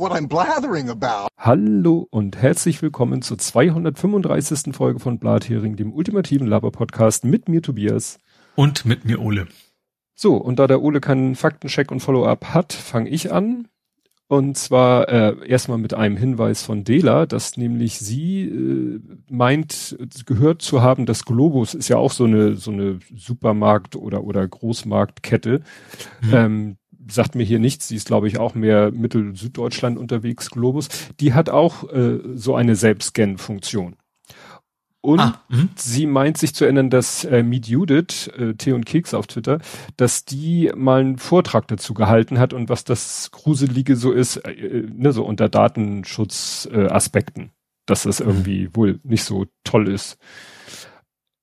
what I'm blathering about. Hallo und herzlich willkommen zur 235. Folge von Blathering, dem ultimativen Laber-Podcast mit mir Tobias. Und mit mir Ole. So, und da der Ole keinen Faktencheck und Follow-up hat, fange ich an. Und zwar äh, erstmal mit einem Hinweis von Dela, dass nämlich sie äh, meint, gehört zu haben, dass Globus ist ja auch so eine so eine Supermarkt- oder oder Großmarktkette. Mhm. Ähm, sagt mir hier nichts. Sie ist, glaube ich, auch mehr Mittel-Süddeutschland unterwegs, Globus. Die hat auch äh, so eine Selbstscan-Funktion. Und ah, mhm. sie meint sich zu erinnern, dass äh, Meet Judith, äh, Tee und Keks auf Twitter, dass die mal einen Vortrag dazu gehalten hat und was das Gruselige so ist, äh, äh ne, so unter Datenschutzaspekten, äh, dass das irgendwie mhm. wohl nicht so toll ist.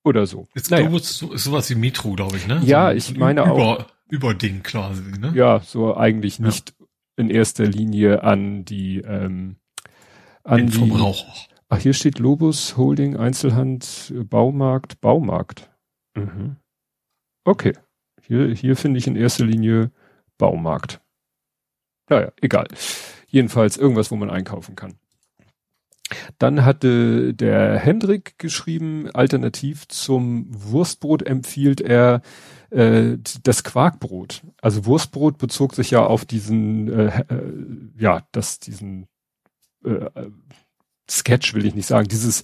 Oder so. Ist naja. Globus so, ist sowas wie Metro, glaube ich, ne? Ja, so, ich meine über, auch. Überding quasi, ne? Ja, so eigentlich nicht ja. in erster Linie an die ähm, an Den die Verbraucher Ach, hier steht Lobus Holding Einzelhand Baumarkt Baumarkt. Mhm. Okay. Hier, hier finde ich in erster Linie Baumarkt. Naja, egal. Jedenfalls irgendwas, wo man einkaufen kann. Dann hatte der Hendrik geschrieben, alternativ zum Wurstbrot empfiehlt er äh, das Quarkbrot. Also Wurstbrot bezog sich ja auf diesen, äh, äh, ja, das, diesen äh, Sketch will ich nicht sagen, dieses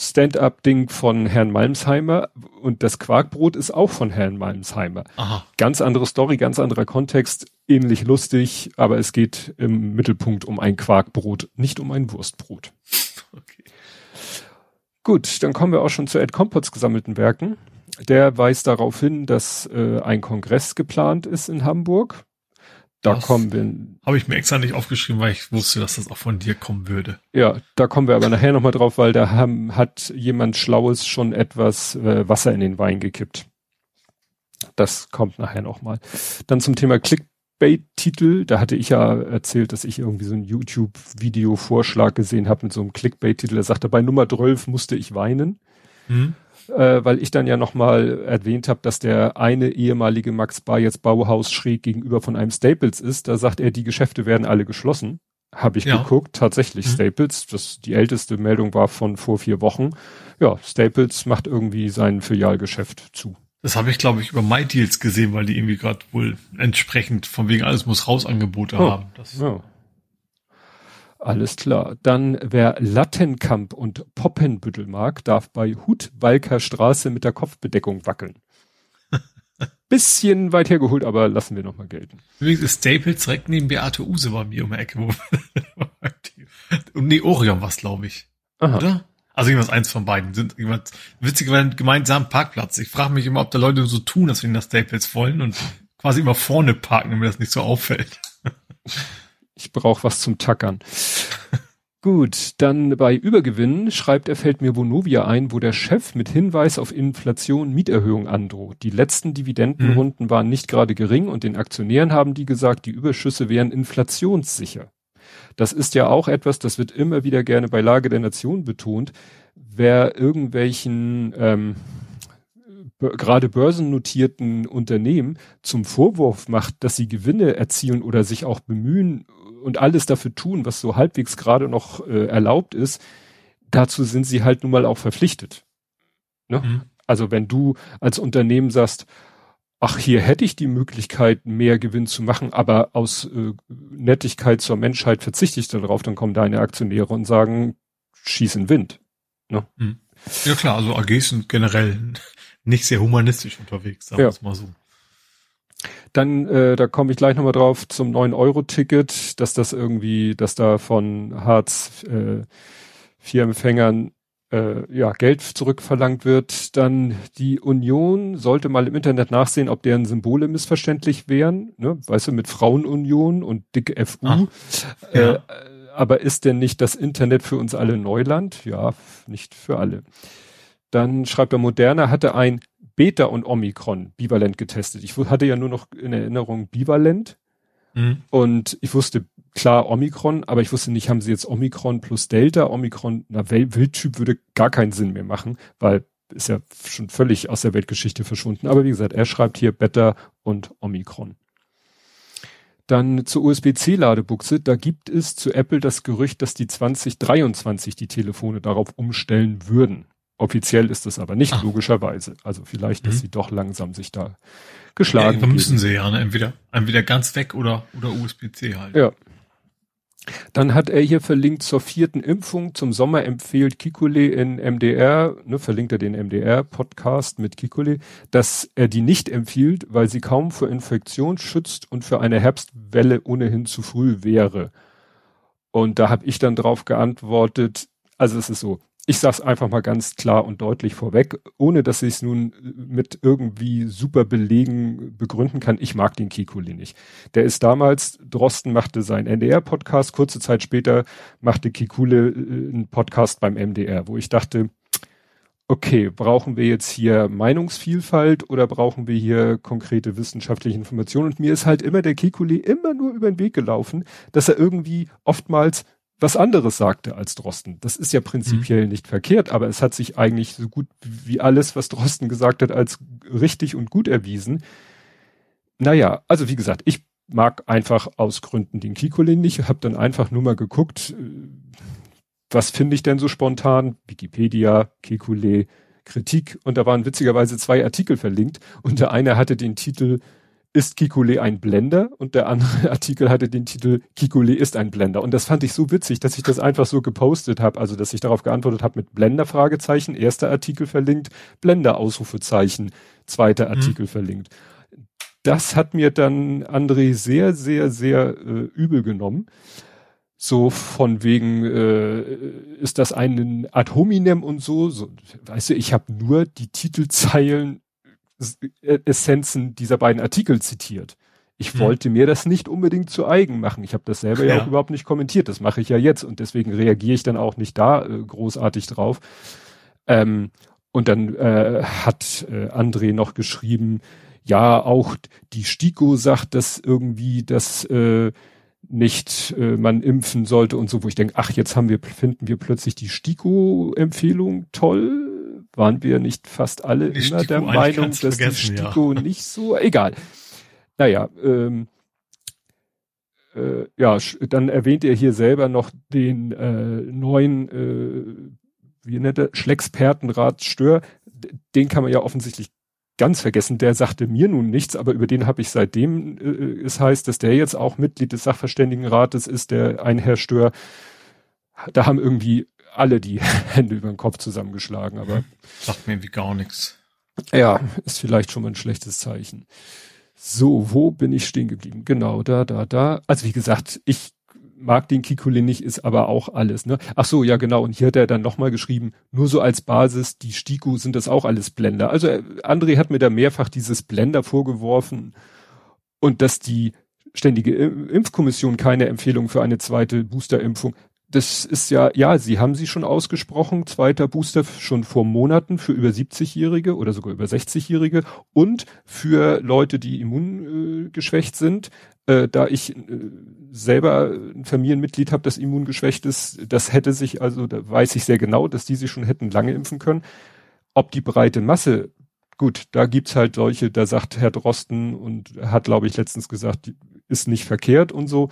Stand-up-Ding von Herrn Malmsheimer und das Quarkbrot ist auch von Herrn Malmsheimer. Aha. Ganz andere Story, ganz anderer Kontext, ähnlich lustig, aber es geht im Mittelpunkt um ein Quarkbrot, nicht um ein Wurstbrot. Okay. Gut, dann kommen wir auch schon zu Ed Compots gesammelten Werken. Der weist darauf hin, dass äh, ein Kongress geplant ist in Hamburg. Da das kommen wir. Habe ich mir extra nicht aufgeschrieben, weil ich wusste, dass das auch von dir kommen würde. Ja, da kommen wir aber nachher nochmal drauf, weil da haben, hat jemand Schlaues schon etwas äh, Wasser in den Wein gekippt. Das kommt nachher nochmal. Dann zum Thema Clickbait-Titel. Da hatte ich ja erzählt, dass ich irgendwie so ein YouTube-Video-Vorschlag gesehen habe mit so einem Clickbait-Titel. Er sagte, bei Nummer 12 musste ich weinen. Hm äh, weil ich dann ja nochmal erwähnt habe, dass der eine ehemalige Max Bar jetzt Bauhaus schräg gegenüber von einem Staples ist. Da sagt er, die Geschäfte werden alle geschlossen. Habe ich ja. geguckt, tatsächlich mhm. Staples. Das die älteste Meldung war von vor vier Wochen. Ja, Staples macht irgendwie sein Filialgeschäft zu. Das habe ich, glaube ich, über MyDeals gesehen, weil die irgendwie gerade wohl entsprechend von wegen alles muss raus Angebote oh, haben. Das ja. Alles klar. Dann wer Lattenkamp und Poppenbüttel mag, darf bei Hutwalker Straße mit der Kopfbedeckung wackeln. Bisschen weit hergeholt, aber lassen wir nochmal gelten. Übrigens ist Staples direkt neben Beate Use bei mir um die Ecke. und nee, Orion was, glaube ich. Aha. Oder? Also irgendwas eins von beiden. Sind jemand witzigerweise gemeinsam Parkplatz. Ich frage mich immer, ob da Leute so tun, dass wir nach Staples wollen und quasi immer vorne parken, damit das nicht so auffällt. Ich brauche was zum Tackern. Gut, dann bei Übergewinn schreibt er, fällt mir Vonovia ein, wo der Chef mit Hinweis auf Inflation Mieterhöhung androht. Die letzten Dividendenrunden mhm. waren nicht gerade gering und den Aktionären haben die gesagt, die Überschüsse wären inflationssicher. Das ist ja auch etwas, das wird immer wieder gerne bei Lage der Nation betont. Wer irgendwelchen ähm, gerade börsennotierten Unternehmen zum Vorwurf macht, dass sie Gewinne erzielen oder sich auch bemühen und alles dafür tun, was so halbwegs gerade noch äh, erlaubt ist, dazu sind sie halt nun mal auch verpflichtet. Ne? Mhm. Also wenn du als Unternehmen sagst, ach, hier hätte ich die Möglichkeit, mehr Gewinn zu machen, aber aus äh, Nettigkeit zur Menschheit verzichte ich darauf, dann kommen deine Aktionäre und sagen, schieß in Wind. Ne? Mhm. Ja klar, also AGs sind generell nicht sehr humanistisch unterwegs, sagen wir ja. es mal so. Dann, äh, da komme ich gleich nochmal drauf zum 9-Euro-Ticket, dass das irgendwie, dass da von Hartz äh, vier Empfängern äh, ja, Geld zurückverlangt wird. Dann die Union sollte mal im Internet nachsehen, ob deren Symbole missverständlich wären. Ne? Weißt du, mit Frauenunion und dicke FU. Ach, ja. äh, aber ist denn nicht das Internet für uns alle Neuland? Ja, nicht für alle. Dann schreibt er, Moderna hatte ein Beta und Omikron bivalent getestet. Ich hatte ja nur noch in Erinnerung bivalent. Mhm. Und ich wusste klar Omikron, aber ich wusste nicht, haben sie jetzt Omikron plus Delta? Omikron, na, Wildtyp würde gar keinen Sinn mehr machen, weil ist ja schon völlig aus der Weltgeschichte verschwunden. Aber wie gesagt, er schreibt hier Beta und Omikron. Dann zur USB-C-Ladebuchse, da gibt es zu Apple das Gerücht, dass die 2023 die Telefone darauf umstellen würden. Offiziell ist das aber nicht, Ach. logischerweise. Also vielleicht, dass mhm. sie doch langsam sich da geschlagen ja, müssen sie ja, ne? entweder, entweder ganz weg oder, oder USB-C halt. Ja. Dann hat er hier verlinkt zur vierten Impfung. Zum Sommer empfiehlt Kikule in MDR, ne, verlinkt er den MDR-Podcast mit Kikule, dass er die nicht empfiehlt, weil sie kaum vor Infektion schützt und für eine Herbstwelle ohnehin zu früh wäre. Und da habe ich dann drauf geantwortet, also es ist so, ich sage es einfach mal ganz klar und deutlich vorweg, ohne dass ich es nun mit irgendwie super Belegen begründen kann. Ich mag den Kikuli nicht. Der ist damals, Drosten machte seinen NDR-Podcast, kurze Zeit später machte Kikule äh, einen Podcast beim MDR, wo ich dachte, okay, brauchen wir jetzt hier Meinungsvielfalt oder brauchen wir hier konkrete wissenschaftliche Informationen? Und mir ist halt immer der Kikuli immer nur über den Weg gelaufen, dass er irgendwie oftmals was anderes sagte als Drosten. Das ist ja prinzipiell mhm. nicht verkehrt, aber es hat sich eigentlich so gut wie alles, was Drosten gesagt hat, als richtig und gut erwiesen. Naja, also wie gesagt, ich mag einfach aus Gründen den Kikolin nicht, habe dann einfach nur mal geguckt, äh, was finde ich denn so spontan? Wikipedia, Kikule, Kritik und da waren witzigerweise zwei Artikel verlinkt und der eine hatte den Titel ist Kikule ein Blender? Und der andere Artikel hatte den Titel Kikule ist ein Blender. Und das fand ich so witzig, dass ich das einfach so gepostet habe, also dass ich darauf geantwortet habe mit Blender Fragezeichen, erster Artikel verlinkt, Blender Ausrufezeichen, zweiter mhm. Artikel mhm. verlinkt. Das hat mir dann André sehr, sehr, sehr äh, übel genommen. So von wegen, äh, ist das ein Ad hominem und so. so weißt du, ich habe nur die Titelzeilen Essenzen dieser beiden Artikel zitiert. Ich hm. wollte mir das nicht unbedingt zu eigen machen. Ich habe das selber ja. ja. auch überhaupt nicht kommentiert. Das mache ich ja jetzt und deswegen reagiere ich dann auch nicht da äh, großartig drauf. Ähm, und dann äh, hat äh, André noch geschrieben, ja, auch die STIKO sagt, dass irgendwie das äh, nicht äh, man impfen sollte und so, wo ich denke, ach, jetzt haben wir, finden wir plötzlich die STIKO-Empfehlung toll waren wir nicht fast alle die immer Stiko, der Meinung, dass die Stiko ja. nicht so, egal. Naja, ähm, äh, ja, dann erwähnt er hier selber noch den äh, neuen, äh, wie nennt er, Schleckspertenrat Stör. Den kann man ja offensichtlich ganz vergessen. Der sagte mir nun nichts, aber über den habe ich seitdem äh, es heißt, dass der jetzt auch Mitglied des Sachverständigenrates ist, der ein Herr Stör. Da haben irgendwie alle die Hände über den Kopf zusammengeschlagen, aber. Sagt mir wie gar nichts. Ja, ist vielleicht schon mal ein schlechtes Zeichen. So, wo bin ich stehen geblieben? Genau, da, da, da. Also wie gesagt, ich mag den Kikuli nicht, ist aber auch alles, ne? Ach so, ja genau, und hier hat er dann nochmal geschrieben, nur so als Basis, die Stiku sind das auch alles Blender. Also äh, André hat mir da mehrfach dieses Blender vorgeworfen und dass die ständige Impfkommission keine Empfehlung für eine zweite Boosterimpfung das ist ja, ja, Sie haben sie schon ausgesprochen, zweiter Booster schon vor Monaten für über 70-Jährige oder sogar über 60-Jährige und für Leute, die immungeschwächt äh, sind. Äh, da ich äh, selber ein Familienmitglied habe, das immungeschwächt ist, das hätte sich, also da weiß ich sehr genau, dass die sich schon hätten lange impfen können. Ob die breite Masse, gut, da gibt's halt solche, da sagt Herr Drosten und hat, glaube ich, letztens gesagt, ist nicht verkehrt und so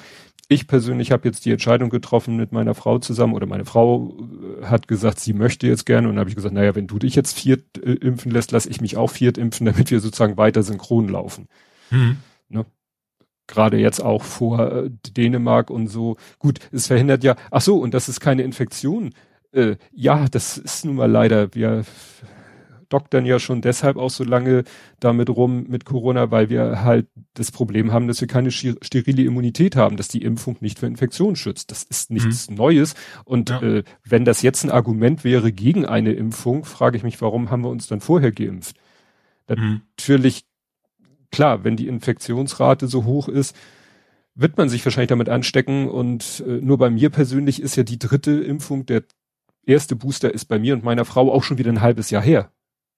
ich persönlich habe jetzt die Entscheidung getroffen mit meiner Frau zusammen oder meine Frau äh, hat gesagt, sie möchte jetzt gerne und habe ich gesagt, naja, wenn du dich jetzt viert äh, impfen lässt, lass ich mich auch viert impfen, damit wir sozusagen weiter synchron laufen. Mhm. Ne? Gerade jetzt auch vor äh, Dänemark und so. Gut, es verhindert ja, ach so, und das ist keine Infektion. Äh, ja, das ist nun mal leider, wir doktern ja schon deshalb auch so lange damit rum mit Corona, weil wir halt das Problem haben, dass wir keine sterile Immunität haben, dass die Impfung nicht für Infektionen schützt. Das ist nichts mhm. Neues. Und ja. äh, wenn das jetzt ein Argument wäre gegen eine Impfung, frage ich mich, warum haben wir uns dann vorher geimpft? Mhm. Natürlich, klar, wenn die Infektionsrate so hoch ist, wird man sich wahrscheinlich damit anstecken und äh, nur bei mir persönlich ist ja die dritte Impfung, der erste Booster ist bei mir und meiner Frau auch schon wieder ein halbes Jahr her.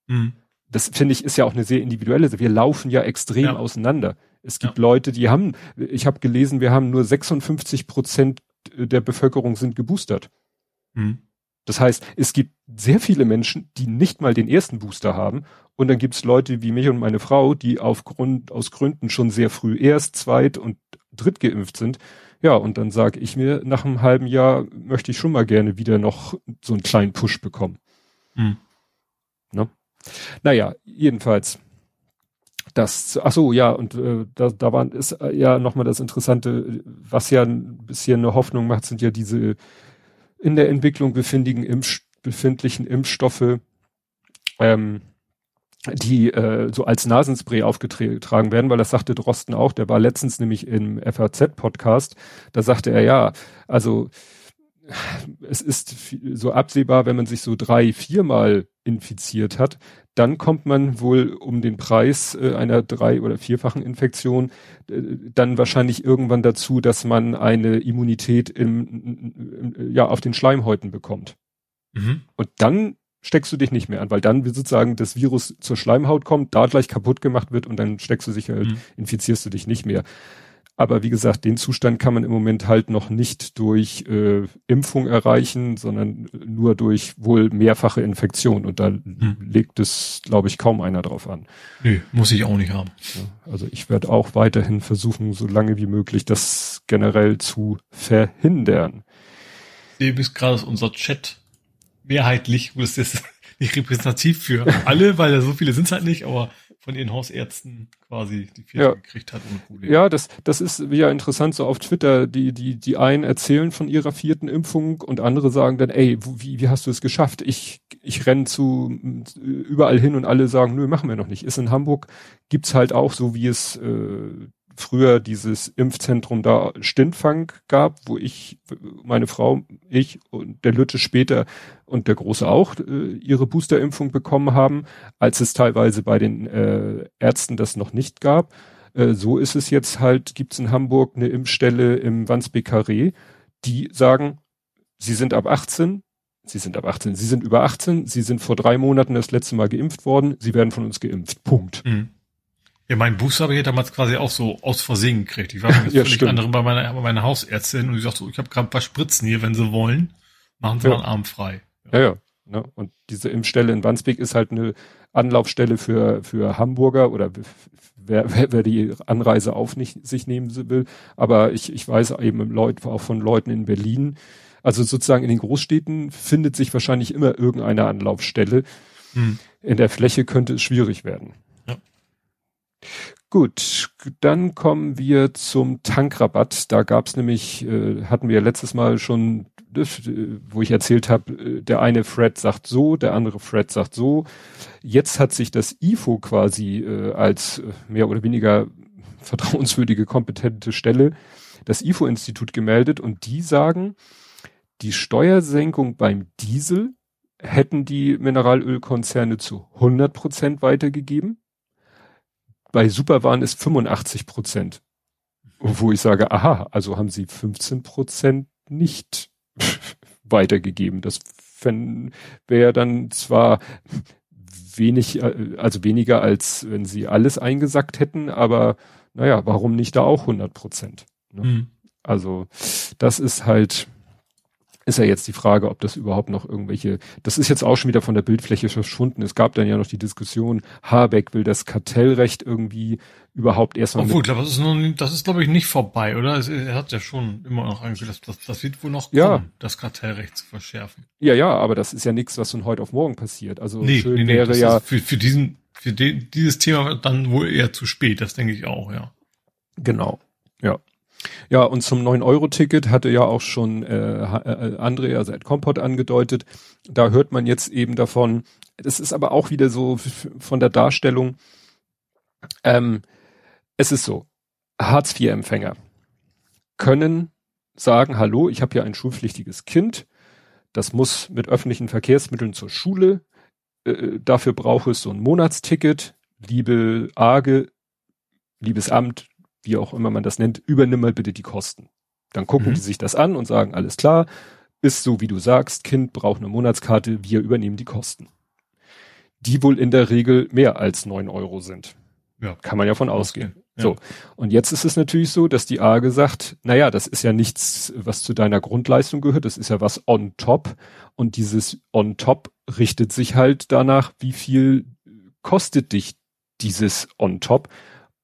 Mhm. Das finde ich ist ja auch eine sehr individuelle. Wir laufen ja extrem ja. auseinander. Es gibt ja. Leute, die haben, ich habe gelesen, wir haben nur 56 Prozent der Bevölkerung sind geboostert. Mhm. Das heißt, es gibt sehr viele Menschen, die nicht mal den ersten Booster haben. Und dann gibt es Leute wie mich und meine Frau, die aufgrund, aus Gründen schon sehr früh erst, zweit und drittgeimpft sind. Ja, und dann sage ich mir, nach einem halben Jahr möchte ich schon mal gerne wieder noch so einen kleinen Push bekommen. Hm. Naja, jedenfalls. Das, ach so, ja, und äh, da, da war ist äh, ja nochmal das Interessante, was ja ein bisschen eine Hoffnung macht, sind ja diese in der Entwicklung befindlichen, Impf befindlichen Impfstoffe, ähm, die äh, so als Nasenspray aufgetragen werden, weil das sagte Drosten auch, der war letztens nämlich im FAZ-Podcast, da sagte er ja, also es ist so absehbar, wenn man sich so drei, viermal infiziert hat, dann kommt man wohl um den Preis äh, einer drei- oder vierfachen Infektion äh, dann wahrscheinlich irgendwann dazu, dass man eine Immunität im, im, ja, auf den Schleimhäuten bekommt. Mhm. Und dann steckst du dich nicht mehr an, weil dann sozusagen das Virus zur Schleimhaut kommt, da gleich kaputt gemacht wird und dann steckst du sich halt, mhm. infizierst du dich nicht mehr. Aber wie gesagt, den Zustand kann man im Moment halt noch nicht durch äh, Impfung erreichen, sondern nur durch wohl mehrfache Infektion. Und da hm. legt es, glaube ich, kaum einer drauf an. Nee, muss ich auch nicht haben. Also ich werde auch weiterhin versuchen, so lange wie möglich das generell zu verhindern. Sehe bis gerade unser Chat mehrheitlich, wo es jetzt nicht repräsentativ für alle, weil da so viele sind es halt nicht, aber von ihren Hausärzten quasi die vierte ja. gekriegt hat ohne Probleme. Ja, das, das ist ja interessant so auf Twitter. Die, die, die einen erzählen von ihrer vierten Impfung und andere sagen dann, ey, wie, wie hast du es geschafft? Ich, ich renn zu überall hin und alle sagen, nö, machen wir noch nicht. Ist in Hamburg, gibt's halt auch so, wie es äh, früher dieses Impfzentrum da Stintfang gab, wo ich, meine Frau, ich und der Lütte später und der Große auch äh, ihre Boosterimpfung bekommen haben, als es teilweise bei den äh, Ärzten das noch nicht gab. Äh, so ist es jetzt halt, gibt es in Hamburg eine Impfstelle im Wandsbek die sagen, sie sind ab 18, Sie sind ab 18, Sie sind über 18, Sie sind vor drei Monaten das letzte Mal geimpft worden, Sie werden von uns geimpft. Punkt. Mhm. Ja, mein Booster habe ich damals quasi auch so aus Versehen gekriegt. Ich war mit ja, völlig anderen bei meiner, bei meiner Hausärztin und ich sagte so, ich habe gerade ein paar Spritzen hier, wenn Sie wollen, machen Sie ja. mal einen Arm frei. Ja, ja. ja ne? Und diese Impfstelle in Wandsbek ist halt eine Anlaufstelle für, für Hamburger oder wer, wer, wer die Anreise auf nicht, sich nehmen will. Aber ich, ich weiß eben Leut, auch von Leuten in Berlin, also sozusagen in den Großstädten findet sich wahrscheinlich immer irgendeine Anlaufstelle. Hm. In der Fläche könnte es schwierig werden. Gut, dann kommen wir zum Tankrabatt. Da gab's nämlich, äh, hatten wir letztes Mal schon, äh, wo ich erzählt habe, äh, der eine Fred sagt so, der andere Fred sagt so. Jetzt hat sich das IFO quasi äh, als äh, mehr oder weniger vertrauenswürdige, kompetente Stelle, das IFO-Institut gemeldet und die sagen, die Steuersenkung beim Diesel hätten die Mineralölkonzerne zu 100 Prozent weitergegeben bei Superwahn ist 85 Prozent. Wo ich sage, aha, also haben sie 15 Prozent nicht weitergegeben. Das wäre dann zwar wenig, äh, also weniger als wenn sie alles eingesackt hätten, aber naja, warum nicht da auch 100 Prozent? Ne? Mhm. Also das ist halt, ist ja jetzt die Frage, ob das überhaupt noch irgendwelche, das ist jetzt auch schon wieder von der Bildfläche verschwunden. Es gab dann ja noch die Diskussion, Habeck will das Kartellrecht irgendwie überhaupt erstmal. Obwohl, glaube, das ist das ist glaube ich nicht vorbei, oder? Er hat ja schon immer noch angekündigt, das, das, das wird wohl noch kommen, ja. das Kartellrecht zu verschärfen. Ja, ja, aber das ist ja nichts, was von heute auf morgen passiert. Also nee, schön nee, nee, wäre ja für, für diesen, für den, dieses Thema dann wohl eher zu spät. Das denke ich auch, ja. Genau, ja. Ja, und zum 9-Euro-Ticket hatte ja auch schon äh, äh, André, also Ed Kompott, angedeutet. Da hört man jetzt eben davon. Das ist aber auch wieder so von der Darstellung. Ähm, es ist so, Hartz-IV-Empfänger können sagen, hallo, ich habe ja ein schulpflichtiges Kind, das muss mit öffentlichen Verkehrsmitteln zur Schule, äh, dafür brauche es so ein Monatsticket, liebe AGE, liebes Amt, wie auch immer man das nennt, übernimm mal bitte die Kosten. Dann gucken mhm. die sich das an und sagen, alles klar, ist so wie du sagst, Kind braucht eine Monatskarte, wir übernehmen die Kosten. Die wohl in der Regel mehr als neun Euro sind. Ja. Kann man ja von ausgehen. Ja. So. Und jetzt ist es natürlich so, dass die A gesagt, naja, das ist ja nichts, was zu deiner Grundleistung gehört, das ist ja was on top. Und dieses on top richtet sich halt danach, wie viel kostet dich dieses on top.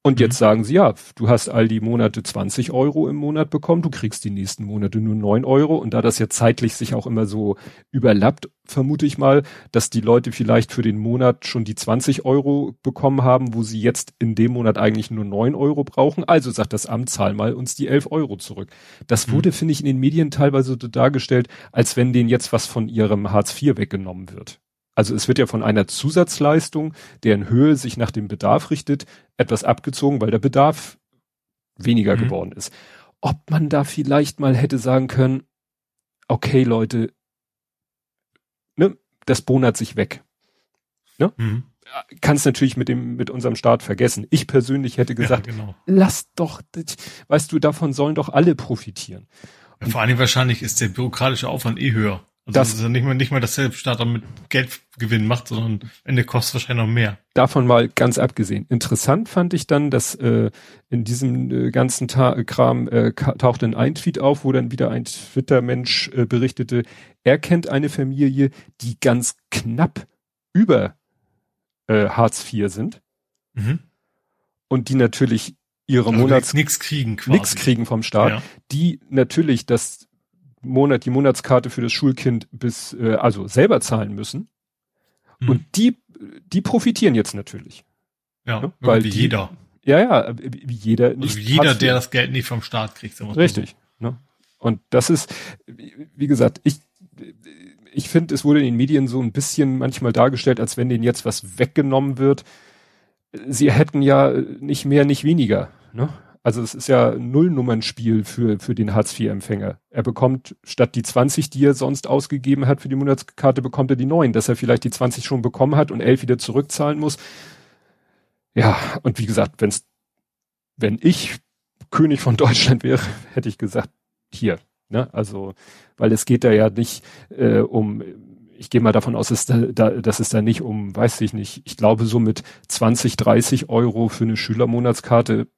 Und jetzt mhm. sagen sie, ja, du hast all die Monate 20 Euro im Monat bekommen, du kriegst die nächsten Monate nur 9 Euro. Und da das ja zeitlich sich auch immer so überlappt, vermute ich mal, dass die Leute vielleicht für den Monat schon die 20 Euro bekommen haben, wo sie jetzt in dem Monat eigentlich nur 9 Euro brauchen. Also sagt das Amt, zahl mal uns die 11 Euro zurück. Das mhm. wurde, finde ich, in den Medien teilweise so dargestellt, als wenn denen jetzt was von ihrem Hartz IV weggenommen wird. Also es wird ja von einer Zusatzleistung, deren Höhe sich nach dem Bedarf richtet, etwas abgezogen, weil der Bedarf weniger mhm. geworden ist. Ob man da vielleicht mal hätte sagen können, okay Leute, ne, das bonert sich weg. Ne? Mhm. Kannst natürlich mit dem, mit unserem Staat vergessen. Ich persönlich hätte gesagt, ja, genau. lass doch, weißt du, davon sollen doch alle profitieren. Ja, vor allem wahrscheinlich ist der bürokratische Aufwand eh höher. Also das, das ist ja nicht mal, nicht mal das Selbststaater mit Geldgewinn macht, sondern am Ende kostet wahrscheinlich noch mehr. Davon mal ganz abgesehen. Interessant fand ich dann, dass äh, in diesem äh, ganzen Ta Kram äh, tauchte ein Tweet auf, wo dann wieder ein Twitter-Mensch äh, berichtete, er kennt eine Familie, die ganz knapp über äh, Hartz IV sind mhm. und die natürlich ihre also Monats nichts kriegen quasi. nichts kriegen vom Staat, ja. die natürlich das Monat die Monatskarte für das Schulkind bis äh, also selber zahlen müssen. Mhm. Und die die profitieren jetzt natürlich. Ja, ne? weil wie die, jeder. Ja, ja, wie jeder also nicht. Jeder, der das Geld nicht vom Staat kriegt. Richtig. So. Ne? Und das ist, wie gesagt, ich ich finde, es wurde in den Medien so ein bisschen manchmal dargestellt, als wenn denen jetzt was weggenommen wird. Sie hätten ja nicht mehr, nicht weniger. Ne? Also es ist ja ein Nullnummernspiel für, für den Hartz-IV-Empfänger. Er bekommt statt die 20, die er sonst ausgegeben hat für die Monatskarte, bekommt er die 9, dass er vielleicht die 20 schon bekommen hat und 11 wieder zurückzahlen muss. Ja, und wie gesagt, wenn's, wenn ich König von Deutschland wäre, hätte ich gesagt, hier. Ne? Also, weil es geht da ja nicht äh, um ich gehe mal davon aus, dass, da, dass es da nicht um, weiß ich nicht, ich glaube so mit 20, 30 Euro für eine Schülermonatskarte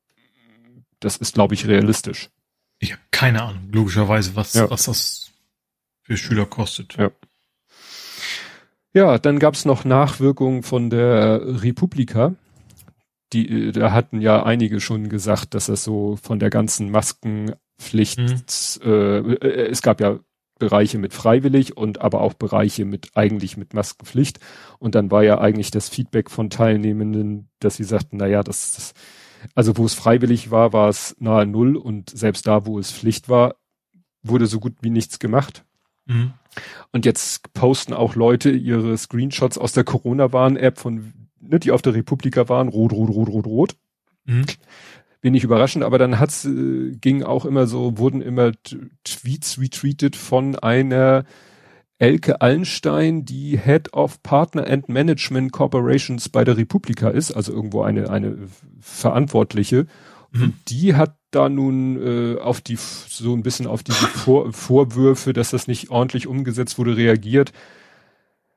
das ist, glaube ich, realistisch. Ich habe keine Ahnung, logischerweise, was, ja. was das für Schüler kostet. Ja. Ja, dann gab's noch Nachwirkungen von der Republika. Die, da hatten ja einige schon gesagt, dass das so von der ganzen Maskenpflicht, mhm. äh, äh, es gab ja Bereiche mit freiwillig und aber auch Bereiche mit eigentlich mit Maskenpflicht. Und dann war ja eigentlich das Feedback von Teilnehmenden, dass sie sagten, na ja, das, das also wo es freiwillig war, war es nahe Null und selbst da, wo es Pflicht war, wurde so gut wie nichts gemacht. Mhm. Und jetzt posten auch Leute ihre Screenshots aus der Corona-Warn-App von, ne, die auf der Republika waren, rot, rot, rot, rot, rot. Mhm. Bin ich überraschend, aber dann hat's, äh, ging auch immer so, wurden immer Tweets retweetet von einer Elke Allenstein, die Head of Partner and Management Corporations bei der Republika ist, also irgendwo eine, eine Verantwortliche. Mhm. Und die hat da nun äh, auf die, so ein bisschen auf diese Vor Vorwürfe, dass das nicht ordentlich umgesetzt wurde, reagiert.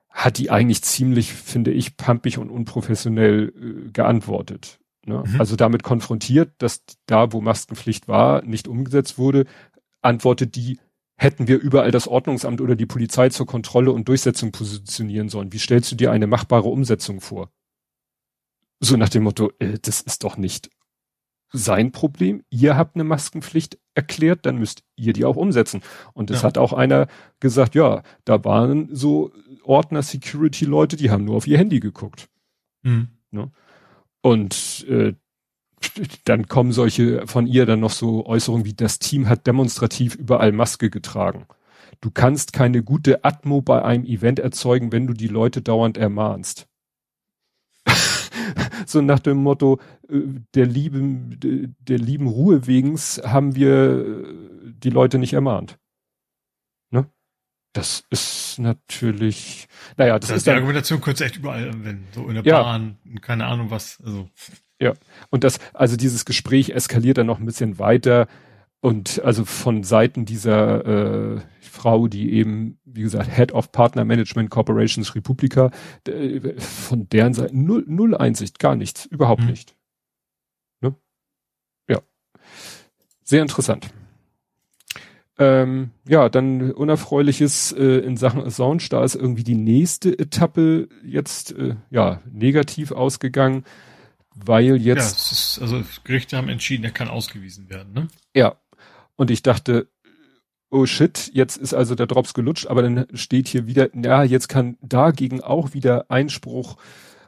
Hat die eigentlich ziemlich, finde ich, pampig und unprofessionell äh, geantwortet. Ne? Mhm. Also damit konfrontiert, dass da, wo Maskenpflicht war, nicht umgesetzt wurde, antwortet die, hätten wir überall das Ordnungsamt oder die Polizei zur Kontrolle und Durchsetzung positionieren sollen. Wie stellst du dir eine machbare Umsetzung vor? So nach dem Motto, äh, das ist doch nicht sein Problem. Ihr habt eine Maskenpflicht erklärt, dann müsst ihr die auch umsetzen. Und es ja. hat auch einer gesagt, ja, da waren so Ordner-Security-Leute, die haben nur auf ihr Handy geguckt. Mhm. Ne? Und äh, dann kommen solche von ihr dann noch so Äußerungen wie, das Team hat demonstrativ überall Maske getragen. Du kannst keine gute Atmo bei einem Event erzeugen, wenn du die Leute dauernd ermahnst. so nach dem Motto, äh, der lieben, der lieben Ruhe wegens haben wir äh, die Leute nicht ermahnt. Ne? Das ist natürlich, naja, das, das ist die dann, Argumentation könnte echt überall anwenden, so in der ja, Bahn, keine Ahnung was, also. Ja, und das, also dieses Gespräch eskaliert dann noch ein bisschen weiter und also von Seiten dieser äh, Frau, die eben, wie gesagt, Head of Partner Management Corporations Republika, von deren Seite null, null Einsicht, gar nichts, überhaupt mhm. nicht. Ne? Ja, sehr interessant. Ähm, ja, dann unerfreuliches äh, in Sachen Assange, da ist irgendwie die nächste Etappe jetzt äh, ja negativ ausgegangen weil jetzt. Ja, also Gerichte haben entschieden, er kann ausgewiesen werden, ne? Ja. Und ich dachte, oh shit, jetzt ist also der Drops gelutscht, aber dann steht hier wieder, ja, jetzt kann dagegen auch wieder Einspruch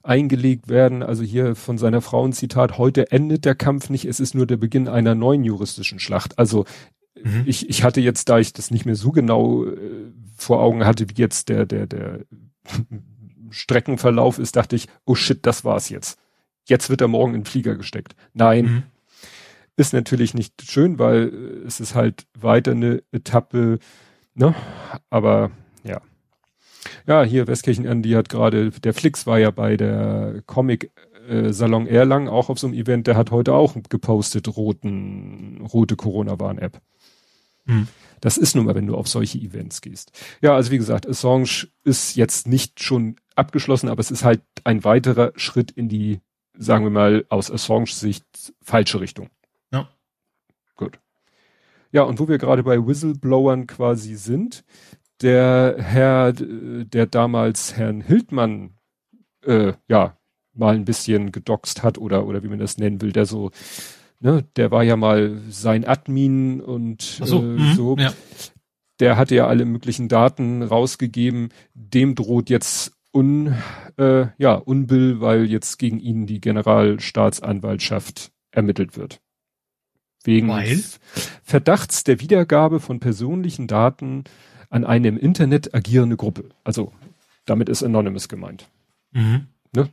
eingelegt werden. Also hier von seiner Frau ein Zitat, heute endet der Kampf nicht, es ist nur der Beginn einer neuen juristischen Schlacht. Also mhm. ich, ich hatte jetzt, da ich das nicht mehr so genau äh, vor Augen hatte, wie jetzt der, der, der Streckenverlauf ist, dachte ich, oh shit, das war's jetzt. Jetzt wird er morgen in den Flieger gesteckt. Nein, mhm. ist natürlich nicht schön, weil äh, es ist halt weiter eine Etappe, ne? Aber ja. Ja, hier Westkirchen Andy hat gerade, der Flix war ja bei der Comic äh, Salon Erlangen auch auf so einem Event, der hat heute auch gepostet roten, rote Corona-Warn-App. Hm. Das ist nun mal, wenn du auf solche Events gehst. Ja, also wie gesagt, Assange ist jetzt nicht schon abgeschlossen, aber es ist halt ein weiterer Schritt in die, sagen wir mal, aus Assange Sicht falsche Richtung. Ja. Gut. Ja, und wo wir gerade bei Whistleblowern quasi sind, der Herr, der damals Herrn Hildmann, äh, ja, mal ein bisschen gedoxt hat oder, oder wie man das nennen will, der so, ne, der war ja mal sein Admin und so, äh, mhm, so. Ja. Der hatte ja alle möglichen Daten rausgegeben. Dem droht jetzt un, äh, ja, Unbill, weil jetzt gegen ihn die Generalstaatsanwaltschaft ermittelt wird. Wegen weil? Verdachts der Wiedergabe von persönlichen Daten an eine im Internet agierende Gruppe. Also damit ist Anonymous gemeint. Mhm. Ne?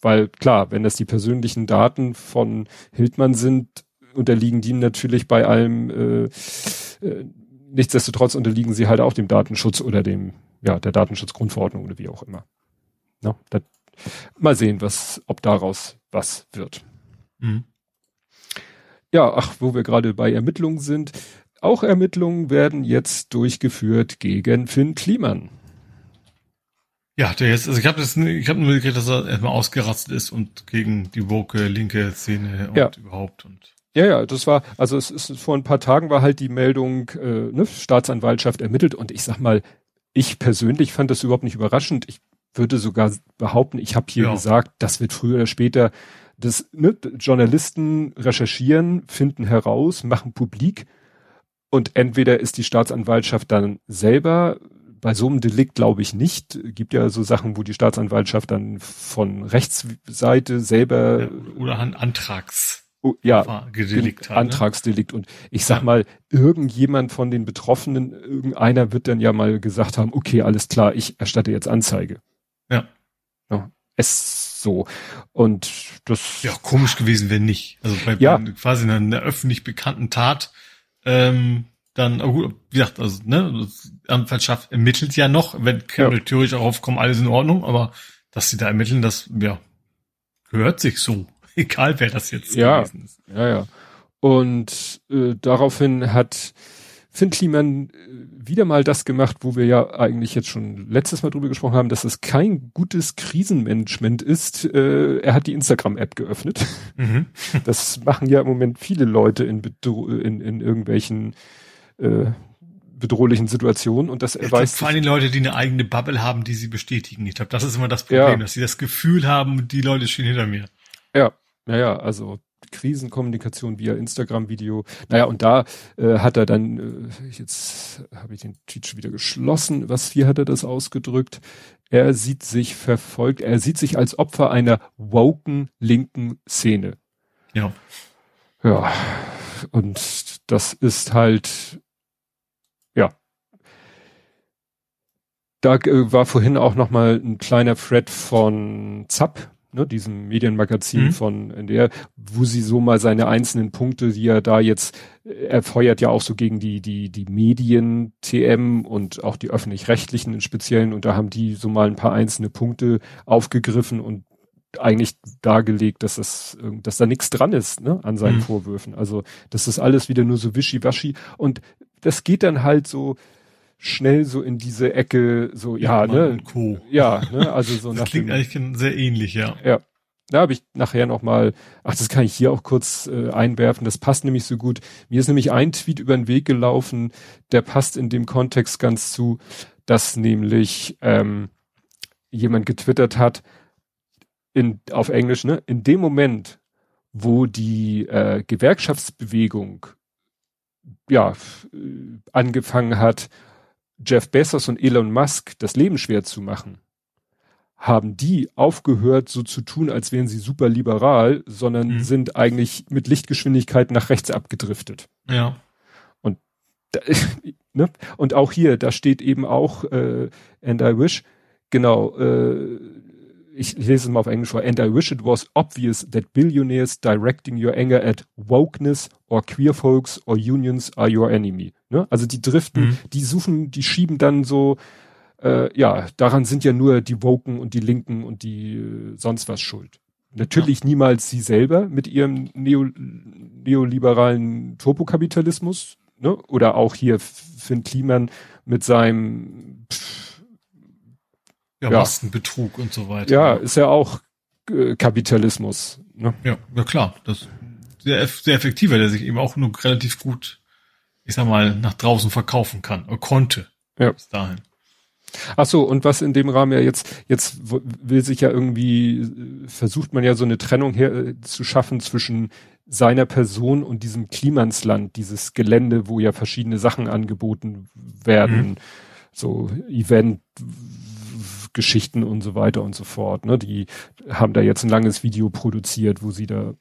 Weil klar, wenn das die persönlichen Daten von Hildmann sind, unterliegen die natürlich bei allem, äh, äh, nichtsdestotrotz unterliegen sie halt auch dem Datenschutz oder dem, ja, der Datenschutzgrundverordnung oder wie auch immer. Ne? Das, mal sehen, was, ob daraus was wird. Mhm. Ja, ach, wo wir gerade bei Ermittlungen sind, auch Ermittlungen werden jetzt durchgeführt gegen Finn Kliman. Ja, der jetzt, also ich habe ich habe nur gekriegt, dass er erstmal ausgerastet ist und gegen die woke linke Szene und ja. überhaupt und. Ja, ja, das war, also es ist vor ein paar Tagen war halt die Meldung, äh, ne, Staatsanwaltschaft ermittelt und ich sag mal, ich persönlich fand das überhaupt nicht überraschend. Ich würde sogar behaupten, ich habe hier ja. gesagt, das wird früher oder später das ne, Journalisten recherchieren, finden heraus, machen publik und entweder ist die Staatsanwaltschaft dann selber, bei so einem Delikt glaube ich nicht, gibt ja so Sachen, wo die Staatsanwaltschaft dann von Rechtsseite selber ja, oder ein Antrags Oh, ja, Delikt hat, ne? Antragsdelikt. Und ich sag ja. mal, irgendjemand von den Betroffenen, irgendeiner wird dann ja mal gesagt haben, okay, alles klar, ich erstatte jetzt Anzeige. Ja. ja es so. Und das. Ja, komisch gewesen, wenn nicht. Also bei, ja. bei quasi einer, einer öffentlich bekannten Tat ähm, dann, oh, wie gesagt, also, ne, Anwaltschaft ermittelt ja noch, wenn ja. theoretisch auch aufkommen, alles in Ordnung, aber dass sie da ermitteln, das, ja, gehört sich so. Egal, wer das jetzt ja, gewesen ist. Ja, ja. Und äh, daraufhin hat Finn Kliman äh, wieder mal das gemacht, wo wir ja eigentlich jetzt schon letztes Mal drüber gesprochen haben, dass es kein gutes Krisenmanagement ist. Äh, er hat die Instagram-App geöffnet. Mhm. Das machen ja im Moment viele Leute in, in, in irgendwelchen äh, bedrohlichen Situationen und das erweist. Vor allem Leute, die eine eigene Bubble haben, die sie bestätigen. Ich glaube, das ist immer das Problem, ja. dass sie das Gefühl haben, die Leute stehen hinter mir. Ja, naja, also Krisenkommunikation via Instagram-Video. Naja, und da äh, hat er dann, äh, jetzt habe ich den Tweet schon wieder geschlossen, was hier hat er das ausgedrückt? Er sieht sich verfolgt, er sieht sich als Opfer einer woken linken Szene. Ja. Ja, und das ist halt, ja. Da äh, war vorhin auch noch mal ein kleiner Thread von Zapp, ne, diesem Medienmagazin mhm. von NDR, wo sie so mal seine einzelnen Punkte, die er da jetzt, äh, er feuert ja auch so gegen die, die, die Medien, TM und auch die öffentlich-rechtlichen im Speziellen und da haben die so mal ein paar einzelne Punkte aufgegriffen und eigentlich dargelegt, dass das, dass da nichts dran ist, ne, an seinen mhm. Vorwürfen. Also, das ist alles wieder nur so wischiwaschi und das geht dann halt so, schnell so in diese Ecke, so, ja, ja ne? Co. Ja, ne, also so das nach klingt dem, eigentlich sehr ähnlich, ja. Ja. Da habe ich nachher noch mal, ach, das kann ich hier auch kurz äh, einwerfen, das passt nämlich so gut. Mir ist nämlich ein Tweet über den Weg gelaufen, der passt in dem Kontext ganz zu, dass nämlich ähm, jemand getwittert hat, in, auf Englisch, ne, in dem Moment, wo die äh, Gewerkschaftsbewegung ja äh, angefangen hat, Jeff Bezos und Elon Musk das Leben schwer zu machen, haben die aufgehört, so zu tun, als wären sie super liberal, sondern mhm. sind eigentlich mit Lichtgeschwindigkeit nach rechts abgedriftet. Ja. Und da, ne? und auch hier, da steht eben auch äh, and I wish, genau, äh, ich lese es mal auf Englisch vor, and I wish it was obvious that billionaires directing your anger at wokeness or queer folks or unions are your enemy. Ne? Also die driften, mhm. die suchen, die schieben dann so, äh, ja, daran sind ja nur die Woken und die Linken und die äh, sonst was schuld. Natürlich ja. niemals sie selber mit ihrem neo, neoliberalen Turbokapitalismus, ne? Oder auch hier Finn Kliman mit seinem pff, ja, ja. Maskenbetrug und so weiter. Ja, ist ja auch äh, Kapitalismus. Ne? Ja, ja klar. Das sehr, sehr effektiver, der sich eben auch nur relativ gut, ich sag mal, nach draußen verkaufen kann oder konnte. Ja. Bis dahin. Ach so, und was in dem Rahmen ja jetzt, jetzt will sich ja irgendwie, versucht man ja so eine Trennung her äh, zu schaffen zwischen seiner Person und diesem Klimansland, dieses Gelände, wo ja verschiedene Sachen angeboten werden, mhm. so Event, Geschichten und so weiter und so fort. Ne? Die haben da jetzt ein langes Video produziert, wo sie da,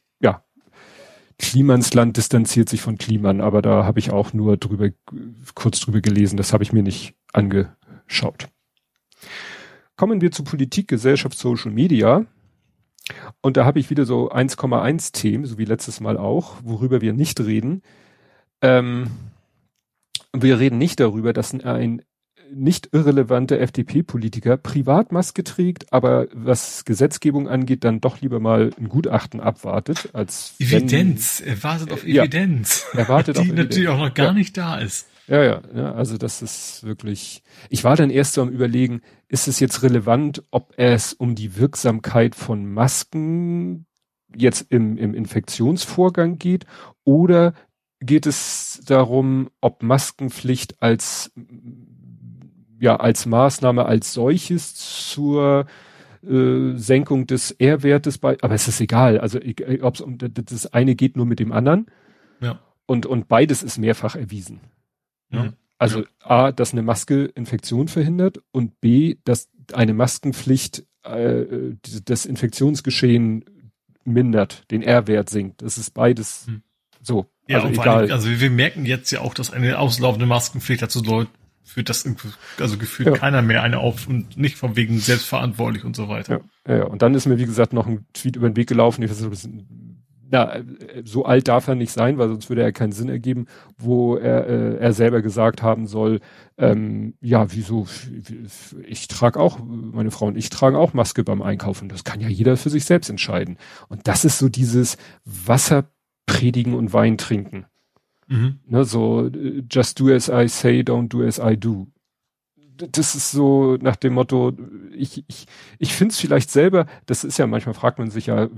Klimansland distanziert sich von Kliman, aber da habe ich auch nur drüber, kurz drüber gelesen, das habe ich mir nicht angeschaut. Kommen wir zu Politik, Gesellschaft, Social Media. Und da habe ich wieder so 1,1 Themen, so wie letztes Mal auch, worüber wir nicht reden. Ähm, wir reden nicht darüber, dass ein nicht irrelevante FDP-Politiker Privatmaske trägt, aber was Gesetzgebung angeht, dann doch lieber mal ein Gutachten abwartet, als Evidenz. Wenn, er wartet auf Evidenz. Ja, er wartet die auf natürlich Evidenz. auch noch gar ja. nicht da ist. Ja, ja, ja, also das ist wirklich. Ich war dann erst so am überlegen, ist es jetzt relevant, ob es um die Wirksamkeit von Masken jetzt im, im Infektionsvorgang geht oder geht es darum, ob Maskenpflicht als ja als Maßnahme als solches zur äh, Senkung des R-Wertes bei, aber es ist egal, also ob um das eine geht nur mit dem anderen. Ja. Und und beides ist mehrfach erwiesen. Ja. Mhm. Also. A, dass eine Maske Infektion verhindert und B, dass eine Maskenpflicht äh, das Infektionsgeschehen mindert, den R-Wert sinkt. Das ist beides mhm. so. Ja, also egal. Allem, also wir merken jetzt ja auch, dass eine auslaufende Maskenpflicht dazu führt das also gefühlt ja. keiner mehr eine auf und nicht von wegen selbstverantwortlich und so weiter. Ja, ja, und dann ist mir, wie gesagt, noch ein Tweet über den Weg gelaufen. Ich weiß, na, so alt darf er nicht sein, weil sonst würde er keinen Sinn ergeben, wo er, äh, er selber gesagt haben soll, ähm, ja, wieso, ich trage auch, meine Frau und ich tragen auch Maske beim Einkaufen. Das kann ja jeder für sich selbst entscheiden. Und das ist so dieses Wasser predigen und Wein trinken. Mhm. Ne, so, just do as I say, don't do as I do. Das ist so nach dem Motto, ich, ich, ich finde es vielleicht selber, das ist ja manchmal fragt man sich ja,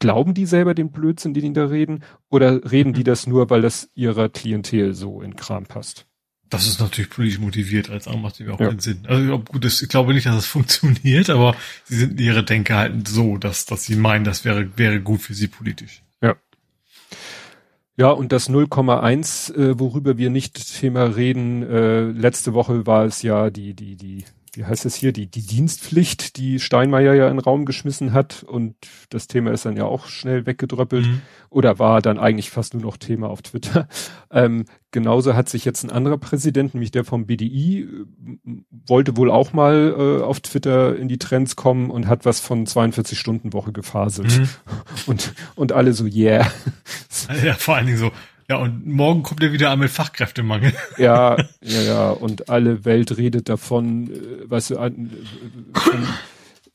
glauben die selber den Blödsinn, den die da reden, oder reden mhm. die das nur, weil das ihrer Klientel so in Kram passt? Das ist natürlich politisch motiviert, als auch macht auch ja. keinen Sinn. Also gut, das, ich glaube nicht, dass das funktioniert, aber sie sind ihre Denke halt so, dass, dass sie meinen, das wäre, wäre gut für sie politisch. Ja, und das 0,1, äh, worüber wir nicht Thema reden, äh, letzte Woche war es ja die, die, die wie heißt es hier, die, die Dienstpflicht, die Steinmeier ja in den Raum geschmissen hat und das Thema ist dann ja auch schnell weggedröppelt mhm. oder war dann eigentlich fast nur noch Thema auf Twitter. Ähm, genauso hat sich jetzt ein anderer Präsident, nämlich der vom BDI, wollte wohl auch mal äh, auf Twitter in die Trends kommen und hat was von 42 Stunden Woche gefaselt. Mhm. Und, und alle so, yeah. Ja, vor allen Dingen so, ja, und morgen kommt er wieder an mit Fachkräftemangel. Ja, ja, ja. Und alle Welt redet davon, äh, weißt du, äh,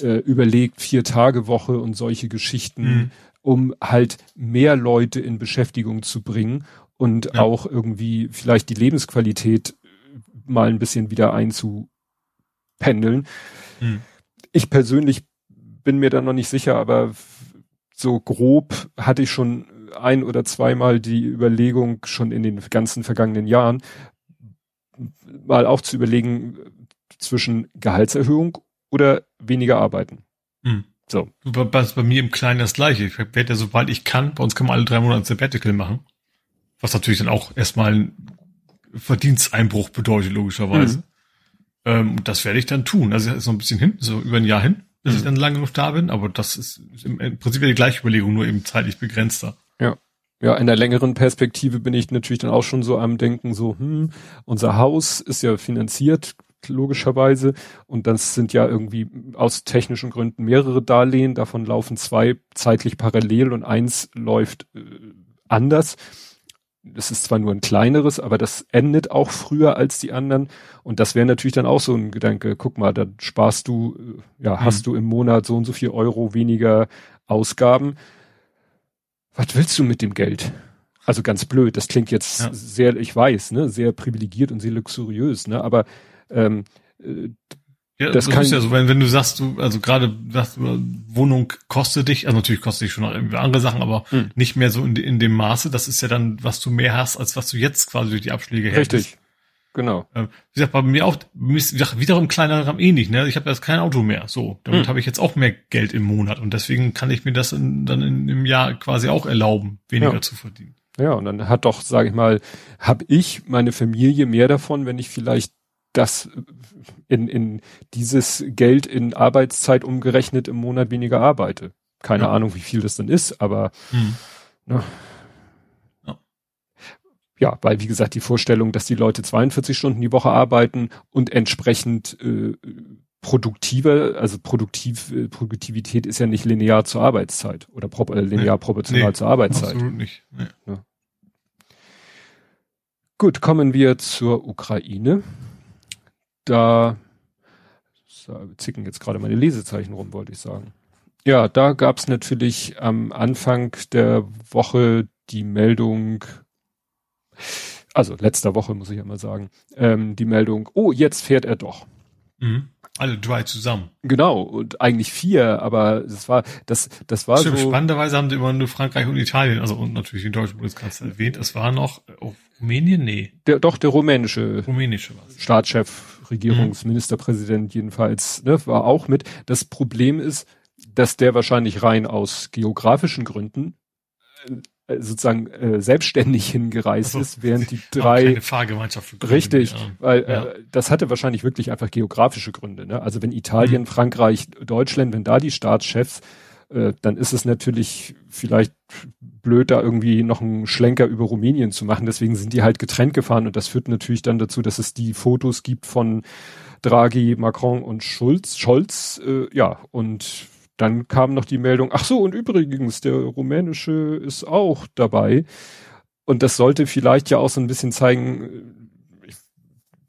äh, überlegt vier Tage Woche und solche Geschichten, mhm. um halt mehr Leute in Beschäftigung zu bringen und ja. auch irgendwie vielleicht die Lebensqualität mal ein bisschen wieder einzupendeln. Mhm. Ich persönlich bin mir da noch nicht sicher, aber so grob hatte ich schon ein oder zweimal die Überlegung schon in den ganzen vergangenen Jahren, mal auch zu überlegen zwischen Gehaltserhöhung oder weniger arbeiten. Hm. So. Bei, bei mir im Kleinen das Gleiche. Ich werde ja, sobald ich kann, bei uns kann man alle drei Monate Sabbatical machen. Was natürlich dann auch erstmal ein Verdiensteinbruch bedeutet, logischerweise. Mhm. Ähm, das werde ich dann tun. Also, ist noch ein bisschen hin, so über ein Jahr hin, bis mhm. ich dann lange genug da bin. Aber das ist im, Prinzip die gleiche Überlegung, nur eben zeitlich begrenzter. Ja. Ja, in der längeren Perspektive bin ich natürlich dann auch schon so am Denken, so, hm, unser Haus ist ja finanziert, logischerweise. Und das sind ja irgendwie aus technischen Gründen mehrere Darlehen. Davon laufen zwei zeitlich parallel und eins läuft äh, anders. Das ist zwar nur ein kleineres, aber das endet auch früher als die anderen. Und das wäre natürlich dann auch so ein Gedanke. Guck mal, da sparst du, äh, ja, mhm. hast du im Monat so und so viel Euro weniger Ausgaben. Was willst du mit dem Geld? Also ganz blöd, das klingt jetzt ja. sehr, ich weiß, ne, sehr privilegiert und sehr luxuriös, ne, aber ähm, äh, ja, das, das kann ist ja so, wenn, wenn du sagst, du, also gerade sagst, Wohnung kostet dich, also natürlich kostet dich schon irgendwie andere Sachen, aber hm. nicht mehr so in, in dem Maße, das ist ja dann, was du mehr hast, als was du jetzt quasi durch die Abschläge hättest. Richtig. Genau. Ähm, wie gesagt, bei mir auch, wie gesagt, wiederum kleiner Rahmen ähnlich, ne? Ich habe jetzt kein Auto mehr. So, damit hm. habe ich jetzt auch mehr Geld im Monat und deswegen kann ich mir das in, dann in, im Jahr quasi auch erlauben, weniger ja. zu verdienen. Ja, und dann hat doch, sage ich mal, habe ich meine Familie mehr davon, wenn ich vielleicht das in, in dieses Geld in Arbeitszeit umgerechnet im Monat weniger arbeite. Keine ja. Ahnung, wie viel das dann ist, aber hm. ne. Ja, weil wie gesagt die Vorstellung, dass die Leute 42 Stunden die Woche arbeiten und entsprechend äh, produktiver, also produktiv, äh, Produktivität ist ja nicht linear zur Arbeitszeit oder pro, äh, linear nee, proportional nee, zur Arbeitszeit. Absolut nicht. Nee. Ja. Gut, kommen wir zur Ukraine da zicken jetzt gerade meine Lesezeichen rum, wollte ich sagen. Ja, da gab es natürlich am Anfang der Woche die Meldung, also letzter Woche muss ich ja mal sagen, ähm, die Meldung, oh, jetzt fährt er doch. Mhm. Alle drei zusammen. Genau, und eigentlich vier, aber das war, das, das war Stimmt, so. Spannenderweise haben sie immer nur Frankreich und Italien, also und natürlich den deutschen Bundeskanzler erwähnt. Es war noch, oh, Rumänien? Nee. Der, doch, der rumänische. Rumänische. Staatschef, Regierungsministerpräsident mhm. jedenfalls, ne, war auch mit. Das Problem ist, dass der wahrscheinlich rein aus geografischen Gründen sozusagen äh, selbstständig hingereist also, ist, während die drei Fahrgemeinschaft richtig, ja. weil äh, ja. äh, das hatte wahrscheinlich wirklich einfach geografische Gründe. Ne? Also wenn Italien, mhm. Frankreich, Deutschland, wenn da die Staatschefs äh, dann ist es natürlich vielleicht blöd, da irgendwie noch einen Schlenker über Rumänien zu machen. Deswegen sind die halt getrennt gefahren und das führt natürlich dann dazu, dass es die Fotos gibt von Draghi, Macron und Schulz, Scholz, äh, ja, und dann kam noch die Meldung, ach so, und übrigens, der rumänische ist auch dabei. Und das sollte vielleicht ja auch so ein bisschen zeigen,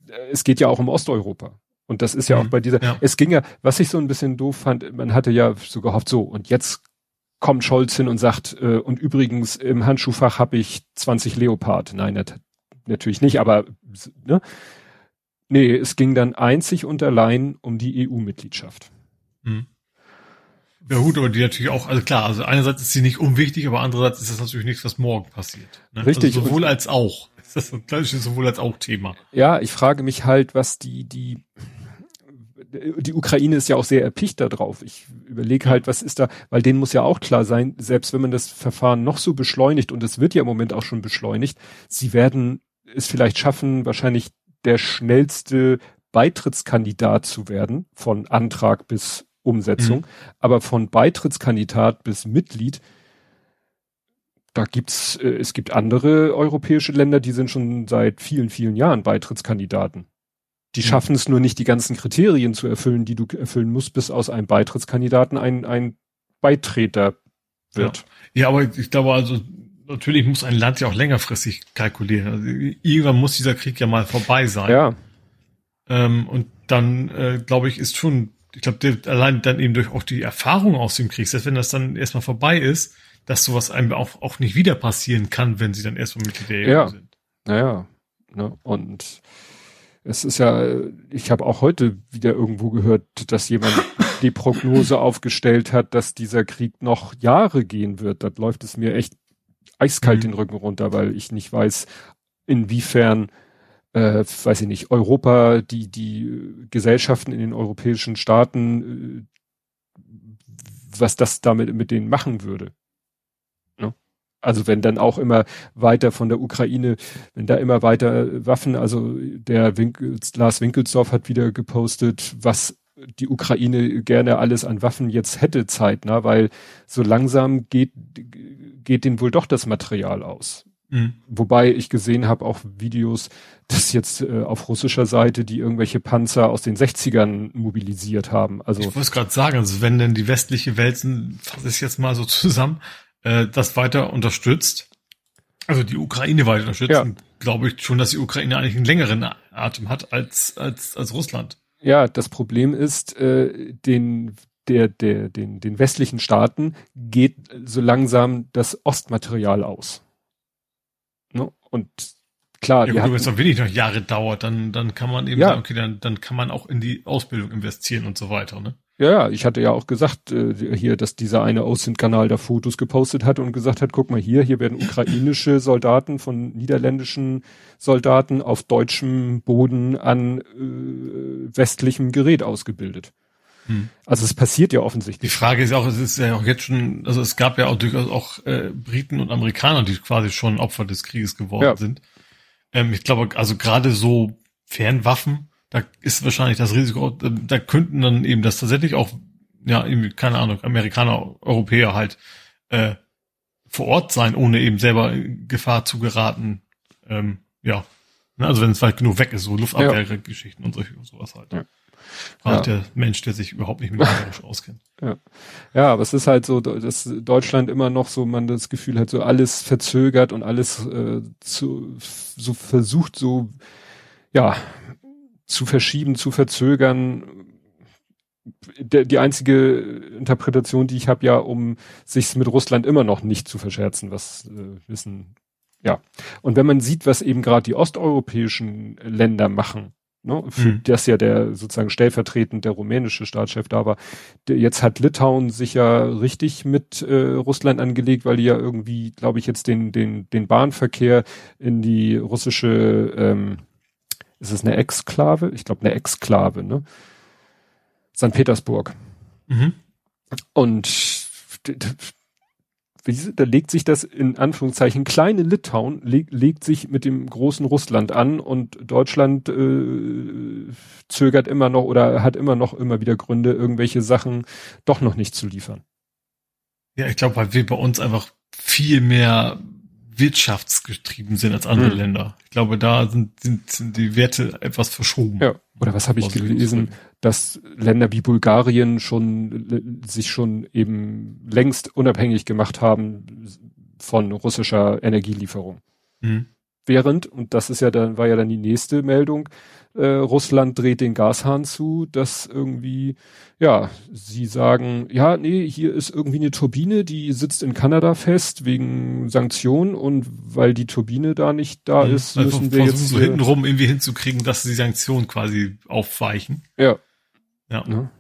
äh, es geht ja auch um Osteuropa. Und das ist ja mhm. auch bei dieser, ja. es ging ja, was ich so ein bisschen doof fand, man hatte ja so gehofft, so, und jetzt kommt Scholz hin und sagt, äh, und übrigens im Handschuhfach habe ich 20 Leopard. Nein, nat natürlich nicht, aber ne? Nee, es ging dann einzig und allein um die EU-Mitgliedschaft. Mhm. Ja gut, aber die natürlich auch, also klar, also einerseits ist sie nicht unwichtig, aber andererseits ist das natürlich nichts, was morgen passiert. Ne? Richtig. Also sowohl als auch. Das ist ein klassisches sowohl als auch Thema. Ja, ich frage mich halt, was die, die, die Ukraine ist ja auch sehr erpicht darauf. Ich überlege halt, was ist da, weil denen muss ja auch klar sein, selbst wenn man das Verfahren noch so beschleunigt, und es wird ja im Moment auch schon beschleunigt, sie werden es vielleicht schaffen, wahrscheinlich der schnellste Beitrittskandidat zu werden, von Antrag bis Umsetzung, mhm. aber von Beitrittskandidat bis Mitglied, da gibt's, äh, es gibt andere europäische Länder, die sind schon seit vielen, vielen Jahren Beitrittskandidaten. Die hm. schaffen es nur nicht, die ganzen Kriterien zu erfüllen, die du erfüllen musst, bis aus einem Beitrittskandidaten ein, ein Beitreter wird. Ja. ja, aber ich glaube also, natürlich muss ein Land ja auch längerfristig kalkulieren. Also, irgendwann muss dieser Krieg ja mal vorbei sein. Ja. Ähm, und dann, äh, glaube ich, ist schon, ich glaube, allein dann eben durch auch die Erfahrung aus dem Krieg, selbst wenn das dann erstmal vorbei ist, dass sowas einem auch, auch nicht wieder passieren kann, wenn sie dann erstmal mit der EU ja. sind. Naja, ne? und es ist ja, ich habe auch heute wieder irgendwo gehört, dass jemand die Prognose aufgestellt hat, dass dieser Krieg noch Jahre gehen wird. Da läuft es mir echt eiskalt mhm. den Rücken runter, weil ich nicht weiß, inwiefern, äh, weiß ich nicht, Europa, die, die Gesellschaften in den europäischen Staaten, äh, was das damit mit denen machen würde. Ne? Also wenn dann auch immer weiter von der Ukraine, wenn da immer weiter Waffen, also der Winkel, Lars Winkelsdorf hat wieder gepostet, was die Ukraine gerne alles an Waffen jetzt hätte zeitnah, weil so langsam geht, geht denen wohl doch das Material aus. Mhm. Wobei ich gesehen habe auch Videos, dass jetzt äh, auf russischer Seite die irgendwelche Panzer aus den 60ern mobilisiert haben. Also ich wollte gerade sagen, also wenn denn die westliche Welt, fasse ich jetzt mal so zusammen, äh, das weiter unterstützt, also die Ukraine weiter unterstützt, ja. glaube ich schon, dass die Ukraine eigentlich einen längeren Atem hat als als als Russland. Ja, das Problem ist, äh, den der, der, den, den westlichen Staaten geht so langsam das Ostmaterial aus. Und klar, ja, gut, wenn es noch wenig noch Jahre dauert, dann, dann kann man eben ja. sagen, okay, dann, dann kann man auch in die Ausbildung investieren und so weiter, ne? Ja, ja, ich hatte ja auch gesagt, äh, hier, dass dieser eine Aussend-Kanal da Fotos gepostet hat und gesagt hat, guck mal hier, hier werden ukrainische Soldaten von niederländischen Soldaten auf deutschem Boden an äh, westlichem Gerät ausgebildet. Hm. Also es passiert ja offensichtlich. Die Frage ist auch, es ist ja auch jetzt schon, also es gab ja auch durchaus auch äh, Briten und Amerikaner, die quasi schon Opfer des Krieges geworden ja. sind. Ähm, ich glaube, also gerade so Fernwaffen, da ist wahrscheinlich das Risiko, da könnten dann eben das tatsächlich auch, ja, irgendwie, keine Ahnung, Amerikaner, Europäer halt äh, vor Ort sein, ohne eben selber in Gefahr zu geraten. Ähm, ja. Ne, also wenn es weit genug weg ist, so Luftabwehrgeschichten ja. und solche sowas halt. Ja. Gerade ja. der Mensch, der sich überhaupt nicht mit Englisch auskennt. Ja. ja, aber es ist halt so, dass Deutschland immer noch so, man das Gefühl hat, so alles verzögert und alles äh, zu, so versucht, so, ja, zu verschieben, zu verzögern. Der, die einzige Interpretation, die ich habe, ja, um sich mit Russland immer noch nicht zu verscherzen, was äh, wissen. Ja. Und wenn man sieht, was eben gerade die osteuropäischen Länder machen, ne, für mhm. das ja der sozusagen stellvertretend der rumänische Staatschef da war. Jetzt hat Litauen sich ja richtig mit äh, Russland angelegt, weil die ja irgendwie, glaube ich, jetzt den, den, den Bahnverkehr in die russische, ähm, ist es eine Exklave? Ich glaube, eine Exklave, ne? St. Petersburg. Mhm. Und da legt sich das in Anführungszeichen kleine Litauen leg, legt sich mit dem großen Russland an und Deutschland äh, zögert immer noch oder hat immer noch immer wieder Gründe, irgendwelche Sachen doch noch nicht zu liefern. Ja, ich glaube, weil wir bei uns einfach viel mehr wirtschaftsgetrieben sind als andere mhm. Länder. Ich glaube, da sind, sind, sind die Werte etwas verschoben. Ja. Oder was habe ich gelesen, dass Länder wie Bulgarien schon sich schon eben längst unabhängig gemacht haben von russischer Energielieferung. Mhm. Während, und das ist ja dann, war ja dann die nächste Meldung, äh, Russland dreht den Gashahn zu, dass irgendwie, ja, sie sagen, ja, nee, hier ist irgendwie eine Turbine, die sitzt in Kanada fest wegen Sanktionen und weil die Turbine da nicht da mhm. ist, müssen also wir jetzt so hintenrum irgendwie hinzukriegen, dass die Sanktionen quasi aufweichen. Ja. Ja. ja.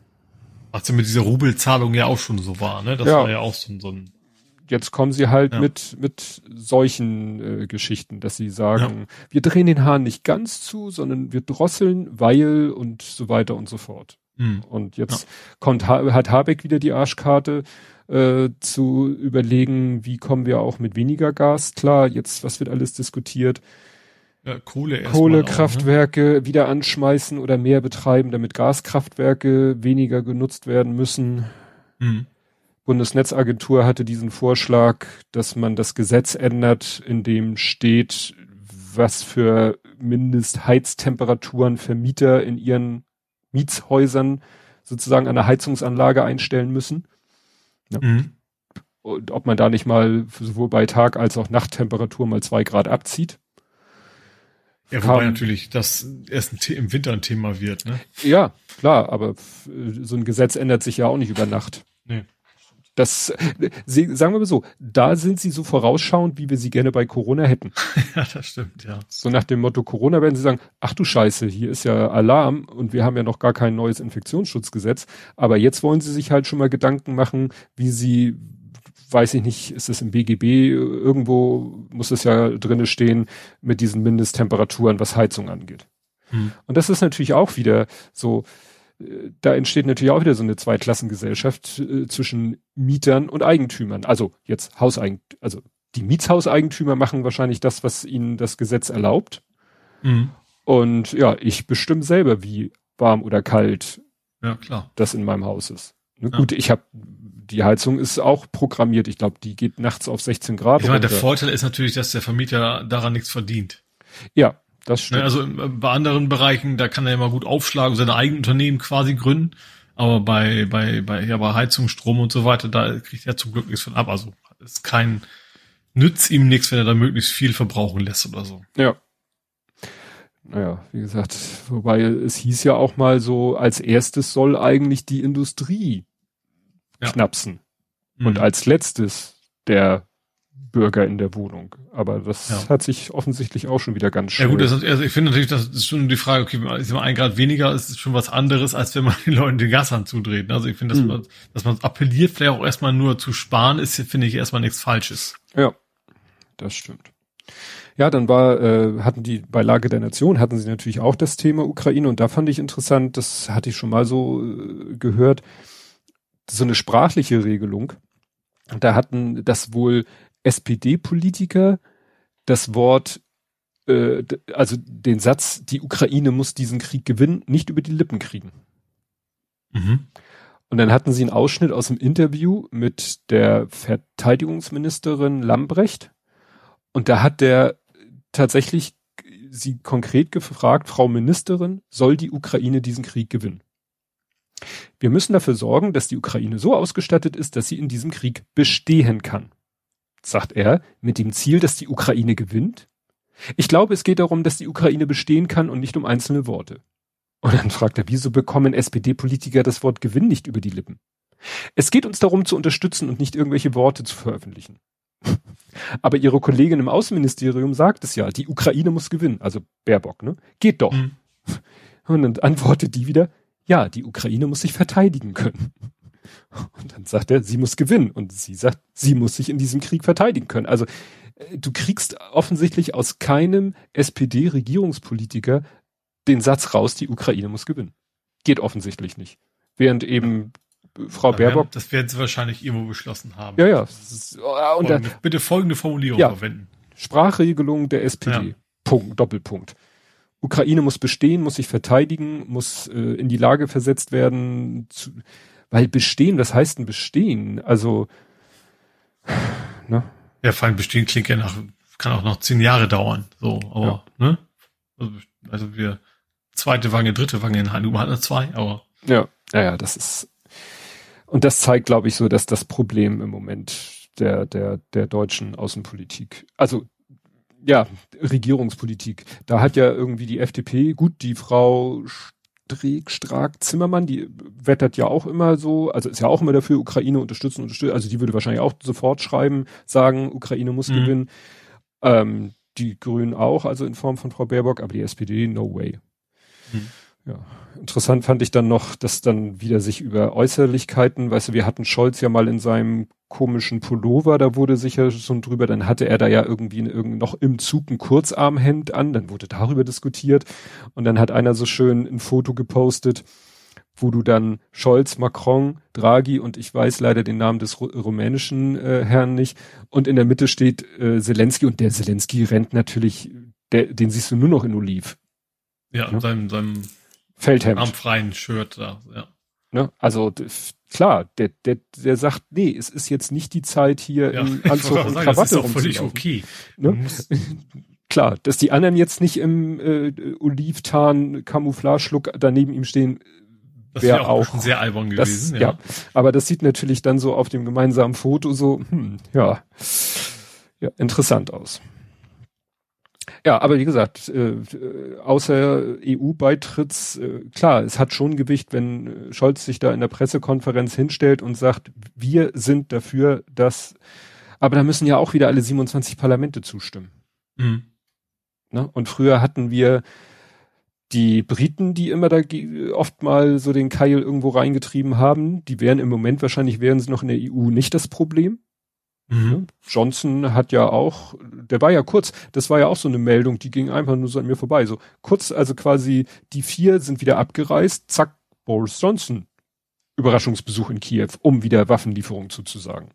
Was ja mit dieser Rubelzahlung ja auch schon so war, ne? Das ja. war ja auch so, so ein jetzt kommen sie halt ja. mit, mit solchen äh, Geschichten, dass sie sagen, ja. wir drehen den Hahn nicht ganz zu, sondern wir drosseln, weil und so weiter und so fort. Mhm. Und jetzt ja. kommt, hat Habeck wieder die Arschkarte äh, zu überlegen, wie kommen wir auch mit weniger Gas klar. Jetzt, was wird alles diskutiert? Ja, Kohle Kohlekraftwerke ne? wieder anschmeißen oder mehr betreiben, damit Gaskraftwerke weniger genutzt werden müssen. Mhm. Bundesnetzagentur hatte diesen Vorschlag, dass man das Gesetz ändert, in dem steht, was für Mindestheiztemperaturen Vermieter in ihren Mietshäusern sozusagen eine Heizungsanlage einstellen müssen. Ja. Mhm. Und ob man da nicht mal sowohl bei Tag als auch Nachttemperatur mal zwei Grad abzieht. Ja, wobei Kam, natürlich das erst im Winter ein Thema wird, ne? Ja, klar, aber so ein Gesetz ändert sich ja auch nicht über Nacht. Nee. Das, sagen wir mal so, da sind sie so vorausschauend, wie wir sie gerne bei Corona hätten. ja, das stimmt, ja. So nach dem Motto Corona werden sie sagen, ach du Scheiße, hier ist ja Alarm und wir haben ja noch gar kein neues Infektionsschutzgesetz. Aber jetzt wollen sie sich halt schon mal Gedanken machen, wie sie, weiß ich nicht, ist es im BGB, irgendwo muss es ja drinne stehen, mit diesen Mindesttemperaturen, was Heizung angeht. Hm. Und das ist natürlich auch wieder so, da entsteht natürlich auch wieder so eine Zweiklassengesellschaft äh, zwischen Mietern und Eigentümern. Also jetzt Hauseigentümer, also die Mietshauseigentümer machen wahrscheinlich das, was ihnen das Gesetz erlaubt. Mhm. Und ja, ich bestimme selber, wie warm oder kalt ja, klar. das in meinem Haus ist. Ne, ja. Gut, ich habe die Heizung ist auch programmiert. Ich glaube, die geht nachts auf 16 Grad. Ich meine, der Vorteil ist natürlich, dass der Vermieter daran nichts verdient. Ja, das stimmt. Also bei anderen Bereichen, da kann er immer gut aufschlagen, seine eigenen Unternehmen quasi gründen. Aber bei, bei, bei, ja, bei Heizung, Strom und so weiter, da kriegt er zum Glück nichts von ab. Also ist kein, nützt ihm nichts, wenn er da möglichst viel verbrauchen lässt oder so. Ja. Naja, wie gesagt, wobei es hieß ja auch mal so, als erstes soll eigentlich die Industrie ja. knapsen. Mhm. Und als letztes der Bürger in der Wohnung. Aber das ja. hat sich offensichtlich auch schon wieder ganz schön. Ja gut, das ist, also ich finde natürlich, das ist schon die Frage, okay, ist immer ein Grad weniger, ist schon was anderes, als wenn man den Leuten den Gashahn zudreht. Also ich finde, dass, mhm. man, dass man appelliert, vielleicht auch erstmal nur zu sparen, ist, finde ich erstmal nichts Falsches. Ja, das stimmt. Ja, dann war, äh, hatten die bei Lage der Nation, hatten sie natürlich auch das Thema Ukraine und da fand ich interessant, das hatte ich schon mal so äh, gehört, so eine sprachliche Regelung. Da hatten das wohl SPD-Politiker das Wort, äh, also den Satz, die Ukraine muss diesen Krieg gewinnen, nicht über die Lippen kriegen. Mhm. Und dann hatten sie einen Ausschnitt aus dem Interview mit der Verteidigungsministerin Lambrecht. Und da hat der tatsächlich sie konkret gefragt, Frau Ministerin, soll die Ukraine diesen Krieg gewinnen? Wir müssen dafür sorgen, dass die Ukraine so ausgestattet ist, dass sie in diesem Krieg bestehen kann sagt er, mit dem Ziel, dass die Ukraine gewinnt? Ich glaube, es geht darum, dass die Ukraine bestehen kann und nicht um einzelne Worte. Und dann fragt er, wieso bekommen SPD-Politiker das Wort Gewinn nicht über die Lippen? Es geht uns darum zu unterstützen und nicht irgendwelche Worte zu veröffentlichen. Aber ihre Kollegin im Außenministerium sagt es ja, die Ukraine muss gewinnen, also Baerbock, ne? Geht doch. Mhm. Und dann antwortet die wieder, ja, die Ukraine muss sich verteidigen können. Und dann sagt er, sie muss gewinnen. Und sie sagt, sie muss sich in diesem Krieg verteidigen können. Also äh, du kriegst offensichtlich aus keinem SPD-Regierungspolitiker den Satz raus, die Ukraine muss gewinnen. Geht offensichtlich nicht. Während eben Frau ja, Baerbock. Das werden sie wahrscheinlich irgendwo beschlossen haben. Ja, ja. Oh, und folgende, dann, bitte folgende Formulierung ja, verwenden. Sprachregelung der SPD. Ja. Punkt, Doppelpunkt. Ukraine muss bestehen, muss sich verteidigen, muss äh, in die Lage versetzt werden, zu, weil bestehen, was heißt denn bestehen? Also, ne? Ja, vor allem bestehen klingt ja nach, kann auch noch zehn Jahre dauern. So, aber, ja. ne? Also, also wir, zweite Wange, dritte Wange in Hannover hat er zwei, aber. Ja, ja, ja, das ist, und das zeigt, glaube ich, so, dass das Problem im Moment der, der, der deutschen Außenpolitik, also, ja, Regierungspolitik. Da hat ja irgendwie die FDP, gut, die Frau Streeck, Strack, Zimmermann, die wettert ja auch immer so, also ist ja auch immer dafür, Ukraine unterstützen, unterstützen, also die würde wahrscheinlich auch sofort schreiben, sagen, Ukraine muss mhm. gewinnen. Ähm, die Grünen auch, also in Form von Frau Baerbock, aber die SPD, no way. Mhm. Ja, interessant fand ich dann noch, dass dann wieder sich über Äußerlichkeiten, weißt du, wir hatten Scholz ja mal in seinem komischen Pullover, da wurde sicher so drüber, dann hatte er da ja irgendwie noch im Zug ein Kurzarmhemd an, dann wurde darüber diskutiert und dann hat einer so schön ein Foto gepostet, wo du dann Scholz, Macron, Draghi und ich weiß leider den Namen des rumänischen äh, Herrn nicht und in der Mitte steht äh, Zelensky und der Zelensky rennt natürlich, der, den siehst du nur noch in Oliv. Ja, in seinem, seinem Feldhemd. Am freien Shirt da, ja. Ne? Also klar, der, der, der sagt, nee, es ist jetzt nicht die Zeit hier ja, im Anzug und sagen, Krawatte das ist auch völlig okay. Ne? klar, dass die anderen jetzt nicht im äh, Olivtarn Camouflage-Look daneben ihm stehen, wäre wär auch, auch sehr albern gewesen. Das, ja. ja, aber das sieht natürlich dann so auf dem gemeinsamen Foto so, hm, ja, ja, interessant aus. Ja, aber wie gesagt, äh, äh außer EU-Beitritts, äh, klar, es hat schon Gewicht, wenn äh, Scholz sich da in der Pressekonferenz hinstellt und sagt, wir sind dafür, dass, aber da müssen ja auch wieder alle 27 Parlamente zustimmen. Mhm. Ne? Und früher hatten wir die Briten, die immer da oft mal so den Keil irgendwo reingetrieben haben, die wären im Moment wahrscheinlich, wären sie noch in der EU nicht das Problem. Mhm. Johnson hat ja auch, der war ja kurz, das war ja auch so eine Meldung, die ging einfach nur so an mir vorbei. So kurz, also quasi die vier sind wieder abgereist, zack, Boris Johnson Überraschungsbesuch in Kiew, um wieder Waffenlieferungen zuzusagen.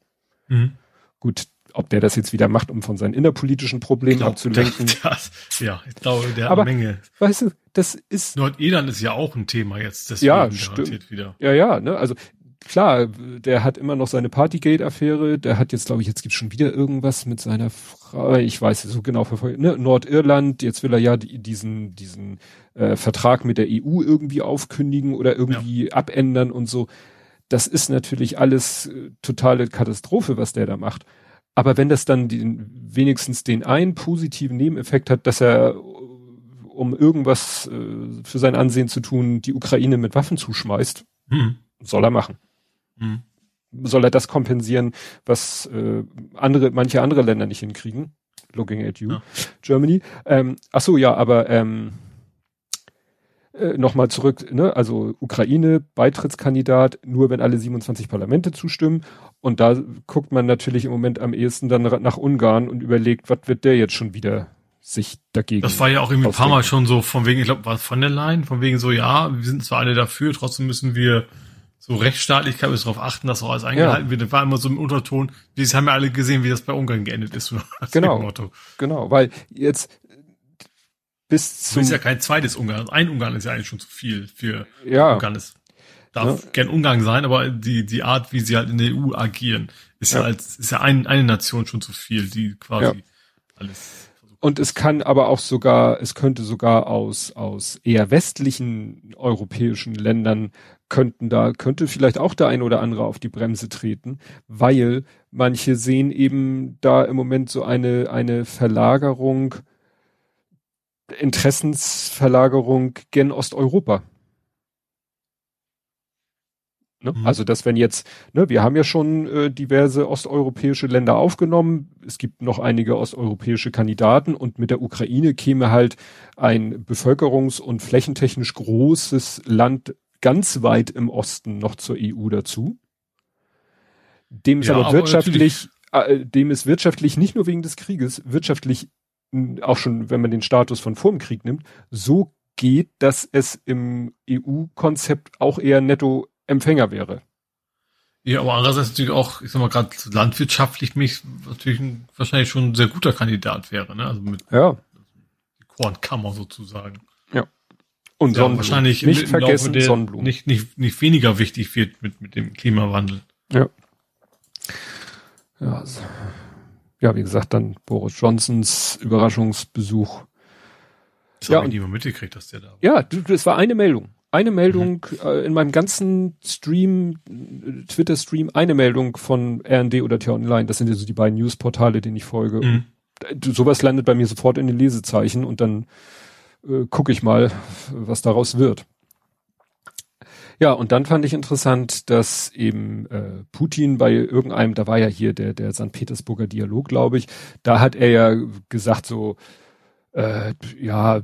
Mhm. Gut, ob der das jetzt wieder macht, um von seinen innerpolitischen Problemen glaub, abzulenken. Das, ja, ich glaube, der Aber, hat eine Menge. Weißt du, das ist. Nordirland ist ja auch ein Thema jetzt, deswegen ja, stimmt. wieder. Ja, ja, ne, also klar, der hat immer noch seine Partygate-Affäre, der hat jetzt, glaube ich, jetzt gibt schon wieder irgendwas mit seiner Frau, ich weiß so genau verfolgt, ne, Nordirland, jetzt will er ja diesen, diesen äh, Vertrag mit der EU irgendwie aufkündigen oder irgendwie ja. abändern und so. Das ist natürlich alles äh, totale Katastrophe, was der da macht. Aber wenn das dann den, wenigstens den einen positiven Nebeneffekt hat, dass er, um irgendwas äh, für sein Ansehen zu tun, die Ukraine mit Waffen zuschmeißt, hm. soll er machen. Hm. Soll er das kompensieren, was äh, andere, manche andere Länder nicht hinkriegen? Looking at you, ja. Germany. Ähm, ach so, ja, aber ähm, äh, nochmal zurück, ne? also Ukraine, Beitrittskandidat, nur wenn alle 27 Parlamente zustimmen. Und da guckt man natürlich im Moment am ehesten dann nach Ungarn und überlegt, was wird der jetzt schon wieder sich dagegen. Das war ja auch irgendwie ein paar Mal schon so von wegen, ich glaube, war von der Line, von wegen so, ja, wir sind zwar alle dafür, trotzdem müssen wir so Rechtsstaatlichkeit müssen darauf achten, dass auch alles eingehalten ja. wird. Das war immer so im Unterton. Wir haben ja alle gesehen, wie das bei Ungarn geendet ist. genau. Genau, weil jetzt bis. Das ist ja kein zweites Ungarn. Ein Ungarn ist ja eigentlich schon zu viel für ja. Ungarn. Ist, darf ja. gern Ungarn sein, aber die, die Art, wie sie halt in der EU agieren, ist ja, ja als, ist ja ein, eine Nation schon zu viel, die quasi alles. Und es kann aber auch sogar, es könnte sogar aus, aus eher westlichen europäischen Ländern könnten da, könnte vielleicht auch der eine oder andere auf die Bremse treten, weil manche sehen eben da im Moment so eine, eine Verlagerung Interessensverlagerung gen Osteuropa. Ne? Mhm. Also, dass wenn jetzt, ne, wir haben ja schon äh, diverse osteuropäische Länder aufgenommen, es gibt noch einige osteuropäische Kandidaten und mit der Ukraine käme halt ein bevölkerungs- und flächentechnisch großes Land ganz weit im Osten noch zur EU dazu. Dem ist ja, aber wirtschaftlich, äh, dem ist wirtschaftlich nicht nur wegen des Krieges, wirtschaftlich auch schon, wenn man den Status von vorm Krieg nimmt, so geht, dass es im EU-Konzept auch eher Nettoempfänger wäre. Ja, aber andererseits natürlich auch, ich sag mal, gerade landwirtschaftlich mich natürlich ein, wahrscheinlich schon ein sehr guter Kandidat wäre, ne? Also mit ja. Kornkammer sozusagen. Und ja, wahrscheinlich nicht vergessen Sonnenblumen. Nicht, nicht, nicht weniger wichtig wird mit, mit dem Klimawandel. Ja. Ja, also ja, wie gesagt, dann Boris Johnsons Überraschungsbesuch. Das ja, habe ich nie mal mitgekriegt, dass der da war. Ja, das war eine Meldung. Eine Meldung mhm. äh, in meinem ganzen Stream, Twitter-Stream, eine Meldung von RND oder T-Online. Das sind ja so die beiden Newsportale, denen ich folge. Mhm. Sowas landet bei mir sofort in den Lesezeichen und dann äh, gucke ich mal, was daraus wird. Ja, und dann fand ich interessant, dass eben äh, Putin bei irgendeinem, da war ja hier der, der St. Petersburger Dialog, glaube ich, da hat er ja gesagt so, äh, ja,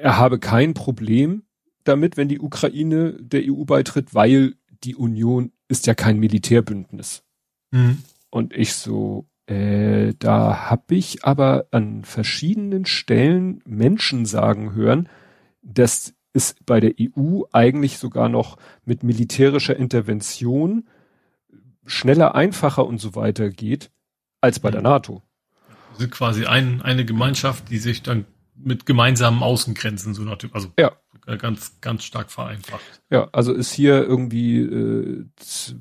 er habe kein Problem damit, wenn die Ukraine der EU beitritt, weil die Union ist ja kein Militärbündnis. Mhm. Und ich so, äh, da habe ich aber an verschiedenen Stellen Menschen sagen hören, dass es bei der EU eigentlich sogar noch mit militärischer Intervention schneller, einfacher und so weiter geht als bei der mhm. NATO. Sind quasi ein, eine Gemeinschaft, die sich dann mit gemeinsamen Außengrenzen so natürlich, also ja. Ganz, ganz stark vereinfacht. Ja, also ist hier irgendwie äh,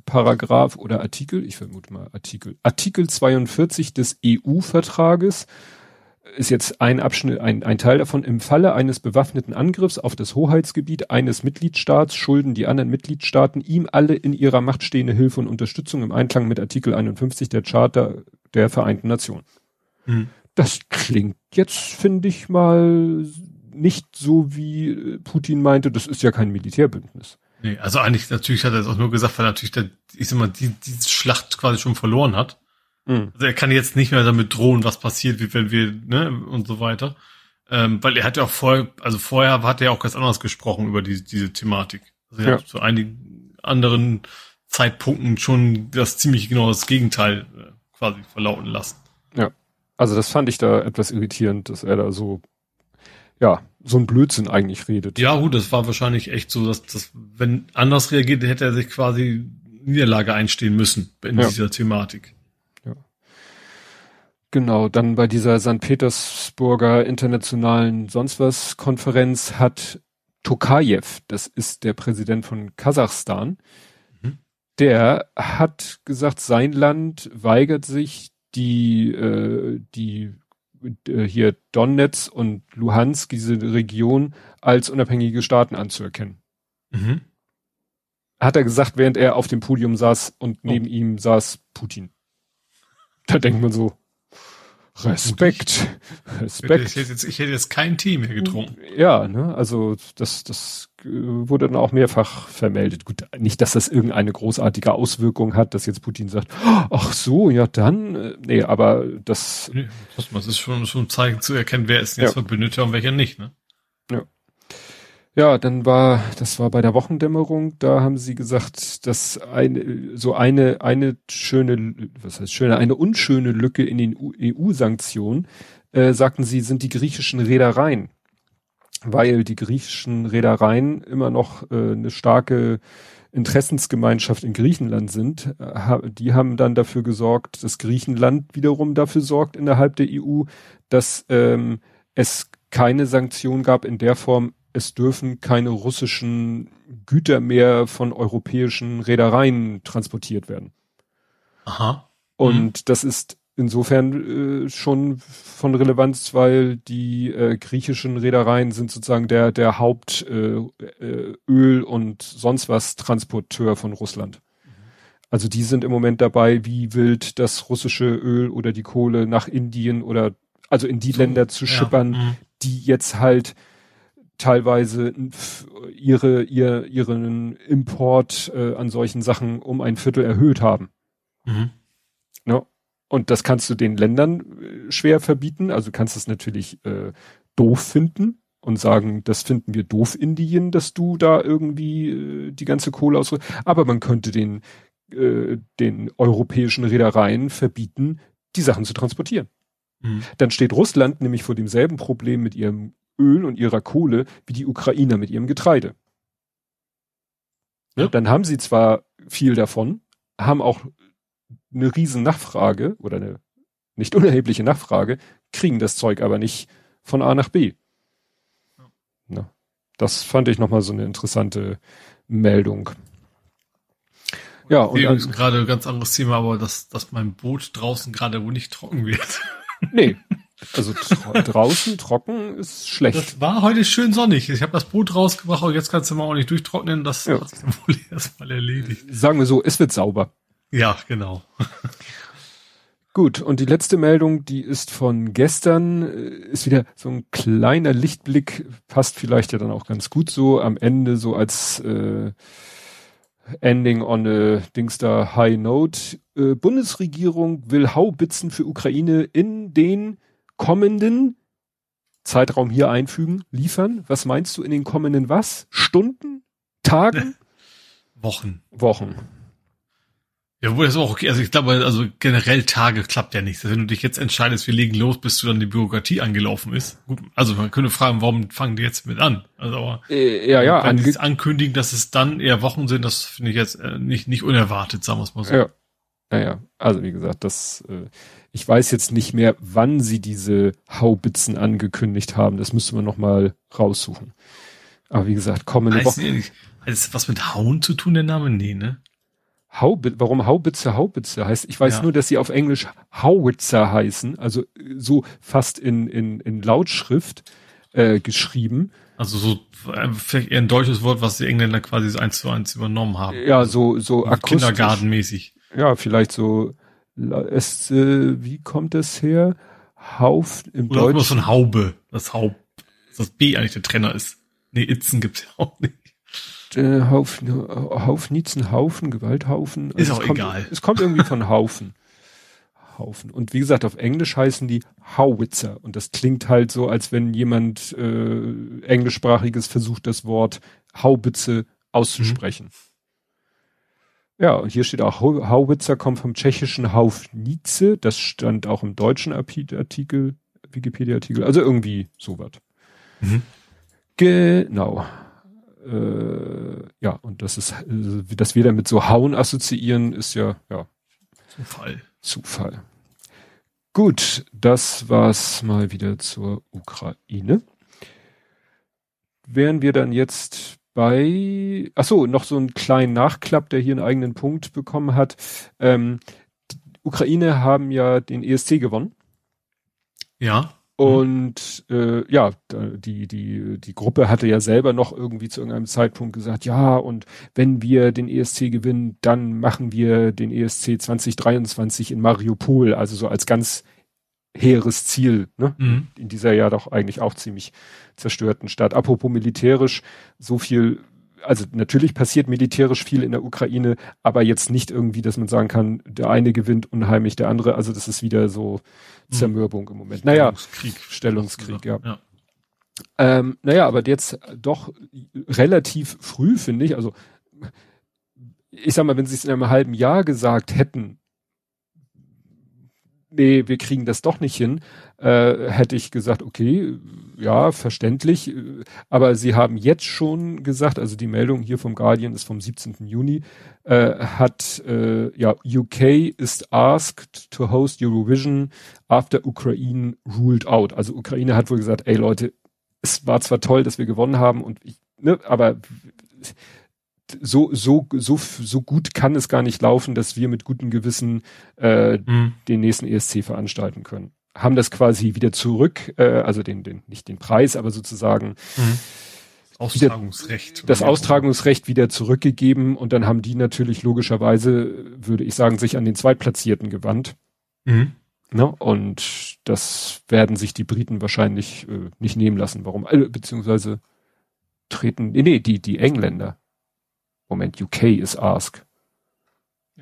Paragraph oder Artikel, ich vermute mal Artikel, Artikel 42 des EU-Vertrages ist jetzt ein Abschnitt, ein, ein Teil davon. Im Falle eines bewaffneten Angriffs auf das Hoheitsgebiet eines Mitgliedstaats schulden die anderen Mitgliedstaaten ihm alle in ihrer Macht stehende Hilfe und Unterstützung im Einklang mit Artikel 51 der Charta der Vereinten Nationen. Hm. Das klingt jetzt, finde ich mal, nicht so wie Putin meinte, das ist ja kein Militärbündnis. Nee, also eigentlich, natürlich hat er es auch nur gesagt, weil natürlich der, ich sag mal, die, diese Schlacht quasi schon verloren hat. Mhm. Also er kann jetzt nicht mehr damit drohen, was passiert, wie wenn wir, ne, und so weiter. Ähm, weil er hat ja auch vorher, also vorher hat er auch ganz anders gesprochen über die, diese Thematik. Also er ja. hat zu einigen anderen Zeitpunkten schon das ziemlich genau das Gegenteil äh, quasi verlauten lassen. Ja. Also das fand ich da etwas irritierend, dass er da so ja, so ein Blödsinn eigentlich redet. Ja, gut, das war wahrscheinlich echt so, dass, dass wenn anders reagiert, hätte er sich quasi Niederlage einstehen müssen in ja. dieser Thematik. Ja. Genau, dann bei dieser St. Petersburger internationalen sonst was Konferenz hat Tokajew, das ist der Präsident von Kasachstan, mhm. der hat gesagt, sein Land weigert sich, die, äh, die hier Donetsk und Luhansk, diese Region, als unabhängige Staaten anzuerkennen. Mhm. Hat er gesagt, während er auf dem Podium saß und neben oh. ihm saß Putin. Da denkt man so, Respekt. Respekt. Ich hätte, jetzt, ich hätte jetzt kein Team mehr getrunken. Ja, ne, also das, das äh, wurde dann auch mehrfach vermeldet. Gut, nicht, dass das irgendeine großartige Auswirkung hat, dass jetzt Putin sagt, ach so, ja dann, äh, nee, aber das. Nee, das ist schon, schon ein Zeichen zu erkennen, wer ist jetzt ja. Verbündeter und welcher nicht, ne? Ja. Ja, dann war, das war bei der Wochendämmerung, da haben sie gesagt, dass eine, so eine, eine schöne, was heißt schöne, eine unschöne Lücke in den EU-Sanktionen, äh, sagten sie, sind die griechischen Reedereien. Weil die griechischen Reedereien immer noch äh, eine starke Interessensgemeinschaft in Griechenland sind, äh, die haben dann dafür gesorgt, dass Griechenland wiederum dafür sorgt innerhalb der EU, dass ähm, es keine Sanktion gab in der Form, es dürfen keine russischen Güter mehr von europäischen Reedereien transportiert werden. Aha. Und mhm. das ist insofern äh, schon von Relevanz, weil die äh, griechischen Reedereien sind sozusagen der der Haupt äh, äh, Öl und sonst was Transporteur von Russland. Mhm. Also die sind im Moment dabei, wie wild das russische Öl oder die Kohle nach Indien oder also in die so, Länder zu schippern, mhm. die jetzt halt teilweise ihre, ihr, ihren Import äh, an solchen Sachen um ein Viertel erhöht haben. Mhm. Und das kannst du den Ländern äh, schwer verbieten. Also kannst es natürlich äh, doof finden und sagen, das finden wir doof, Indien, dass du da irgendwie äh, die ganze Kohle aus. Aber man könnte den, äh, den europäischen Reedereien verbieten, die Sachen zu transportieren. Mhm. Dann steht Russland nämlich vor demselben Problem mit ihrem Öl und ihrer Kohle wie die Ukrainer mit ihrem Getreide. Ne? Ja. Dann haben sie zwar viel davon, haben auch eine riesen Nachfrage oder eine nicht unerhebliche Nachfrage, kriegen das Zeug aber nicht von A nach B. Ja. Ne? Das fand ich nochmal so eine interessante Meldung. Ja, und ist gerade ganz anderes Thema, aber dass, dass mein Boot draußen gerade wo nicht trocken wird. Nee, also draußen trocken ist schlecht. Das war heute schön sonnig. Ich habe das Boot rausgebracht, aber jetzt kannst du mal auch nicht durchtrocknen. Das ja. hat sich dann wohl erstmal erledigt. Sagen wir so, es wird sauber. Ja, genau. Gut, und die letzte Meldung, die ist von gestern, äh, ist wieder so ein kleiner Lichtblick, passt vielleicht ja dann auch ganz gut so am Ende, so als äh, Ending on a Dings da High Note. Äh, Bundesregierung will Haubitzen für Ukraine in den kommenden Zeitraum hier einfügen, liefern. Was meinst du in den kommenden was? Stunden? Tagen? Wochen. Wochen. Ja, wo das auch okay. Also ich glaube, also generell Tage klappt ja nicht. Also wenn du dich jetzt entscheidest, wir legen los, bis du dann die Bürokratie angelaufen ist. Gut, also man könnte fragen, warum fangen die jetzt mit an? Also aber äh, ja, ja, wenn die ankündigen, dass es dann eher Wochen sind, das finde ich jetzt äh, nicht nicht unerwartet, sagen wir es mal so. Ja. Naja, also wie gesagt, das äh, ich weiß jetzt nicht mehr, wann sie diese Haubitzen angekündigt haben. Das müsste man noch mal raussuchen. Aber wie gesagt, kommende Woche. Hat das was mit Hauen zu tun, der Name? Nee, ne? Haubitze, warum Haubitze Haubitze heißt? Ich weiß ja. nur, dass sie auf Englisch Howitzer heißen, also so fast in, in, in Lautschrift äh, geschrieben. Also so äh, vielleicht eher ein deutsches Wort, was die Engländer quasi so eins zu eins übernommen haben. Ja, so so akustisch. Kindergartenmäßig. Ja, vielleicht so es, äh, wie kommt das her? Hauf im Oder Deutschen. von Haube, das Haupt, das B eigentlich der Trenner ist. Nee, Itzen gibt's ja auch nicht. Äh, Haufen, Haufnitzen, Haufen, Gewalthaufen. Also ist auch kommt, egal. Es kommt irgendwie von Haufen. Haufen. Und wie gesagt, auf Englisch heißen die Howitzer. Und das klingt halt so, als wenn jemand äh, englischsprachiges versucht, das Wort Haubitze auszusprechen. Mhm. Ja, und hier steht auch, Hauwitzer kommt vom tschechischen Haufnice. Das stand auch im deutschen Artikel, Wikipedia-Artikel. Also irgendwie sowas. Mhm. Genau. Äh, ja, und das ist, äh, dass wir damit so Hauen assoziieren, ist ja, ja. Zufall. Zufall. Gut, das war's mal wieder zur Ukraine. Wären wir dann jetzt bei, ach so, noch so einen kleinen Nachklapp, der hier einen eigenen Punkt bekommen hat. Ähm, Ukraine haben ja den ESC gewonnen. Ja. Und äh, ja, die, die, die Gruppe hatte ja selber noch irgendwie zu irgendeinem Zeitpunkt gesagt, ja, und wenn wir den ESC gewinnen, dann machen wir den ESC 2023 in Mariupol, also so als ganz hehres Ziel, ne? Mhm. In dieser ja doch eigentlich auch ziemlich zerstörten Stadt. Apropos militärisch, so viel, also natürlich passiert militärisch viel in der Ukraine, aber jetzt nicht irgendwie, dass man sagen kann, der eine gewinnt unheimlich, der andere, also das ist wieder so mhm. Zermürbung im Moment. Naja, Stellungskrieg, Stellungskrieg ja. ja. Ähm, naja, aber jetzt doch relativ früh, finde ich, also ich sag mal, wenn sie es in einem halben Jahr gesagt hätten, nee, wir kriegen das doch nicht hin, äh, hätte ich gesagt, okay, ja, verständlich. Aber sie haben jetzt schon gesagt, also die Meldung hier vom Guardian ist vom 17. Juni, äh, hat, äh, ja, UK is asked to host Eurovision after Ukraine ruled out. Also Ukraine hat wohl gesagt, ey Leute, es war zwar toll, dass wir gewonnen haben und ich, ne, aber so, so, so, so gut kann es gar nicht laufen, dass wir mit gutem Gewissen äh, mhm. den nächsten ESC veranstalten können. Haben das quasi wieder zurück, äh, also den, den, nicht den Preis, aber sozusagen mhm. Austragungsrecht. Wieder, das Austragungsrecht wieder zurückgegeben und dann haben die natürlich logischerweise, würde ich sagen, sich an den Zweitplatzierten gewandt. Mhm. Ne? Und das werden sich die Briten wahrscheinlich äh, nicht nehmen lassen. Warum? Äh, beziehungsweise treten, nee, nee, die, die Engländer. Moment, UK ist Ask.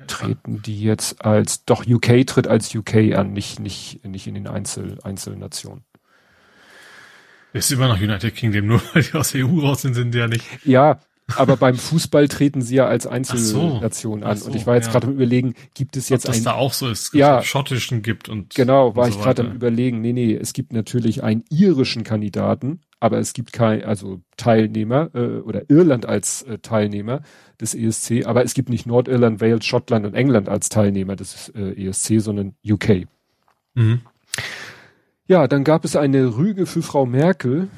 Treten die jetzt als, doch UK tritt als UK an, nicht, nicht, nicht in den Einzel, Einzelnationen. Ist immer noch United Kingdom, nur weil die aus der EU raus sind, sind die ja nicht. Ja, aber beim Fußball treten sie ja als Einzelnation so, an. So, und ich war jetzt ja. gerade am überlegen, gibt es jetzt Ob das ein, da auch so ist, ja, schottischen gibt und genau, war und so ich gerade am überlegen. Nee, nee, es gibt natürlich einen irischen Kandidaten, aber es gibt kein, also Teilnehmer äh, oder Irland als äh, Teilnehmer des ESC, aber es gibt nicht Nordirland, Wales, Schottland und England als Teilnehmer des äh, ESC, sondern UK. Mhm. Ja, dann gab es eine Rüge für Frau Merkel.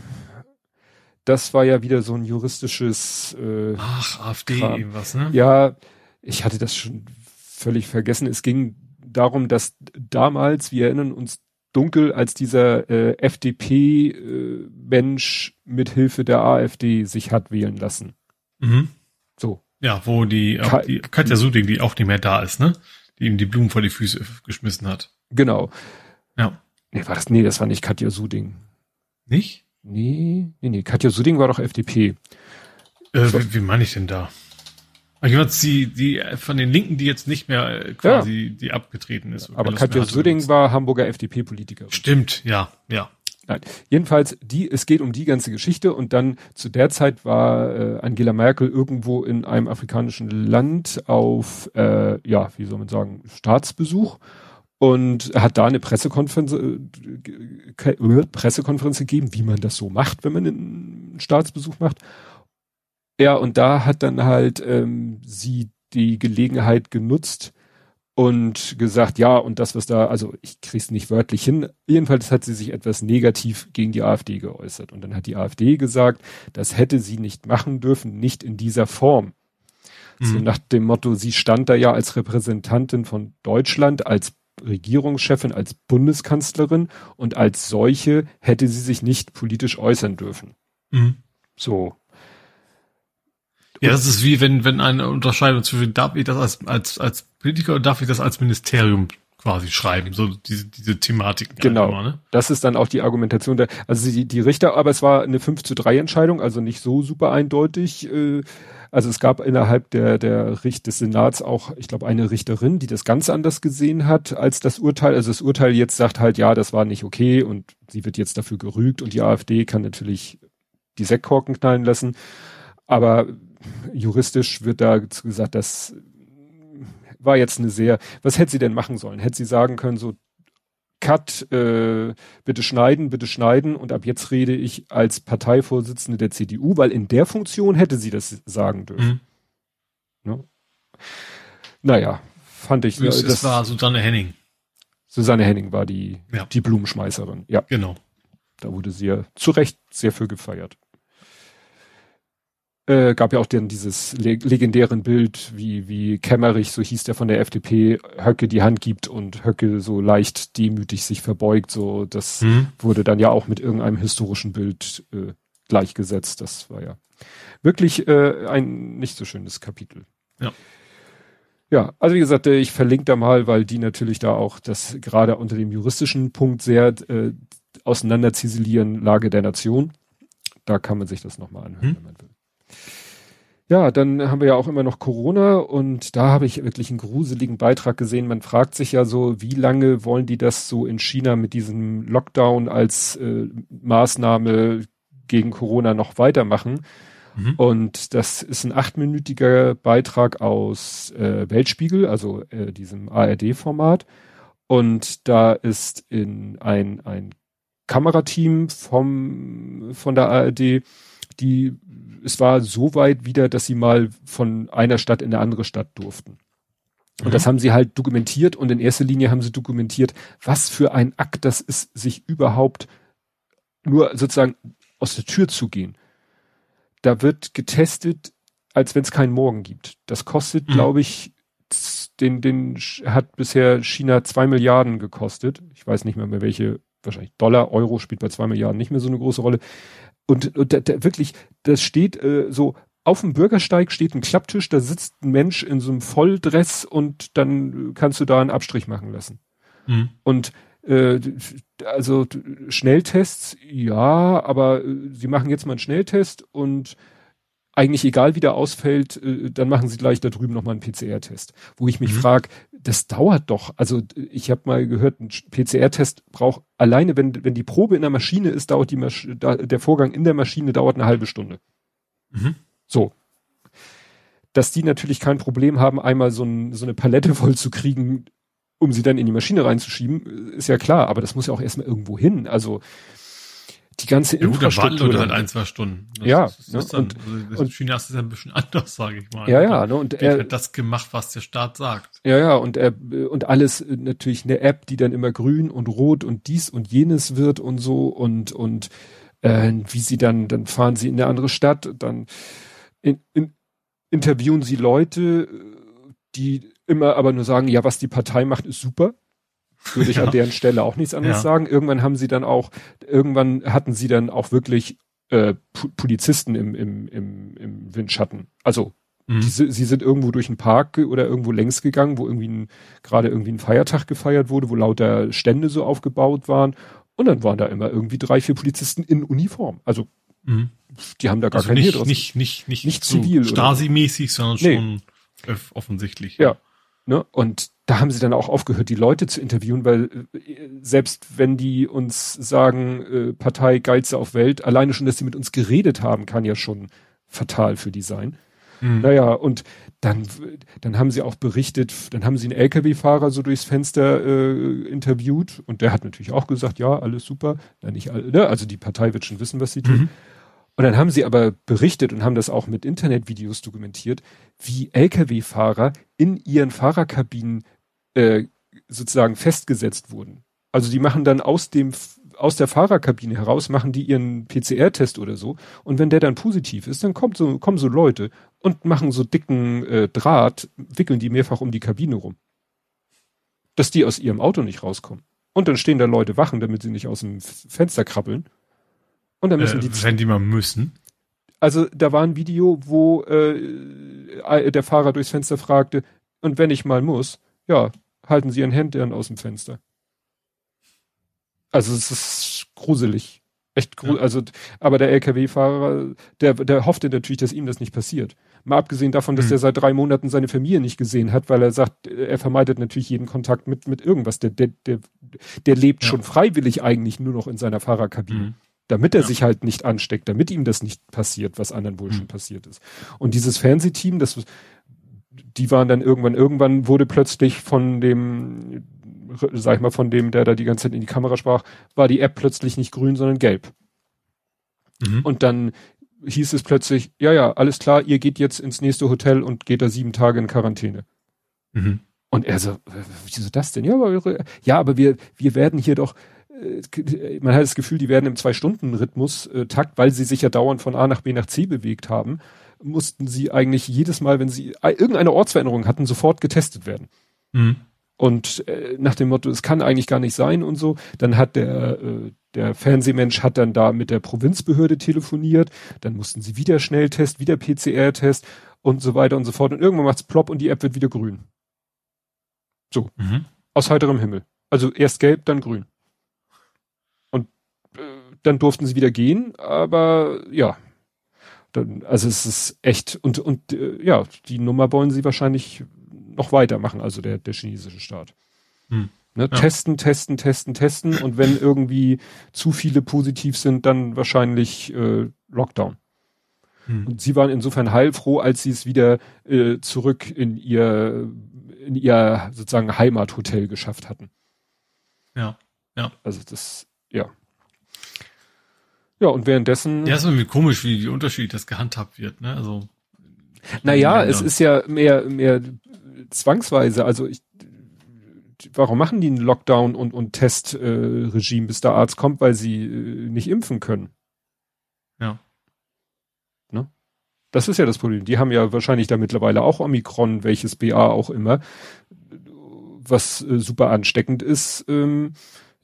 Das war ja wieder so ein juristisches äh, Ach, AfD Kram. irgendwas, ne? Ja, ich hatte das schon völlig vergessen. Es ging darum, dass damals, wir erinnern uns dunkel, als dieser äh, FDP-Mensch äh, mit Hilfe der AfD sich hat wählen lassen. Mhm. So. Ja, wo die, Ka die Katja Suding, die auch nicht mehr da ist, ne? Die ihm die Blumen vor die Füße geschmissen hat. Genau. Ja. Nee, war das, nee, das war nicht Katja Suding. Nicht? Nee, nee, nee. Katja Suding war doch FDP. Äh, wie, wie meine ich denn da? Jeweils die, die von den Linken, die jetzt nicht mehr äh, quasi, ja. die abgetreten ist. Aber Katja Söding war Hamburger FDP-Politiker. Stimmt, ja, ja. Nein, jedenfalls die, es geht um die ganze Geschichte und dann zu der Zeit war äh, Angela Merkel irgendwo in einem afrikanischen Land auf, äh, ja, wie soll man sagen, Staatsbesuch und hat da eine Pressekonferenz, äh, Pressekonferenz gegeben, wie man das so macht, wenn man einen Staatsbesuch macht. Ja, und da hat dann halt ähm, sie die Gelegenheit genutzt und gesagt, ja, und das, was da, also ich krieg's nicht wörtlich hin, jedenfalls hat sie sich etwas negativ gegen die AfD geäußert. Und dann hat die AfD gesagt, das hätte sie nicht machen dürfen, nicht in dieser Form. Mhm. So nach dem Motto, sie stand da ja als Repräsentantin von Deutschland, als Regierungschefin, als Bundeskanzlerin und als solche hätte sie sich nicht politisch äußern dürfen. Mhm. So. Ja, das ist wie wenn, wenn eine Unterscheidung zwischen, darf ich das als, als, als Politiker oder darf ich das als Ministerium quasi schreiben, so diese, diese Thematik. Genau. Immer, ne? Das ist dann auch die Argumentation der, also die, die Richter, aber es war eine 5 zu 3 Entscheidung, also nicht so super eindeutig. Äh, also es gab innerhalb der, der Richt des Senats auch, ich glaube, eine Richterin, die das ganz anders gesehen hat als das Urteil. Also das Urteil jetzt sagt halt, ja, das war nicht okay und sie wird jetzt dafür gerügt und die AfD kann natürlich die Sektkorken knallen lassen. Aber juristisch wird da gesagt, das war jetzt eine sehr, was hätte sie denn machen sollen? Hätte sie sagen können, so, Cut, äh, bitte schneiden, bitte schneiden und ab jetzt rede ich als Parteivorsitzende der CDU, weil in der Funktion hätte sie das sagen dürfen. Mhm. Ne? Naja, fand ich. Es, das war Susanne Henning. Susanne Henning war die, ja. die Blumenschmeißerin. Ja. Genau. Da wurde sie ja zu Recht sehr für gefeiert. Äh, gab ja auch dann dieses le legendären Bild, wie, wie Kämmerich, so hieß der von der FDP, Höcke die Hand gibt und Höcke so leicht demütig sich verbeugt. So, das mhm. wurde dann ja auch mit irgendeinem historischen Bild äh, gleichgesetzt. Das war ja wirklich äh, ein nicht so schönes Kapitel. Ja. Ja, also wie gesagt, äh, ich verlinke da mal, weil die natürlich da auch das gerade unter dem juristischen Punkt sehr äh, auseinander ziselieren, Lage der Nation. Da kann man sich das nochmal anhören, hm. wenn man will. Ja, dann haben wir ja auch immer noch Corona und da habe ich wirklich einen gruseligen Beitrag gesehen. Man fragt sich ja so, wie lange wollen die das so in China mit diesem Lockdown als äh, Maßnahme gegen Corona noch weitermachen? Mhm. Und das ist ein achtminütiger Beitrag aus äh, Weltspiegel, also äh, diesem ARD-Format. Und da ist in ein, ein Kamerateam vom, von der ARD, die, es war so weit wieder, dass sie mal von einer Stadt in eine andere Stadt durften. Und mhm. das haben sie halt dokumentiert und in erster Linie haben sie dokumentiert, was für ein Akt das ist, sich überhaupt nur sozusagen aus der Tür zu gehen da wird getestet, als wenn es keinen Morgen gibt. Das kostet, mhm. glaube ich, den, den hat bisher China zwei Milliarden gekostet. Ich weiß nicht mehr mehr welche, wahrscheinlich Dollar, Euro spielt bei zwei Milliarden nicht mehr so eine große Rolle. Und, und da, da wirklich, das steht äh, so, auf dem Bürgersteig steht ein Klapptisch, da sitzt ein Mensch in so einem Volldress und dann kannst du da einen Abstrich machen lassen. Mhm. Und äh, also Schnelltests, ja, aber äh, sie machen jetzt mal einen Schnelltest und eigentlich egal wie der ausfällt, äh, dann machen sie gleich da drüben nochmal einen PCR-Test. Wo ich mich mhm. frage, das dauert doch. Also ich habe mal gehört, ein PCR-Test braucht alleine, wenn, wenn die Probe in der Maschine ist, dauert die Masch da, der Vorgang in der Maschine dauert eine halbe Stunde. Mhm. So. Dass die natürlich kein Problem haben, einmal so, ein, so eine Palette voll zu kriegen, um sie dann in die Maschine reinzuschieben, ist ja klar, aber das muss ja auch erstmal irgendwo hin. Also die ganze ja, Infrastruktur. Gut, halt ein, zwei Stunden. Das ja. Ist, ist ne, und, also, China ist ja ein bisschen anders, sage ich mal. Ja, ja. Ne, und er hat das gemacht, was der Staat sagt. Ja, ja. Und er und alles natürlich eine App, die dann immer grün und rot und dies und jenes wird und so und und äh, wie sie dann dann fahren sie in eine andere Stadt, dann in, in, interviewen sie Leute, die immer aber nur sagen, ja, was die Partei macht, ist super. Würde ich ja. an deren Stelle auch nichts anderes ja. sagen. Irgendwann haben sie dann auch, irgendwann hatten sie dann auch wirklich äh, Polizisten im, im, im, im Windschatten. Also mhm. die, sie sind irgendwo durch einen Park oder irgendwo längs gegangen, wo irgendwie gerade irgendwie ein Feiertag gefeiert wurde, wo lauter Stände so aufgebaut waren. Und dann waren da immer irgendwie drei, vier Polizisten in Uniform. Also mhm. die haben da gar also kein nicht, nicht, nicht, nicht, nicht zivil. Stasi-mäßig, sondern schon offensichtlich. Ja. Ne? Und da haben sie dann auch aufgehört, die Leute zu interviewen, weil äh, selbst wenn die uns sagen, äh, Partei geilste auf Welt, alleine schon, dass sie mit uns geredet haben, kann ja schon fatal für die sein. Mhm. Naja, und dann, dann haben sie auch berichtet, dann haben sie einen LKW-Fahrer so durchs Fenster äh, interviewt und der hat natürlich auch gesagt, ja, alles super. Ja, nicht, ne? Also die Partei wird schon wissen, was sie tut. Mhm. Und dann haben sie aber berichtet und haben das auch mit Internetvideos dokumentiert, wie Lkw-Fahrer in ihren Fahrerkabinen äh, sozusagen festgesetzt wurden. Also die machen dann aus dem aus der Fahrerkabine heraus machen die ihren PCR-Test oder so und wenn der dann positiv ist, dann kommt so kommen so Leute und machen so dicken äh, Draht, wickeln die mehrfach um die Kabine rum, dass die aus ihrem Auto nicht rauskommen. Und dann stehen da Leute wachen, damit sie nicht aus dem Fenster krabbeln und dann müssen äh, die. Wenn die mal müssen. Also da war ein Video, wo äh, der Fahrer durchs Fenster fragte, und wenn ich mal muss, ja, halten Sie Ihren Hintern aus dem Fenster. Also es ist gruselig. Echt gruselig. Ja. Also, aber der LKW-Fahrer, der, der hoffte natürlich, dass ihm das nicht passiert. Mal abgesehen davon, dass mhm. der seit drei Monaten seine Familie nicht gesehen hat, weil er sagt, er vermeidet natürlich jeden Kontakt mit, mit irgendwas. Der, der, der, der lebt ja. schon freiwillig eigentlich nur noch in seiner Fahrerkabine. Mhm damit er ja. sich halt nicht ansteckt, damit ihm das nicht passiert, was anderen wohl mhm. schon passiert ist. Und dieses Fernsehteam, das, die waren dann irgendwann, irgendwann wurde plötzlich von dem sag ich mal, von dem, der da die ganze Zeit in die Kamera sprach, war die App plötzlich nicht grün, sondern gelb. Mhm. Und dann hieß es plötzlich, ja, ja, alles klar, ihr geht jetzt ins nächste Hotel und geht da sieben Tage in Quarantäne. Mhm. Und er so, wieso das denn? Ja, aber, ja, aber wir, wir werden hier doch, man hat das Gefühl, die werden im Zwei-Stunden-Rhythmus äh, Takt, weil sie sich ja dauernd von A nach B nach C bewegt haben, mussten sie eigentlich jedes Mal, wenn sie äh, irgendeine Ortsveränderung hatten, sofort getestet werden. Mhm. Und äh, nach dem Motto, es kann eigentlich gar nicht sein und so, dann hat der, äh, der Fernsehmensch hat dann da mit der Provinzbehörde telefoniert, dann mussten sie wieder Schnelltest, wieder PCR-Test und so weiter und so fort. Und irgendwann macht's plopp und die App wird wieder grün. So. Mhm. Aus heiterem Himmel. Also erst gelb, dann grün. Dann durften sie wieder gehen, aber ja. Dann, also es ist echt, und, und äh, ja, die Nummer wollen sie wahrscheinlich noch weitermachen, also der, der chinesische Staat. Hm. Ne, ja. Testen, testen, testen, testen und wenn irgendwie zu viele positiv sind, dann wahrscheinlich äh, Lockdown. Hm. Und sie waren insofern heilfroh, als sie es wieder äh, zurück in ihr in ihr sozusagen Heimathotel geschafft hatten. Ja, ja. Also das, ja. Ja, und währenddessen. Ja, ist irgendwie komisch, wie, wie unterschiedlich das gehandhabt wird, ne? Also. Naja, es ist ja mehr, mehr zwangsweise. Also ich, warum machen die einen Lockdown und, und Testregime, äh, bis der Arzt kommt, weil sie äh, nicht impfen können? Ja. Ne? Das ist ja das Problem. Die haben ja wahrscheinlich da mittlerweile auch Omikron, welches BA auch immer, was äh, super ansteckend ist. Ähm,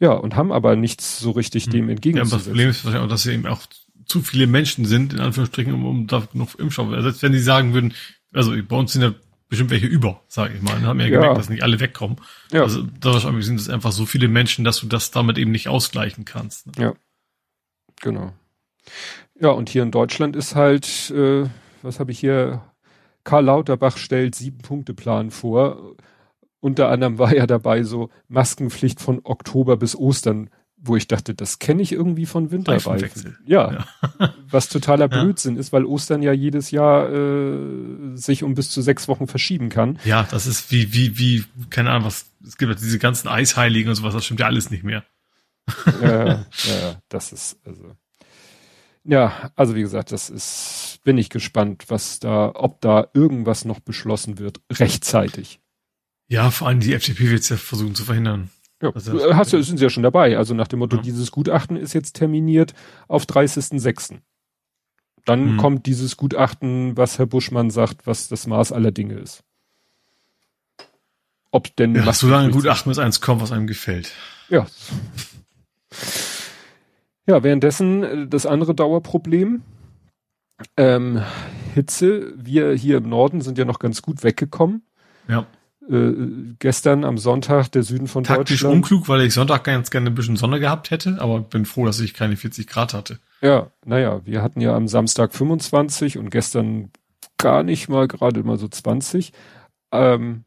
ja, und haben aber nichts so richtig dem entgegenzusetzen. Ja, das Problem ist wahrscheinlich auch, dass sie eben auch zu viele Menschen sind, in Anführungsstrichen, um, um da noch Impfstoff. Also selbst wenn die sagen würden, also bei uns sind ja bestimmt welche über, sage ich mal. Dann haben wir ja, ja gemerkt, dass nicht alle wegkommen. Ja. Also da wahrscheinlich sind es einfach so viele Menschen, dass du das damit eben nicht ausgleichen kannst. Ne? Ja, genau. Ja, und hier in Deutschland ist halt, äh, was habe ich hier? Karl Lauterbach stellt sieben Punkte Plan vor. Unter anderem war ja dabei so Maskenpflicht von Oktober bis Ostern wo ich dachte, das kenne ich irgendwie von Winterreifen. Ja, ja. was totaler Blödsinn ja. ist, weil Ostern ja jedes Jahr äh, sich um bis zu sechs Wochen verschieben kann. Ja, das ist wie, wie, wie, keine Ahnung, was, es gibt ja diese ganzen Eisheiligen und sowas, das stimmt ja alles nicht mehr. ja, ja, das ist, also. Ja, also wie gesagt, das ist, bin ich gespannt, was da, ob da irgendwas noch beschlossen wird, rechtzeitig. Ja, vor allem die FDP wird es ja versuchen zu verhindern. Ja, also, hast du, sind sie ja schon dabei. Also nach dem Motto, ja. dieses Gutachten ist jetzt terminiert auf 30.06. Dann mhm. kommt dieses Gutachten, was Herr Buschmann sagt, was das Maß aller Dinge ist. Ob denn. Ja, so lange Gutachten bis eins kommt, was einem gefällt. Ja. Ja, währenddessen äh, das andere Dauerproblem. Ähm, Hitze. Wir hier im Norden sind ja noch ganz gut weggekommen. Ja äh, gestern am Sonntag der Süden von Taktisch Deutschland. unklug, weil ich Sonntag ganz gerne ein bisschen Sonne gehabt hätte, aber bin froh, dass ich keine 40 Grad hatte. Ja, naja, wir hatten ja am Samstag 25 und gestern gar nicht mal gerade mal so 20. Ähm,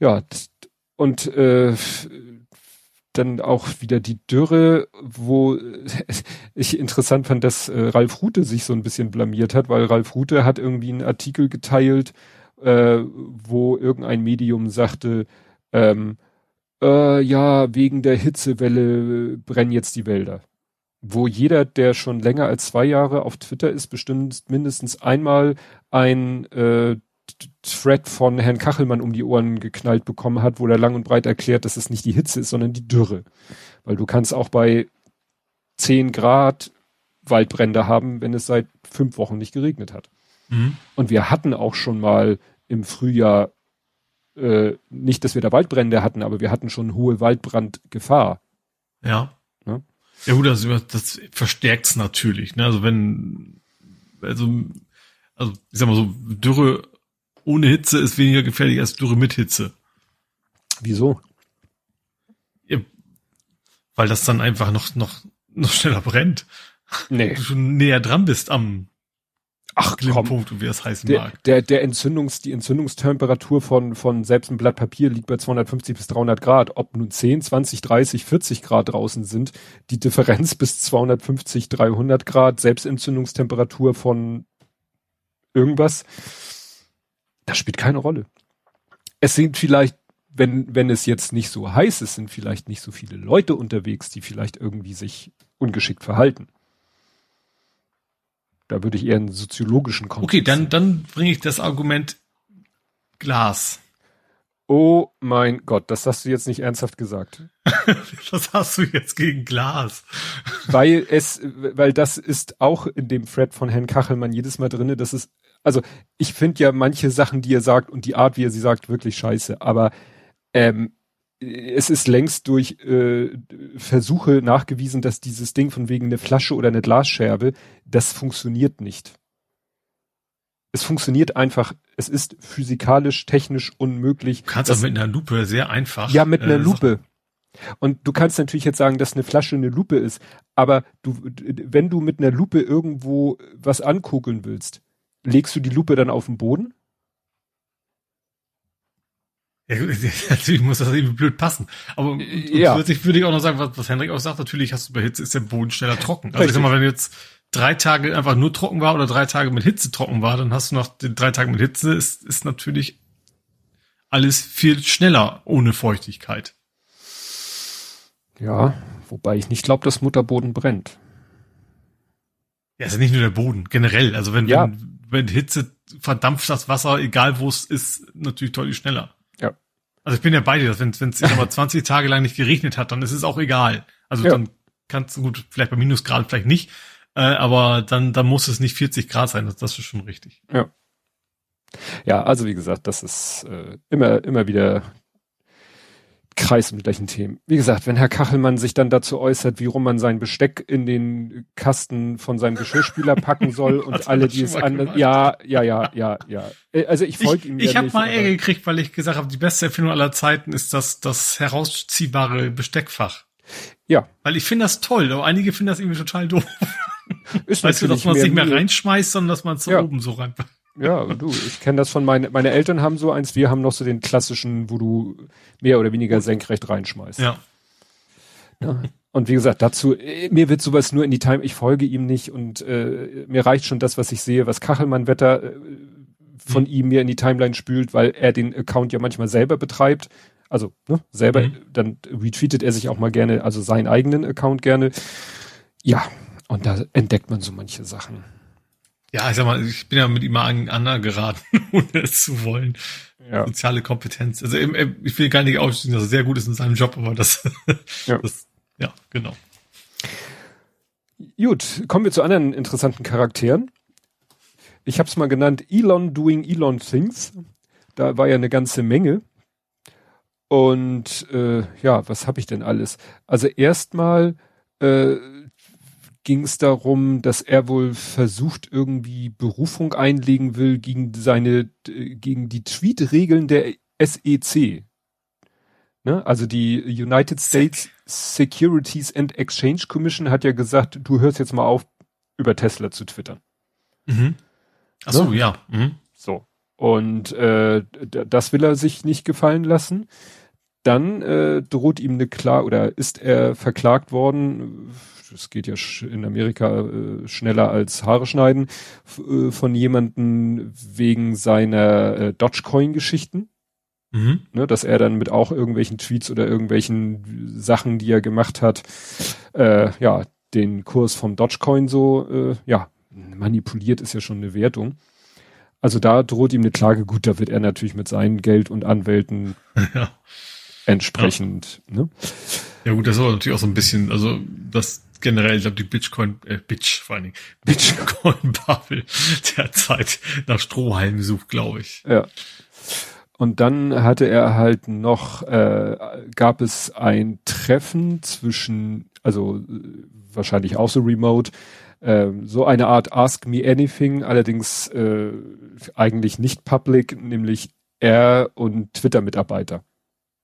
ja, und äh, dann auch wieder die Dürre, wo ich interessant fand, dass äh, Ralf Rute sich so ein bisschen blamiert hat, weil Ralf Rute hat irgendwie einen Artikel geteilt, äh, wo irgendein Medium sagte, ähm, äh, ja, wegen der Hitzewelle brennen jetzt die Wälder. Wo jeder, der schon länger als zwei Jahre auf Twitter ist, bestimmt mindestens einmal ein äh, Thread von Herrn Kachelmann um die Ohren geknallt bekommen hat, wo er lang und breit erklärt, dass es nicht die Hitze ist, sondern die Dürre. Weil du kannst auch bei 10 Grad Waldbrände haben, wenn es seit fünf Wochen nicht geregnet hat. Mhm. Und wir hatten auch schon mal im Frühjahr äh, nicht, dass wir da Waldbrände hatten, aber wir hatten schon hohe Waldbrandgefahr. Ja. Ne? Ja gut, das, das verstärkt's natürlich. Ne? Also wenn, also, also ich sag mal so, Dürre ohne Hitze ist weniger gefährlich als Dürre mit Hitze. Wieso? Ja, weil das dann einfach noch, noch, noch schneller brennt. Nee. Du schon näher dran bist am Ach, Glimmpunkt, wie es heißen der, mag. Der, der Entzündungs, die Entzündungstemperatur von, von selbst ein Blatt Papier liegt bei 250 bis 300 Grad. Ob nun 10, 20, 30, 40 Grad draußen sind, die Differenz bis 250, 300 Grad, Selbstentzündungstemperatur von irgendwas, das spielt keine Rolle. Es sind vielleicht wenn, wenn es jetzt nicht so heiß ist, sind vielleicht nicht so viele Leute unterwegs, die vielleicht irgendwie sich ungeschickt verhalten. Da würde ich eher einen soziologischen Kontext. Okay, dann, dann bringe ich das Argument Glas. Oh mein Gott, das hast du jetzt nicht ernsthaft gesagt. Was hast du jetzt gegen Glas? weil es, weil das ist auch in dem Thread von Herrn Kachelmann jedes Mal drinne, dass es, also ich finde ja manche Sachen, die er sagt und die Art, wie er sie sagt, wirklich scheiße, aber ähm, es ist längst durch äh, Versuche nachgewiesen, dass dieses Ding von wegen eine Flasche oder eine Glasscherbe, das funktioniert nicht. Es funktioniert einfach, es ist physikalisch, technisch unmöglich. Du kannst das mit einer Lupe sehr einfach. Ja, mit einer äh, Lupe. Und du kannst natürlich jetzt sagen, dass eine Flasche eine Lupe ist, aber du, wenn du mit einer Lupe irgendwo was ankugeln willst, legst du die Lupe dann auf den Boden? Ja, natürlich muss das irgendwie blöd passen. Aber ja. zusätzlich würde ich auch noch sagen, was, was Henrik auch sagt, natürlich hast du bei Hitze ist der Boden schneller trocken. Also Richtig. ich sag mal, wenn jetzt drei Tage einfach nur trocken war oder drei Tage mit Hitze trocken war, dann hast du nach den drei Tagen mit Hitze, ist, ist natürlich alles viel schneller ohne Feuchtigkeit. Ja, wobei ich nicht glaube, dass Mutterboden brennt. Ja, ist ja nicht nur der Boden, generell. Also wenn, ja. wenn, wenn Hitze verdampft das Wasser, egal wo es ist, natürlich deutlich schneller. Also ich bin ja bei dir, wenn es ich 20 Tage lang nicht geregnet hat, dann ist es auch egal. Also ja. dann kannst du gut, vielleicht bei Minusgrad vielleicht nicht, äh, aber dann, dann muss es nicht 40 Grad sein, das, das ist schon richtig. Ja. Ja, also wie gesagt, das ist äh, immer, immer wieder Kreis mit gleichen Themen. Wie gesagt, wenn Herr Kachelmann sich dann dazu äußert, wie rum man sein Besteck in den Kasten von seinem Geschirrspüler packen soll und alle, die es an, ja, ja, ja, ja, ja. Äh, also ich folge ihm. Ich habe mal Ärger gekriegt, weil ich gesagt habe, die beste Erfindung aller Zeiten ist das, das herausziehbare Besteckfach. Ja. Weil ich finde das toll, aber einige finden das irgendwie total doof. Ist weißt du, dass man es nicht mehr reinschmeißt, sondern dass man es so ja. oben so rein. Ja, du, ich kenne das von meinen, meine Eltern haben so eins, wir haben noch so den klassischen, wo du mehr oder weniger senkrecht reinschmeißt. Ja. ja. Und wie gesagt, dazu, äh, mir wird sowas nur in die Time, ich folge ihm nicht und äh, mir reicht schon das, was ich sehe, was Kachelmann-Wetter äh, von mhm. ihm mir in die Timeline spült, weil er den Account ja manchmal selber betreibt. Also ne, selber, mhm. dann retweetet er sich auch mal gerne, also seinen eigenen Account gerne. Ja, und da entdeckt man so manche Sachen. Ja, ich sag mal, ich bin ja mit ihm mal aneinander geraten, ohne es zu wollen. Ja. Soziale Kompetenz. Also ich will gar nicht ausschließen, dass er sehr gut ist in seinem Job, aber das, ja, das, ja genau. Gut, kommen wir zu anderen interessanten Charakteren. Ich habe es mal genannt Elon doing Elon things. Da war ja eine ganze Menge. Und äh, ja, was habe ich denn alles? Also erstmal äh, ging es darum, dass er wohl versucht, irgendwie Berufung einlegen will gegen seine, gegen die Tweet-Regeln der SEC. Ne? Also die United States Securities and Exchange Commission hat ja gesagt, du hörst jetzt mal auf, über Tesla zu twittern. Mhm. Ach so, ne? ja. Mhm. So. Und äh, das will er sich nicht gefallen lassen. Dann äh, droht ihm eine Klar oder ist er verklagt worden das geht ja in Amerika äh, schneller als Haare schneiden, äh, von jemanden wegen seiner äh, Dogecoin-Geschichten. Mhm. Ne, dass er dann mit auch irgendwelchen Tweets oder irgendwelchen Sachen, die er gemacht hat, äh, ja, den Kurs vom Dogecoin so, äh, ja, manipuliert ist ja schon eine Wertung. Also da droht ihm eine Klage. Gut, da wird er natürlich mit seinem Geld und Anwälten ja. entsprechend. Ja. Ne? ja gut, das ist aber natürlich auch so ein bisschen, also das generell, ich glaube, die Bitcoin, äh, Bitch vor allen Dingen, Bitcoin-Bubble derzeit nach Strohhalmen sucht, glaube ich. Ja. Und dann hatte er halt noch, äh, gab es ein Treffen zwischen, also äh, wahrscheinlich auch so remote, äh, so eine Art Ask Me Anything, allerdings äh, eigentlich nicht public, nämlich er und Twitter-Mitarbeiter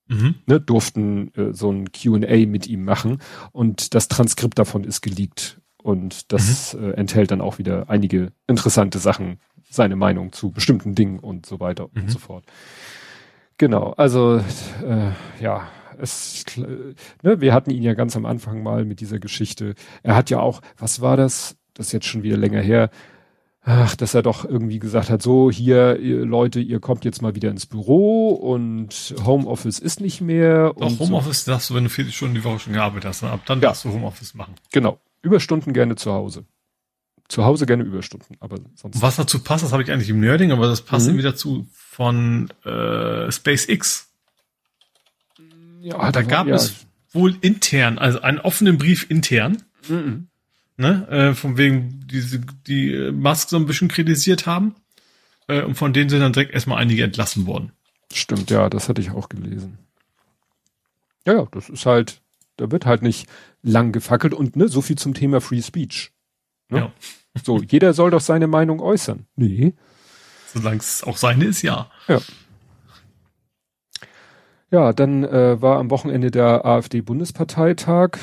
mhm. ne, durften äh, so ein Q&A mit ihm machen und das Transkript davon ist geleakt und das mhm. äh, enthält dann auch wieder einige interessante Sachen, seine Meinung zu bestimmten Dingen und so weiter mhm. und so fort. Genau, also äh, ja, es, ne, wir hatten ihn ja ganz am Anfang mal mit dieser Geschichte. Er hat ja auch, was war das? Das ist jetzt schon wieder länger her. Ach, dass er doch irgendwie gesagt hat, so hier ihr Leute, ihr kommt jetzt mal wieder ins Büro und Homeoffice ist nicht mehr. Doch, Homeoffice so. darfst du, wenn du 40 Stunden die Woche schon gearbeitet hast, ab dann ja. darfst du Homeoffice machen. Genau. Überstunden gerne zu Hause. Zu Hause gerne Überstunden, aber sonst. Was dazu passt, das habe ich eigentlich im Nerding, aber das passt mhm. irgendwie dazu von äh, SpaceX. Ja, da gab ja. es wohl intern, also einen offenen Brief intern. Mhm ne, äh, von wegen diese die äh, Musk so ein bisschen kritisiert haben. Äh, und von denen sind dann direkt erstmal einige entlassen worden. Stimmt, ja, das hatte ich auch gelesen. Ja, ja, das ist halt, da wird halt nicht lang gefackelt und ne, so viel zum Thema Free Speech. Ne? Ja. So, jeder soll doch seine Meinung äußern. Nee. Solange es auch seine ist, ja. Ja. Ja, dann äh, war am Wochenende der AfD-Bundesparteitag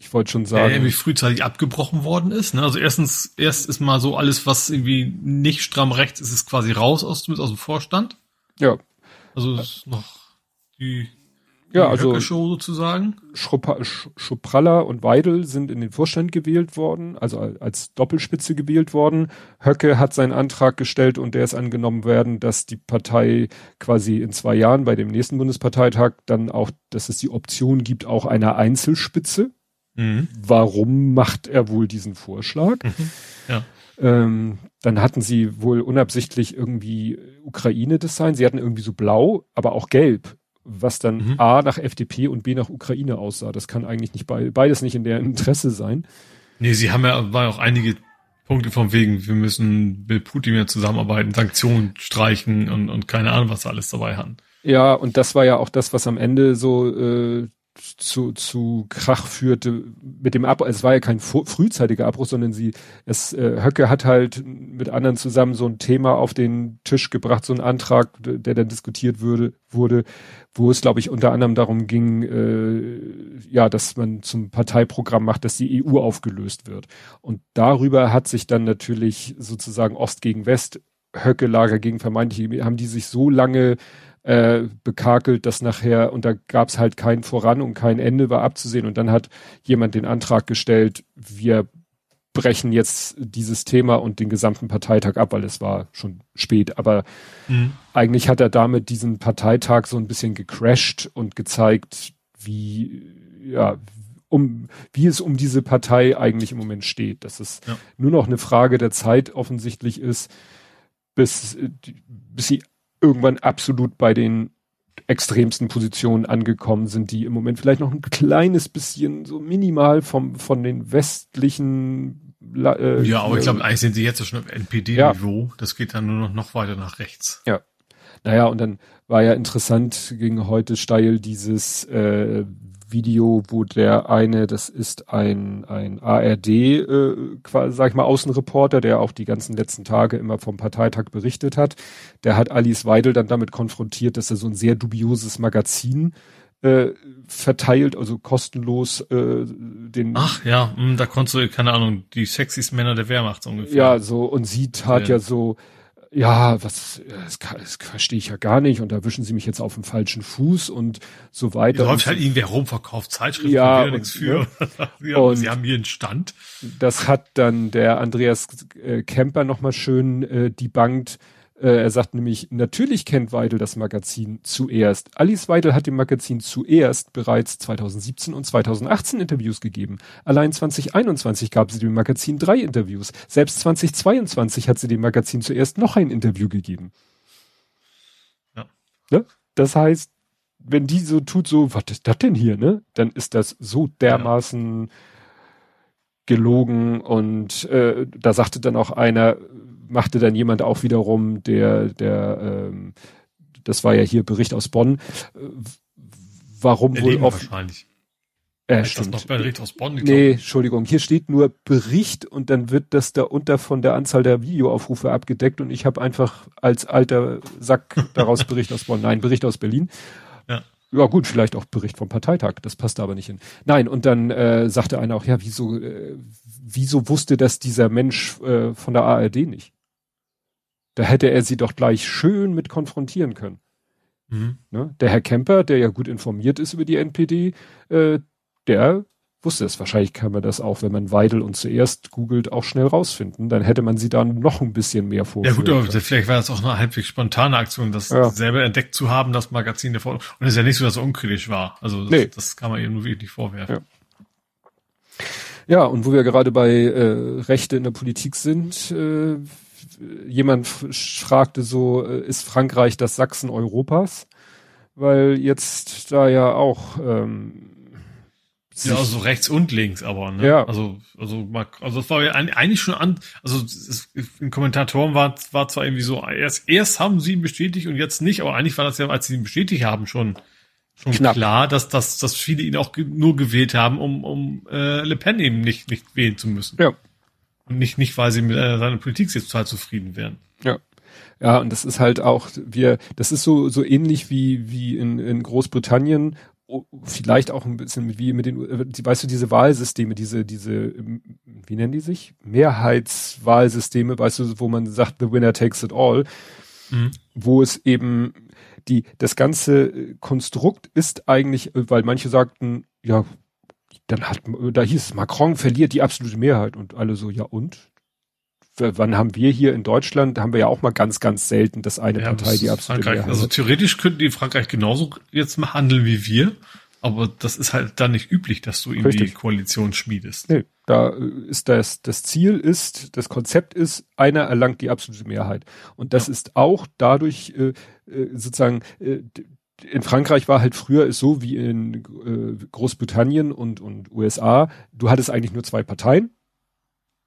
ich wollte schon sagen. Ja, irgendwie frühzeitig abgebrochen worden ist. Ne? Also erstens, erst ist mal so alles, was irgendwie nicht stramm rechts ist, ist quasi raus aus, aus dem Vorstand. Ja. Also ist noch die, die ja, also Show sozusagen. Schupralla und Weidel sind in den Vorstand gewählt worden, also als Doppelspitze gewählt worden. Höcke hat seinen Antrag gestellt und der ist angenommen werden, dass die Partei quasi in zwei Jahren bei dem nächsten Bundesparteitag dann auch, dass es die Option gibt, auch einer Einzelspitze Mhm. Warum macht er wohl diesen Vorschlag? Mhm. Ja. Ähm, dann hatten sie wohl unabsichtlich irgendwie Ukraine-Design. Sie hatten irgendwie so blau, aber auch gelb, was dann mhm. A nach FDP und B nach Ukraine aussah. Das kann eigentlich nicht be beides nicht in der Interesse sein. Nee, sie haben ja, war ja auch einige Punkte von wegen, wir müssen mit Putin mehr zusammenarbeiten, Sanktionen streichen und, und keine Ahnung, was sie alles dabei hatten. Ja, und das war ja auch das, was am Ende so äh, zu, zu Krach führte mit dem Abbruch. Es war ja kein frühzeitiger Abbruch, sondern sie, es, äh, Höcke hat halt mit anderen zusammen so ein Thema auf den Tisch gebracht, so ein Antrag, der dann diskutiert würde, wurde, wo es, glaube ich, unter anderem darum ging, äh, ja, dass man zum Parteiprogramm macht, dass die EU aufgelöst wird. Und darüber hat sich dann natürlich sozusagen Ost gegen West, Höcke-Lager gegen vermeintliche, haben die sich so lange äh, bekakelt, dass nachher, und da gab es halt kein Voran und kein Ende war abzusehen. Und dann hat jemand den Antrag gestellt, wir brechen jetzt dieses Thema und den gesamten Parteitag ab, weil es war schon spät. Aber mhm. eigentlich hat er damit diesen Parteitag so ein bisschen gecrashed und gezeigt, wie, ja, um, wie es um diese Partei eigentlich im Moment steht. Dass es ja. nur noch eine Frage der Zeit offensichtlich ist, bis, bis sie irgendwann absolut bei den extremsten Positionen angekommen sind, die im Moment vielleicht noch ein kleines bisschen so minimal vom von den westlichen äh, Ja, aber ich glaube, eigentlich sind sie jetzt schon auf NPD-Niveau. Ja. Das geht dann nur noch, noch weiter nach rechts. Ja. Naja, und dann war ja interessant, ging heute steil dieses äh, Video, wo der eine, das ist ein, ein ARD, äh, quasi, sag ich mal, Außenreporter, der auch die ganzen letzten Tage immer vom Parteitag berichtet hat. Der hat Alice Weidel dann damit konfrontiert, dass er so ein sehr dubioses Magazin äh, verteilt, also kostenlos äh, den. Ach ja, mh, hm, da konntest du, keine Ahnung, die sexiesten Männer der Wehrmacht ungefähr. Ja, so, und sie tat ja, ja so, ja, was, das, das verstehe ich ja gar nicht und da wischen sie mich jetzt auf den falschen Fuß und so weiter. Da läuft halt irgendwer rum, verkauft Zeitschriften, ja, und, nichts für. Ne? sie, haben, und sie haben hier einen Stand. Das hat dann der Andreas äh, Kemper nochmal schön äh, debunked, äh, er sagt nämlich, natürlich kennt Weidel das Magazin zuerst. Alice Weidel hat dem Magazin zuerst bereits 2017 und 2018 Interviews gegeben. Allein 2021 gab sie dem Magazin drei Interviews. Selbst 2022 hat sie dem Magazin zuerst noch ein Interview gegeben. Ja. Ne? Das heißt, wenn die so tut, so, was ist das denn hier, ne? Dann ist das so dermaßen ja. gelogen und äh, da sagte dann auch einer, machte dann jemand auch wiederum, der, der, ähm, das war ja hier Bericht aus Bonn, äh, warum der wohl oft. Wahrscheinlich. Äh, ist das noch Bericht aus Bonn? Nee, Entschuldigung, hier steht nur Bericht und dann wird das da unter von der Anzahl der Videoaufrufe abgedeckt und ich habe einfach als alter Sack daraus Bericht aus Bonn. Nein, Bericht aus Berlin. Ja. Ja gut, vielleicht auch Bericht vom Parteitag, das passt aber nicht hin. Nein, und dann äh, sagte einer auch, ja, wieso, äh, wieso wusste das dieser Mensch äh, von der ARD nicht? Da hätte er sie doch gleich schön mit konfrontieren können. Mhm. Ne? Der Herr Kemper, der ja gut informiert ist über die NPD, äh, der wusste es. Wahrscheinlich kann man das auch, wenn man Weidel und zuerst googelt, auch schnell rausfinden. Dann hätte man sie da noch ein bisschen mehr vor. Ja gut, aber vielleicht war das auch eine halbwegs spontane Aktion, das ja. selber entdeckt zu haben, das Magazin davor. Und es ist ja nicht so, dass es unkritisch war. Also das, nee. das kann man eben nur wirklich nicht vorwerfen. Ja. Ja, und wo wir gerade bei äh, Rechte in der Politik sind, äh, jemand fragte so, äh, ist Frankreich das Sachsen Europas? Weil jetzt da ja auch ähm, ja, also rechts und links, aber ne? Ja. Also, also, also das war ja eigentlich schon an, also es, in Kommentatoren war, war zwar irgendwie so, erst, erst haben sie ihn bestätigt und jetzt nicht, aber eigentlich war das ja, als sie ihn bestätigt haben, schon schon Knapp. klar, dass, dass, dass viele ihn auch nur gewählt haben, um, um äh, Le Pen eben nicht, nicht wählen zu müssen. Ja. Und nicht, nicht weil sie mit äh, seiner Politik jetzt total zufrieden wären. Ja. Ja, und das ist halt auch, wir, das ist so, so ähnlich wie, wie in, in Großbritannien, vielleicht auch ein bisschen wie mit den, weißt du, diese Wahlsysteme, diese, diese, wie nennen die sich? Mehrheitswahlsysteme, weißt du, wo man sagt, the winner takes it all, mhm. wo es eben die, das ganze äh, Konstrukt ist eigentlich, äh, weil manche sagten, ja, dann hat, da hieß es, Macron verliert die absolute Mehrheit und alle so, ja und? Wann haben wir hier in Deutschland, haben wir ja auch mal ganz, ganz selten, dass eine ja, Partei die absolute Frankreich. Mehrheit Also theoretisch könnten die Frankreich genauso jetzt mal handeln wie wir, aber das ist halt dann nicht üblich, dass du irgendwie Richtig. Koalition schmiedest. Nee, da äh, ist das, das Ziel ist, das Konzept ist, einer erlangt die absolute Mehrheit. Und das ja. ist auch dadurch äh, äh, sozusagen, äh, in Frankreich war halt früher ist so wie in äh, Großbritannien und, und USA, du hattest eigentlich nur zwei Parteien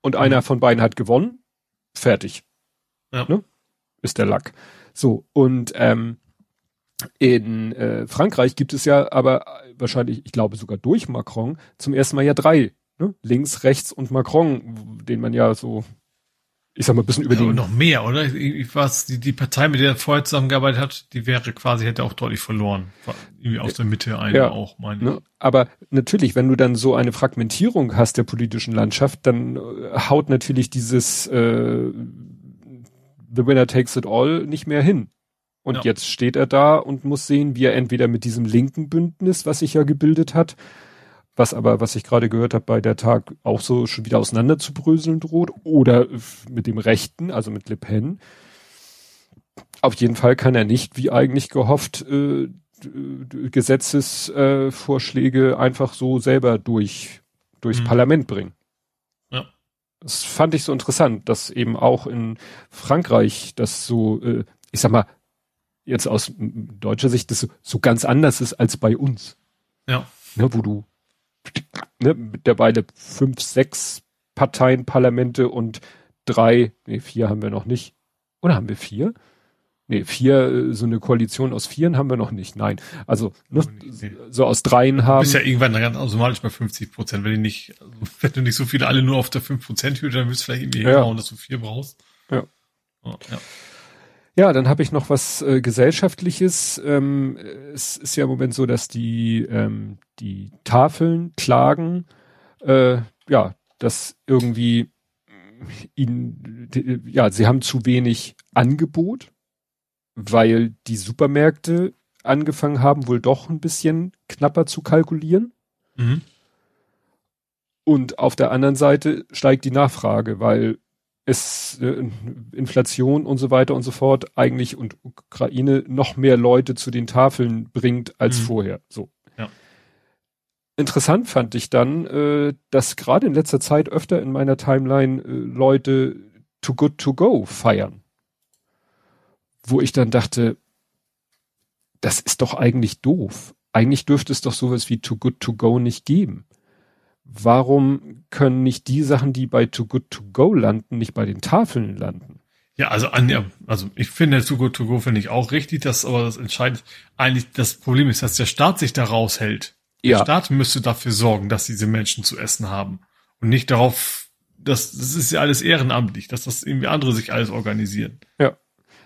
und mhm. einer von beiden hat gewonnen, fertig. Ja. Ne? Ist der Lack. So, und ähm, in äh, Frankreich gibt es ja aber wahrscheinlich, ich glaube sogar durch Macron, zum ersten Mal ja drei. Ne? Links, rechts und Macron, den man ja so ich sag mal, ein bisschen über ja, die. noch mehr, oder? Ich weiß, die, die Partei, mit der er vorher zusammengearbeitet hat, die wäre quasi, hätte auch deutlich verloren. Irgendwie aus der Mitte eine ja, auch, meine ne? Aber natürlich, wenn du dann so eine Fragmentierung hast der politischen Landschaft, dann äh, haut natürlich dieses äh, The Winner Takes It All nicht mehr hin. Und ja. jetzt steht er da und muss sehen, wie er entweder mit diesem linken Bündnis, was sich ja gebildet hat, was aber, was ich gerade gehört habe, bei der Tag auch so schon wieder auseinanderzubröseln droht, oder mit dem Rechten, also mit Le Pen. Auf jeden Fall kann er nicht, wie eigentlich gehofft, äh, Gesetzesvorschläge äh, einfach so selber durch durchs mhm. Parlament bringen. Ja. Das fand ich so interessant, dass eben auch in Frankreich das so, äh, ich sag mal, jetzt aus deutscher Sicht das so, so ganz anders ist als bei uns. Ja. Ne, wo du ne, mittlerweile fünf, sechs Parteien, Parlamente und drei, nee, vier haben wir noch nicht. Oder haben wir vier? Nee, vier, äh, so eine Koalition aus vieren haben wir noch nicht. Nein. Also ne, so aus dreien haben. Du bist ja irgendwann ganz automatisch bei 50 Prozent. Wenn du nicht, also, wenn du nicht so viele alle nur auf der 5 Prozent Hürde, dann wirst du vielleicht irgendwie ja. hinhauen, dass du vier brauchst. Ja. Oh, ja. Ja, dann habe ich noch was äh, Gesellschaftliches. Ähm, es ist ja im Moment so, dass die, ähm, die Tafeln klagen, äh, ja, dass irgendwie ihnen, die, ja, sie haben zu wenig Angebot, weil die Supermärkte angefangen haben, wohl doch ein bisschen knapper zu kalkulieren. Mhm. Und auf der anderen Seite steigt die Nachfrage, weil es äh, Inflation und so weiter und so fort eigentlich und Ukraine noch mehr Leute zu den Tafeln bringt als mhm. vorher. So. Ja. Interessant fand ich dann, äh, dass gerade in letzter Zeit öfter in meiner Timeline äh, Leute Too Good To Go feiern. Wo ich dann dachte, das ist doch eigentlich doof. Eigentlich dürfte es doch sowas wie Too Good To Go nicht geben warum können nicht die Sachen, die bei Too Good To Go landen, nicht bei den Tafeln landen? Ja, also an ja, also ich finde Too Good To Go finde ich auch richtig, dass aber das entscheidend eigentlich das Problem ist, dass der Staat sich da raushält. Ja. Der Staat müsste dafür sorgen, dass diese Menschen zu essen haben und nicht darauf, dass das ist ja alles ehrenamtlich, dass das irgendwie andere sich alles organisieren. Ja.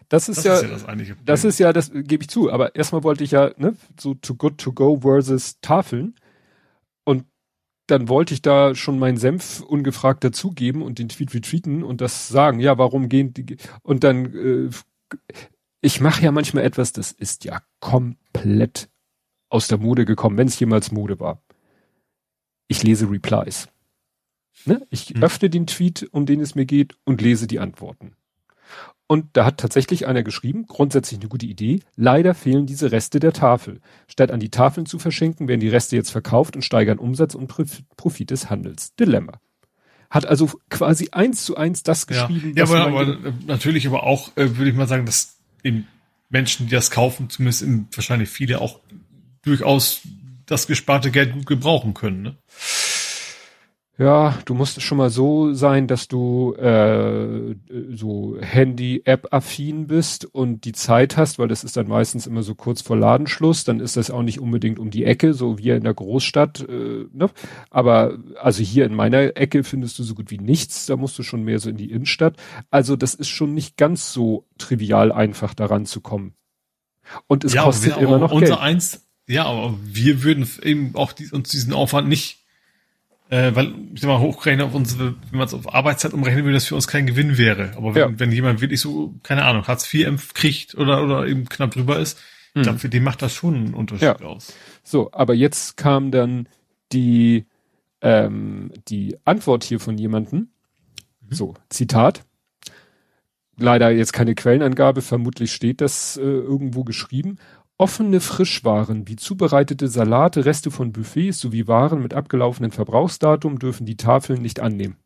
Das ist, das ja, ist ja das eigentliche Problem. Das ist ja, das gebe ich zu. Aber erstmal wollte ich ja, ne, so Too Good To Go versus Tafeln. Dann wollte ich da schon meinen Senf ungefragt dazugeben und den Tweet retweeten und das sagen, ja, warum gehen die und dann äh, ich mache ja manchmal etwas, das ist ja komplett aus der Mode gekommen, wenn es jemals Mode war. ich lese Replies. Ne? Ich hm. öffne den Tweet, um den es mir geht, und lese die Antworten. Und da hat tatsächlich einer geschrieben, grundsätzlich eine gute Idee, leider fehlen diese Reste der Tafel. Statt an die Tafeln zu verschenken, werden die Reste jetzt verkauft und steigern Umsatz und Profit des Handels. Dilemma. Hat also quasi eins zu eins das geschrieben. Ja, ja aber, aber natürlich aber auch, äh, würde ich mal sagen, dass eben Menschen, die das kaufen, zumindest in, wahrscheinlich viele auch durchaus das gesparte Geld gut gebrauchen können. Ne? Ja, du musst schon mal so sein, dass du äh, so Handy-App-affin bist und die Zeit hast, weil das ist dann meistens immer so kurz vor Ladenschluss, dann ist das auch nicht unbedingt um die Ecke, so wie in der Großstadt. Äh, ne? Aber also hier in meiner Ecke findest du so gut wie nichts, da musst du schon mehr so in die Innenstadt. Also das ist schon nicht ganz so trivial einfach daran zu kommen. Und es ja, kostet immer noch unser Geld. Eins, ja, aber wir würden eben auch die, uns diesen Aufwand nicht äh, weil, ich sag mal, hochrechnen auf unsere, wenn man es auf Arbeitszeit umrechnen würde, das für uns kein Gewinn wäre. Aber wenn, ja. wenn jemand wirklich so, keine Ahnung, Hartz IV kriegt oder, oder eben knapp drüber ist, mhm. ich glaube, für den macht das schon einen Unterschied ja. aus. So, aber jetzt kam dann die, ähm, die Antwort hier von jemandem. Mhm. So, Zitat. Leider jetzt keine Quellenangabe, vermutlich steht das äh, irgendwo geschrieben. Offene Frischwaren wie zubereitete Salate, Reste von Buffets sowie Waren mit abgelaufenem Verbrauchsdatum dürfen die Tafeln nicht annehmen.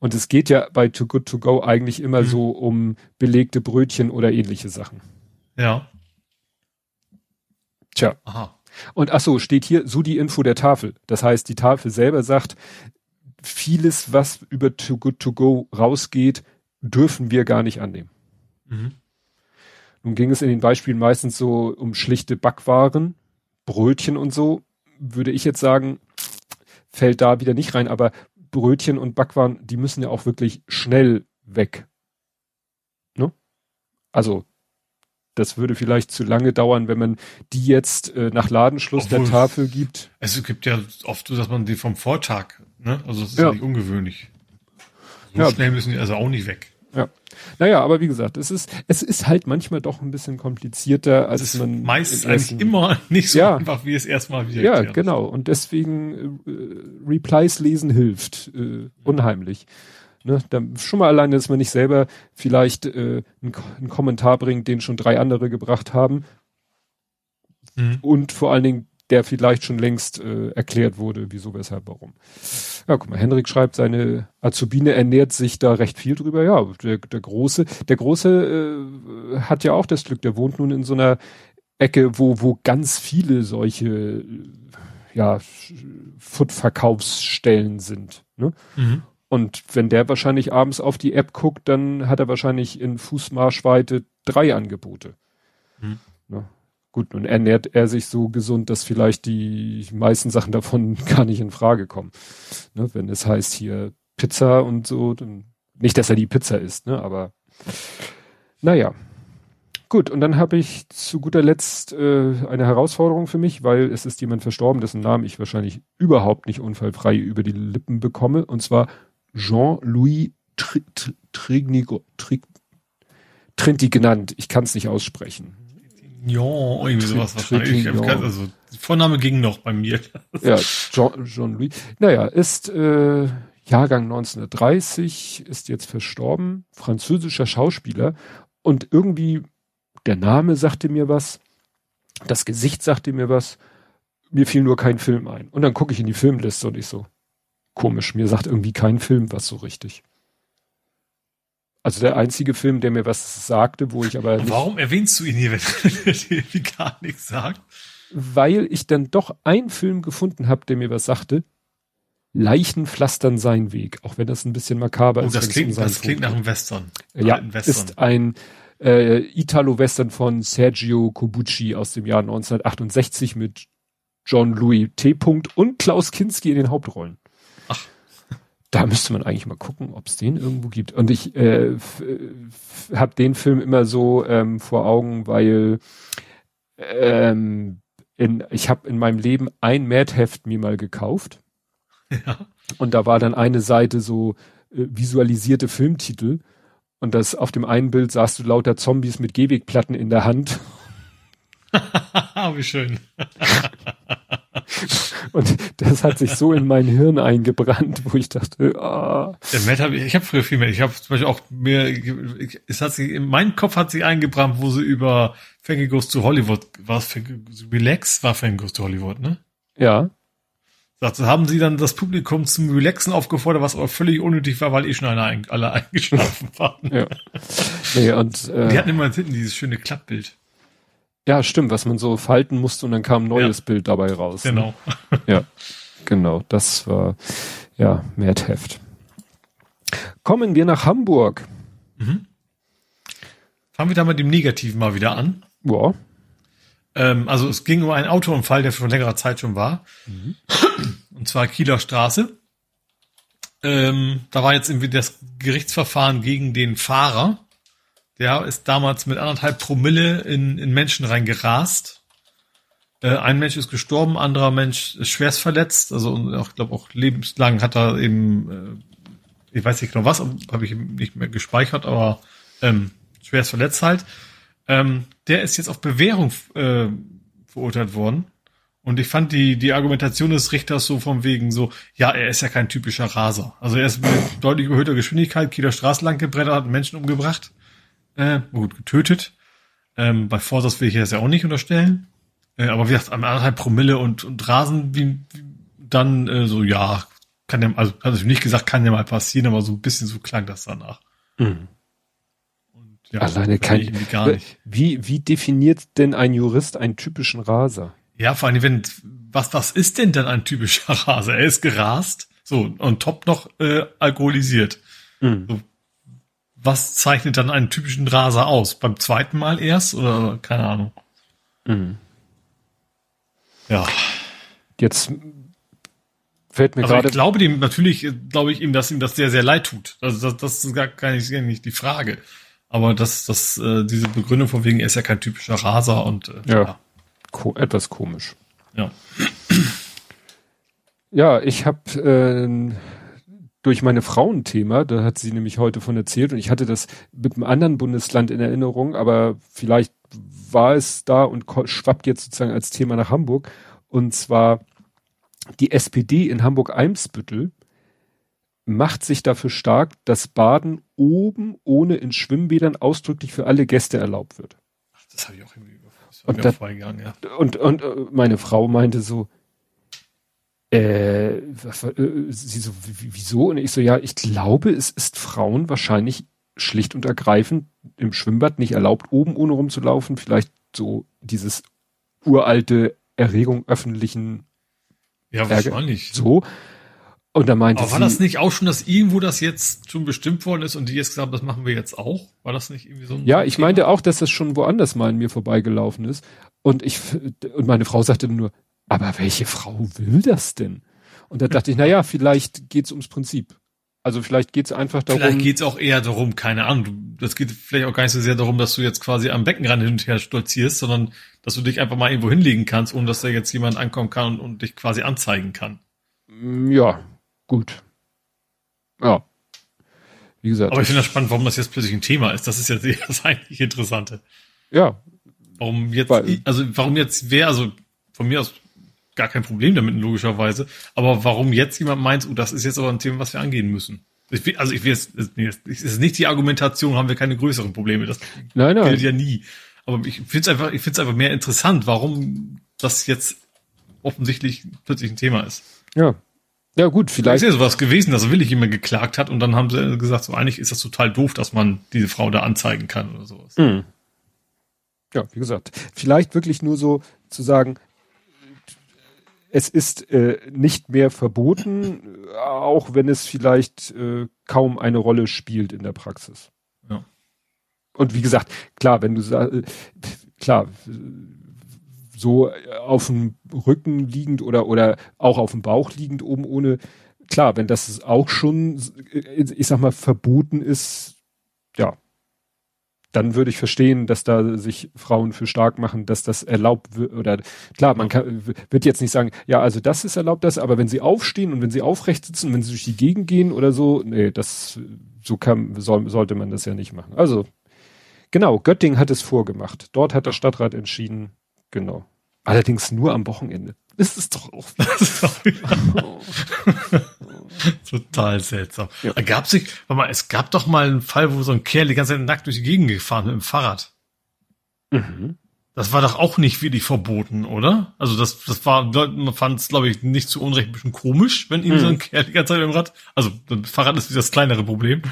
Und es geht ja bei Too Good To Go eigentlich immer mhm. so um belegte Brötchen oder ähnliche Sachen. Ja. Tja. Aha. Und ach so, steht hier so die Info der Tafel. Das heißt, die Tafel selber sagt, vieles, was über Too Good To Go rausgeht, dürfen wir gar nicht annehmen. Mhm. Nun ging es in den Beispielen meistens so um schlichte Backwaren, Brötchen und so. Würde ich jetzt sagen, fällt da wieder nicht rein, aber Brötchen und Backwaren, die müssen ja auch wirklich schnell weg. Ne? Also, das würde vielleicht zu lange dauern, wenn man die jetzt äh, nach Ladenschluss Obwohl, der Tafel gibt. Es gibt ja oft so, dass man die vom Vortag, ne? Also das ist ja, ja nicht ungewöhnlich. So ja. schnell müssen die also auch nicht weg. Ja. Naja, aber wie gesagt, es ist, es ist halt manchmal doch ein bisschen komplizierter, als es ist man. Meist eigentlich immer nicht so ja, einfach, wie es erstmal wieder Ja, genau. Und deswegen äh, Replies lesen hilft. Äh, unheimlich. Ne, dann schon mal alleine, dass man nicht selber vielleicht äh, einen, einen Kommentar bringt, den schon drei andere gebracht haben. Mhm. Und vor allen Dingen der vielleicht schon längst äh, erklärt wurde, wieso, weshalb, warum. Ja, guck mal, Henrik schreibt, seine Azubine ernährt sich da recht viel drüber. Ja, der, der Große, der Große äh, hat ja auch das Glück, der wohnt nun in so einer Ecke, wo, wo ganz viele solche ja, Food-Verkaufsstellen sind. Ne? Mhm. Und wenn der wahrscheinlich abends auf die App guckt, dann hat er wahrscheinlich in Fußmarschweite drei Angebote. Mhm. Ne? Gut, nun ernährt er sich so gesund, dass vielleicht die meisten Sachen davon gar nicht in Frage kommen. Ne, wenn es heißt hier Pizza und so, dann, nicht, dass er die Pizza isst, ne, aber naja. Gut, und dann habe ich zu guter Letzt äh, eine Herausforderung für mich, weil es ist jemand verstorben, dessen Namen ich wahrscheinlich überhaupt nicht unfallfrei über die Lippen bekomme, und zwar Jean-Louis Trignigo, genannt. Ich kann es nicht aussprechen. Ja, irgendwie sowas wahrscheinlich. Also, Vorname ging noch bei mir. ja, John, John Louis. Naja, ist äh, Jahrgang 1930, ist jetzt verstorben, französischer Schauspieler. Und irgendwie, der Name sagte mir was, das Gesicht sagte mir was, mir fiel nur kein Film ein. Und dann gucke ich in die Filmliste und ich so, komisch, mir sagt irgendwie kein Film was so richtig. Also der einzige Film, der mir was sagte, wo ich aber. Warum erwähnst du ihn hier, wenn er dir gar nichts sagt? Weil ich dann doch einen Film gefunden habe, der mir was sagte. Leichen pflastern sein Weg, auch wenn das ein bisschen makaber oh, ist. Das klingt, um das klingt nach einem Western. Ja, Western. ist ein äh, Italo-Western von Sergio Cobucci aus dem Jahr 1968 mit John Louis T. und Klaus Kinski in den Hauptrollen da müsste man eigentlich mal gucken, ob es den irgendwo gibt. Und ich äh, habe den Film immer so ähm, vor Augen, weil ähm, in, ich habe in meinem Leben ein Mad-Heft mir mal gekauft. Ja. Und da war dann eine Seite so äh, visualisierte Filmtitel. Und das auf dem einen Bild sahst du lauter Zombies mit Gehwegplatten in der Hand. Wie schön. Und das hat sich so in mein Hirn eingebrannt, wo ich dachte, ah. Der Matt hab ich, habe früher viel mehr. Ich habe zum Beispiel auch mir, ich, es hat sich, in meinem Kopf hat sich eingebrannt, wo sie über Fangy Goes to Hollywood, war Relax, war Fangy Goes to Hollywood, ne? Ja. Sagte, haben sie dann das Publikum zum Relaxen aufgefordert, was aber völlig unnötig war, weil eh schon alle, alle eingeschlafen waren. ja. Nee, und, äh, Die hatten immer hinten dieses schöne Klappbild. Ja, stimmt, was man so falten musste und dann kam ein neues ja. Bild dabei raus. Ne? Genau. Ne? Ja, genau. Das war, ja, Mad Kommen wir nach Hamburg. Mhm. Fangen wir da mit dem Negativen mal wieder an. Ja. Ähm, also es ging um einen Autounfall, der von längerer Zeit schon war. Mhm. Und zwar Kieler Straße. Ähm, da war jetzt irgendwie das Gerichtsverfahren gegen den Fahrer. Der ist damals mit anderthalb Promille in, in Menschen reingerast. Äh, ein Mensch ist gestorben, anderer Mensch ist schwerst verletzt. Also ich glaube auch lebenslang hat er eben, äh, ich weiß nicht genau was, habe ich nicht mehr gespeichert, aber ähm, schwerst verletzt halt. Ähm, der ist jetzt auf Bewährung äh, verurteilt worden. Und ich fand die, die Argumentation des Richters so von wegen so, ja, er ist ja kein typischer Raser. Also er ist mit deutlich überhöhter Geschwindigkeit Kieler Straße lang gebrettert, hat Menschen umgebracht, äh, gut, getötet. Ähm, bei Vorsatz will ich das ja auch nicht unterstellen. Äh, aber wie gesagt, am anderthalb Promille und, und Rasen, wie, wie dann äh, so, ja, kann ja, also hat also nicht gesagt, kann ja mal passieren, aber so ein bisschen so klang das danach. Mhm. Ja, Alleine kein. Gar nicht. Wie, wie definiert denn ein Jurist einen typischen Raser? Ja, vor allem, wenn, was, was ist denn dann ein typischer Raser? Er ist gerast, so, und top noch äh, alkoholisiert. Mhm. So, was zeichnet dann einen typischen Raser aus? Beim zweiten Mal erst oder keine Ahnung? Mhm. Ja. Jetzt fällt mir also gerade. Ich glaube dem natürlich, glaube ich ihm, dass ihm das sehr, sehr leid tut. Also das, das ist gar, gar, nicht, gar nicht die Frage. Aber das, das, äh, diese Begründung von wegen, er ist ja kein typischer Raser und äh, ja, ja. Ko etwas komisch. Ja. Ja, ich habe äh, durch meine Frauenthema, da hat sie nämlich heute von erzählt und ich hatte das mit einem anderen Bundesland in Erinnerung, aber vielleicht war es da und schwappt jetzt sozusagen als Thema nach Hamburg und zwar die SPD in Hamburg-Eimsbüttel macht sich dafür stark, dass Baden oben ohne in Schwimmbädern ausdrücklich für alle Gäste erlaubt wird. Ach, das habe ich auch irgendwie und, da, ja. und, und äh, meine Frau meinte so, äh, äh, sie so, wieso? Und ich so, ja, ich glaube, es ist Frauen wahrscheinlich schlicht und ergreifend im Schwimmbad nicht erlaubt, oben ohne rumzulaufen. Vielleicht so dieses uralte Erregung öffentlichen ja, wahrscheinlich. Ärger. So. Und da meinte Aber war sie, das nicht auch schon, dass irgendwo das jetzt schon bestimmt worden ist und die jetzt gesagt haben, das machen wir jetzt auch? War das nicht irgendwie so ein Ja, ich Thema? meinte auch, dass das schon woanders mal an mir vorbeigelaufen ist. Und ich, und meine Frau sagte nur, aber welche Frau will das denn? Und da dachte ich, na ja, vielleicht geht's ums Prinzip. Also vielleicht geht's einfach darum. Vielleicht geht's auch eher darum, keine Ahnung. Das geht vielleicht auch gar nicht so sehr darum, dass du jetzt quasi am Beckenrand hin und her stolzierst, sondern dass du dich einfach mal irgendwo hinlegen kannst, ohne dass da jetzt jemand ankommen kann und, und dich quasi anzeigen kann. Ja, gut. Ja. Wie gesagt. Aber ich finde das spannend, warum das jetzt plötzlich ein Thema ist. Das ist ja das eigentlich Interessante. Ja. Warum jetzt, Weil, also warum jetzt wer, also von mir aus gar kein Problem damit, logischerweise. Aber warum jetzt jemand meint, oh, das ist jetzt aber ein Thema, was wir angehen müssen? Ich will, also ich will jetzt, es ist nicht die Argumentation, haben wir keine größeren Probleme. Das nein, nein. gilt ja nie. Aber ich finde es einfach, ich finde es einfach mehr interessant, warum das jetzt offensichtlich plötzlich ein Thema ist. Ja, ja, gut, vielleicht. ist ja sowas gewesen, dass Willig immer geklagt hat und dann haben sie gesagt, so eigentlich ist das total doof, dass man diese Frau da anzeigen kann oder sowas. Mhm. Ja, wie gesagt, vielleicht wirklich nur so zu sagen, es ist äh, nicht mehr verboten, auch wenn es vielleicht äh, kaum eine Rolle spielt in der Praxis. Ja. Und wie gesagt, klar, wenn du sagst, äh, klar, so auf dem Rücken liegend oder, oder auch auf dem Bauch liegend oben ohne, klar, wenn das auch schon, äh, ich sag mal, verboten ist, ja, dann würde ich verstehen, dass da sich Frauen für stark machen, dass das erlaubt wird oder klar, man kann, wird jetzt nicht sagen, ja, also das ist erlaubt, das, aber wenn sie aufstehen und wenn sie aufrecht sitzen, wenn sie durch die Gegend gehen oder so, nee, das so kann, soll, sollte man das ja nicht machen. Also genau, Göttingen hat es vorgemacht. Dort hat der Stadtrat entschieden, genau. Allerdings nur am Wochenende. Das ist doch auch. Das ist doch Total seltsam. Ja. Gab sich, warte mal, es gab doch mal einen Fall, wo so ein Kerl die ganze Zeit nackt durch die Gegend gefahren mit dem Fahrrad. Mhm. Das war doch auch nicht wirklich verboten, oder? Also das, das war, man fand es, glaube ich, nicht zu Unrecht ein bisschen komisch, wenn ihm mhm. so ein Kerl die ganze Zeit mit dem Rad, also das Fahrrad ist das kleinere Problem.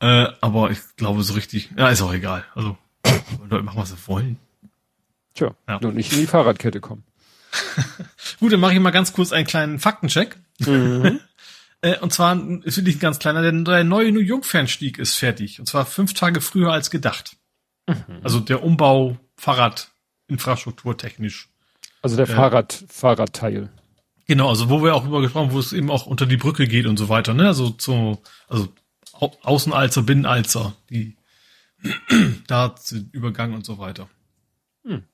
Äh, aber ich glaube so richtig, ja, ist auch egal. Also, Leute machen, was sie wollen. Tja, ja. nur nicht in die Fahrradkette kommen. Gut, dann mache ich mal ganz kurz einen kleinen Faktencheck. Mhm. Äh, und zwar ist wirklich ein ganz kleiner, denn der neue New Jungfernstieg ist fertig. Und zwar fünf Tage früher als gedacht. Mhm. Also der Umbau Fahrrad infrastrukturtechnisch. Also der äh, Fahrrad, Fahrradteil. Genau, also wo wir auch über gesprochen, wo es eben auch unter die Brücke geht und so weiter, ne? Also zu, also Außenalzer, Binnenalzer, die da Übergang und so weiter. Hm.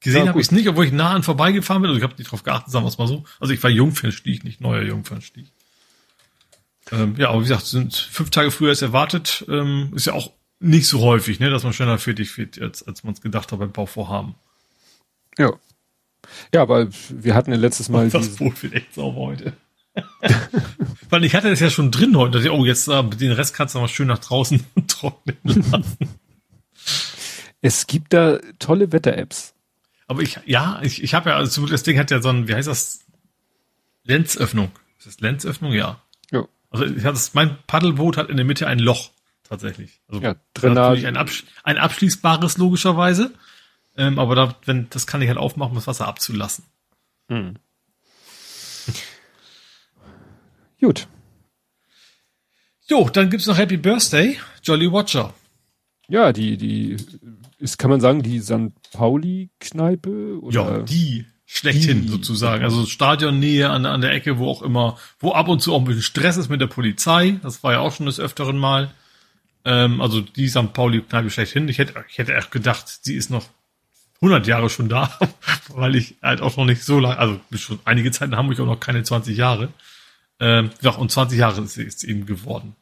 Gesehen ja, habe ich es nicht, obwohl ich nah an vorbeigefahren bin. Also ich habe nicht drauf geachtet, sagen wir es mal so. Also ich war Jungfernstieg, nicht neuer Jungfernstieg. Ähm, ja, aber wie gesagt, sind fünf Tage früher als erwartet. Ähm, ist ja auch nicht so häufig, ne, dass man schneller fertig wird, als, als man es gedacht hat beim Bauvorhaben. Ja. Ja, aber wir hatten ja letztes Mal. Das Boot wird echt sauber heute. Weil ich hatte das ja schon drin heute. Ich, oh, jetzt äh, den Rest kannst du mal schön nach draußen trocknen lassen. Es gibt da tolle Wetter-Apps. Aber ich, ja, ich, ich habe ja, also das Ding hat ja so ein, wie heißt das? Lenzöffnung. Ist das Lenzöffnung? Ja. Ja. Also ich hatte, mein Paddelboot hat in der Mitte ein Loch, tatsächlich. Also ja, Drainage. Ein, absch ein abschließbares, logischerweise. Ähm, aber da, wenn, das kann ich halt aufmachen, um das Wasser abzulassen. Hm. Gut. Jo, dann gibt's noch Happy Birthday, Jolly Watcher. Ja, die, die ist, kann man sagen, die St. Pauli-Kneipe? Ja, die schlechthin die. sozusagen. Also Stadionnähe an, an der Ecke, wo auch immer, wo ab und zu auch ein bisschen Stress ist mit der Polizei. Das war ja auch schon des Öfteren mal. Ähm, also die St. Pauli-Kneipe schlechthin. Ich hätte, ich hätte echt gedacht, sie ist noch 100 Jahre schon da, weil ich halt auch noch nicht so lange, also schon einige Zeit in Hamburg auch noch keine 20 Jahre. Ähm, ja, und 20 Jahre ist es eben geworden.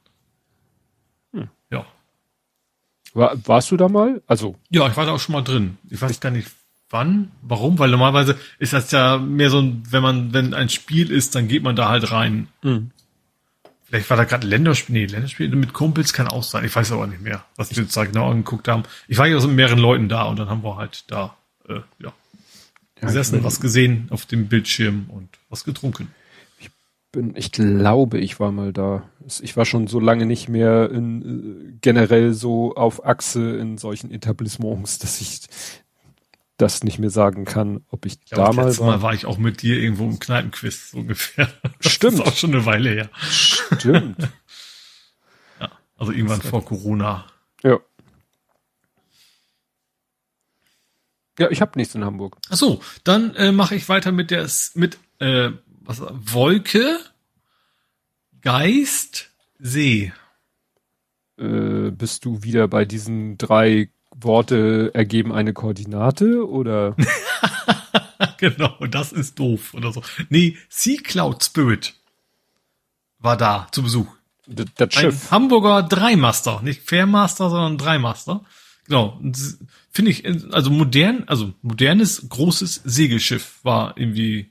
War, warst du da mal? Also. Ja, ich war da auch schon mal drin. Ich weiß gar nicht wann, warum, weil normalerweise ist das ja mehr so ein, wenn man, wenn ein Spiel ist, dann geht man da halt rein. Mhm. Vielleicht war da gerade Länderspiel, nee, Länderspiel mit Kumpels kann auch sein. Ich weiß aber nicht mehr, was wir uns da genau angeguckt haben. Ich war ja so mit mehreren Leuten da und dann haben wir halt da, äh, ja, ja gesessen, was gesehen auf dem Bildschirm und was getrunken bin, ich glaube, ich war mal da. Ich war schon so lange nicht mehr in, äh, generell so auf Achse in solchen Etablissements, dass ich das nicht mehr sagen kann, ob ich, ich da mal war. Mal war ich auch mit dir irgendwo im Kneipenquiz so ungefähr. Stimmt. Das ist auch schon eine Weile her. Stimmt. ja, also irgendwann vor Corona. Ja. Ja, ich habe nichts in Hamburg. Ach so, dann äh, mache ich weiter mit der mit äh, was, Wolke, Geist, See. Äh, bist du wieder bei diesen drei Worte ergeben eine Koordinate oder? genau, das ist doof oder so. Nee, Sea Cloud Spirit war da zu Besuch. Das, das Schiff. Ein Hamburger Dreimaster, nicht Fairmaster, sondern Dreimaster. Genau. Finde ich, also modern, also modernes, großes Segelschiff war irgendwie,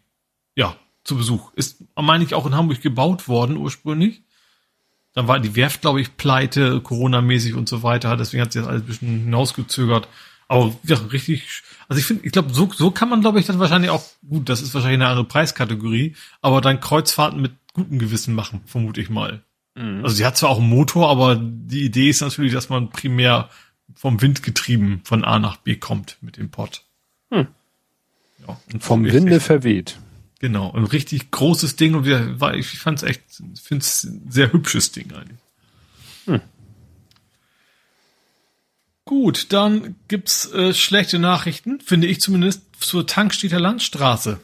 ja, zu Besuch. Ist, meine ich, auch in Hamburg gebaut worden ursprünglich. Dann war die Werft, glaube ich, pleite, Corona-mäßig und so weiter. Deswegen hat sich das alles ein bisschen hinausgezögert. Aber ja, richtig, also ich finde, ich glaube, so, so kann man, glaube ich, das wahrscheinlich auch, gut, das ist wahrscheinlich eine andere Preiskategorie, aber dann Kreuzfahrten mit gutem Gewissen machen, vermute ich mal. Mhm. Also sie hat zwar auch einen Motor, aber die Idee ist natürlich, dass man primär vom Wind getrieben von A nach B kommt mit dem Pott. Hm. Ja, vom Winde verweht. Genau, ein richtig großes Ding und wir, war, ich fand es echt, finde es ein sehr hübsches Ding eigentlich. Hm. Gut, dann gibt's äh, schlechte Nachrichten, finde ich zumindest, zur Tankstädter Landstraße.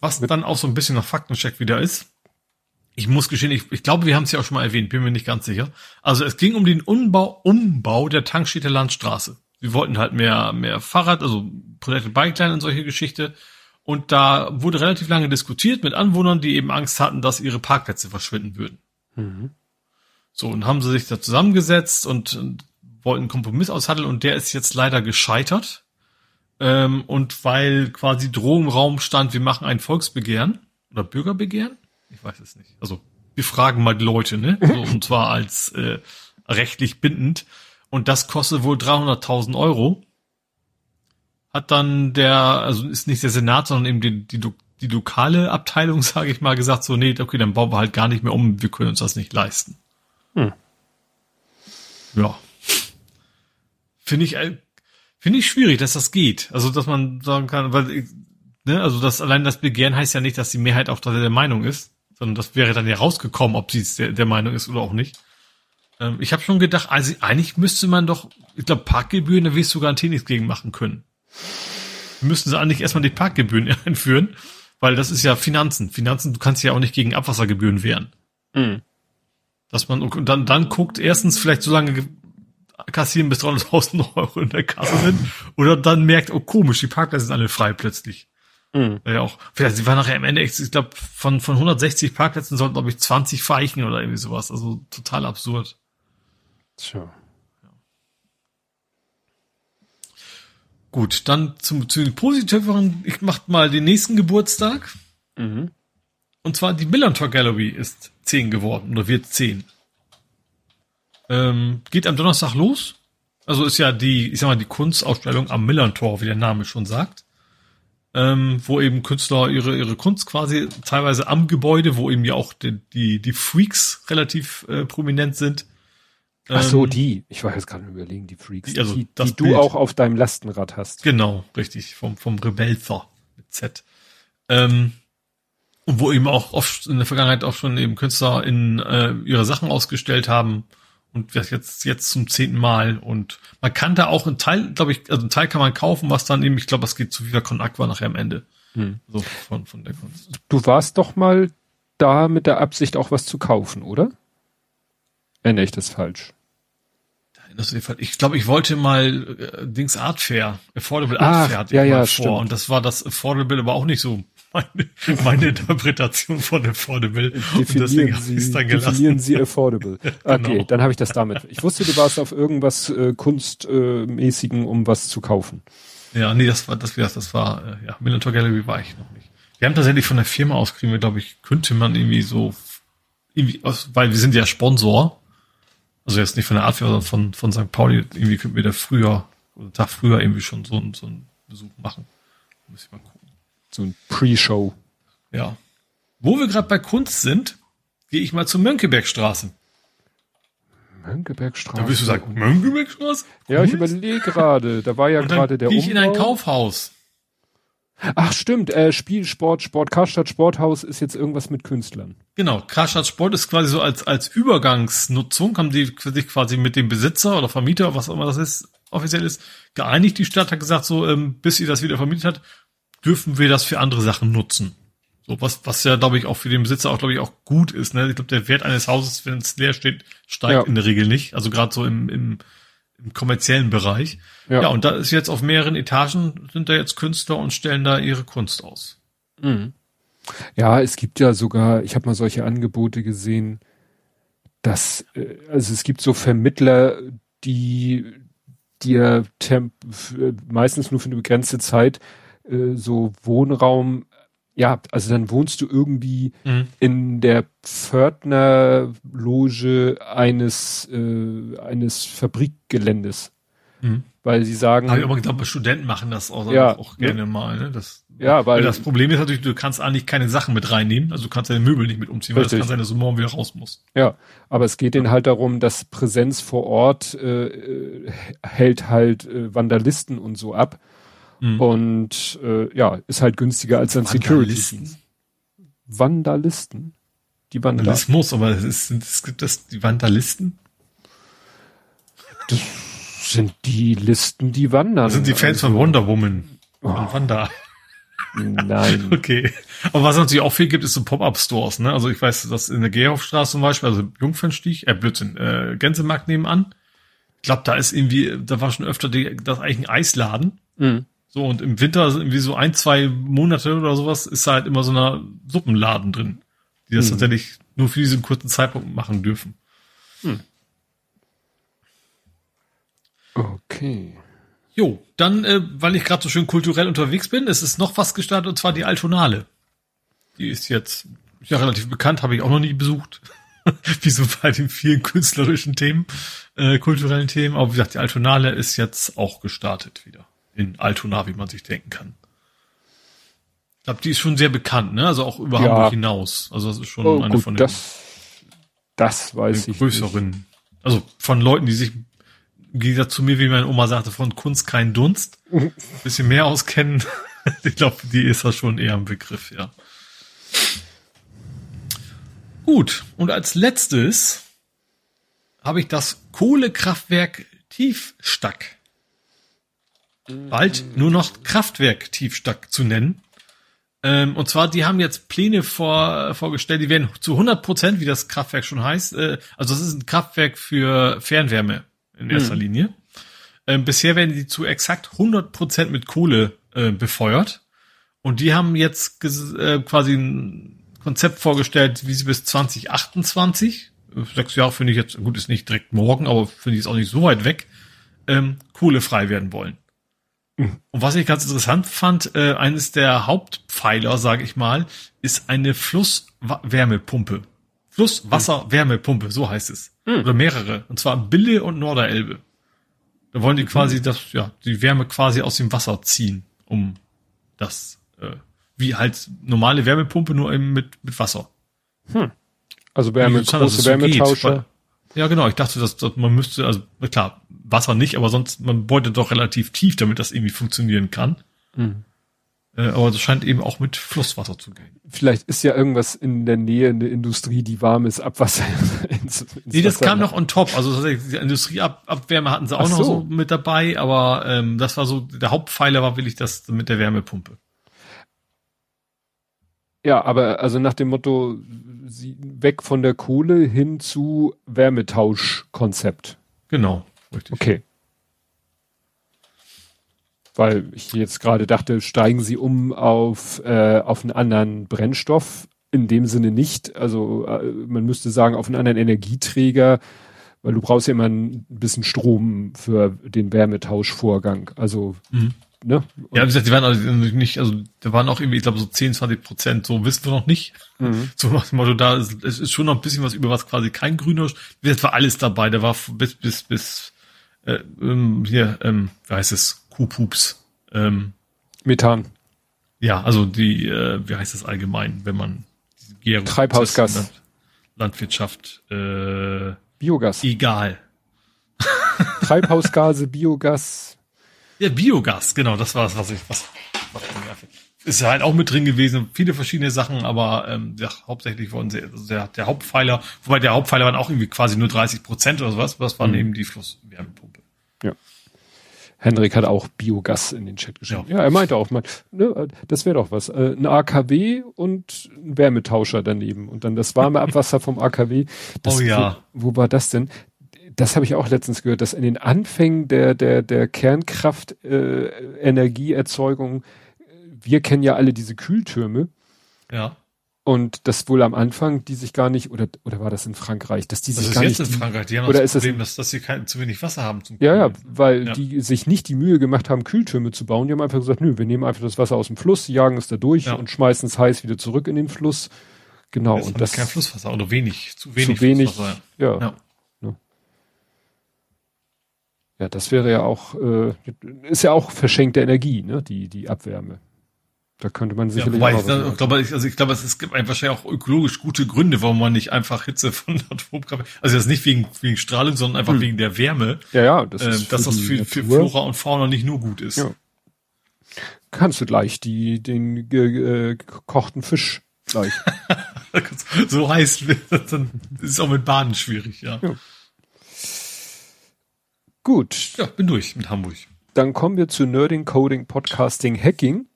Was dann auch so ein bisschen nach Faktencheck wieder ist. Ich muss gestehen, ich, ich glaube, wir haben es ja auch schon mal erwähnt, bin mir nicht ganz sicher. Also es ging um den Umbau, Umbau der Tankstädter Landstraße. Wir wollten halt mehr, mehr Fahrrad, also Protected Bike Line und solche Geschichte. Und da wurde relativ lange diskutiert mit Anwohnern, die eben Angst hatten, dass ihre Parkplätze verschwinden würden. Mhm. So, und haben sie sich da zusammengesetzt und, wollten einen Kompromiss aushandeln und der ist jetzt leider gescheitert. Ähm, und weil quasi Drohung im Raum stand, wir machen ein Volksbegehren oder Bürgerbegehren? Ich weiß es nicht. Also wir fragen mal die Leute, ne? So, und zwar als äh, rechtlich bindend. Und das kostet wohl 300.000 Euro. Hat dann der, also ist nicht der Senat, sondern eben die, die, die lokale Abteilung, sage ich mal, gesagt, so, nee, okay, dann bauen wir halt gar nicht mehr um, wir können uns das nicht leisten. Hm. Ja. Finde ich, äh, finde ich schwierig, dass das geht. Also, dass man sagen kann, weil, ne, also das allein das Begehren heißt ja nicht, dass die Mehrheit auch der Meinung ist sondern das wäre dann ja rausgekommen, ob sie der, der Meinung ist oder auch nicht. Ähm, ich habe schon gedacht, also eigentlich müsste man doch, ich glaube, Parkgebühren, da wirst du garantiert nichts gegen machen können. Müssten sie eigentlich erstmal die Parkgebühren einführen, weil das ist ja Finanzen. Finanzen, du kannst ja auch nicht gegen Abwassergebühren wehren. Mhm. Dass man, und dann, dann guckt erstens vielleicht so lange kassieren bis 300.000 Euro in der Kasse sind oder dann merkt, oh komisch, die Parkplätze sind alle frei plötzlich. Mhm. Ja, auch. Vielleicht, sie war nachher am Ende, ich glaube, von, von 160 Parkplätzen sollten, glaube ich, 20 weichen oder irgendwie sowas. Also total absurd. Tja. Gut, dann zum, zu den positiveren, ich mach mal den nächsten Geburtstag. Mhm. Und zwar die Millantor Gallery ist 10 geworden oder wird 10. Ähm, geht am Donnerstag los. Also ist ja die, ich sag mal, die Kunstausstellung am Millantor, wie der Name schon sagt ähm, wo eben Künstler ihre, ihre Kunst quasi teilweise am Gebäude, wo eben ja auch die, die, die Freaks relativ äh, prominent sind. Ach so, ähm, die. Ich war jetzt gerade überlegen, die Freaks, die, also die, die du auch auf deinem Lastenrad hast. Genau, richtig, vom, vom Rebelzer mit Z. Ähm, und wo eben auch oft in der Vergangenheit auch schon eben Künstler in äh, ihre Sachen ausgestellt haben und jetzt jetzt zum zehnten Mal und man kann da auch einen Teil, glaube ich, also einen Teil kann man kaufen, was dann eben, ich glaube, das geht zu Viva Con Aqua nachher am Ende. Hm. So von, von der Kunst. Du warst doch mal da mit der Absicht auch was zu kaufen, oder? Nee, ich das falsch. Ich glaube, ich wollte mal äh, Dings Art Fair, Affordable Art Ach, Fair hatte ja, ich mal ja, vor stimmt. und das war das Affordable aber auch nicht so meine, meine Interpretation von Affordable. Definieren, Sie, definieren Sie Affordable. Okay, genau. dann habe ich das damit. Ich wusste, du warst auf irgendwas äh, Kunstmäßigen, äh, um was zu kaufen. Ja, nee, das war, das, das war, äh, ja, Minotaur Gallery war ich noch nicht. Wir haben tatsächlich von der Firma aus kriegen wir, glaube ich, könnte man irgendwie so, irgendwie, weil wir sind ja Sponsor, also jetzt nicht von der Art, sondern von, von St. Pauli, irgendwie könnten wir da früher, oder Tag früher irgendwie schon so, so einen Besuch machen. Muss ich mal gucken. So ein Pre-Show. Ja. Wo wir gerade bei Kunst sind, gehe ich mal zur Mönckebergstraße. Mönckebergstraße. Da wirst du sagen, Mönckebergstraße? Ja, ich überlege gerade. Da war ja gerade der gehe ich in ein Kaufhaus. Ach stimmt, äh, Spiel, Sport, Sport, Karstadt Sporthaus ist jetzt irgendwas mit Künstlern. Genau, Karstadt Sport ist quasi so als, als Übergangsnutzung, haben die sich quasi mit dem Besitzer oder Vermieter, was auch immer das ist, offiziell ist, geeinigt. Die Stadt hat gesagt, so, ähm, bis sie das wieder vermietet hat, dürfen wir das für andere Sachen nutzen. So, was, was ja, glaube ich, auch für den Besitzer auch, glaube ich, auch gut ist. Ne? Ich glaube, der Wert eines Hauses, wenn es leer steht, steigt ja. in der Regel nicht. Also gerade so im, im, im kommerziellen Bereich. Ja. ja, und da ist jetzt auf mehreren Etagen sind da jetzt Künstler und stellen da ihre Kunst aus. Mhm. Ja, es gibt ja sogar, ich habe mal solche Angebote gesehen, dass, äh, also es gibt so Vermittler, die dir temp meistens nur für eine begrenzte Zeit äh, so Wohnraum, ja, also dann wohnst du irgendwie mhm. in der Pförtnerloge eines, äh, eines Fabrikgeländes. Mhm. Weil sie sagen. Aber ich aber glaube, Studenten machen das auch, ja, auch gerne ne? mal. Ne? Das, ja, weil, weil das Problem ist natürlich, du kannst eigentlich keine Sachen mit reinnehmen. Also du kannst deine Möbel nicht mit umziehen, richtig. weil das kann sein, dass du morgen wieder raus musst. Ja, aber es geht ja. denen halt darum, dass Präsenz vor Ort äh hält halt äh, Vandalisten und so ab. Mhm. Und äh, ja, ist halt günstiger als ein Security-Dienst. Vandalisten? Die Vandalismus, aber es, ist, es gibt das die Vandalisten? Das sind die Listen, die wandern. Das sind die Fans also, von Wonder Woman. Oh. Von Wanda. Nein. okay. Aber was es natürlich auch viel gibt, ist so Pop-Up-Stores, ne? Also ich weiß, dass in der Gehhofstraße zum Beispiel, also Jungfernstich, äh, Blödsinn, äh, Gänsemarkt nebenan. Ich glaube, da ist irgendwie, da war schon öfter die, das eigentlich ein Eisladen. Mhm. So, und im Winter, irgendwie so ein, zwei Monate oder sowas, ist halt immer so eine Suppenladen drin, die das hm. tatsächlich nur für diesen kurzen Zeitpunkt machen dürfen. Hm. Okay. Jo, dann, äh, weil ich gerade so schön kulturell unterwegs bin, es ist noch was gestartet und zwar die Altonale. Die ist jetzt ja relativ bekannt, habe ich auch noch nie besucht. wie so bei den vielen künstlerischen Themen, äh, kulturellen Themen. Aber wie gesagt, die Altonale ist jetzt auch gestartet wieder. In Altona, wie man sich denken kann. Ich glaube, die ist schon sehr bekannt, ne? Also auch über ja. Hamburg hinaus. Also das ist schon oh, eine gut, von den das, das weiß ich größeren. Nicht. Also von Leuten, die sich im Gegensatz zu mir, wie meine Oma sagte, von Kunst kein Dunst, ein bisschen mehr auskennen. ich glaube, die ist da schon eher ein Begriff, ja. Gut, und als letztes habe ich das Kohlekraftwerk Tiefstack. Bald nur noch Kraftwerk Tiefstack zu nennen. Ähm, und zwar, die haben jetzt Pläne vor, vorgestellt, die werden zu 100 Prozent, wie das Kraftwerk schon heißt, äh, also das ist ein Kraftwerk für Fernwärme in erster mhm. Linie. Ähm, bisher werden die zu exakt 100 Prozent mit Kohle äh, befeuert. Und die haben jetzt äh, quasi ein Konzept vorgestellt, wie sie bis 2028, sechs Jahre finde ich jetzt, gut, ist nicht direkt morgen, aber finde ich es auch nicht so weit weg, ähm, kohlefrei werden wollen. Und was ich ganz interessant fand, äh, eines der Hauptpfeiler, sage ich mal, ist eine Flusswärmepumpe. Flusswasserwärmepumpe, so heißt es. Mhm. Oder mehrere. Und zwar Bille und Norderelbe. Da wollen die mhm. quasi das, ja, die Wärme quasi aus dem Wasser ziehen, um das äh, wie halt normale Wärmepumpe, nur eben mit, mit Wasser. Hm. Also Wärme, große Wärmetauscher. So ja, genau. Ich dachte, dass, dass man müsste, also klar, Wasser nicht, aber sonst, man beutet doch relativ tief, damit das irgendwie funktionieren kann. Hm. Äh, aber das scheint eben auch mit Flusswasser zu gehen. Vielleicht ist ja irgendwas in der Nähe in der Industrie, die warmes Abwasser ins, ins Nee, das Wasser kam noch on top. Also die Industrieabwärme hatten sie auch so. noch so mit dabei, aber ähm, das war so, der Hauptpfeiler war wirklich das mit der Wärmepumpe. Ja, aber also nach dem Motto, sie weg von der Kohle hin zu Wärmetauschkonzept. Genau, richtig. Okay. Weil ich jetzt gerade dachte, steigen sie um auf, äh, auf einen anderen Brennstoff? In dem Sinne nicht. Also äh, man müsste sagen, auf einen anderen Energieträger, weil du brauchst ja immer ein bisschen Strom für den Wärmetauschvorgang. Also mhm ne? ja, wie gesagt, die waren also nicht, also da waren auch irgendwie, ich glaube, so 10, 20 Prozent, so wissen wir noch nicht. Mhm. So nach dem Motto, da ist, es ist schon noch ein bisschen was über was quasi kein grüner, das war alles dabei, da war bis, bis, bis, äh, ähm, hier, ähm, wie heißt es, Kuhpups, ähm, Methan. Ja, also die, äh, wie heißt das allgemein, wenn man Gärung Treibhausgas. Landwirtschaft, äh, Biogas. Egal. Treibhausgase, Biogas, ja, Biogas, genau, das war es, was ich, was, was ist ja halt auch mit drin gewesen, viele verschiedene Sachen, aber ähm, ja, hauptsächlich wurden sie, also der, der Hauptpfeiler, wobei der Hauptpfeiler waren auch irgendwie quasi nur 30 Prozent oder sowas, was waren mhm. eben die Flusswärmepumpe. Ja. Henrik hat auch Biogas in den Chat geschrieben. Ja, ja er meinte auch mal, ne, das wäre doch was. Äh, ein AKW und ein Wärmetauscher daneben und dann das warme Abwasser vom AKW. Das, oh ja. Wo, wo war das denn? Das habe ich auch letztens gehört, dass in den Anfängen der, der, der Kernkraft äh, wir kennen ja alle diese Kühltürme. Ja. Und das wohl am Anfang, die sich gar nicht, oder, oder war das in Frankreich, dass die sich das gar nicht. Das ist jetzt in Frankreich, die haben oder das Problem, dass, dass sie kein, zu wenig Wasser haben zum Ja, ja, weil ja. die sich nicht die Mühe gemacht haben, Kühltürme zu bauen. Die haben einfach gesagt, nö, wir nehmen einfach das Wasser aus dem Fluss, jagen es da durch ja. und schmeißen es heiß wieder zurück in den Fluss. Genau. und das kein Flusswasser oder wenig, zu wenig. Zu wenig, ja. ja. Ja, das wäre ja auch, äh, ist ja auch verschenkte Energie, ne, die, die Abwärme. Da könnte man sicherlich ja, ich, dann, glaube, ich, also ich glaube, es gibt wahrscheinlich auch ökologisch gute Gründe, warum man nicht einfach Hitze von Atomkraft, also das nicht wegen, wegen Strahlung, sondern einfach hm. wegen der Wärme. Ja, ja, das äh, ist dass das für, für Flora und Fauna nicht nur gut ist. Ja. Kannst du gleich die, den äh, gekochten Fisch gleich. so heißt, dann ist es auch mit Baden schwierig, ja. ja. Gut. Ja, bin durch mit Hamburg. Dann kommen wir zu Nerding, Coding, Podcasting, Hacking.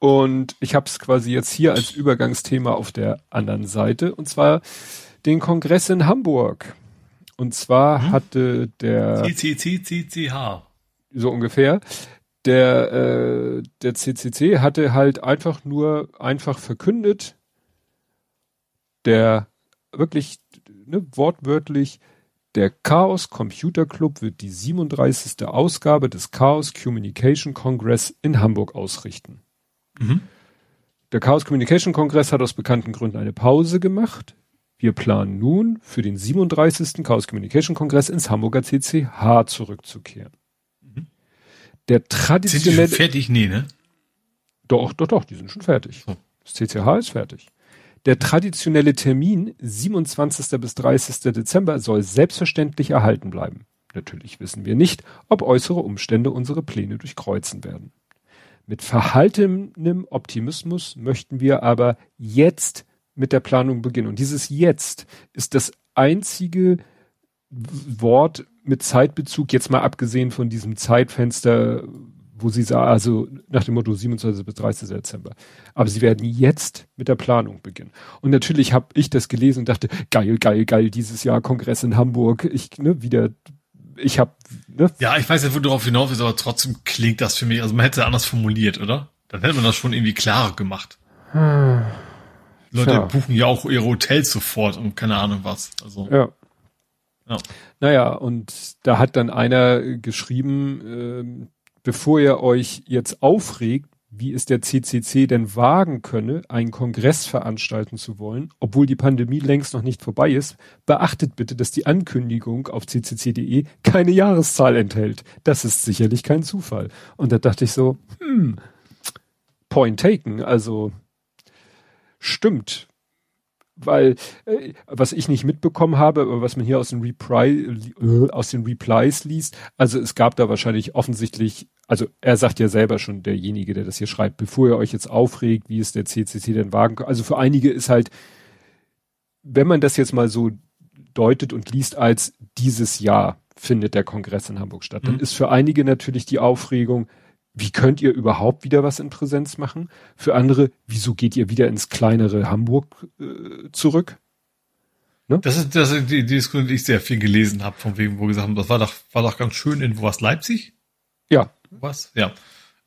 Und ich habe es quasi jetzt hier als Übergangsthema auf der anderen Seite. Und zwar den Kongress in Hamburg. Und zwar hm? hatte der CCCCCH. So ungefähr. Der, äh, der CCC hatte halt einfach nur einfach verkündet, der wirklich ne, wortwörtlich Der Chaos Computer Club wird die 37. Ausgabe des Chaos Communication Congress in Hamburg ausrichten. Mhm. Der Chaos Communication Congress hat aus bekannten Gründen eine Pause gemacht. Wir planen nun für den 37. Chaos Communication Kongress ins Hamburger CCH zurückzukehren. Mhm. Der traditionelle. Sind die fertig? Nee, ne? Doch, doch, doch, die sind schon fertig. So. Das CCH ist fertig. Der traditionelle Termin 27. bis 30. Dezember soll selbstverständlich erhalten bleiben. Natürlich wissen wir nicht, ob äußere Umstände unsere Pläne durchkreuzen werden. Mit verhaltenem Optimismus möchten wir aber jetzt mit der Planung beginnen. Und dieses jetzt ist das einzige Wort mit Zeitbezug, jetzt mal abgesehen von diesem Zeitfenster, wo sie sah, also nach dem Motto 27 bis 30. Dezember. Aber sie werden jetzt mit der Planung beginnen. Und natürlich habe ich das gelesen und dachte, geil, geil, geil, dieses Jahr Kongress in Hamburg. Ich, ne, wieder, ich habe, ne? Ja, ich weiß nicht, wo du darauf hinaus willst, aber trotzdem klingt das für mich, also man hätte anders formuliert, oder? Dann hätte man das schon irgendwie klarer gemacht. Hm. Leute ja. buchen ja auch ihre Hotels sofort und keine Ahnung was. Also. Ja. ja. Naja, und da hat dann einer geschrieben, äh, bevor ihr euch jetzt aufregt, wie es der CCC denn wagen könne, einen Kongress veranstalten zu wollen, obwohl die Pandemie längst noch nicht vorbei ist, beachtet bitte, dass die Ankündigung auf ccc.de keine Jahreszahl enthält. Das ist sicherlich kein Zufall. Und da dachte ich so, hm, point taken, also stimmt weil äh, was ich nicht mitbekommen habe, aber was man hier aus den, Repri äh, aus den Replies liest, also es gab da wahrscheinlich offensichtlich, also er sagt ja selber schon, derjenige, der das hier schreibt, bevor ihr euch jetzt aufregt, wie es der CCC denn wagen kann. Also für einige ist halt, wenn man das jetzt mal so deutet und liest als dieses Jahr findet der Kongress in Hamburg statt, mhm. dann ist für einige natürlich die Aufregung, wie könnt ihr überhaupt wieder was in Präsenz machen? Für andere, wieso geht ihr wieder ins kleinere Hamburg äh, zurück? Ne? Das ist das ist die, Diskussion, die ich sehr viel gelesen habe, von wem, wo gesagt haben, das war doch, war doch ganz schön in was Leipzig? Ja. Was? Ja.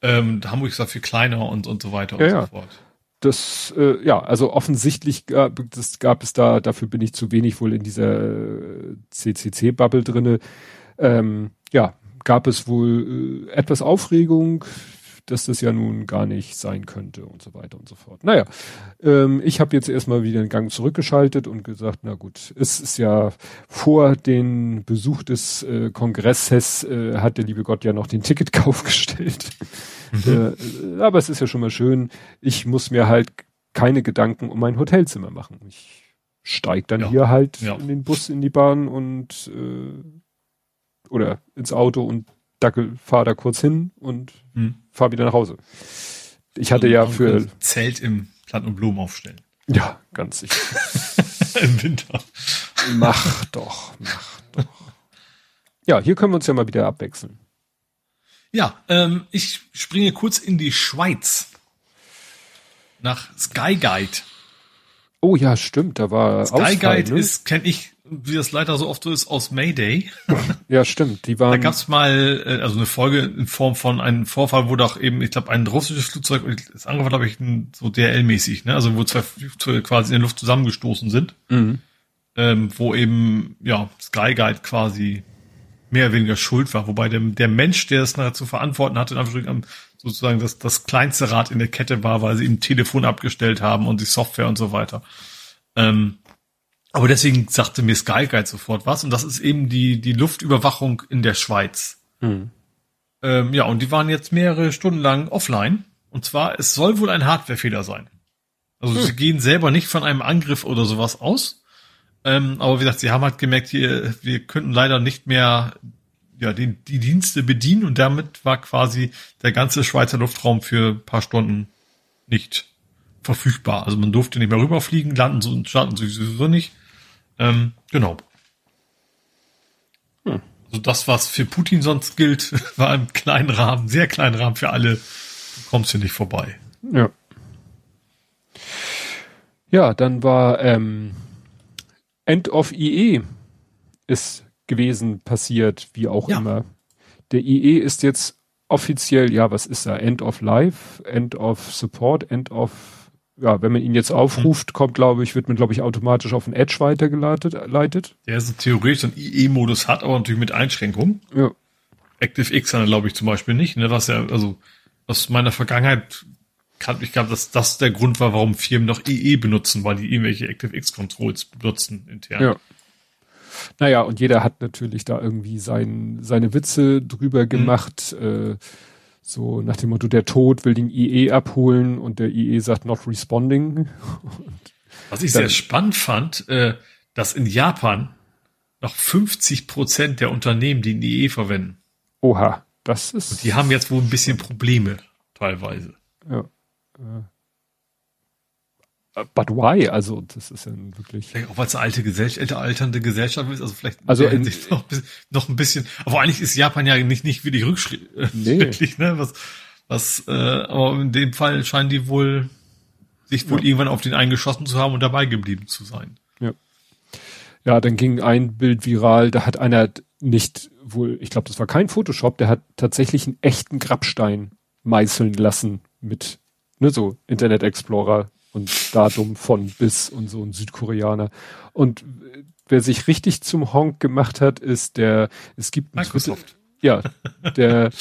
Ähm, Hamburg ist da viel kleiner und, und so weiter ja, und so fort. Das, äh, ja, also offensichtlich gab, das gab es da, dafür bin ich zu wenig wohl in dieser CCC-Bubble drinne. Ähm, ja, gab es wohl äh, etwas Aufregung, dass das ja nun gar nicht sein könnte und so weiter und so fort. Naja, ähm, ich habe jetzt erstmal wieder den Gang zurückgeschaltet und gesagt, na gut, es ist ja vor den Besuch des äh, Kongresses äh, hat der liebe Gott ja noch den Ticketkauf gestellt. Mhm. Äh, aber es ist ja schon mal schön, ich muss mir halt keine Gedanken um mein Hotelzimmer machen. Ich steig dann ja. hier halt ja. in den Bus, in die Bahn und äh, oder ins Auto und dackel, fahr da kurz hin und hm. fahr wieder nach Hause. Ich hatte ja für Zelt im Plant und Blumen aufstellen. Ja, ganz sicher. Im Winter. Mach doch, mach doch. Ja, hier können wir uns ja mal wieder abwechseln. Ja, ähm, ich springe kurz in die Schweiz. Nach Sky Guide. Oh ja, stimmt, da war Sky Ausfall, Guide ne? ist, kenne ich wie das leider so oft so ist, aus Mayday. ja, stimmt. Die waren. Da gab's mal äh, also eine Folge in Form von einem Vorfall, wo doch eben, ich glaube, ein russisches Flugzeug, das andere war, glaube ich, so DL-mäßig, ne? Also wo zwei Flugzeuge quasi in der Luft zusammengestoßen sind. Mhm. Ähm, wo eben, ja, Sky Guide quasi mehr oder weniger schuld war. Wobei der, der Mensch, der es nachher zu verantworten hatte, sozusagen das, das kleinste Rad in der Kette war, weil sie ihm Telefon abgestellt haben und die Software und so weiter. Ähm, aber deswegen sagte mir Sky Guide sofort was und das ist eben die, die Luftüberwachung in der Schweiz. Mhm. Ähm, ja, und die waren jetzt mehrere Stunden lang offline. Und zwar, es soll wohl ein Hardwarefehler sein. Also hm. sie gehen selber nicht von einem Angriff oder sowas aus. Ähm, aber wie gesagt, sie haben halt gemerkt, hier, wir könnten leider nicht mehr ja, die, die Dienste bedienen und damit war quasi der ganze Schweizer Luftraum für ein paar Stunden nicht verfügbar. Also man durfte nicht mehr rüberfliegen, landen so starten sowieso nicht. Ähm, genau. Hm. Also das, was für Putin sonst gilt, war im kleinen Rahmen, sehr kleinen Rahmen für alle. Du kommst hier nicht vorbei. Ja. Ja, dann war ähm, End of IE ist gewesen, passiert, wie auch ja. immer. Der IE ist jetzt offiziell, ja, was ist da? End of Life, End of Support, End of ja, wenn man ihn jetzt aufruft, kommt, glaube ich, wird man, glaube ich, automatisch auf den Edge weitergeleitet. Leitet. Der so theoretisch einen IE-Modus hat, aber natürlich mit Einschränkungen. Ja. ActiveX hat er, glaube ich, zum Beispiel nicht, ne, was ja, also, aus meiner Vergangenheit kann, ich glaube, dass das der Grund war, warum Firmen noch EE benutzen, weil die irgendwelche ActiveX-Controls benutzen intern. Ja. Naja, und jeder hat natürlich da irgendwie sein, seine Witze drüber mhm. gemacht, mhm. äh, so nach dem Motto, der Tod will den IE abholen und der IE sagt not responding. Was ich sehr spannend fand, äh, dass in Japan noch 50 Prozent der Unternehmen den IE verwenden. Oha, das ist. Und die haben jetzt wohl ein bisschen Probleme, teilweise. Ja. But why? Also, das ist ja wirklich. Vielleicht auch weil es eine alte Gesellschaft, alternde Gesellschaft ist, also vielleicht also in, noch, noch, ein bisschen, aber eigentlich ist Japan ja nicht, nicht wirklich rückschrittlich, nee. ne? Was, was, äh, aber in dem Fall scheinen die wohl, sich wohl ja. irgendwann auf den eingeschossen zu haben und dabei geblieben zu sein. Ja. Ja, dann ging ein Bild viral, da hat einer nicht wohl, ich glaube, das war kein Photoshop, der hat tatsächlich einen echten Grabstein meißeln lassen mit, ne, so Internet Explorer und Datum von bis und so ein Südkoreaner. Und wer sich richtig zum Honk gemacht hat, ist der, es gibt Microsoft. Twitter, ja, der,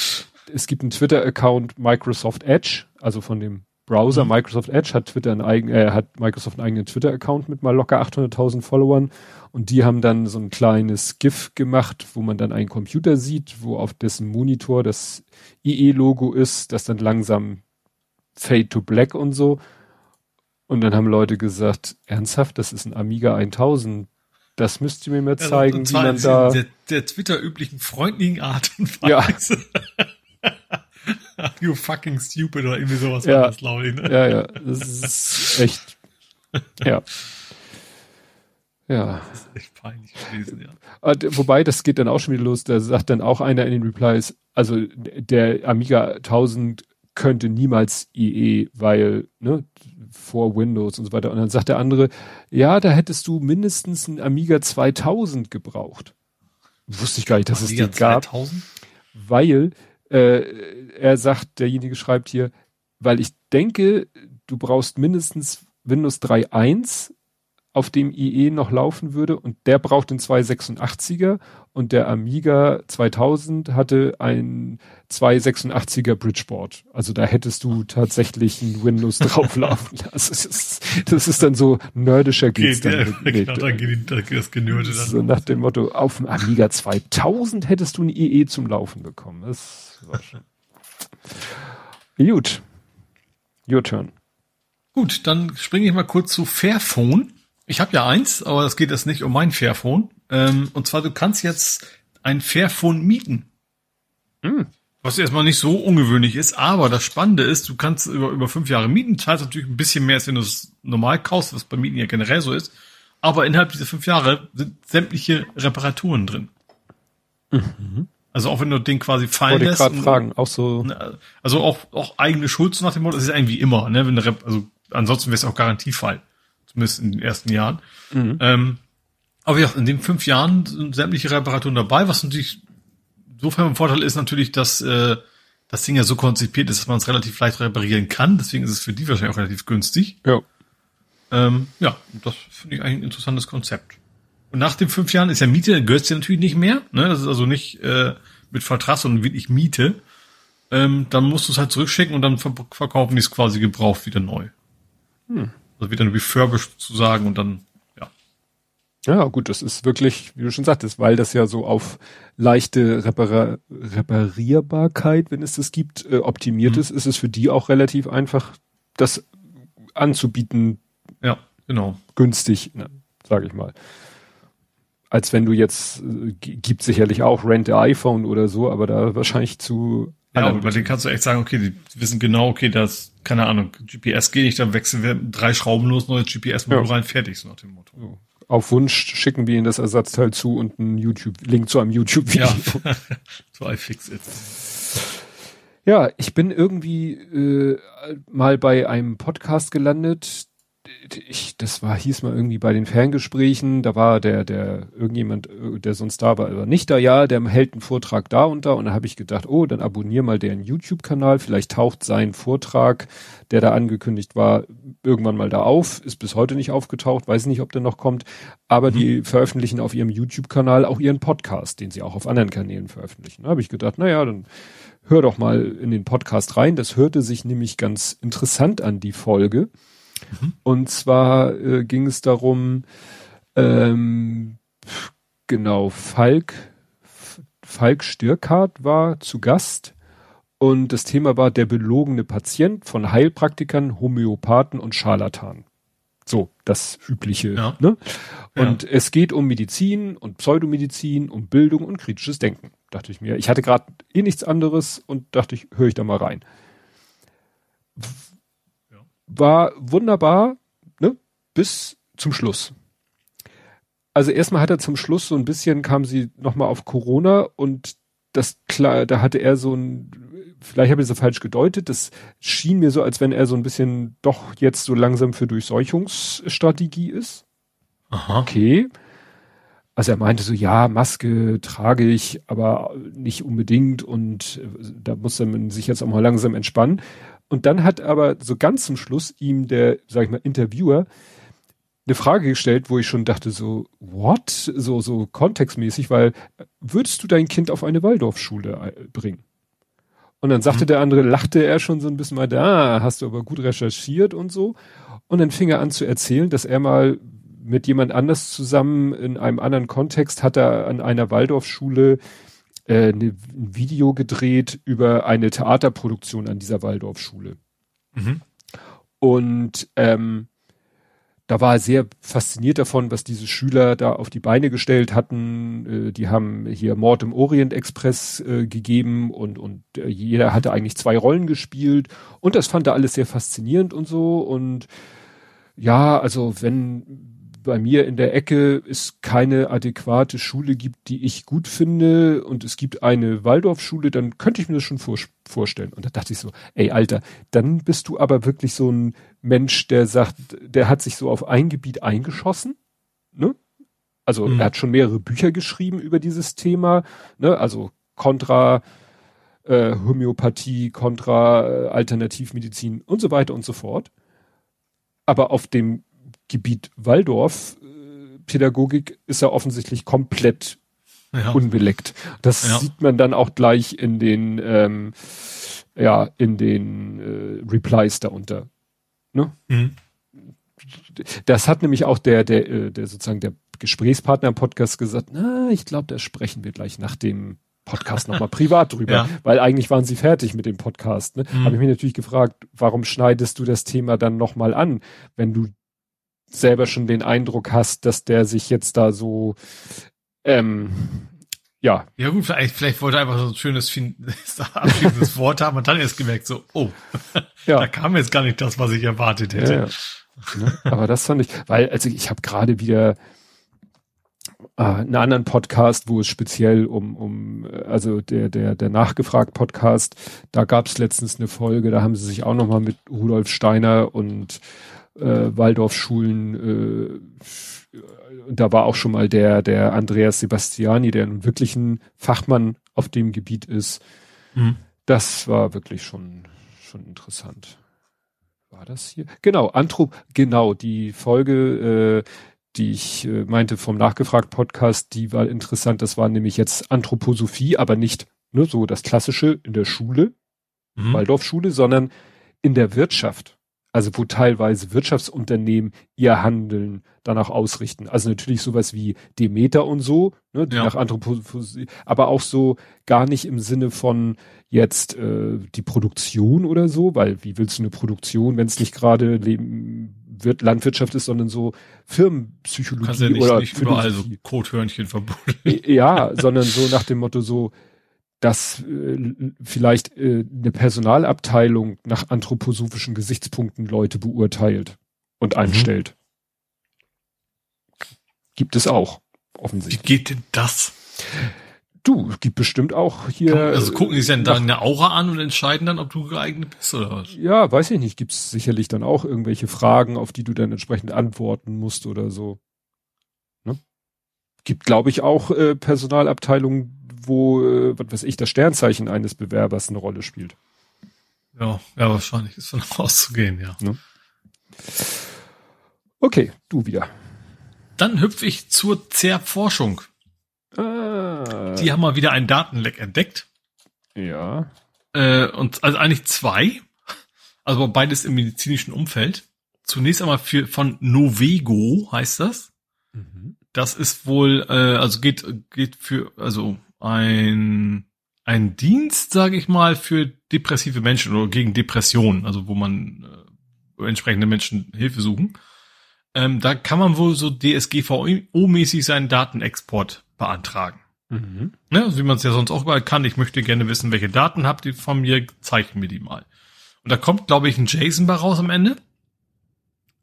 es gibt einen Twitter-Account Microsoft Edge, also von dem Browser mhm. Microsoft Edge hat Twitter einen eigenen, äh, hat Microsoft einen eigenen Twitter-Account mit mal locker 800.000 Followern und die haben dann so ein kleines GIF gemacht, wo man dann einen Computer sieht, wo auf dessen Monitor das IE-Logo ist, das dann langsam Fade to Black und so und dann haben Leute gesagt, ernsthaft, das ist ein Amiga 1000. Das müsst ihr mir mal zeigen, ja, wie man da... Der, der Twitter-üblichen freundlichen Art und Weise. Ja. you fucking stupid oder irgendwie sowas ja. war das, glaube ich. Ne? Ja, ja, das ist echt... Ja. Ja. Das ist echt peinlich gewesen, ja. Wobei, das geht dann auch schon wieder los, da sagt dann auch einer in den Replies, also der Amiga 1000 könnte niemals IE, weil, ne, vor Windows und so weiter. Und dann sagt der andere, ja, da hättest du mindestens ein Amiga 2000 gebraucht. Wusste ich gar nicht, dass Amiga es den gab. 2000? Weil, äh, er sagt, derjenige schreibt hier, weil ich denke, du brauchst mindestens Windows 3.1 auf dem IE noch laufen würde und der braucht den 286er und der Amiga 2000 hatte ein 286er Bridgeboard. Also da hättest du tatsächlich ein Windows drauflaufen. Also das ist, das ist dann so nerdischer geht's okay, dann. Ja, genau, dann geht das Genörde dann. So nach dem Motto, auf dem Amiga 2000 hättest du ein IE zum Laufen bekommen. Das war schon. Gut. Your turn. Gut, dann springe ich mal kurz zu Fairphone. Ich habe ja eins, aber es geht jetzt nicht um mein Fairphone. Ähm, und zwar, du kannst jetzt ein Fairphone mieten. Hm. Was erstmal nicht so ungewöhnlich ist, aber das Spannende ist, du kannst über, über fünf Jahre mieten, zahlst natürlich ein bisschen mehr, als wenn du es normal kaufst, was bei Mieten ja generell so ist. Aber innerhalb dieser fünf Jahre sind sämtliche Reparaturen drin. Mhm. Also auch wenn du den quasi fallen lässt. Ich fragen, auch so. Also auch, auch eigene Schuld nach dem Motto, das ist eigentlich immer, ne? Wenn der, also ansonsten wäre es auch Garantiefall zumindest in den ersten Jahren. Mhm. Ähm, aber ja, in den fünf Jahren sind sämtliche Reparaturen dabei, was natürlich insofern ein Vorteil ist natürlich, dass äh, das Ding ja so konzipiert ist, dass man es relativ leicht reparieren kann. Deswegen ist es für die wahrscheinlich auch relativ günstig. Ja. Ähm, ja, das finde ich eigentlich ein interessantes Konzept. Und nach den fünf Jahren ist ja Miete, gehört ja natürlich nicht mehr. Ne? Das ist also nicht äh, mit Vertrag, sondern wirklich Miete. Ähm, dann musst du es halt zurückschicken und dann verkaufen die es quasi gebraucht wieder neu. Hm. Also wieder ein refurbished zu sagen und dann, ja. Ja, gut, das ist wirklich, wie du schon sagtest, weil das ja so auf leichte Repara Reparierbarkeit, wenn es das gibt, äh, optimiert mhm. ist, ist es für die auch relativ einfach, das anzubieten. Ja, genau. Günstig, ne, sage ich mal. Als wenn du jetzt, äh, gibt sicherlich auch Rent iPhone oder so, aber da wahrscheinlich zu ja, aber bei denen kannst du echt sagen, okay, die wissen genau, okay, das, keine Ahnung, GPS geht nicht, dann wechseln wir drei Schrauben los, neues GPS-Modul ja. rein, fertig, so nach dem Motto. So. Auf Wunsch schicken wir ihnen das Ersatzteil zu und einen YouTube, Link zu einem YouTube-Video. Ja. so I fix it. Ja, ich bin irgendwie äh, mal bei einem Podcast gelandet, ich, das war, hieß mal irgendwie bei den Ferngesprächen, da war der, der, irgendjemand, der sonst da war, aber nicht da, ja, der hält einen Vortrag da und da und da habe ich gedacht, oh, dann abonnier mal deren YouTube-Kanal, vielleicht taucht sein Vortrag, der da angekündigt war, irgendwann mal da auf, ist bis heute nicht aufgetaucht, weiß nicht, ob der noch kommt, aber mhm. die veröffentlichen auf ihrem YouTube-Kanal auch ihren Podcast, den sie auch auf anderen Kanälen veröffentlichen. Da habe ich gedacht, naja, dann hör doch mal in den Podcast rein. Das hörte sich nämlich ganz interessant an, die Folge. Mhm. Und zwar äh, ging es darum, ähm, genau, Falk, Falk Stürkart war zu Gast und das Thema war der belogene Patient von Heilpraktikern, Homöopathen und Scharlatanen. So, das übliche. Ja. Ne? Und ja. es geht um Medizin und Pseudomedizin, um Bildung und kritisches Denken. Dachte ich mir. Ich hatte gerade eh nichts anderes und dachte ich, höre ich da mal rein war wunderbar, ne? Bis zum Schluss. Also erstmal hat er zum Schluss so ein bisschen kam sie nochmal auf Corona und das klar, da hatte er so ein, vielleicht habe ich es falsch gedeutet, das schien mir so, als wenn er so ein bisschen doch jetzt so langsam für Durchseuchungsstrategie ist. Aha. Okay. Also er meinte so, ja, Maske trage ich, aber nicht unbedingt und da muss man sich jetzt auch mal langsam entspannen. Und dann hat aber so ganz zum Schluss ihm der, sag ich mal, Interviewer eine Frage gestellt, wo ich schon dachte so, what? So, so kontextmäßig, weil würdest du dein Kind auf eine Waldorfschule äh, bringen? Und dann sagte mhm. der andere, lachte er schon so ein bisschen mal, da hast du aber gut recherchiert und so. Und dann fing er an zu erzählen, dass er mal mit jemand anders zusammen in einem anderen Kontext hat er an einer Waldorfschule äh, ne, ein Video gedreht über eine Theaterproduktion an dieser Waldorfschule. Mhm. Und ähm, da war er sehr fasziniert davon, was diese Schüler da auf die Beine gestellt hatten. Äh, die haben hier Mord im Orient Express äh, gegeben und, und äh, jeder hatte eigentlich zwei Rollen gespielt. Und das fand er alles sehr faszinierend und so. Und ja, also wenn bei mir in der Ecke es keine adäquate Schule gibt, die ich gut finde und es gibt eine Waldorfschule, dann könnte ich mir das schon vor, vorstellen. Und da dachte ich so, ey Alter, dann bist du aber wirklich so ein Mensch, der sagt, der hat sich so auf ein Gebiet eingeschossen, ne? Also mhm. er hat schon mehrere Bücher geschrieben über dieses Thema, ne? Also kontra äh, Homöopathie, kontra äh, Alternativmedizin und so weiter und so fort. Aber auf dem Gebiet Waldorf äh, Pädagogik ist ja offensichtlich komplett ja. unbeleckt. Das ja. sieht man dann auch gleich in den ähm, ja in den äh, Replies darunter. Ne? Mhm. Das hat nämlich auch der der äh, der sozusagen der Gesprächspartner im Podcast gesagt. Na, ich glaube, da sprechen wir gleich nach dem Podcast nochmal privat drüber, ja. weil eigentlich waren sie fertig mit dem Podcast. Ne? Mhm. Habe ich mich natürlich gefragt, warum schneidest du das Thema dann nochmal an, wenn du selber schon den Eindruck hast, dass der sich jetzt da so ähm, ja. Ja gut, vielleicht, vielleicht wollte er einfach so ein schönes abschließendes Wort haben und dann erst gemerkt, so, oh, ja. da kam jetzt gar nicht das, was ich erwartet hätte. Ja, ja. Ne? Aber das fand ich, weil, also ich habe gerade wieder äh, einen anderen Podcast, wo es speziell um, um also der, der, der Nachgefragt-Podcast, da gab es letztens eine Folge, da haben sie sich auch nochmal mit Rudolf Steiner und äh, Waldorfschulen, äh, da war auch schon mal der, der Andreas Sebastiani, der nun wirklich ein Fachmann auf dem Gebiet ist. Mhm. Das war wirklich schon, schon interessant. War das hier? Genau, Anthrop, genau, die Folge, äh, die ich äh, meinte vom Nachgefragt-Podcast, die war interessant. Das war nämlich jetzt Anthroposophie, aber nicht nur so das Klassische in der Schule, mhm. Waldorfschule, sondern in der Wirtschaft also wo teilweise Wirtschaftsunternehmen ihr Handeln danach ausrichten. Also natürlich sowas wie Demeter und so, ne, ja. nach Anthroposophie, aber auch so gar nicht im Sinne von jetzt äh, die Produktion oder so, weil wie willst du eine Produktion, wenn es nicht gerade wird Landwirtschaft ist, sondern so Firmenpsychologie Kannst ja nicht, oder nicht überall so Kothörnchen verbunden. Ja, sondern so nach dem Motto so dass äh, vielleicht äh, eine Personalabteilung nach anthroposophischen Gesichtspunkten Leute beurteilt und mhm. einstellt. Gibt es auch, offensichtlich. Wie geht denn das? Du, gibt bestimmt auch hier. Also gucken die sich dann deine Aura an und entscheiden dann, ob du geeignet bist oder was? Ja, weiß ich nicht. Gibt's sicherlich dann auch irgendwelche Fragen, auf die du dann entsprechend antworten musst oder so. Ne? Gibt, glaube ich, auch äh, Personalabteilungen, wo, äh, was weiß ich, das Sternzeichen eines Bewerbers eine Rolle spielt. Ja, ja, wahrscheinlich ist von auszugehen, ja. Ne? Okay, du wieder. Dann hüpfe ich zur Zerforschung. Ah. Die haben mal wieder einen Datenleck entdeckt. Ja. Äh, und also eigentlich zwei. Also beides im medizinischen Umfeld. Zunächst einmal für von Novego heißt das. Mhm. Das ist wohl, äh, also geht geht für also ein ein Dienst, sage ich mal, für depressive Menschen oder gegen Depressionen, also wo man äh, entsprechende Menschen Hilfe suchen. Ähm, da kann man wohl so DSGVO-mäßig seinen Datenexport beantragen. Mhm. Ne, also wie man es ja sonst auch überall kann. Ich möchte gerne wissen, welche Daten habt ihr von mir, zeichnen mir die mal. Und da kommt, glaube ich, ein JSON bei raus am Ende.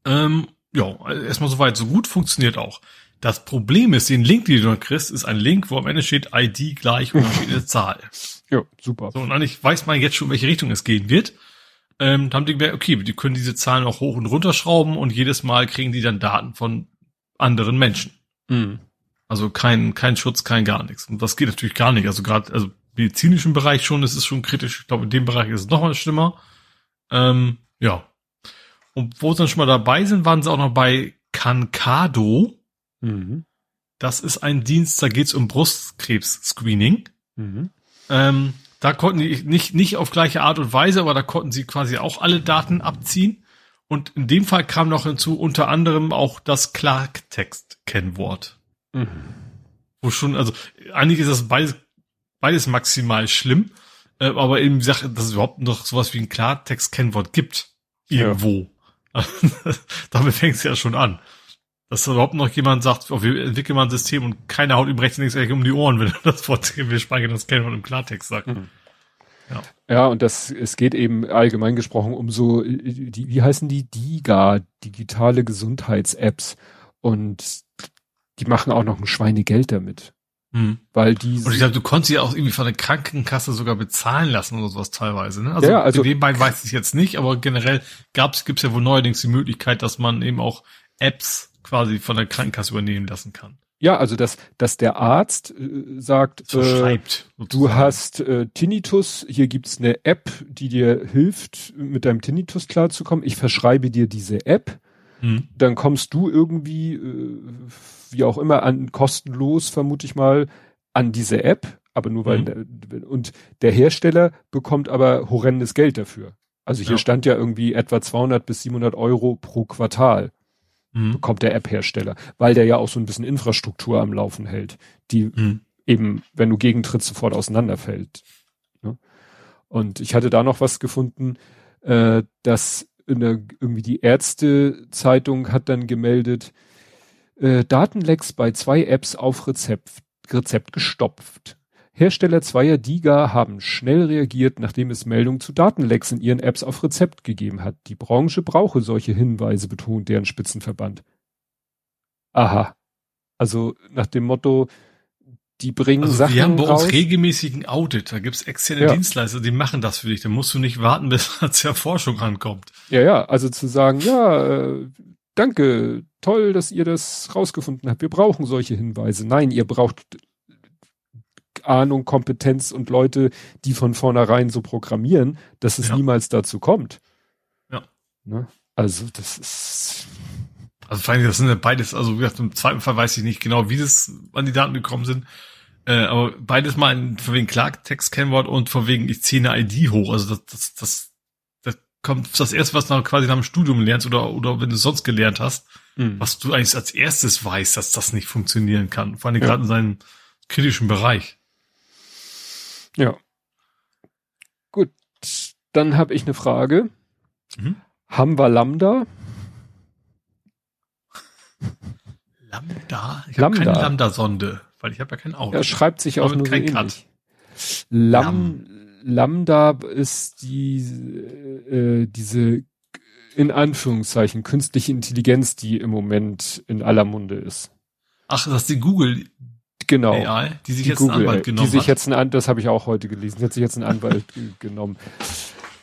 Ähm, ja, erstmal soweit so gut, funktioniert auch. Das Problem ist, den Link, den du noch kriegst, ist ein Link, wo am Ende steht ID gleich unterschiedliche Zahl. Ja, super. So, und eigentlich weiß man jetzt schon, welche Richtung es gehen wird. Ähm, dann haben die gemerkt, okay, die können diese Zahlen auch hoch und runter schrauben und jedes Mal kriegen die dann Daten von anderen Menschen. Mhm. Also kein, kein Schutz, kein gar nichts. Und das geht natürlich gar nicht. Also gerade, also medizinischen Bereich schon, das ist schon kritisch. Ich glaube, in dem Bereich ist es noch mal schlimmer. Ähm, ja. Und wo sie dann schon mal dabei sind, waren sie auch noch bei Kankado. Mhm. Das ist ein Dienst, da geht's um Brustkrebs-Screening. Mhm. Ähm, da konnten die nicht, nicht auf gleiche Art und Weise, aber da konnten sie quasi auch alle Daten abziehen. Und in dem Fall kam noch hinzu unter anderem auch das Klartext-Kennwort. Mhm. Wo schon, also eigentlich ist das beides, beides maximal schlimm, äh, aber eben die Sache, dass es überhaupt noch sowas wie ein Klartext-Kennwort gibt. Irgendwo. Ja. Damit fängt es ja schon an. Dass überhaupt noch jemand sagt, oh, wir entwickeln mal ein System und keiner haut ihm rechts und links um die Ohren, wenn er das Wort, wir speichern das Kennwort im Klartext sagt. Mhm. Ja. ja, und das, es geht eben allgemein gesprochen um so, die, wie heißen die? DIGA, digitale Gesundheits-Apps. Und die machen auch noch ein Schweinegeld damit. Hm. Weil die. Und ich glaube, du konntest ja auch irgendwie von der Krankenkasse sogar bezahlen lassen oder sowas teilweise, ne? Also, ja, also nebenbei weiß ich jetzt nicht, aber generell gab's, gibt's ja wohl neuerdings die Möglichkeit, dass man eben auch Apps quasi von der Krankenkasse übernehmen lassen kann. Ja, also dass, dass der Arzt äh, sagt, äh, du hast äh, Tinnitus, hier gibt's eine App, die dir hilft, mit deinem Tinnitus klarzukommen. Ich verschreibe dir diese App. Hm. Dann kommst du irgendwie äh, wie auch immer, an kostenlos, vermute ich mal, an diese App, aber nur weil, mhm. und der Hersteller bekommt aber horrendes Geld dafür. Also hier ja. stand ja irgendwie etwa 200 bis 700 Euro pro Quartal mhm. bekommt der App-Hersteller, weil der ja auch so ein bisschen Infrastruktur am Laufen hält, die mhm. eben, wenn du gegentrittst, sofort auseinanderfällt. Ne? Und ich hatte da noch was gefunden, äh, dass in der, irgendwie die Ärzte-Zeitung hat dann gemeldet, äh, Datenlecks bei zwei Apps auf Rezept, Rezept gestopft. Hersteller zweier DIGA haben schnell reagiert, nachdem es Meldungen zu Datenlecks in ihren Apps auf Rezept gegeben hat. Die Branche brauche solche Hinweise, betont deren Spitzenverband. Aha. Also nach dem Motto, die bringen also Sachen Wir haben bei raus. uns regelmäßigen Audit. Da gibt's externe ja. Dienstleister, die machen das für dich. Da musst du nicht warten, bis da zur Forschung rankommt. Ja, ja. Also zu sagen, ja, äh, danke, toll, dass ihr das rausgefunden habt. Wir brauchen solche Hinweise. Nein, ihr braucht Ahnung, Kompetenz und Leute, die von vornherein so programmieren, dass es ja. niemals dazu kommt. Ja. Ne? Also das ist. Also vor allem, das sind ja beides, also wie gesagt, im zweiten Fall weiß ich nicht genau, wie das an die Daten gekommen sind. Äh, aber beides mal in, von wegen Klartext-Kennwort und von wegen ich ziehe eine ID hoch. Also das, das, das kommt das erste, was du quasi nach dem Studium lernst oder, oder wenn du sonst gelernt hast, mhm. was du eigentlich als erstes weißt, dass das nicht funktionieren kann. Vor allem ja. gerade in seinem kritischen Bereich. Ja. Gut, dann habe ich eine Frage. Mhm. Haben wir Lambda? Lambda? Ich habe keine Lambda-Sonde, weil ich habe ja kein Auto. Er schreibt sich auch nur kein so ähnlich. Lam, Lam Lambda ist die, äh, diese in Anführungszeichen künstliche Intelligenz, die im Moment in aller Munde ist. Ach, das ist die Google. Genau. AI, die sich die jetzt Google, einen Anwalt genommen Die sich hat. jetzt einen, das habe ich auch heute gelesen, die hat sich jetzt einen Anwalt ge- genommen.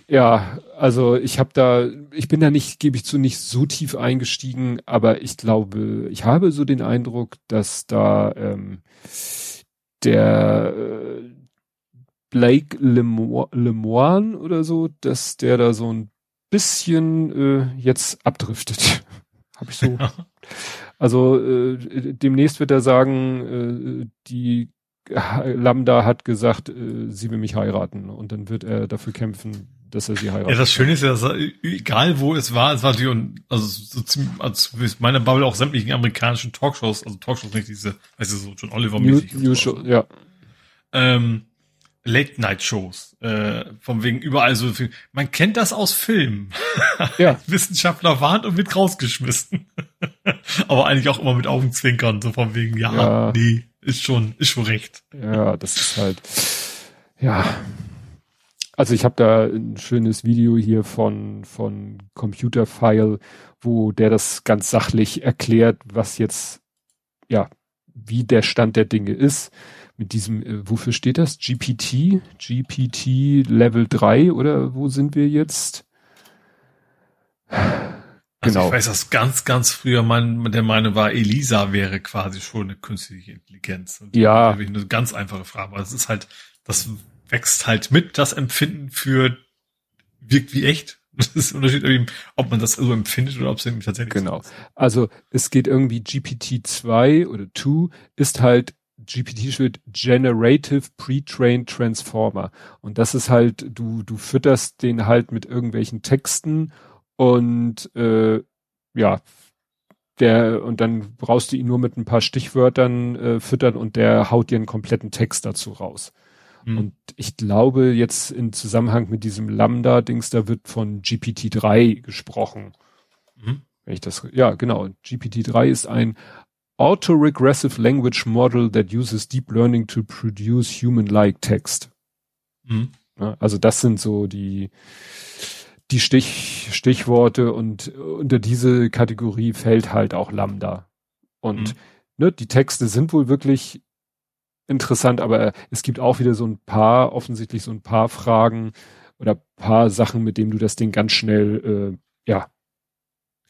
Ja, also ich habe da, ich bin da nicht, gebe ich zu, nicht so tief eingestiegen, aber ich glaube, ich habe so den Eindruck, dass da ähm, der äh, Blake Lemo- Lemoine oder so, dass der da so ein bisschen äh, jetzt abdriftet. habe ich so. Also äh, demnächst wird er sagen, äh, die Lambda hat gesagt, äh, sie will mich heiraten und dann wird er dafür kämpfen, dass er sie heiratet. Ja, das Schöne ist ja, dass er, egal wo es war, es war natürlich, und- also so ziemlich, also wie es meine Bubble auch sämtlichen amerikanischen Talkshows, also Talkshows nicht diese, weißt du, so John Oliver New, mäßig. New Show, ja. ähm, Late-Night-Shows, äh, von wegen überall so viel. Man kennt das aus Filmen. Ja. Wissenschaftler warnt und wird rausgeschmissen. Aber eigentlich auch immer mit Augenzwinkern, so von wegen, ja, Ja. nee, ist schon, ist schon recht. Ja, das ist halt, ja. Also ich habe da ein schönes Video hier von, von Computerfile, wo der das ganz sachlich erklärt, was jetzt, ja, wie der Stand der Dinge ist. Mit diesem, äh, wofür steht das? GPT? GPT Level 3 oder wo sind wir jetzt? Also Genau. ich weiß, dass ganz, ganz früher man der Meinung war, Elisa wäre quasi schon eine künstliche Intelligenz. Und Ja. da habe ich eine ganz einfache Frage. Aber es ist halt, das wächst halt mit, das Empfinden für wirkt wie echt. Das ist ein Unterschied, ob man das so empfindet oder ob es irgendwie tatsächlich Genau. so. Also es geht irgendwie GPT-2 oder 2 ist halt GPT steht Generative Pre-Trained Transformer. Und das ist halt, du, du fütterst den halt mit irgendwelchen Texten und äh, ja, der, und dann brauchst du ihn nur mit ein paar Stichwörtern äh, füttern und der haut dir einen kompletten Text dazu raus. Hm. Und ich glaube jetzt im Zusammenhang mit diesem Lambda-Dings, da wird von GPT-3 gesprochen. Mhm. Wenn ich das, ja, genau. GPT-3 ist ein Autoregressive Language Model that uses deep learning to produce human-like text. Mhm. Ja, also das sind so die, die Stich, Stichworte und unter diese Kategorie fällt halt auch Lambda. Und Mhm. ne, die Texte sind wohl wirklich interessant, aber es gibt auch wieder so ein paar, offensichtlich so ein paar Fragen oder paar Sachen, mit denen du das Ding ganz schnell, äh, ja,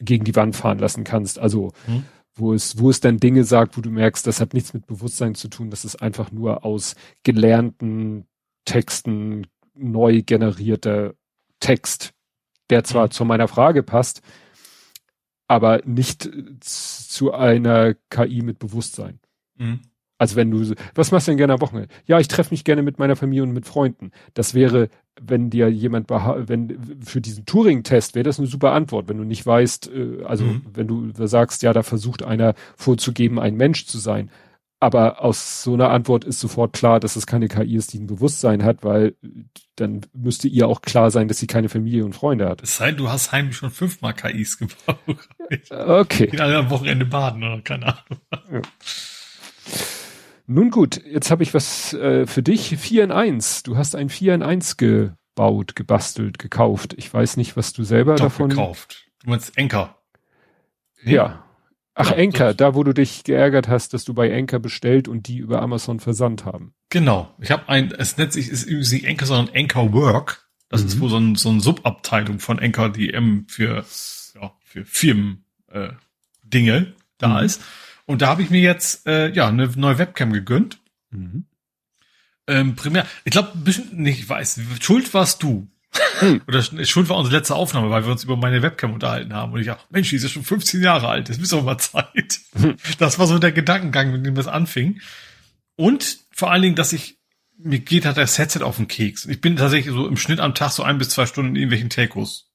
gegen die Wand fahren lassen kannst. Also, Mhm. wo es, wo es dann Dinge sagt, wo du merkst, das hat nichts mit Bewusstsein zu tun, das ist einfach nur aus gelernten Texten neu generierter Text, der zwar Mhm. zu meiner Frage passt, aber nicht zu einer KI mit Bewusstsein. Mhm. Also wenn du, was machst du denn gerne am Wochenende? Ja, ich treffe mich gerne mit meiner Familie und mit Freunden. Das wäre, wenn dir jemand, wenn für diesen Turing-Test wäre das eine super Antwort, wenn du nicht weißt, äh, also Mhm. wenn du sagst, ja, da versucht einer vorzugeben, ein Mensch zu sein. Aber aus so einer Antwort ist sofort klar, dass es keine KI ist, die ein Bewusstsein hat, weil dann müsste ihr auch klar sein, dass sie keine Familie und Freunde hat. Es sei denn, du hast heimlich schon fünfmal KIs gebaut. Okay. Gehen alle am Wochenende baden oder keine Ahnung. Nun gut, jetzt habe ich was äh, für dich. 4 in 1. Du hast ein 4 in 1 gebaut, gebastelt, gekauft. Ich weiß nicht, was du selber Doch, davon. gekauft. Du meinst Enker. Ja. Ach, Ja, Enker, da wo du dich geärgert hast, dass du bei Enker bestellt und die über Amazon versandt haben. Genau. Ich habe ein, es nennt sich, ist übrigens nicht Anchor, sondern Anchor Work. Das Mhm. ist wohl so ein, so ein Subabteilung von Anchor DM für, ja, für Firmen, äh, Dinge da Mhm. ist. Und da habe ich mir jetzt, äh, ja, eine neue Webcam gegönnt. Mhm. Ähm, primär, ich glaube, bestimmt nicht, ich weiß, schuld warst du. Hm. Oder sch- schuld war unsere letzte Aufnahme, weil wir uns über meine Webcam unterhalten haben. Und ich dachte, Mensch, die ist ja schon 15 Jahre alt, das ist doch mal Zeit. Hm. Das war so der Gedankengang, mit dem das anfing. Und vor allen Dingen, dass ich, mir geht halt das Headset auf den Keks. Ich bin tatsächlich so im Schnitt am Tag so ein bis zwei Stunden in irgendwelchen Telcos.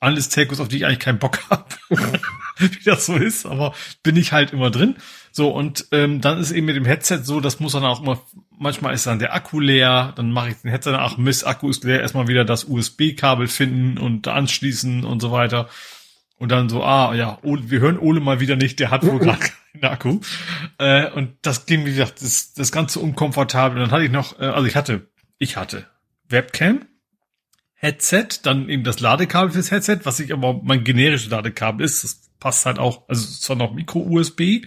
Alles Telcos, auf die ich eigentlich keinen Bock habe. Wie das so ist, aber bin ich halt immer drin. So, und ähm, dann ist eben mit dem Headset so, das muss dann auch immer, manchmal ist dann der Akku leer, dann mache ich den Headset, ach Mist, Akku ist leer, erstmal wieder das USB-Kabel finden und anschließen und so weiter. Und dann so, ah ja, wir hören Ole mal wieder nicht, der hat wohl gerade keinen Akku. Äh, und das ging, wie gesagt, das, das Ganze unkomfortabel. Und dann hatte ich noch, äh, also ich hatte, ich hatte Webcam, Headset, dann eben das Ladekabel fürs Headset, was ich aber mein generisches Ladekabel ist. Das passt halt auch, also es ist zwar noch Micro-USB,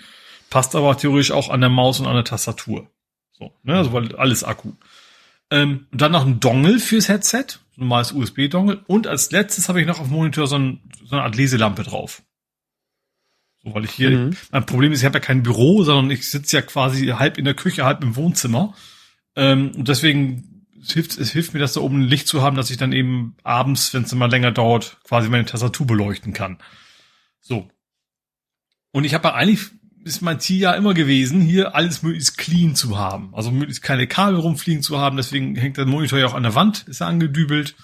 passt aber theoretisch auch an der Maus und an der Tastatur. So, ne, also weil alles Akku. Ähm, und dann noch ein Dongle fürs Headset, so ein normales USB-Dongle. Und als letztes habe ich noch auf dem Monitor so, ein, so eine Art Leselampe drauf. So, weil ich hier, mhm. mein Problem ist, ich habe ja kein Büro, sondern ich sitze ja quasi halb in der Küche, halb im Wohnzimmer. Ähm, und deswegen es hilft, es hilft mir, dass da oben ein Licht zu haben, dass ich dann eben abends, wenn es immer länger dauert, quasi meine Tastatur beleuchten kann. So. Und ich habe ja eigentlich ist mein Ziel ja immer gewesen, hier alles möglichst clean zu haben. Also möglichst keine Kabel rumfliegen zu haben. Deswegen hängt der Monitor ja auch an der Wand, ist er angedübelt.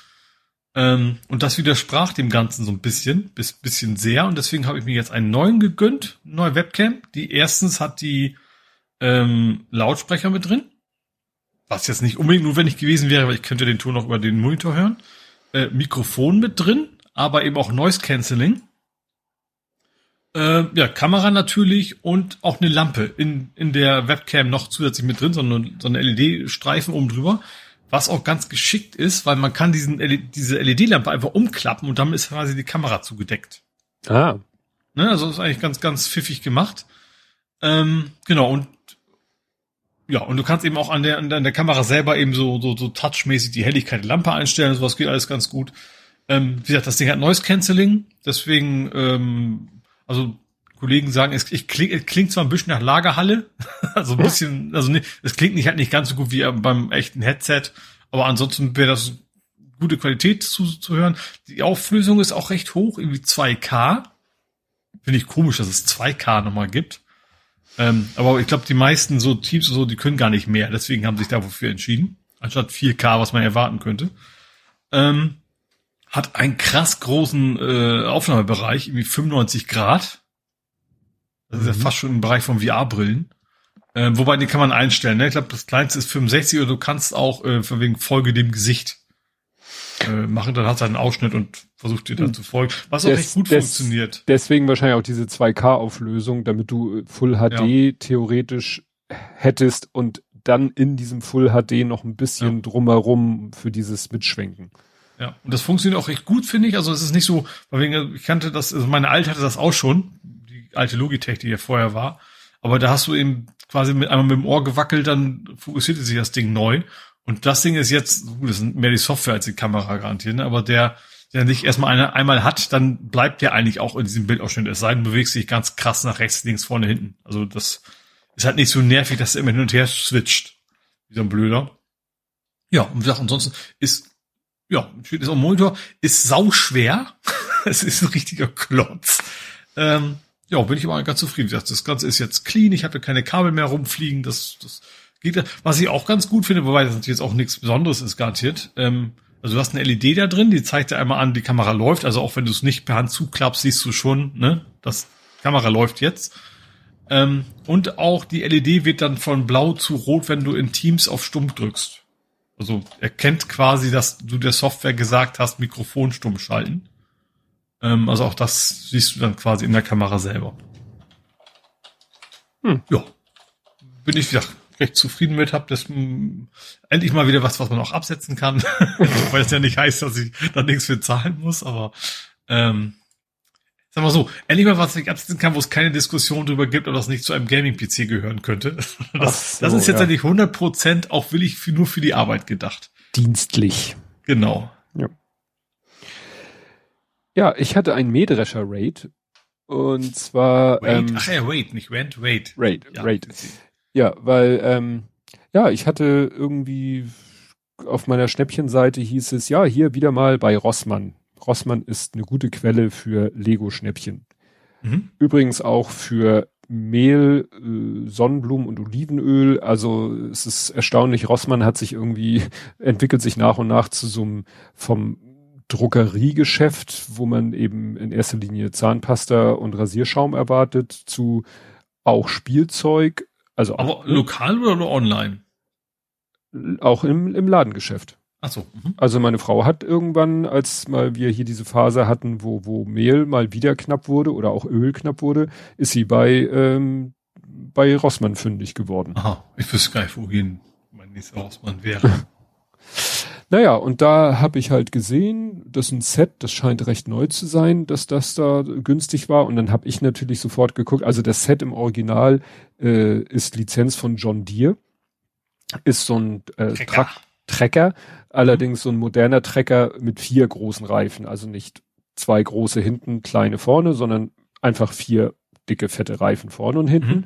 Ähm, und das widersprach dem Ganzen so ein bisschen, bis bisschen sehr. Und deswegen habe ich mir jetzt einen neuen gegönnt, neue Webcam. Die erstens hat die ähm, Lautsprecher mit drin. Was jetzt nicht unbedingt notwendig gewesen wäre, weil ich könnte den Ton auch über den Monitor hören. Äh, Mikrofon mit drin, aber eben auch Noise Cancelling. Äh, ja, Kamera natürlich und auch eine Lampe in, in der Webcam noch zusätzlich mit drin, sondern so eine LED-Streifen oben drüber. Was auch ganz geschickt ist, weil man kann diesen, diese LED-Lampe einfach umklappen und damit ist quasi die Kamera zugedeckt. Ah. Ne, also ist eigentlich ganz, ganz pfiffig gemacht. Ähm, genau, und ja, und du kannst eben auch an der, an der Kamera selber eben so, so, so touchmäßig die Helligkeit der Lampe einstellen, sowas geht alles ganz gut. Ähm, wie gesagt, das Ding hat Noise Cancelling, deswegen ähm, also Kollegen sagen, es, ich kling, es klingt zwar ein bisschen nach Lagerhalle, also ein bisschen, also ne, es klingt nicht halt nicht ganz so gut wie beim echten Headset, aber ansonsten wäre das gute Qualität zu, zu hören. Die Auflösung ist auch recht hoch, irgendwie 2K. Finde ich komisch, dass es 2K nochmal gibt. Ähm, aber ich glaube, die meisten so Teams und so, die können gar nicht mehr. Deswegen haben sich dafür entschieden. Anstatt 4K, was man erwarten könnte. Ähm, hat einen krass großen äh, Aufnahmebereich, irgendwie 95 Grad. Das ist ja mhm. fast schon im Bereich von VR-Brillen. Äh, wobei, den kann man einstellen. Ne? Ich glaube, das kleinste ist 65 oder du kannst auch äh, von wegen Folge dem Gesicht äh, machen. Dann hat er einen Ausschnitt und versucht dir dann mhm. zu folgen. Was des, auch echt gut des, funktioniert. Deswegen wahrscheinlich auch diese 2K-Auflösung, damit du äh, Full HD ja. theoretisch hättest und dann in diesem Full HD noch ein bisschen ja. drumherum für dieses Mitschwenken. Ja, und das funktioniert auch recht gut, finde ich. Also es ist nicht so, weil ich kannte das, also meine Alte hatte das auch schon, die alte Logitech, die ja vorher war. Aber da hast du eben quasi mit einmal mit dem Ohr gewackelt, dann fokussierte sich das Ding neu. Und das Ding ist jetzt, gut, das sind mehr die Software als die Kamera garantiert, ne? aber der, der nicht erstmal eine, einmal hat, dann bleibt der eigentlich auch in diesem Bildausschnitt. Es sei denn, bewegst dich ganz krass nach rechts, links, vorne, hinten. Also das ist halt nicht so nervig, dass er immer hin und her switcht. Wie so ein Blöder. Ja, und wie gesagt, ansonsten ist ja, steht es am Monitor, ist sau schwer. es ist ein richtiger Klotz. Ähm, ja, bin ich aber ganz zufrieden. Das Ganze ist jetzt clean, ich habe keine Kabel mehr rumfliegen, das, das geht. Was ich auch ganz gut finde, wobei das natürlich jetzt auch nichts Besonderes ist, garantiert. Ähm, also du hast eine LED da drin, die zeigt dir einmal an, die Kamera läuft. Also auch wenn du es nicht per Hand zuklappst, siehst du schon, ne, das Kamera läuft jetzt. Ähm, und auch die LED wird dann von blau zu rot, wenn du in Teams auf Stumpf drückst. Also erkennt quasi, dass du der Software gesagt hast, Mikrofon stumm schalten. Ähm, also auch das siehst du dann quasi in der Kamera selber. Hm. Ja. Bin ich ja, recht zufrieden mit, hab das mh, hm, endlich mal wieder was, was man auch absetzen kann. Weil es ja nicht heißt, dass ich da nichts für zahlen muss, aber ähm, Sag mal so, endlich mal was ich absetzen kann, wo es keine Diskussion darüber gibt, ob das nicht zu einem Gaming-PC gehören könnte. Das, so, das ist jetzt ja. nicht 100 Prozent auch willig für, nur für die Arbeit gedacht. Dienstlich. Genau. Ja. Ja, ich hatte einen Mähdrescher Raid. Und zwar. Raid? Ähm, Ach ja, Raid, nicht Rent, Raid. Raid, ja, Raid. Ja, weil, ähm, ja, ich hatte irgendwie auf meiner Schnäppchenseite hieß es, ja, hier wieder mal bei Rossmann Rossmann ist eine gute Quelle für Lego-Schnäppchen. Mhm. Übrigens auch für Mehl, äh, Sonnenblumen und Olivenöl. Also es ist erstaunlich, Rossmann hat sich irgendwie, entwickelt sich nach und nach zu so einem vom Druckeriegeschäft, wo man eben in erster Linie Zahnpasta und Rasierschaum erwartet, zu auch Spielzeug. Also Aber auch, lokal oder nur online? Auch im, im Ladengeschäft. Ach so. Mhm. Also meine Frau hat irgendwann, als mal wir hier diese Phase hatten, wo, wo Mehl mal wieder knapp wurde oder auch Öl knapp wurde, ist sie bei, ähm, bei Rossmann fündig geworden. Aha, ich wüsste gar nicht, wohin mein nächster Rossmann wäre. Naja, und da habe ich halt gesehen, das ist ein Set, das scheint recht neu zu sein, dass das da günstig war. Und dann habe ich natürlich sofort geguckt, also das Set im Original äh, ist Lizenz von John Deere, ist so ein äh, Trecker. Trecker, allerdings so ein moderner Trecker mit vier großen Reifen, also nicht zwei große hinten, kleine vorne, sondern einfach vier dicke, fette Reifen vorne und hinten. Mhm.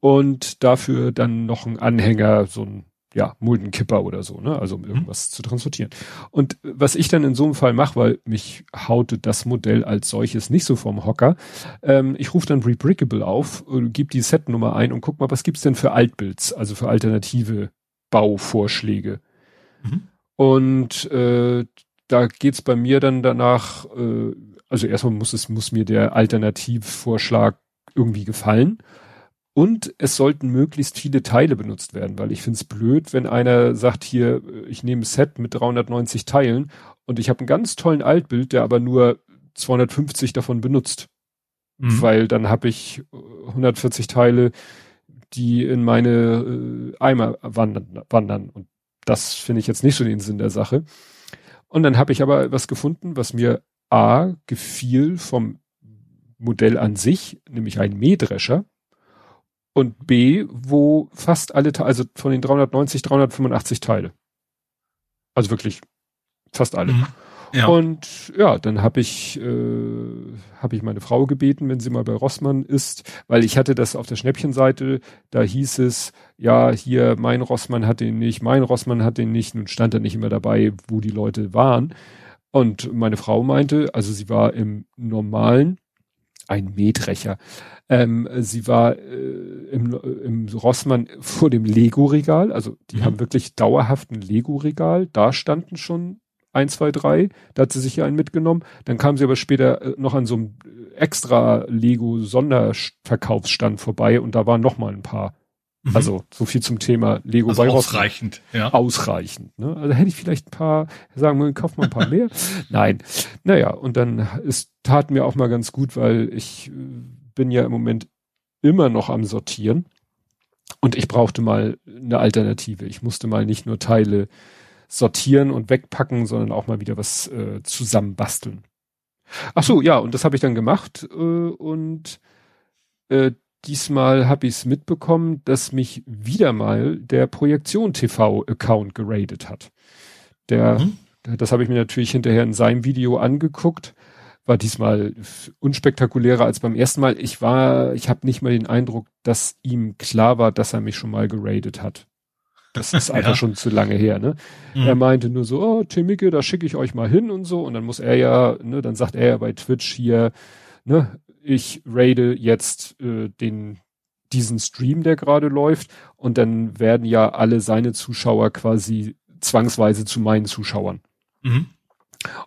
Und dafür dann noch ein Anhänger, so ein ja, Muldenkipper oder so, ne? Also um mhm. irgendwas mhm. zu transportieren. Und was ich dann in so einem Fall mache, weil mich haute das Modell als solches nicht so vom Hocker, ähm, ich rufe dann Rebrickable auf, äh, gebe die Setnummer ein und guck mal, was gibt's denn für Altbilds, also für alternative Bauvorschläge. Und äh, da geht's bei mir dann danach, äh, also erstmal muss es, muss mir der Alternativvorschlag irgendwie gefallen. Und es sollten möglichst viele Teile benutzt werden, weil ich finde es blöd, wenn einer sagt, hier, ich nehme ein Set mit 390 Teilen und ich habe einen ganz tollen Altbild, der aber nur 250 davon benutzt. Mhm. Weil dann habe ich 140 Teile, die in meine äh, Eimer wandern, wandern. Und das finde ich jetzt nicht so den Sinn der Sache. Und dann habe ich aber was gefunden, was mir A gefiel vom Modell an sich, nämlich ein Mähdrescher und B, wo fast alle, also von den 390, 385 Teile. Also wirklich fast alle. Mhm. Ja. Und ja, dann habe ich äh, habe ich meine Frau gebeten, wenn sie mal bei Rossmann ist, weil ich hatte das auf der Schnäppchenseite, da hieß es, ja, hier mein Rossmann hat den nicht, mein Rossmann hat den nicht, nun stand er nicht immer dabei, wo die Leute waren. Und meine Frau meinte, also sie war im normalen, ein Mähdrecher, ähm, sie war äh, im, im Rossmann vor dem Lego-Regal, also die mhm. haben wirklich dauerhaft ein Lego-Regal, da standen schon ein, zwei, drei, da hat sie sich ja einen mitgenommen. Dann kam sie aber später äh, noch an so einem extra Lego-Sonderverkaufsstand vorbei und da waren noch mal ein paar. Mhm. Also so viel zum Thema Lego also bei Ausreichend, ja. Ausreichend. Ne? Also hätte ich vielleicht ein paar, sagen wir, kauf mal ein paar mehr. Nein. Naja, und dann es tat mir auch mal ganz gut, weil ich äh, bin ja im Moment immer noch am Sortieren und ich brauchte mal eine Alternative. Ich musste mal nicht nur Teile sortieren und wegpacken, sondern auch mal wieder was äh, zusammenbasteln. Ach so, ja, und das habe ich dann gemacht äh, und äh, diesmal habe ich es mitbekommen, dass mich wieder mal der Projektion TV Account geradet hat. Der, mhm. das habe ich mir natürlich hinterher in seinem Video angeguckt war diesmal unspektakulärer als beim ersten Mal. Ich war, ich habe nicht mal den Eindruck, dass ihm klar war, dass er mich schon mal geradet hat. Das ist einfach ja. schon zu lange her, ne? Mhm. Er meinte nur so, oh, Timike, da schicke ich euch mal hin und so. Und dann muss er ja, ne, dann sagt er ja bei Twitch hier, ne, ich raide jetzt äh, den diesen Stream, der gerade läuft, und dann werden ja alle seine Zuschauer quasi zwangsweise zu meinen Zuschauern. Mhm.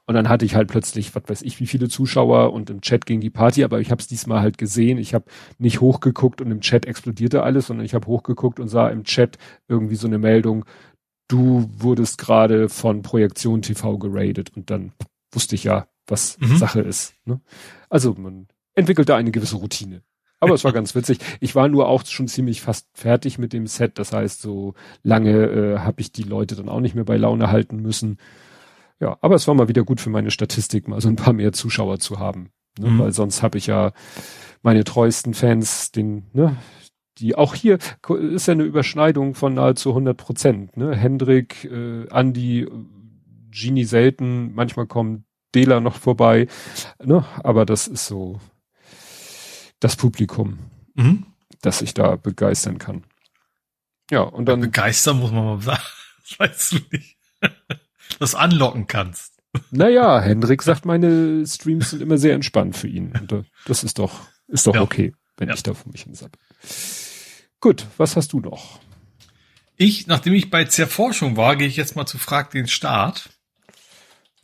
Und dann hatte ich halt plötzlich, was weiß ich, wie viele Zuschauer und im Chat ging die Party, aber ich habe es diesmal halt gesehen. Ich habe nicht hochgeguckt und im Chat explodierte alles, sondern ich habe hochgeguckt und sah im Chat irgendwie so eine Meldung, du wurdest gerade von Projektion TV geradet und dann wusste ich ja, was mhm. Sache ist. Ne? Also man entwickelt da eine gewisse Routine. Aber es war ganz witzig. Ich war nur auch schon ziemlich fast fertig mit dem Set. Das heißt, so lange äh, habe ich die Leute dann auch nicht mehr bei Laune halten müssen. Ja, aber es war mal wieder gut für meine Statistik, mal so ein paar mehr Zuschauer zu haben. Ne? Mhm. Weil sonst habe ich ja meine treuesten Fans, den, ne, die auch hier ist ja eine Überschneidung von nahezu 100 Prozent. Ne? Hendrik, äh, Andi, Genie selten, manchmal kommt Dela noch vorbei. Ne? Aber das ist so das Publikum, mhm. das ich da begeistern kann. Ja, und dann. Begeistern muss man mal sagen. Das weißt du nicht das anlocken kannst. Naja, Hendrik sagt, meine Streams sind immer sehr entspannt für ihn. Und äh, das ist doch, ist doch ja. okay, wenn ja. ich da vor mich hin sage. Gut, was hast du noch? Ich, nachdem ich bei Zerforschung war, gehe ich jetzt mal zu Frag den Staat.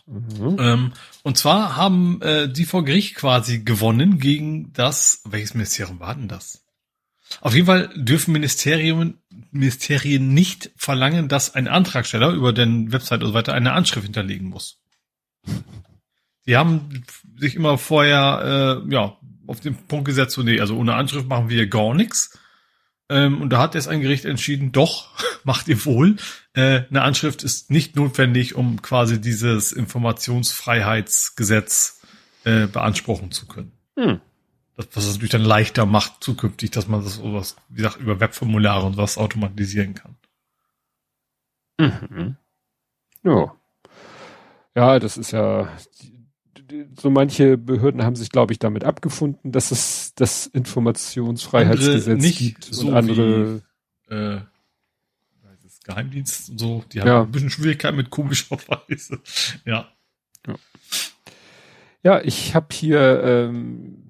Mhm. Ähm, und zwar haben äh, die vor Gericht quasi gewonnen gegen das, welches Ministerium war denn das? Auf jeden Fall dürfen Ministerien, Ministerien nicht verlangen, dass ein Antragsteller über den Website und so weiter eine Anschrift hinterlegen muss. Die haben sich immer vorher äh, ja auf den Punkt gesetzt, so nee, also ohne Anschrift machen wir gar nichts. Ähm, und da hat jetzt ein Gericht entschieden, doch, macht ihr wohl. Äh, eine Anschrift ist nicht notwendig, um quasi dieses Informationsfreiheitsgesetz äh, beanspruchen zu können. Hm. Das, was es natürlich dann leichter macht zukünftig, dass man das sowas, wie gesagt, über Webformulare und was automatisieren kann. Mhm. Ja. Ja, das ist ja, so manche Behörden haben sich, glaube ich, damit abgefunden, dass es das Informationsfreiheitsgesetz gibt so und andere wie, äh, das Geheimdienst und so, die haben ja. ein bisschen Schwierigkeiten mit komischerweise. Ja. Ja, ja ich habe hier ähm,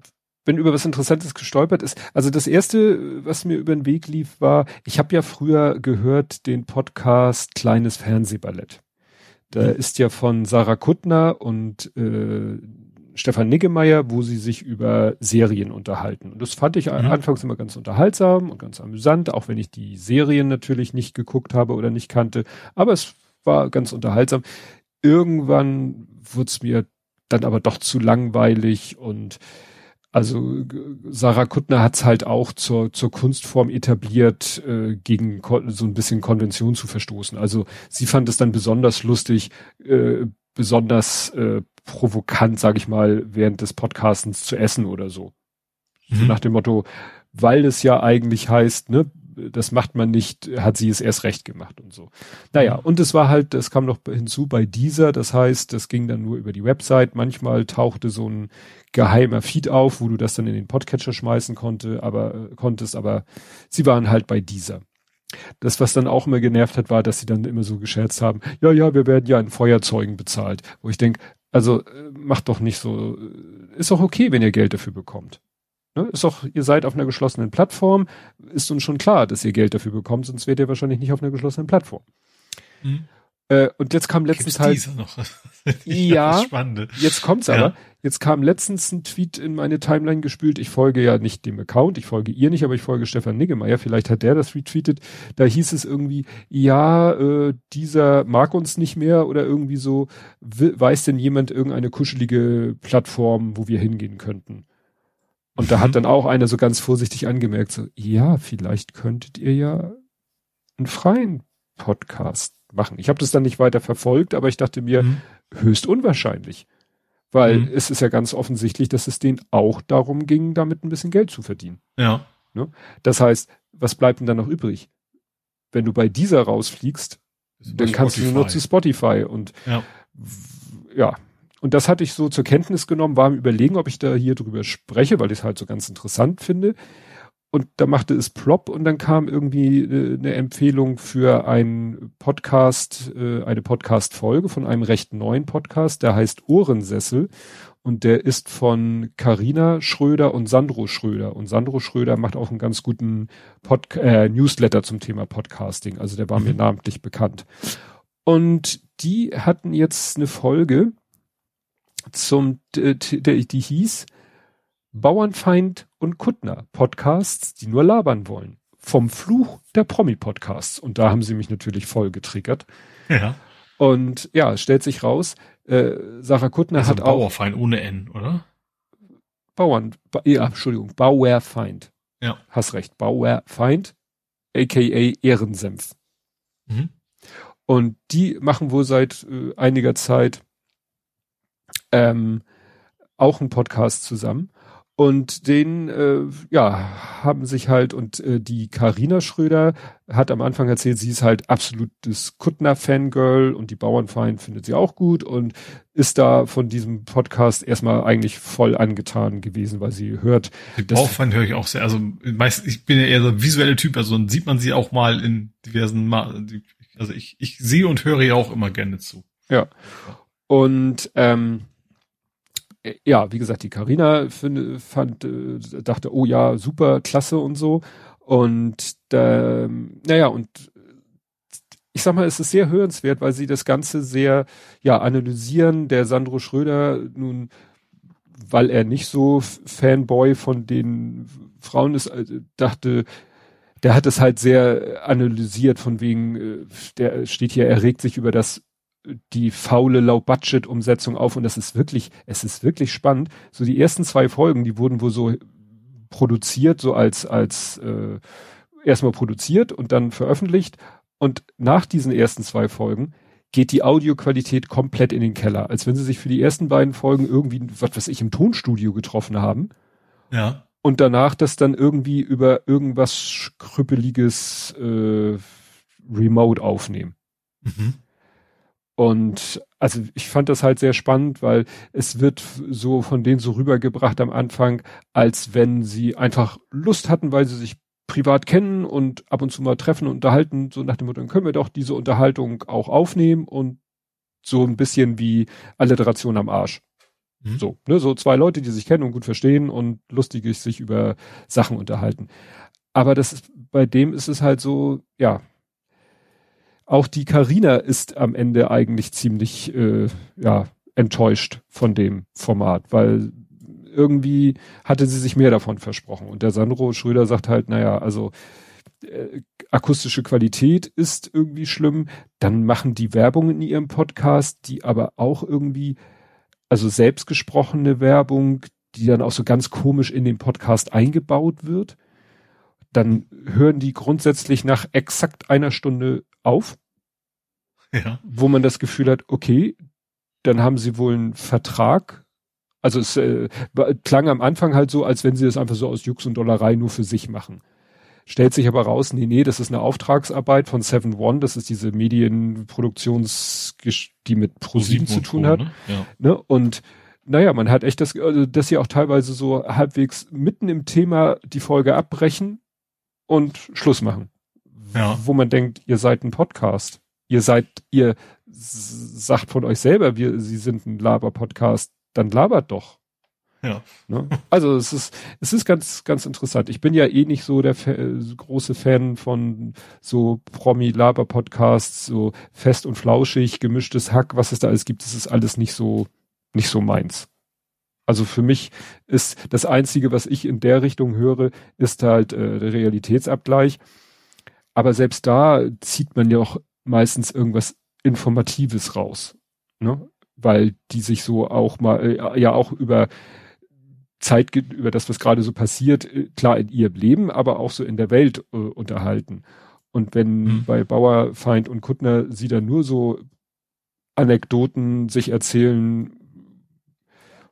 bin über was Interessantes gestolpert ist. Also das erste, was mir über den Weg lief, war, ich habe ja früher gehört den Podcast Kleines Fernsehballett. Da mhm. ist ja von Sarah Kuttner und äh, Stefan Niggemeier, wo sie sich über Serien unterhalten. Und das fand ich mhm. anfangs immer ganz unterhaltsam und ganz amüsant, auch wenn ich die Serien natürlich nicht geguckt habe oder nicht kannte. Aber es war ganz unterhaltsam. Irgendwann wurde es mir dann aber doch zu langweilig und also Sarah Kuttner hat es halt auch zur, zur Kunstform etabliert, äh, gegen so ein bisschen Konvention zu verstoßen. Also sie fand es dann besonders lustig, äh, besonders äh, provokant, sage ich mal, während des Podcastens zu essen oder so. Mhm. so. Nach dem Motto, weil es ja eigentlich heißt, ne, das macht man nicht, hat sie es erst recht gemacht und so. Naja, mhm. und es war halt, das kam noch hinzu bei dieser, das heißt, das ging dann nur über die Website. Manchmal tauchte so ein geheimer Feed auf, wo du das dann in den Podcatcher schmeißen konnte, aber konntest, aber sie waren halt bei dieser. Das, was dann auch immer genervt hat, war, dass sie dann immer so gescherzt haben, ja, ja, wir werden ja in Feuerzeugen bezahlt. Wo ich denke, also äh, macht doch nicht so, äh, ist doch okay, wenn ihr Geld dafür bekommt. Ne? Ist doch, ihr seid auf einer geschlossenen Plattform, ist uns schon klar, dass ihr Geld dafür bekommt, sonst wärt ihr wahrscheinlich nicht auf einer geschlossenen Plattform. Mhm. Äh, und jetzt kam letztens halt. ja, jetzt kommt's aber. Ja. Jetzt kam letztens ein Tweet in meine Timeline gespült. Ich folge ja nicht dem Account, ich folge ihr nicht, aber ich folge Stefan Niggemeier. Vielleicht hat der das retweetet. Da hieß es irgendwie, ja, äh, dieser mag uns nicht mehr oder irgendwie so. Weiß denn jemand irgendeine kuschelige Plattform, wo wir hingehen könnten? Und da hat mhm. dann auch einer so ganz vorsichtig angemerkt, so, ja, vielleicht könntet ihr ja einen freien Podcast machen. Ich habe das dann nicht weiter verfolgt, aber ich dachte mir, mhm. höchst unwahrscheinlich. Weil mhm. es ist ja ganz offensichtlich, dass es denen auch darum ging, damit ein bisschen Geld zu verdienen. Ja. Ne? Das heißt, was bleibt denn dann noch übrig? Wenn du bei dieser rausfliegst, dann kannst Spotify. du nur zu Spotify und ja. ja, und das hatte ich so zur Kenntnis genommen, war am überlegen, ob ich da hier drüber spreche, weil ich es halt so ganz interessant finde. Und da machte es plopp und dann kam irgendwie äh, eine Empfehlung für einen Podcast, äh, eine Podcast-Folge von einem recht neuen Podcast, der heißt Ohrensessel und der ist von Carina Schröder und Sandro Schröder. Und Sandro Schröder macht auch einen ganz guten Pod äh, Newsletter zum Thema Podcasting. Also der war mhm. mir namentlich bekannt. Und die hatten jetzt eine Folge, zum, die, die hieß Bauernfeind und Kuttner Podcasts, die nur labern wollen. Vom Fluch der Promi-Podcasts. Und da haben sie mich natürlich voll getriggert. Ja. Und ja, stellt sich raus, äh, Sarah Kuttner also hat auch. Bauerfeind ohne N, oder? Bauern, ba, ja, Entschuldigung, Bauerfeind. Ja. Hast recht, Bauerfeind, aka Ehrensenf. Mhm. Und die machen wohl seit äh, einiger Zeit ähm, auch einen Podcast zusammen. Und den, äh, ja, haben sich halt, und äh, die Karina Schröder hat am Anfang erzählt, sie ist halt absolutes Kuttner-Fangirl und die Bauernfeind findet sie auch gut und ist da von diesem Podcast erstmal eigentlich voll angetan gewesen, weil sie hört. Die Bauernfeind höre ich auch sehr. Also meist, ich bin ja eher so ein visueller Typ, also dann sieht man sie auch mal in diversen, also ich, ich sehe und höre ja auch immer gerne zu. Ja. Und ähm, ja, wie gesagt, die Karina fand, äh, dachte, oh ja, super, klasse und so. Und äh, naja, und ich sag mal, es ist sehr hörenswert, weil sie das Ganze sehr ja analysieren. Der Sandro Schröder nun, weil er nicht so Fanboy von den Frauen ist, äh, dachte, der hat es halt sehr analysiert von wegen, äh, der steht hier, er regt sich über das die faule Low-Budget-Umsetzung auf und das ist wirklich, es ist wirklich spannend. So die ersten zwei Folgen, die wurden wohl so produziert, so als, als äh, erstmal produziert und dann veröffentlicht. Und nach diesen ersten zwei Folgen geht die Audioqualität komplett in den Keller, als wenn sie sich für die ersten beiden Folgen irgendwie, was weiß ich, im Tonstudio getroffen haben. Ja. Und danach das dann irgendwie über irgendwas Krüppeliges äh, remote aufnehmen. Mhm. Und also ich fand das halt sehr spannend, weil es wird so von denen so rübergebracht am Anfang, als wenn sie einfach Lust hatten, weil sie sich privat kennen und ab und zu mal treffen und unterhalten, so nach dem Motto, dann können wir doch diese Unterhaltung auch aufnehmen und so ein bisschen wie Alliteration am Arsch. Mhm. So, ne, so zwei Leute, die sich kennen und gut verstehen und lustig sich über Sachen unterhalten. Aber das ist, bei dem ist es halt so, ja, auch die Karina ist am Ende eigentlich ziemlich, äh, ja, enttäuscht von dem Format, weil irgendwie hatte sie sich mehr davon versprochen. Und der Sandro Schröder sagt halt, naja, also äh, akustische Qualität ist irgendwie schlimm. Dann machen die Werbung in ihrem Podcast, die aber auch irgendwie, also selbstgesprochene Werbung, die dann auch so ganz komisch in den Podcast eingebaut wird. Dann hören die grundsätzlich nach exakt einer Stunde auf. Ja. Wo man das Gefühl hat, okay, dann haben sie wohl einen Vertrag also es äh, klang am Anfang halt so, als wenn sie das einfach so aus Jux und Dollerei nur für sich machen. Stellt sich aber raus, nee, nee, das ist eine Auftragsarbeit von Seven One, das ist diese Medienproduktions, die mit ProSieben zu tun hat. Ne? Ja. Ne? Und naja, man hat echt das, also, dass sie auch teilweise so halbwegs mitten im Thema die Folge abbrechen und Schluss machen. Ja. Wo man denkt, ihr seid ein Podcast. Ihr seid, ihr sagt von euch selber, wir, sie sind ein Laber-Podcast dann labert doch. Ja. Ne? Also es ist, es ist ganz, ganz interessant. Ich bin ja eh nicht so der Fa große Fan von so Promi-Laber-Podcasts, so fest und flauschig, gemischtes Hack, was es da alles gibt. Das ist alles nicht so, nicht so meins. Also für mich ist das Einzige, was ich in der Richtung höre, ist halt äh, der Realitätsabgleich. Aber selbst da zieht man ja auch meistens irgendwas Informatives raus. Ne? weil die sich so auch mal, äh, ja auch über Zeit, über das, was gerade so passiert, äh, klar in ihrem Leben, aber auch so in der Welt äh, unterhalten. Und wenn mhm. bei Bauer, Feind und Kuttner sie dann nur so Anekdoten sich erzählen,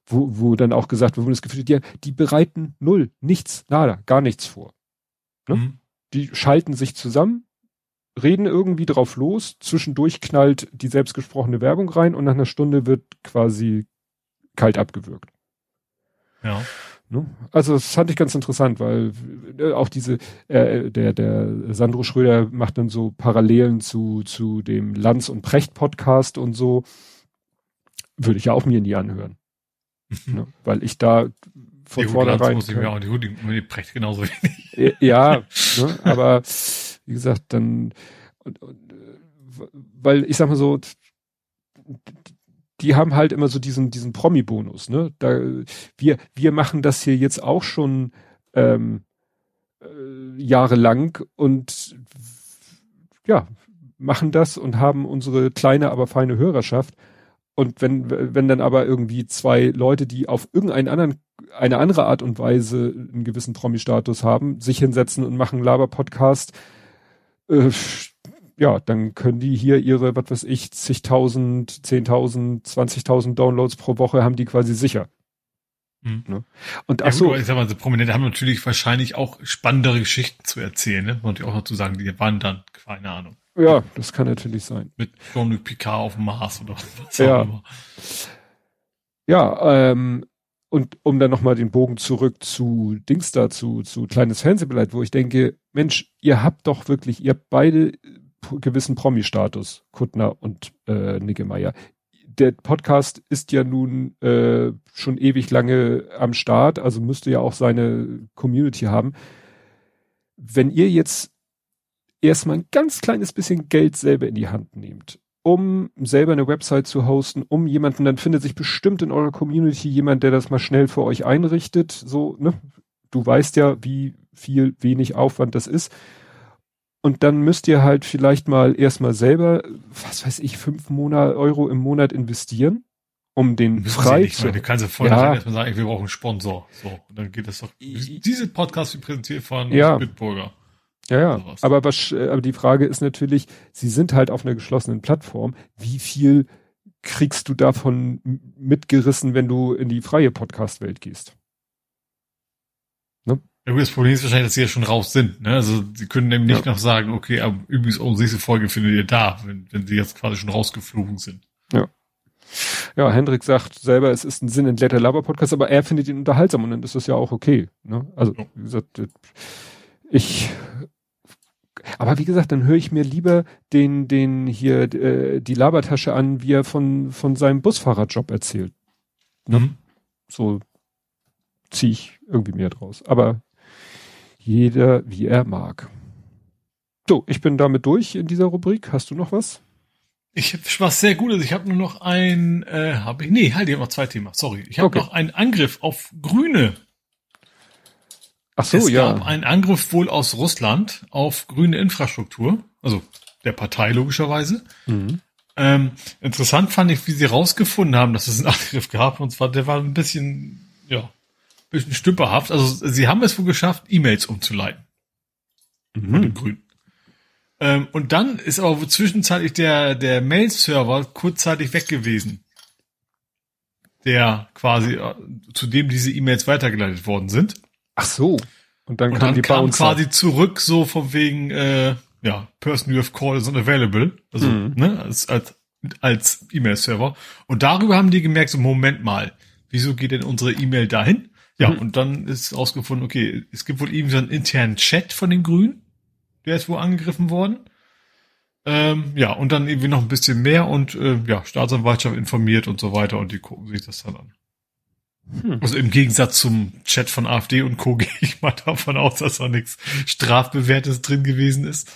wo, wo dann auch gesagt wird, wo das Gefühl hat, ja, die bereiten null, nichts, nada, gar nichts vor. Ne? Mhm. Die schalten sich zusammen, reden irgendwie drauf los, zwischendurch knallt die selbstgesprochene Werbung rein und nach einer Stunde wird quasi kalt abgewürgt. Ja. Ne? Also das fand ich ganz interessant, weil äh, auch diese, äh, der, der Sandro Schröder macht dann so Parallelen zu, zu dem Lanz und Precht Podcast und so. Würde ich ja auch mir nie anhören. Ne? Weil ich da von die vornherein. Muss ich mir auch die, die Precht genauso wenig. Ja, ne? aber wie gesagt, dann, und, und, weil ich sag mal so, die haben halt immer so diesen, diesen Promi-Bonus, ne? Da, wir, wir machen das hier jetzt auch schon ähm, äh, jahrelang und ja, machen das und haben unsere kleine, aber feine Hörerschaft. Und wenn, wenn dann aber irgendwie zwei Leute, die auf irgendeinen anderen, eine andere Art und Weise einen gewissen Promi-Status haben, sich hinsetzen und machen Laber-Podcast, äh, ja, dann können die hier ihre, was weiß ich, zigtausend, zehntausend, zwanzigtausend Downloads pro Woche haben die quasi sicher. Mhm. Ne? Und ach ja, so. ich sag mal, so Prominente haben natürlich wahrscheinlich auch spannendere Geschichten zu erzählen, ne? Und auch noch zu sagen, die waren dann, keine Ahnung. Ja, das kann natürlich sein. Mit Jean-Luc Picard auf dem Mars oder was ja. auch immer. Ja, ähm, und um dann nochmal den Bogen zurück zu Dings da, zu, zu kleines Fernsehbeleid, wo ich denke, Mensch, ihr habt doch wirklich, ihr habt beide gewissen Promi-Status, Kuttner und äh, Niggemeier. Der Podcast ist ja nun äh, schon ewig lange am Start, also müsste ja auch seine Community haben. Wenn ihr jetzt erstmal ein ganz kleines bisschen Geld selber in die Hand nehmt um selber eine Website zu hosten, um jemanden, dann findet sich bestimmt in eurer Community jemand, der das mal schnell für euch einrichtet. So, ne? Du weißt ja, wie viel wenig Aufwand das ist. Und dann müsst ihr halt vielleicht mal erstmal selber, was weiß ich, fünf Monat, Euro im Monat investieren, um den frei zu. Du kannst ja vorher ja. erstmal sagen, wir brauchen einen Sponsor. So, und dann geht das doch. Diese Podcast wird präsentiert von ja. Bitburger. Ja, ja. Aber, was, äh, aber die Frage ist natürlich, sie sind halt auf einer geschlossenen Plattform. Wie viel kriegst du davon mitgerissen, wenn du in die freie Podcast-Welt gehst? Ne? Ja, das Problem ist wahrscheinlich, dass sie ja schon raus sind. Ne? Also sie können eben nicht ja. noch sagen, okay, aber übrigens, unsere nächste Folge findet ihr da, wenn, wenn sie jetzt quasi schon rausgeflogen sind. Ja. Ja, Hendrik sagt selber, es ist ein sinnentleerter Laber-Podcast, aber er findet ihn unterhaltsam und dann ist das ja auch okay. Ne? Also, wie gesagt, ich aber wie gesagt, dann höre ich mir lieber den, den hier, äh, die Labertasche an, wie er von, von seinem Busfahrerjob erzählt. Ne? Mhm. So ziehe ich irgendwie mehr draus. Aber jeder, wie er mag. So, ich bin damit durch in dieser Rubrik. Hast du noch was? Ich habe was sehr Gutes. Ich habe nur noch ein, äh, habe ich, nee, halt, ich habe noch zwei Themen. Sorry. Ich habe okay. noch einen Angriff auf Grüne. Ach so, es ja. Es gab einen Angriff wohl aus Russland auf grüne Infrastruktur, also der Partei logischerweise. Mhm. Ähm, interessant fand ich, wie sie rausgefunden haben, dass es einen Angriff gab. Und zwar, der war ein bisschen, ja, ein bisschen stümperhaft. Also sie haben es wohl geschafft, E-Mails umzuleiten. Mhm. Von den Grünen. Ähm, und dann ist aber zwischenzeitlich der, der Mail-Server kurzzeitig weg gewesen. Der quasi, äh, zu dem diese E-Mails weitergeleitet worden sind. Ach so. Und dann, und kam, dann die kam quasi zurück so von wegen, äh, ja, person you have called is unavailable. Also, mhm. ne, als, als, als E-Mail-Server. Und darüber haben die gemerkt, so, Moment mal, wieso geht denn unsere E-Mail dahin? Ja, mhm. und dann ist ausgefunden, okay, es gibt wohl irgendwie so einen internen Chat von den Grünen. Der ist wohl angegriffen worden. Ähm, ja, und dann irgendwie noch ein bisschen mehr und äh, ja, Staatsanwaltschaft informiert und so weiter und die gucken sich das dann an. Hm. Also im Gegensatz zum Chat von AfD und Co. gehe ich mal davon aus, dass da nichts Strafbewährtes drin gewesen ist.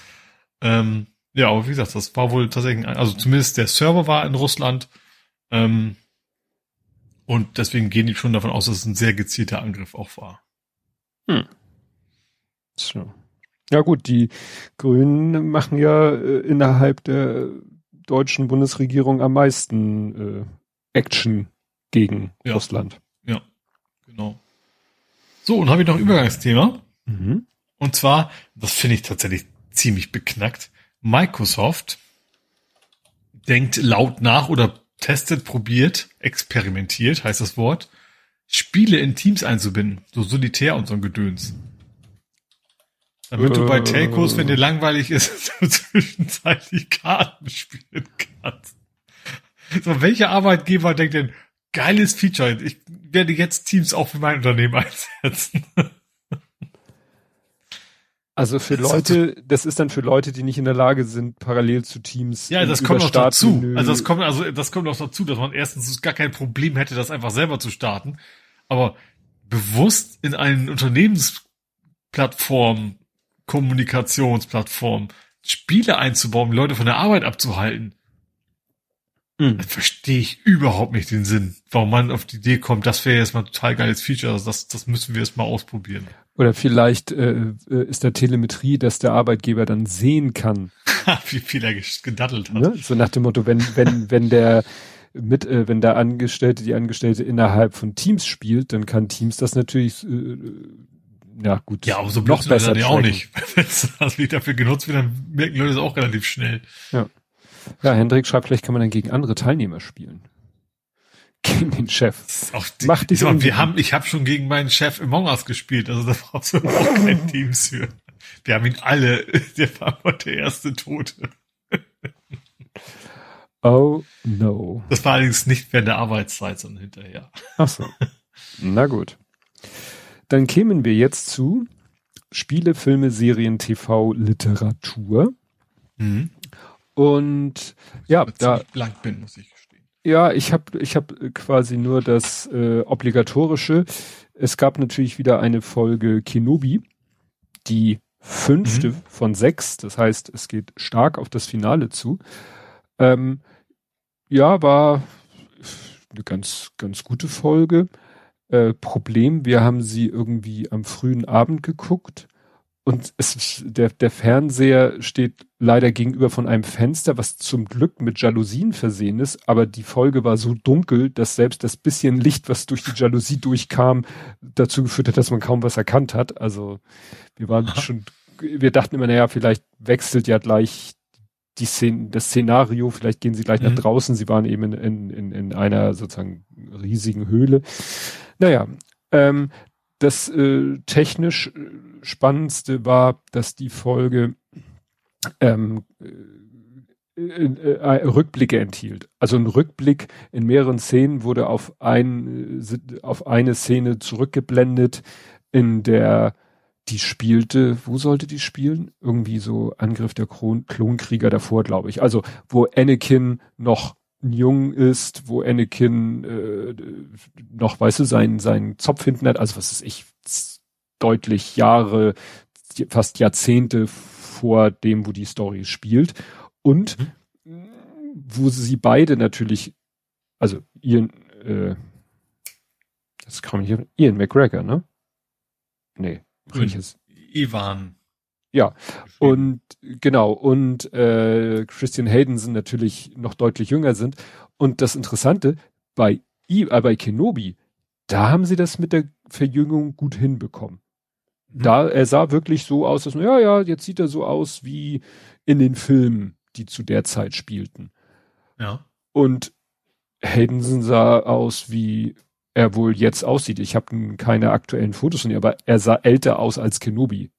Ähm, ja, aber wie gesagt, das war wohl tatsächlich, also zumindest der Server war in Russland. Ähm, und deswegen gehen die schon davon aus, dass es ein sehr gezielter Angriff auch war. Hm. So. Ja gut, die Grünen machen ja äh, innerhalb der deutschen Bundesregierung am meisten äh, Action gegen ja. Russland. Genau. So, und habe ich noch ein Übergangsthema. Mhm. Und zwar, das finde ich tatsächlich ziemlich beknackt. Microsoft denkt laut nach oder testet, probiert, experimentiert, heißt das Wort, Spiele in Teams einzubinden. So solitär und so ein Gedöns. Damit du bei äh. Telcos, wenn dir langweilig ist, zwischenzeitlich Karten spielen kannst. So, welcher Arbeitgeber denkt denn, geiles Feature. Ich werde jetzt Teams auch für mein Unternehmen einsetzen. Also für Leute, das ist dann für Leute, die nicht in der Lage sind, parallel zu Teams. Ja, das kommt noch dazu. Also das kommt, also das kommt noch dazu, dass man erstens gar kein Problem hätte, das einfach selber zu starten. Aber bewusst in einen Unternehmensplattform, Kommunikationsplattform, Spiele einzubauen, Leute von der Arbeit abzuhalten, Mhm. verstehe ich überhaupt nicht den Sinn, warum man auf die Idee kommt, das wäre jetzt mal total geiles Feature, also das, das müssen wir jetzt mal ausprobieren. Oder vielleicht äh, äh ist der Telemetrie, dass der Arbeitgeber dann sehen kann. Wie viel er gedattelt hat. Ne? So nach dem Motto, wenn, wenn, wenn der mit, äh, wenn der Angestellte, die Angestellte innerhalb von Teams spielt, dann kann Teams das natürlich äh, ja gut. Ja, aber so noch besser dann ja auch nicht. Wenn das nicht dafür genutzt wird, dann merken Leute es auch relativ schnell. Ja. Ja, Hendrik schreibt, vielleicht kann man dann gegen andere Teilnehmer spielen. Gegen den Chef. Auch die, Macht ich wir haben, ich habe schon gegen meinen Chef Among Us gespielt, also da brauchst du auch kein Teams für. Wir haben ihn alle, der war aber der erste Tote. Oh no. Das war allerdings nicht während der Arbeitszeit, sondern hinterher. Ach so. Na gut. Dann kämen wir jetzt zu Spiele, Filme, Serien, TV, Literatur. Mhm. Und ja, da blank bin, muss ich gestehen. Ja, ich habe ich hab quasi nur das äh, obligatorische. Es gab natürlich wieder eine Folge Kenobi, die fünfte mhm. von sechs. Das heißt, es geht stark auf das Finale zu. Ähm, ja, war eine ganz ganz gute Folge. Äh, Problem, wir haben sie irgendwie am frühen Abend geguckt und es, der, der Fernseher steht leider gegenüber von einem Fenster, was zum Glück mit Jalousien versehen ist, aber die Folge war so dunkel, dass selbst das bisschen Licht, was durch die Jalousie durchkam, dazu geführt hat, dass man kaum was erkannt hat. Also wir waren Aha. schon wir dachten immer, naja, vielleicht wechselt ja gleich die Szene, das Szenario, vielleicht gehen sie gleich mhm. nach draußen. Sie waren eben in, in, in einer sozusagen riesigen Höhle. Naja, ähm, das äh, technisch äh, spannendste war, dass die Folge ähm, äh, äh, äh, Rückblicke enthielt. Also ein Rückblick in mehreren Szenen wurde auf ein äh, auf eine Szene zurückgeblendet, in der die spielte, wo sollte die spielen? Irgendwie so Angriff der Klon Klonkrieger davor, glaube ich. Also wo Anakin noch jung ist, wo Anakin äh, noch, weißt du, seinen, seinen Zopf hinten hat, also was ist ich, deutlich Jahre, fast Jahrzehnte vor dem, wo die Story spielt. Und mhm. wo sie beide natürlich, also Ian, äh, das kann man hier, Ian McGregor, ne? Nee, welches? Ivan. Ja, und genau, und äh, Christian Haydenson natürlich noch deutlich jünger sind. Und das Interessante, bei, I, äh, bei Kenobi, da haben sie das mit der Verjüngung gut hinbekommen. Mhm. Da, er sah wirklich so aus, dass man, ja, ja, jetzt sieht er so aus wie in den Filmen, die zu der Zeit spielten. Ja. Und Haydenson sah aus wie er wohl jetzt aussieht. Ich habe keine aktuellen Fotos von ihm, aber er sah älter aus als Kenobi.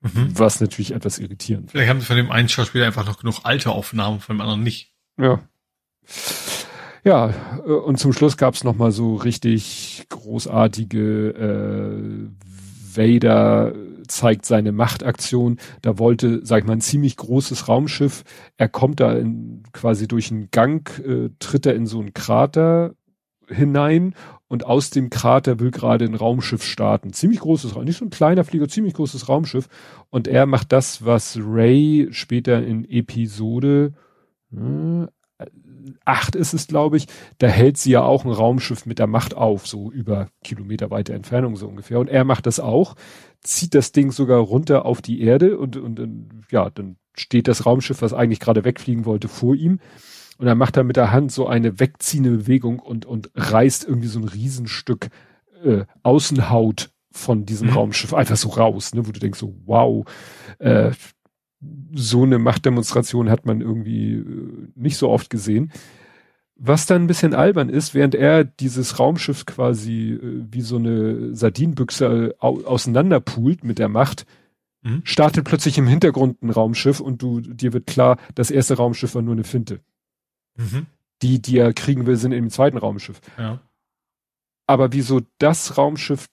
Mhm. Was natürlich etwas irritierend. Vielleicht haben sie von dem einen Schauspieler einfach noch genug alte Aufnahmen, von dem anderen nicht. Ja. Ja, äh, und zum Schluss gab's noch mal so richtig großartige äh, Vader zeigt seine Machtaktion. Da wollte, sag ich mal, ein ziemlich großes Raumschiff. Er kommt da in, quasi durch einen Gang, äh, tritt er in so einen Krater hinein und aus dem Krater will gerade ein Raumschiff starten. Ziemlich großes, nicht so ein kleiner Flieger, ziemlich großes Raumschiff. Und er macht das, was Ray später in Episode äh, 8 ist es, glaube ich, da hält sie ja auch ein Raumschiff mit der Macht auf, so über Kilometer weite Entfernung so ungefähr. Und er macht das auch, zieht das Ding sogar runter auf die Erde und, und, und ja, dann steht das Raumschiff, was eigentlich gerade wegfliegen wollte, vor ihm. Und dann macht er mit der Hand so eine wegziehende Bewegung und, und reißt irgendwie so ein Riesenstück äh, Außenhaut von diesem mhm. Raumschiff einfach so raus, ne, wo du denkst so, wow, äh, so eine Machtdemonstration hat man irgendwie äh, nicht so oft gesehen. Was dann ein bisschen albern ist, während er dieses Raumschiff quasi äh, wie so eine Sardinenbüchse au auseinanderpult mit der Macht, mhm. startet plötzlich im Hintergrund ein Raumschiff und du, dir wird klar, das erste Raumschiff war nur eine Finte. Mhm. Die, die er kriegen will, sind im zweiten Raumschiff. Ja. Aber wieso das Raumschiff,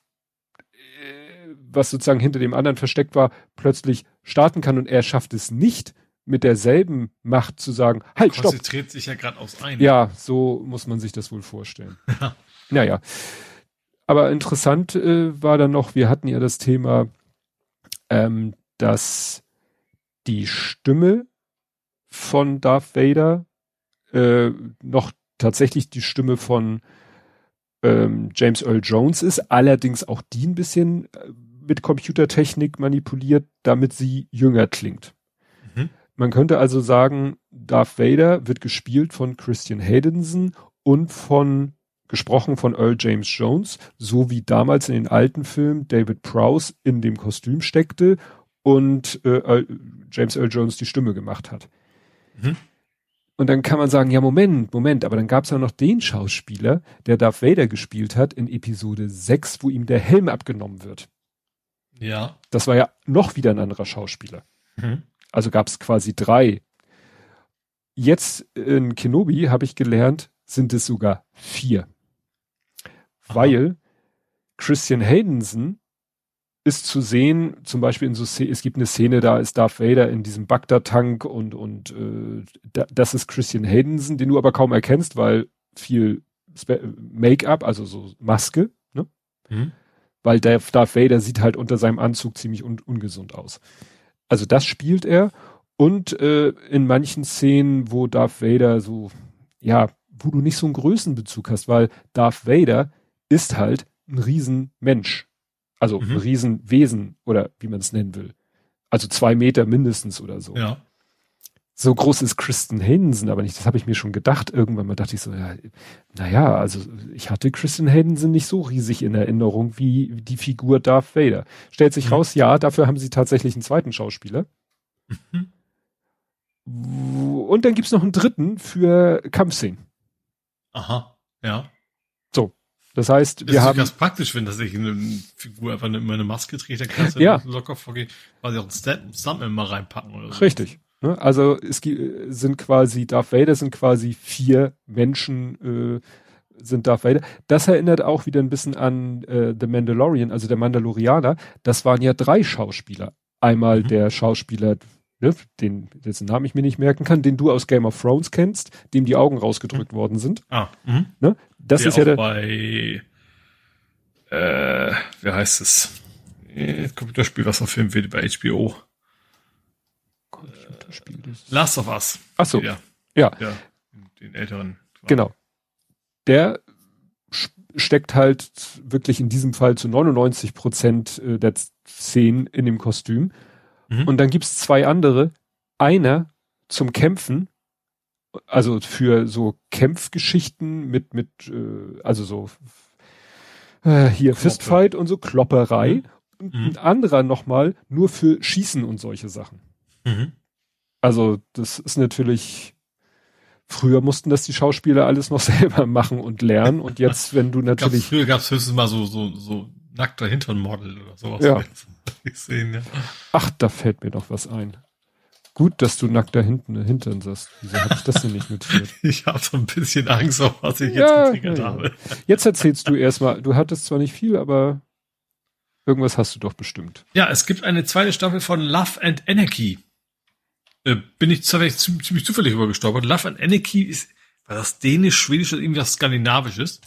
äh, was sozusagen hinter dem anderen versteckt war, plötzlich starten kann und er schafft es nicht, mit derselben Macht zu sagen, halt, stopp. Konzentriert sich ja gerade aufs eine. Ja, so muss man sich das wohl vorstellen. Ja. Naja. Aber interessant äh, war dann noch, wir hatten ja das Thema, ähm, dass die Stimme von Darth Vader äh, noch tatsächlich die Stimme von ähm, James Earl Jones ist, allerdings auch die ein bisschen äh, mit Computertechnik manipuliert, damit sie jünger klingt. Mhm. Man könnte also sagen, Darth Vader wird gespielt von Christian Haydenson und von gesprochen von Earl James Jones, so wie damals in den alten Filmen David Prowse in dem Kostüm steckte und äh, James Earl Jones die Stimme gemacht hat. Mhm. Und dann kann man sagen, ja, Moment, Moment, aber dann gab es ja noch den Schauspieler, der Darth Vader gespielt hat in Episode 6, wo ihm der Helm abgenommen wird. Ja. Das war ja noch wieder ein anderer Schauspieler. Mhm. Also gab es quasi drei. Jetzt in Kenobi habe ich gelernt, sind es sogar vier. Aha. Weil Christian Haydenson ist zu sehen, zum Beispiel in so es gibt eine Szene, da ist Darth Vader in diesem Bagdad-Tank und und äh, da, das ist Christian Haydenson, den du aber kaum erkennst, weil viel Make-up, also so Maske, ne? Mhm. Weil der Darth Vader sieht halt unter seinem Anzug ziemlich un ungesund aus. Also das spielt er und äh, in manchen Szenen, wo Darth Vader so, ja, wo du nicht so einen Größenbezug hast, weil Darth Vader ist halt ein Riesenmensch also mhm. ein Riesenwesen oder wie man es nennen will. Also zwei Meter mindestens oder so. Ja. so groß ist Kristen Haydensen aber nicht. Das habe ich mir schon gedacht. Irgendwann mal dachte ich so, ja, naja, also ich hatte Kristen Haydensen nicht so riesig in Erinnerung wie die Figur Darth Vader. Stellt sich mhm. raus, ja, dafür haben sie tatsächlich einen zweiten Schauspieler. Mhm. Und dann gibt's noch einen dritten für Kampfszenen. Aha, ja. Das heißt, das wir haben. Das ist ganz praktisch, wenn das sich eine Figur einfach immer eine Maske trägt, dann kannst du ja. locker vorgehen, quasi auch einen Stuntman mal reinpacken oder so. Richtig. Ne? Also es sind quasi, Darth Vader sind quasi vier Menschen, äh, sind Darth Vader. Das erinnert auch wieder ein bisschen an äh, The Mandalorian, also der Mandalorianer. Das waren ja drei Schauspieler. Einmal mhm. der Schauspieler, ne, den, dessen Namen ich mir nicht merken kann, den du aus Game of Thrones kennst, dem die Augen rausgedrückt mhm. worden sind. Ah, mh. ne? Das der ist ja der. Bei, äh, wie heißt es? Äh, Computerspiel, was auf Film wird bei HBO. Computerspiel. Last of Us. Ach so. Ja. Ja. ja den älteren. Genau. Der steckt halt wirklich in diesem Fall zu 99 Prozent äh, der Szenen in dem Kostüm. Mhm. Und dann gibt's zwei andere. Einer zum Kämpfen, also für so Kämpfgeschichten mit, mit, äh, also so äh, hier Kloppe. Fistfight und so Klopperei. Mhm. Und ein mhm. anderer nochmal nur für Schießen und solche Sachen. Mhm. Also das ist natürlich, früher mussten das die Schauspieler alles noch selber machen und lernen und jetzt, wenn du natürlich. Gab's, früher gab es höchstens mal so, so, so nackter Hinternmodel oder sowas. Ja. Sehen, ja. Ach, da fällt mir doch was ein. Gut, dass du nackt da hinten Hintern sagst. Wieso habe ich das denn nicht notiert? ich habe so ein bisschen Angst, auf was ich ja, jetzt getriggert ja, habe. Jetzt erzählst du erstmal, du hattest zwar nicht viel, aber irgendwas hast du doch bestimmt. Ja, es gibt eine zweite Staffel von Love and Anarchy. Äh, bin ich ziemlich, ziemlich zufällig übergestolpert. Love and Anarchy ist, war das dänisch, schwedisch oder irgendwas skandinavisches?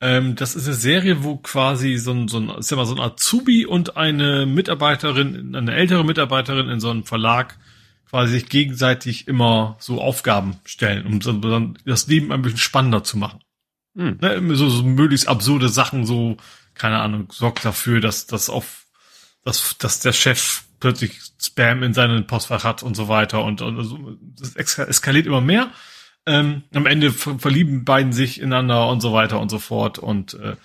Ähm, das ist eine Serie, wo quasi so ein, so ein, ist ja mal so ein Azubi und eine Mitarbeiterin, eine ältere Mitarbeiterin in so einem Verlag quasi sich gegenseitig immer so Aufgaben stellen, um dann das Leben ein bisschen spannender zu machen. Hm. Ne, so, so möglichst absurde Sachen, so, keine Ahnung, sorgt dafür, dass, dass auf, dass, dass der Chef plötzlich Spam in seinem Postfach hat und so weiter und, und also, das eskaliert immer mehr. Ähm, am Ende ver verlieben beiden sich ineinander und so weiter und so fort und äh,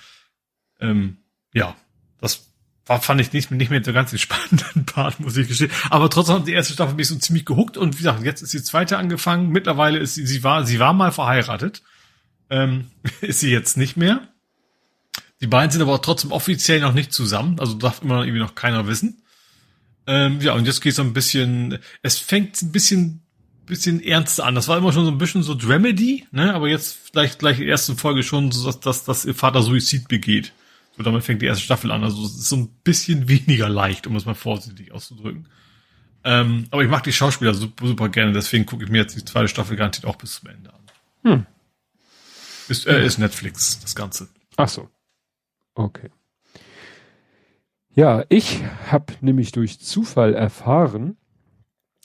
ähm, ja, das war, fand ich nicht, nicht mehr so ganz den spannenden Part, muss ich gestehen. Aber trotzdem hat die erste Staffel mich so ziemlich gehuckt und wie gesagt, jetzt ist die zweite angefangen. Mittlerweile ist sie, sie war, sie war mal verheiratet, ähm, ist sie jetzt nicht mehr. Die beiden sind aber trotzdem offiziell noch nicht zusammen, also darf immer noch irgendwie noch keiner wissen. Ähm, ja, und jetzt geht's so ein bisschen, es fängt ein bisschen, bisschen ernster an. Das war immer schon so ein bisschen so Dramedy, ne? Aber jetzt gleich, gleich in der ersten Folge schon so, dass, dass, dass ihr Vater Suizid begeht. So, damit fängt die erste Staffel an. Also, es ist so ein bisschen weniger leicht, um es mal vorsichtig auszudrücken. Ähm, aber ich mag die Schauspieler super, super gerne, deswegen gucke ich mir jetzt die zweite Staffel garantiert auch bis zum Ende an. Hm. Ist, äh, ist Netflix, das Ganze. Ach so. Okay. Ja, ich habe nämlich durch Zufall erfahren,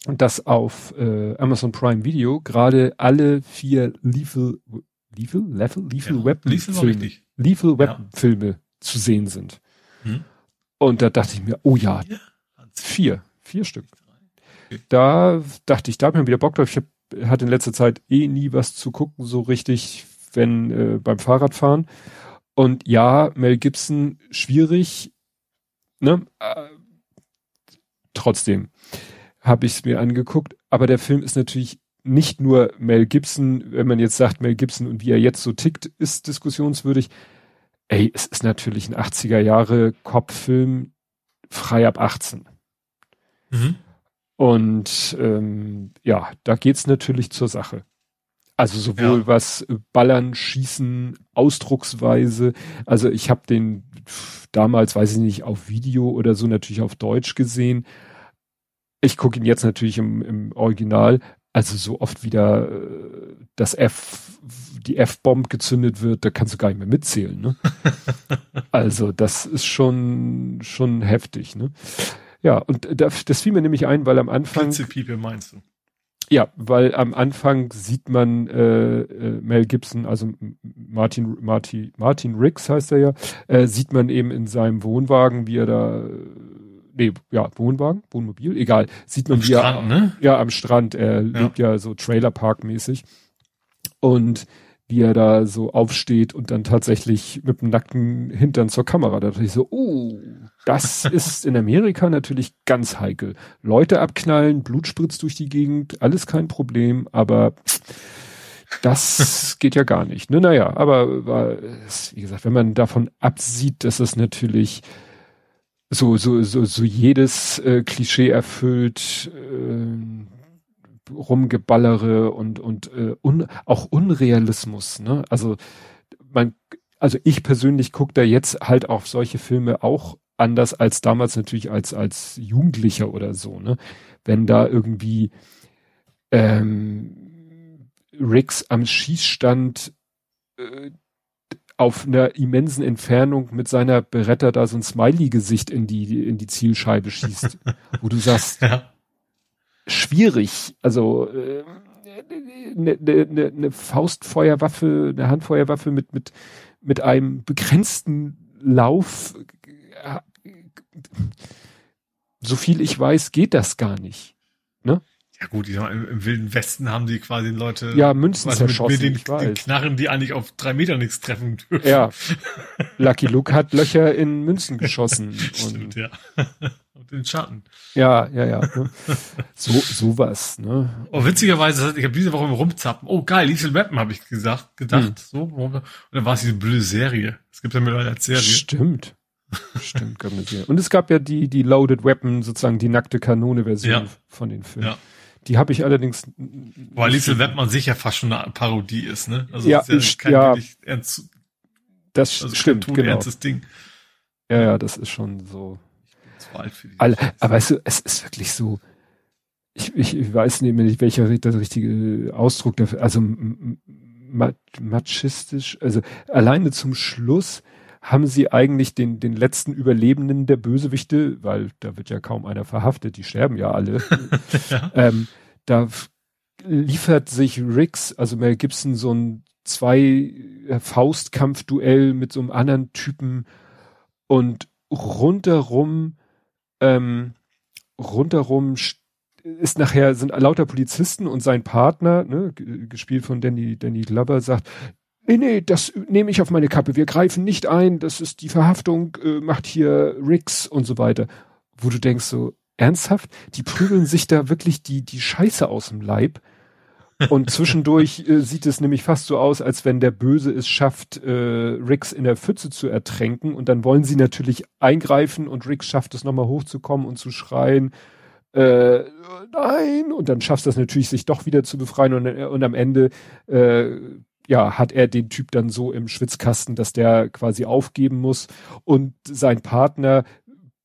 dass auf äh, Amazon Prime Video gerade alle vier Lethal, Lethal, Lethal, Lethal ja, Weapon Lethal Filme, Lethal Weapon ja. Filme zu sehen sind. Hm? Und da dachte ich mir, oh ja, vier, vier Stück. Okay. Da dachte ich, da habe ich mir wieder Bock drauf. Ich hab, hatte in letzter Zeit eh nie was zu gucken, so richtig, wenn äh, beim Fahrradfahren. Und ja, Mel Gibson schwierig, ne? Äh, trotzdem habe ich es mir angeguckt, aber der Film ist natürlich nicht nur Mel Gibson, wenn man jetzt sagt, Mel Gibson und wie er jetzt so tickt, ist diskussionswürdig. Ey, es ist natürlich ein 80er Jahre Kopffilm, frei ab 18. Mhm. Und ähm, ja, da geht's natürlich zur Sache. Also sowohl ja. was Ballern, Schießen, Ausdrucksweise. Also ich habe den damals, weiß ich nicht, auf Video oder so natürlich auf Deutsch gesehen. Ich gucke ihn jetzt natürlich im, im Original. Also so oft wieder äh, das F, die F-Bomb gezündet wird, da kannst du gar nicht mehr mitzählen. Ne? also das ist schon schon heftig. Ne? Ja, und das, das fiel mir nämlich ein, weil am Anfang. People meinst du? Ja, weil am Anfang sieht man äh, äh, Mel Gibson, also Martin, Martin, Martin Riggs heißt er ja, äh, sieht man eben in seinem Wohnwagen, wie er da nee, ja, Wohnwagen, Wohnmobil, egal, sieht man am Strand, ja, ne? ja, am Strand, er ja. lebt ja so Trailerpark-mäßig. Und wie er da so aufsteht und dann tatsächlich mit dem nackten Hintern zur Kamera. Da dachte ich so, uh, das ist in Amerika natürlich ganz heikel. Leute abknallen, Blut spritzt durch die Gegend, alles kein Problem, aber das geht ja gar nicht. Ne, naja, aber war, wie gesagt, wenn man davon absieht, dass es natürlich so, so, so, so jedes äh, Klischee erfüllt, äh, Rumgeballere und, und äh, un, auch Unrealismus. Ne? Also man, also ich persönlich gucke da jetzt halt auf solche Filme auch anders als damals natürlich als als Jugendlicher oder so. Ne? Wenn da irgendwie ähm, Riggs am Schießstand äh, auf einer immensen Entfernung mit seiner Beretta da so ein Smiley-Gesicht in die, in die Zielscheibe schießt, wo du sagst, ja schwierig. Also äh, eine ne, ne, ne Faustfeuerwaffe, eine Handfeuerwaffe mit mit mit einem begrenzten Lauf. Äh, so viel ich weiß, geht das gar nicht. Ja gut, im, im Wilden Westen haben die quasi Leute ja Münzen zerschossen. Mit, mit den, den, Knarren, die eigentlich auf drei Meter nichts treffen dürfen. Ja, Lucky Luke hat Löcher in Münzen geschossen. Stimmt, ja den Schatten. Ja, ja, ja. Ne? So, sowas, ne? Oh, witzigerweise, ich habe diese Woche im Rumzappen. Oh, geil, Lethal Weapon, habe ich gesagt, gedacht. Hm. So, und dann war es diese blöde Serie. Es gibt ja mittlerweile als Serie. Stimmt. Stimmt, gab eine Serie. Und es gab ja die, die Loaded Weapon, sozusagen die nackte Kanone-Version ja. von den Filmen. Ja. Die habe ich allerdings. Weil Lethal Weapon sicher fast schon eine Parodie ist, ne? Also ja, ist ja, kein ja ernst, das also stimmt, genau. ernstes Ding. Ja, ja, das ist schon so zu alt für die. Alle, aber weißt du, es ist wirklich so, ich, ich, ich weiß nicht, welcher der richtige Ausdruck dafür, also machistisch, also alleine zum Schluss haben sie eigentlich den, den letzten Überlebenden der Bösewichte, weil da wird ja kaum einer verhaftet, die sterben ja alle. ja. Ähm, da liefert sich Riggs, also Mel Gibson, so ein zwei Faustkampfduell mit so einem anderen Typen und rundherum ähm, rundherum ist nachher, sind lauter Polizisten und sein Partner, ne, gespielt von Danny, Danny Glover, sagt, nee, nee, das nehme ich auf meine Kappe, wir greifen nicht ein, das ist die Verhaftung, äh, macht hier Ricks und so weiter. Wo du denkst so, ernsthaft? Die prügeln sich da wirklich die, die Scheiße aus dem Leib. Und zwischendurch äh, sieht es nämlich fast so aus, als wenn der Böse es schafft, äh, Rix in der Pfütze zu ertränken. Und dann wollen sie natürlich eingreifen und Rix schafft es nochmal hochzukommen und zu schreien, äh, nein. Und dann schafft es natürlich, sich doch wieder zu befreien. Und, und am Ende äh, ja, hat er den Typ dann so im Schwitzkasten, dass der quasi aufgeben muss. Und sein Partner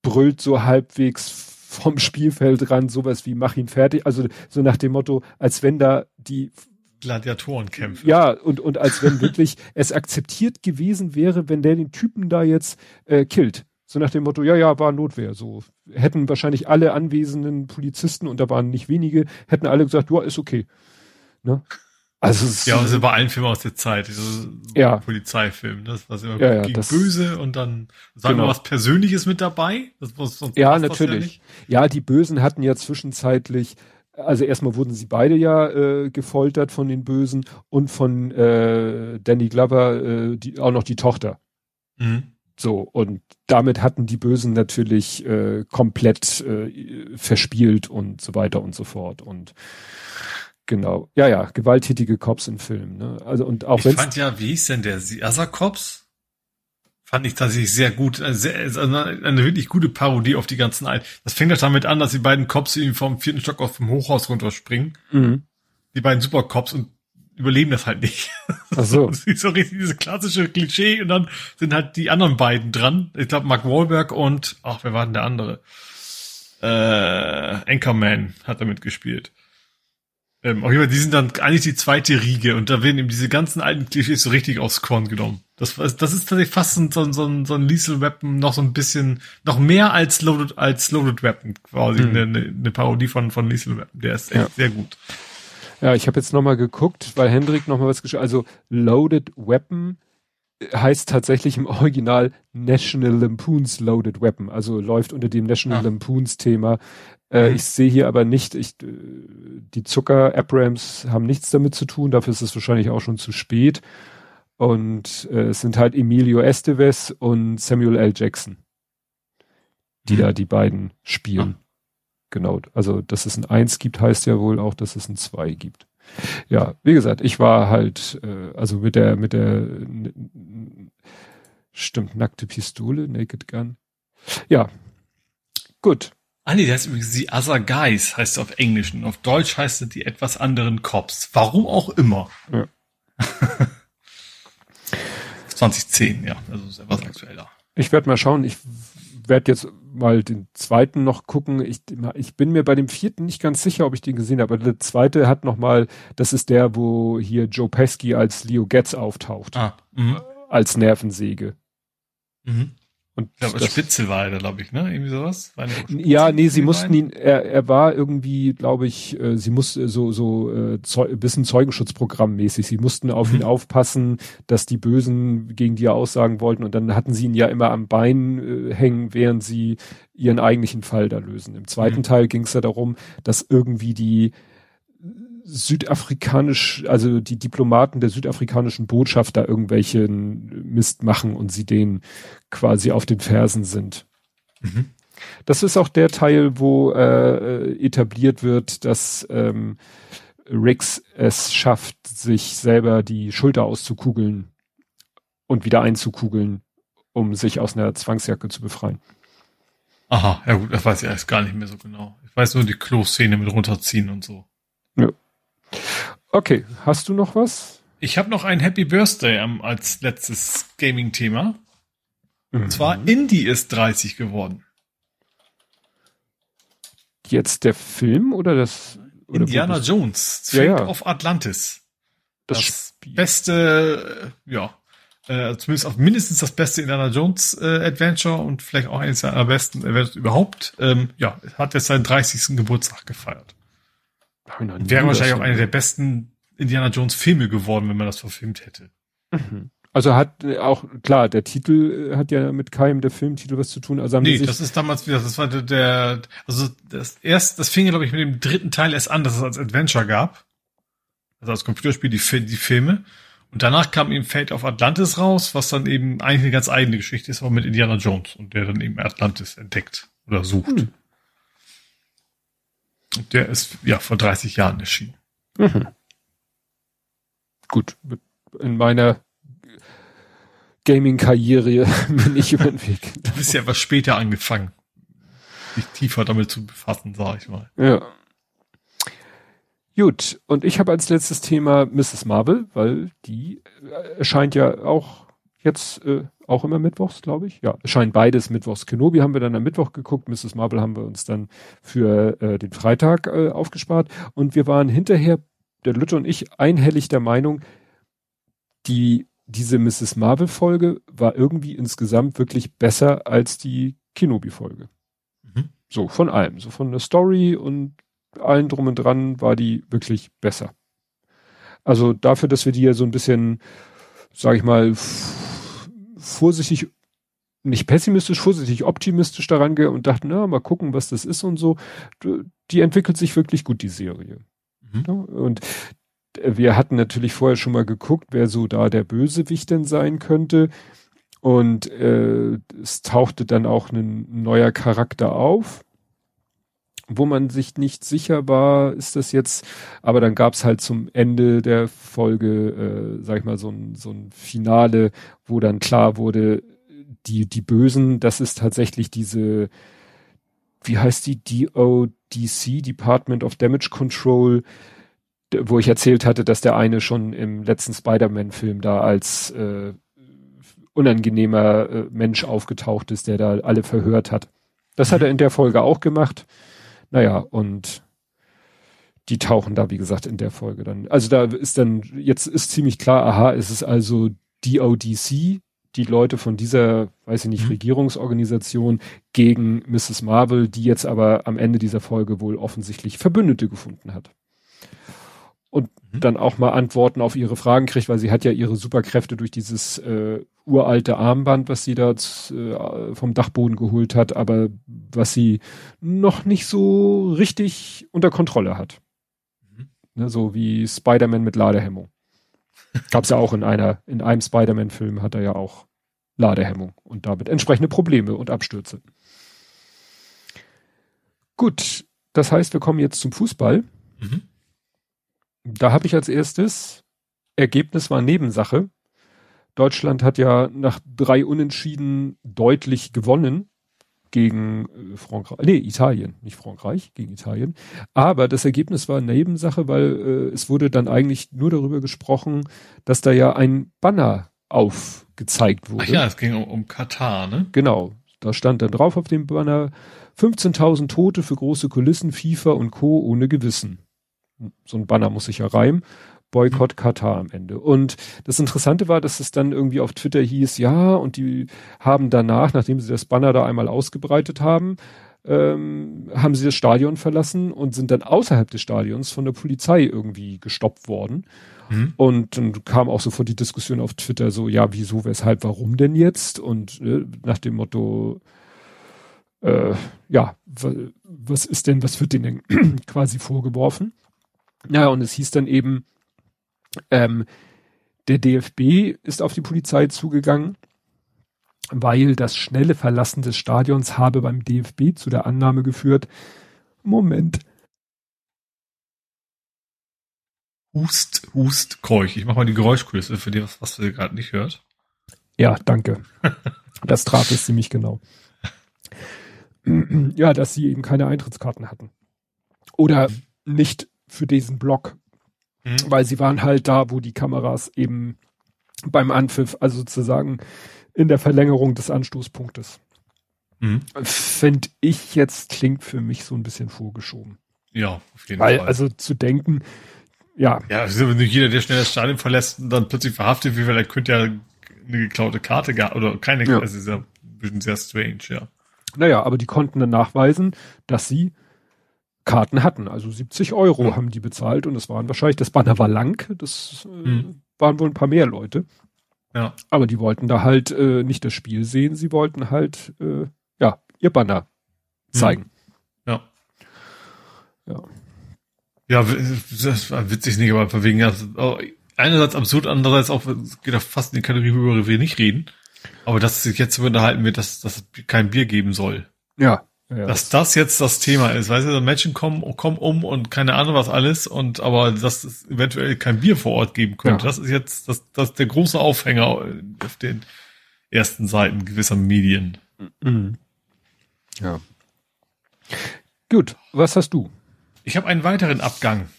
brüllt so halbwegs vom Spielfeld ran, sowas wie mach ihn fertig. Also so nach dem Motto, als wenn da die Gladiatoren kämpfen. Ja, und, und als wenn wirklich es akzeptiert gewesen wäre, wenn der den Typen da jetzt äh, killt. So nach dem Motto, ja, ja, war Notwehr. So hätten wahrscheinlich alle anwesenden Polizisten, und da waren nicht wenige, hätten alle gesagt, ja, ist okay. Ne? Also ja, also bei allen Filmen aus der Zeit, so ja. Polizeifilm, das war immer ja, ja, gegen Böse und dann sagen genau. wir was Persönliches mit dabei. Das, was, ja, natürlich. Ja, ja, die Bösen hatten ja zwischenzeitlich, also erstmal wurden sie beide ja äh, gefoltert von den Bösen und von äh, Danny Glover äh, die, auch noch die Tochter. Mhm. So, und damit hatten die Bösen natürlich äh, komplett äh, verspielt und so weiter und so fort. Und Genau. Ja, ja, gewalttätige Cops in Filmen. Ne? Also und auch wenn. Ich fand ja, wie hieß denn der? Siasa Cops? Fand ich tatsächlich sehr gut. Eine, sehr, eine, eine wirklich gute Parodie auf die ganzen alten. Das fängt doch damit an, dass die beiden Cops irgendwie vom vierten Stock auf dem Hochhaus runterspringen. Mhm. Die beiden Supercops und überleben das halt nicht. Ach so. das ist so richtig diese klassische Klischee und dann sind halt die anderen beiden dran. Ich glaube, Mark Wahlberg und, ach, wer war denn der andere? Äh, Anchorman hat damit gespielt. Ähm, auf jeden Fall, die sind dann eigentlich die zweite Riege und da werden eben diese ganzen alten Klischees so richtig aufs Korn genommen. Das, das ist tatsächlich fast so, so, so, so ein Liesel Weapon noch so ein bisschen, noch mehr als Loaded, als Loaded Weapon quasi, hm. eine, eine Parodie von, von Liesel Weapon. Der ist echt ja. sehr gut. Ja, ich habe jetzt nochmal geguckt, weil Hendrik nochmal was geschrieben Also Loaded Weapon heißt tatsächlich im Original National Lampoons Loaded Weapon, also läuft unter dem National ah. Lampoons Thema. Äh, mhm. Ich sehe hier aber nicht, ich, äh, die Zucker Abrams haben nichts damit zu tun, dafür ist es wahrscheinlich auch schon zu spät. Und äh, es sind halt Emilio Estevez und Samuel L. Jackson, die mhm. da die beiden spielen. Ah. Genau, also dass es ein Eins gibt, heißt ja wohl auch, dass es ein Zwei gibt. Ja, wie gesagt, ich war halt, äh, also mit der, mit der, stimmt, nackte Pistole, Naked Gun. Ja, gut. Ah nee, das ist übrigens die Other Guys, heißt es auf Englisch. Und auf Deutsch heißt es die etwas anderen Cops. Warum auch immer. Ja. 2010, ja, also ist etwas aktueller. Ich werde mal schauen, ich werde jetzt mal den zweiten noch gucken. Ich, ich bin mir bei dem vierten nicht ganz sicher, ob ich den gesehen habe. Aber der zweite hat noch mal, das ist der, wo hier Joe Pesky als Leo Getz auftaucht. Ah, mh. als Nervensäge. Mhm. Und ja, aber Spitzel war er, glaube ich, ne? Irgendwie sowas? ja, nee, sie mussten ihn, er, er war irgendwie, glaube ich, äh, sie musste so, so äh, Zeu bisschen Zeugenschutzprogramm mäßig. Sie mussten auf mhm. ihn aufpassen, dass die Bösen gegen die er aussagen wollten und dann hatten sie ihn ja immer am Bein äh, hängen, während sie ihren eigentlichen Fall da lösen. Im zweiten mhm. Teil ging es ja darum, dass irgendwie die südafrikanisch, also die Diplomaten der südafrikanischen Botschaft da irgendwelchen Mist machen und sie denen quasi auf den Fersen sind. Mhm. Das ist auch der Teil, wo äh, etabliert wird, dass ähm, Rix es schafft, sich selber die Schulter auszukugeln und wieder einzukugeln, um sich aus einer Zwangsjacke zu befreien. Aha, ja gut, das weiß ich erst gar nicht mehr so genau. Ich weiß nur die Klo-Szene mit runterziehen und so. Okay, hast du noch was? Ich habe noch ein Happy Birthday als letztes Gaming-Thema. Mhm. Und zwar Indie ist 30 geworden. Jetzt der Film oder das? Oder Indiana Jones, Fate ja, ja. of Atlantis. Das, das beste, äh, ja, äh, zumindest auf mindestens das beste Indiana Jones äh, Adventure und vielleicht auch eines der besten Adventures überhaupt. Ähm, ja, hat jetzt seinen 30. Geburtstag gefeiert. Wäre wahrscheinlich auch einer der besten Indiana Jones Filme geworden, wenn man das verfilmt hätte. Mhm. Also hat äh, auch, klar, der Titel äh, hat ja mit keinem der Filmtitel was zu tun. Also haben nee, das ist damals wieder, das war der, der also das erst, das fing ja, glaube ich, mit dem dritten Teil erst an, dass es als Adventure gab. Also als Computerspiel, die, die Filme. Und danach kam eben Fate of Atlantis raus, was dann eben eigentlich eine ganz eigene Geschichte ist, aber mit Indiana Jones und der dann eben Atlantis entdeckt oder sucht. Hm. Der ist ja vor 30 Jahren erschienen. Mhm. Gut, in meiner Gaming-Karriere bin ich über den Weg. Du bist ja was später angefangen, dich tiefer damit zu befassen, sag ich mal. Ja. Gut, und ich habe als letztes Thema Mrs. Marvel, weil die erscheint ja auch jetzt äh, auch immer mittwochs, glaube ich. Ja, scheint beides mittwochs. Kenobi haben wir dann am Mittwoch geguckt, Mrs. Marvel haben wir uns dann für äh, den Freitag äh, aufgespart und wir waren hinterher, der Lütte und ich, einhellig der Meinung, die diese Mrs. Marvel Folge war irgendwie insgesamt wirklich besser als die Kenobi Folge. Mhm. So von allem, so von der Story und allen drum und dran war die wirklich besser. Also dafür, dass wir die ja so ein bisschen, sag ich mal, vorsichtig, nicht pessimistisch, vorsichtig optimistisch daran gehe und dachte, na, mal gucken, was das ist und so. Die entwickelt sich wirklich gut, die Serie. Mhm. Und wir hatten natürlich vorher schon mal geguckt, wer so da der Bösewicht denn sein könnte. Und äh, es tauchte dann auch ein neuer Charakter auf, wo man sich nicht sicher war, ist das jetzt, aber dann gab's halt zum Ende der Folge, äh, sag ich mal, so ein, so ein Finale, wo dann klar wurde, die, die Bösen, das ist tatsächlich diese, wie heißt die, DODC, Department of Damage Control, wo ich erzählt hatte, dass der eine schon im letzten Spider-Man-Film da als äh, unangenehmer äh, Mensch aufgetaucht ist, der da alle verhört hat. Das hat er in der Folge auch gemacht. Naja, und die tauchen da, wie gesagt, in der Folge dann. Also da ist dann, jetzt ist ziemlich klar, aha, es ist also DODC, die Leute von dieser, weiß ich nicht, mhm. Regierungsorganisation gegen Mrs. Marvel, die jetzt aber am Ende dieser Folge wohl offensichtlich Verbündete gefunden hat. Und mhm. dann auch mal Antworten auf ihre Fragen kriegt, weil sie hat ja ihre Superkräfte durch dieses äh, uralte Armband, was sie da äh, vom Dachboden geholt hat, aber was sie noch nicht so richtig unter Kontrolle hat. Mhm. Ne, so wie Spider-Man mit Ladehemmung. Gab's ja auch in einer, in einem Spider-Man-Film hat er ja auch Ladehemmung und damit entsprechende Probleme und Abstürze. Gut, das heißt, wir kommen jetzt zum Fußball. Mhm. Da habe ich als erstes, Ergebnis war Nebensache. Deutschland hat ja nach drei Unentschieden deutlich gewonnen gegen äh, Frankreich, nee, Italien, nicht Frankreich, gegen Italien. Aber das Ergebnis war Nebensache, weil äh, es wurde dann eigentlich nur darüber gesprochen, dass da ja ein Banner aufgezeigt wurde. Ach ja, es ging um, um Katar, ne? Genau. Da stand dann drauf auf dem Banner 15.000 Tote für große Kulissen, FIFA und Co. ohne Gewissen. So ein Banner muss sich ja reimen. Boykott Katar am Ende. Und das Interessante war, dass es dann irgendwie auf Twitter hieß, ja, und die haben danach, nachdem sie das Banner da einmal ausgebreitet haben, ähm, haben sie das Stadion verlassen und sind dann außerhalb des Stadions von der Polizei irgendwie gestoppt worden. Mhm. Und dann kam auch sofort die Diskussion auf Twitter so, ja, wieso, weshalb, warum denn jetzt? Und äh, nach dem Motto, äh, ja, was ist denn, was wird denen denn quasi vorgeworfen? Ja, und es hieß dann eben, ähm, der DFB ist auf die Polizei zugegangen, weil das schnelle Verlassen des Stadions habe beim DFB zu der Annahme geführt, Moment. Hust, Hust, Keuch. Ich mache mal die Geräuschkulisse für die, was, was ihr gerade nicht hört. Ja, danke. das traf es ziemlich genau. ja, dass sie eben keine Eintrittskarten hatten. Oder nicht für diesen Block Mhm. Weil sie waren halt da, wo die Kameras eben beim Anpfiff, also sozusagen in der Verlängerung des Anstoßpunktes. Mhm. Finde ich jetzt klingt für mich so ein bisschen vorgeschoben. Ja, auf jeden Weil, Fall. Also zu denken, ja. Ja, also jeder, der schnell das Stadion verlässt und dann plötzlich verhaftet wird, weil er könnte ja eine geklaute Karte gar oder keine, ja. also ist ja ein bisschen sehr strange, ja. Naja, aber die konnten dann nachweisen, dass sie Karten hatten. Also 70 Euro ja. haben die bezahlt und es waren wahrscheinlich, das Banner war lang, das äh, hm. waren wohl ein paar mehr Leute. Ja. Aber die wollten da halt äh, nicht das Spiel sehen, sie wollten halt äh, ja ihr Banner zeigen. Hm. Ja. Ja. Ja, das war witzig nicht, aber verwegen ja, einerseits absurd, andererseits auch geht da fast in die Kategorie, worüber wir nicht reden. Aber dass sich jetzt unterhalten wird, dass, dass es kein Bier geben soll. Ja. Ja, dass das jetzt das Thema ist, weißt du, so Menschen kommen, kommen um und keine Ahnung was alles und aber dass es eventuell kein Bier vor Ort geben könnte, ja. das ist jetzt das, das der große Aufhänger auf den ersten Seiten gewisser Medien. Mhm. Ja. Gut, was hast du? Ich habe einen weiteren Abgang.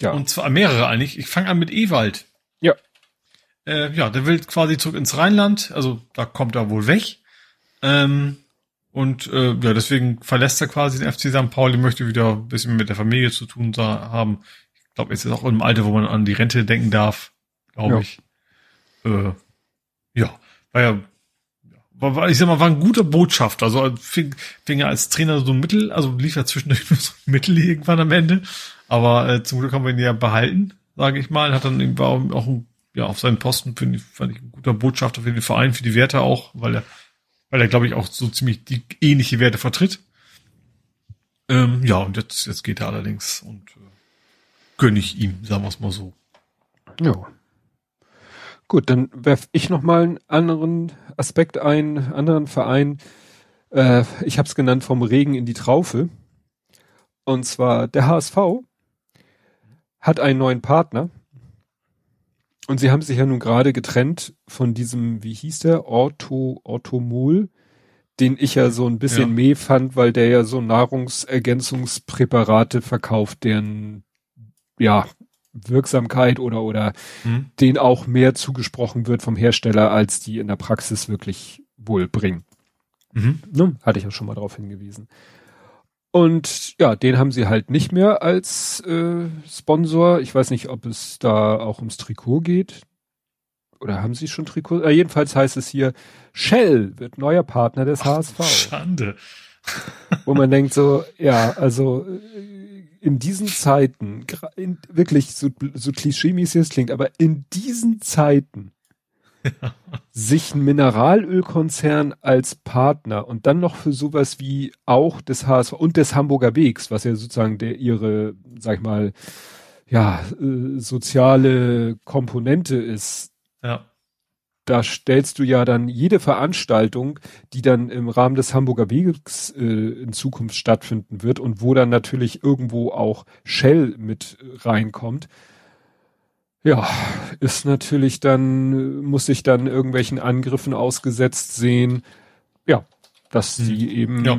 Ja. Und zwar mehrere eigentlich. Ich fange an mit Ewald. Ja. Äh, ja, der will quasi zurück ins Rheinland, also da kommt er wohl weg. Ähm, und äh, ja, deswegen verlässt er quasi den FC St. Pauli, möchte wieder ein bisschen mit der Familie zu tun haben. Ich glaube, jetzt ist auch im Alter, wo man an die Rente denken darf, glaube ja. ich. Äh, ja, war ja, war, war, ich sag mal, war ein guter Botschafter. Also fing, fing er als Trainer so mittel, also lief er zwischendurch nur so mittel irgendwann am Ende. Aber äh, zum Glück haben wir ihn ja behalten, sage ich mal. Hat dann war auch ein, ja auf seinen Posten, finde ich, fand ich ein guter Botschafter für den Verein, für die Werte auch, weil er weil er, glaube ich, auch so ziemlich die ähnliche Werte vertritt. Ähm, ja, und jetzt, jetzt geht er allerdings und äh, gönne ich ihm, sagen wir es mal so. Ja. Gut, dann werf ich noch mal einen anderen Aspekt ein, anderen Verein. Äh, ich habe es genannt vom Regen in die Traufe. Und zwar der HSV hat einen neuen Partner. Und sie haben sich ja nun gerade getrennt von diesem, wie hieß der, Ortho, Orthomol, den ich ja so ein bisschen ja. meh fand, weil der ja so Nahrungsergänzungspräparate verkauft, deren, ja, Wirksamkeit oder, oder mhm. denen auch mehr zugesprochen wird vom Hersteller, als die in der Praxis wirklich wohl bringen. Mhm. Ne? Hatte ich ja schon mal darauf hingewiesen. Und ja, den haben sie halt nicht mehr als äh, Sponsor. Ich weiß nicht, ob es da auch ums Trikot geht. Oder haben sie schon Trikot? Äh, jedenfalls heißt es hier, Shell wird neuer Partner des Ach, HSV. Schande. Wo man denkt so, ja, also äh, in diesen Zeiten, in, wirklich so, so klischee-mäßig es klingt, aber in diesen Zeiten sich ein Mineralölkonzern als Partner und dann noch für sowas wie auch des HSV und des Hamburger Wegs, was ja sozusagen der ihre, sag ich mal, ja, äh, soziale Komponente ist. Ja da stellst du ja dann jede Veranstaltung, die dann im Rahmen des Hamburger Weges äh, in Zukunft stattfinden wird und wo dann natürlich irgendwo auch Shell mit reinkommt. Ja, ist natürlich dann, muss sich dann irgendwelchen Angriffen ausgesetzt sehen. Ja, dass hm. die eben, ja.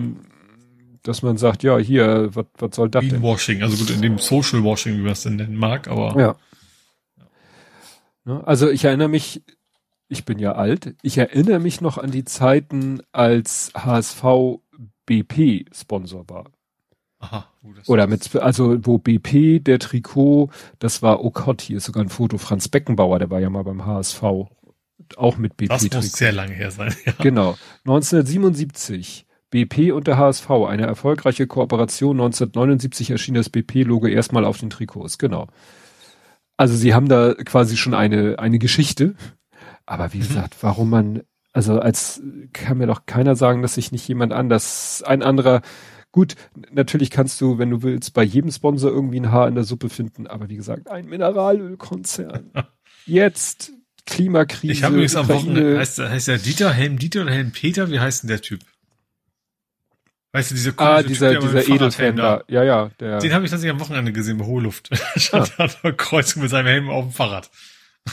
dass man sagt, ja, hier, was soll das denn? Washing, also gut, in dem Social Washing, wie man es denn nennen mag, aber. Ja. Ne, also ich erinnere mich, ich bin ja alt, ich erinnere mich noch an die Zeiten, als HSV BP Sponsor war. Aha. Oh, Oder mit, also wo BP, der Trikot, das war, oh Gott, hier ist sogar ein Foto, Franz Beckenbauer, der war ja mal beim HSV, auch mit BP. Das muss sehr lange her sein, ja. Genau. 1977. BP und der HSV, eine erfolgreiche Kooperation. 1979 erschien das BP-Logo erstmal auf den Trikots, genau. Also sie haben da quasi schon eine, eine Geschichte. Aber wie mhm. gesagt, warum man, also als kann mir doch keiner sagen, dass sich nicht jemand anders, ein anderer, gut, natürlich kannst du, wenn du willst, bei jedem Sponsor irgendwie ein Haar in der Suppe finden, aber wie gesagt, ein Mineralölkonzern. Jetzt Klimakrise. Ich habe übrigens am Wochenende, heißt, heißt der Dieter, Helm Dieter oder Helm Peter, wie heißt denn der Typ? Weißt du, dieser Ah, dieser, typ, dieser Edelfan da. Ja, ja, der. Den habe ich tatsächlich am Wochenende gesehen bei Hohe Luft. Stand ah. da Kreuzung mit seinem Helm auf dem Fahrrad.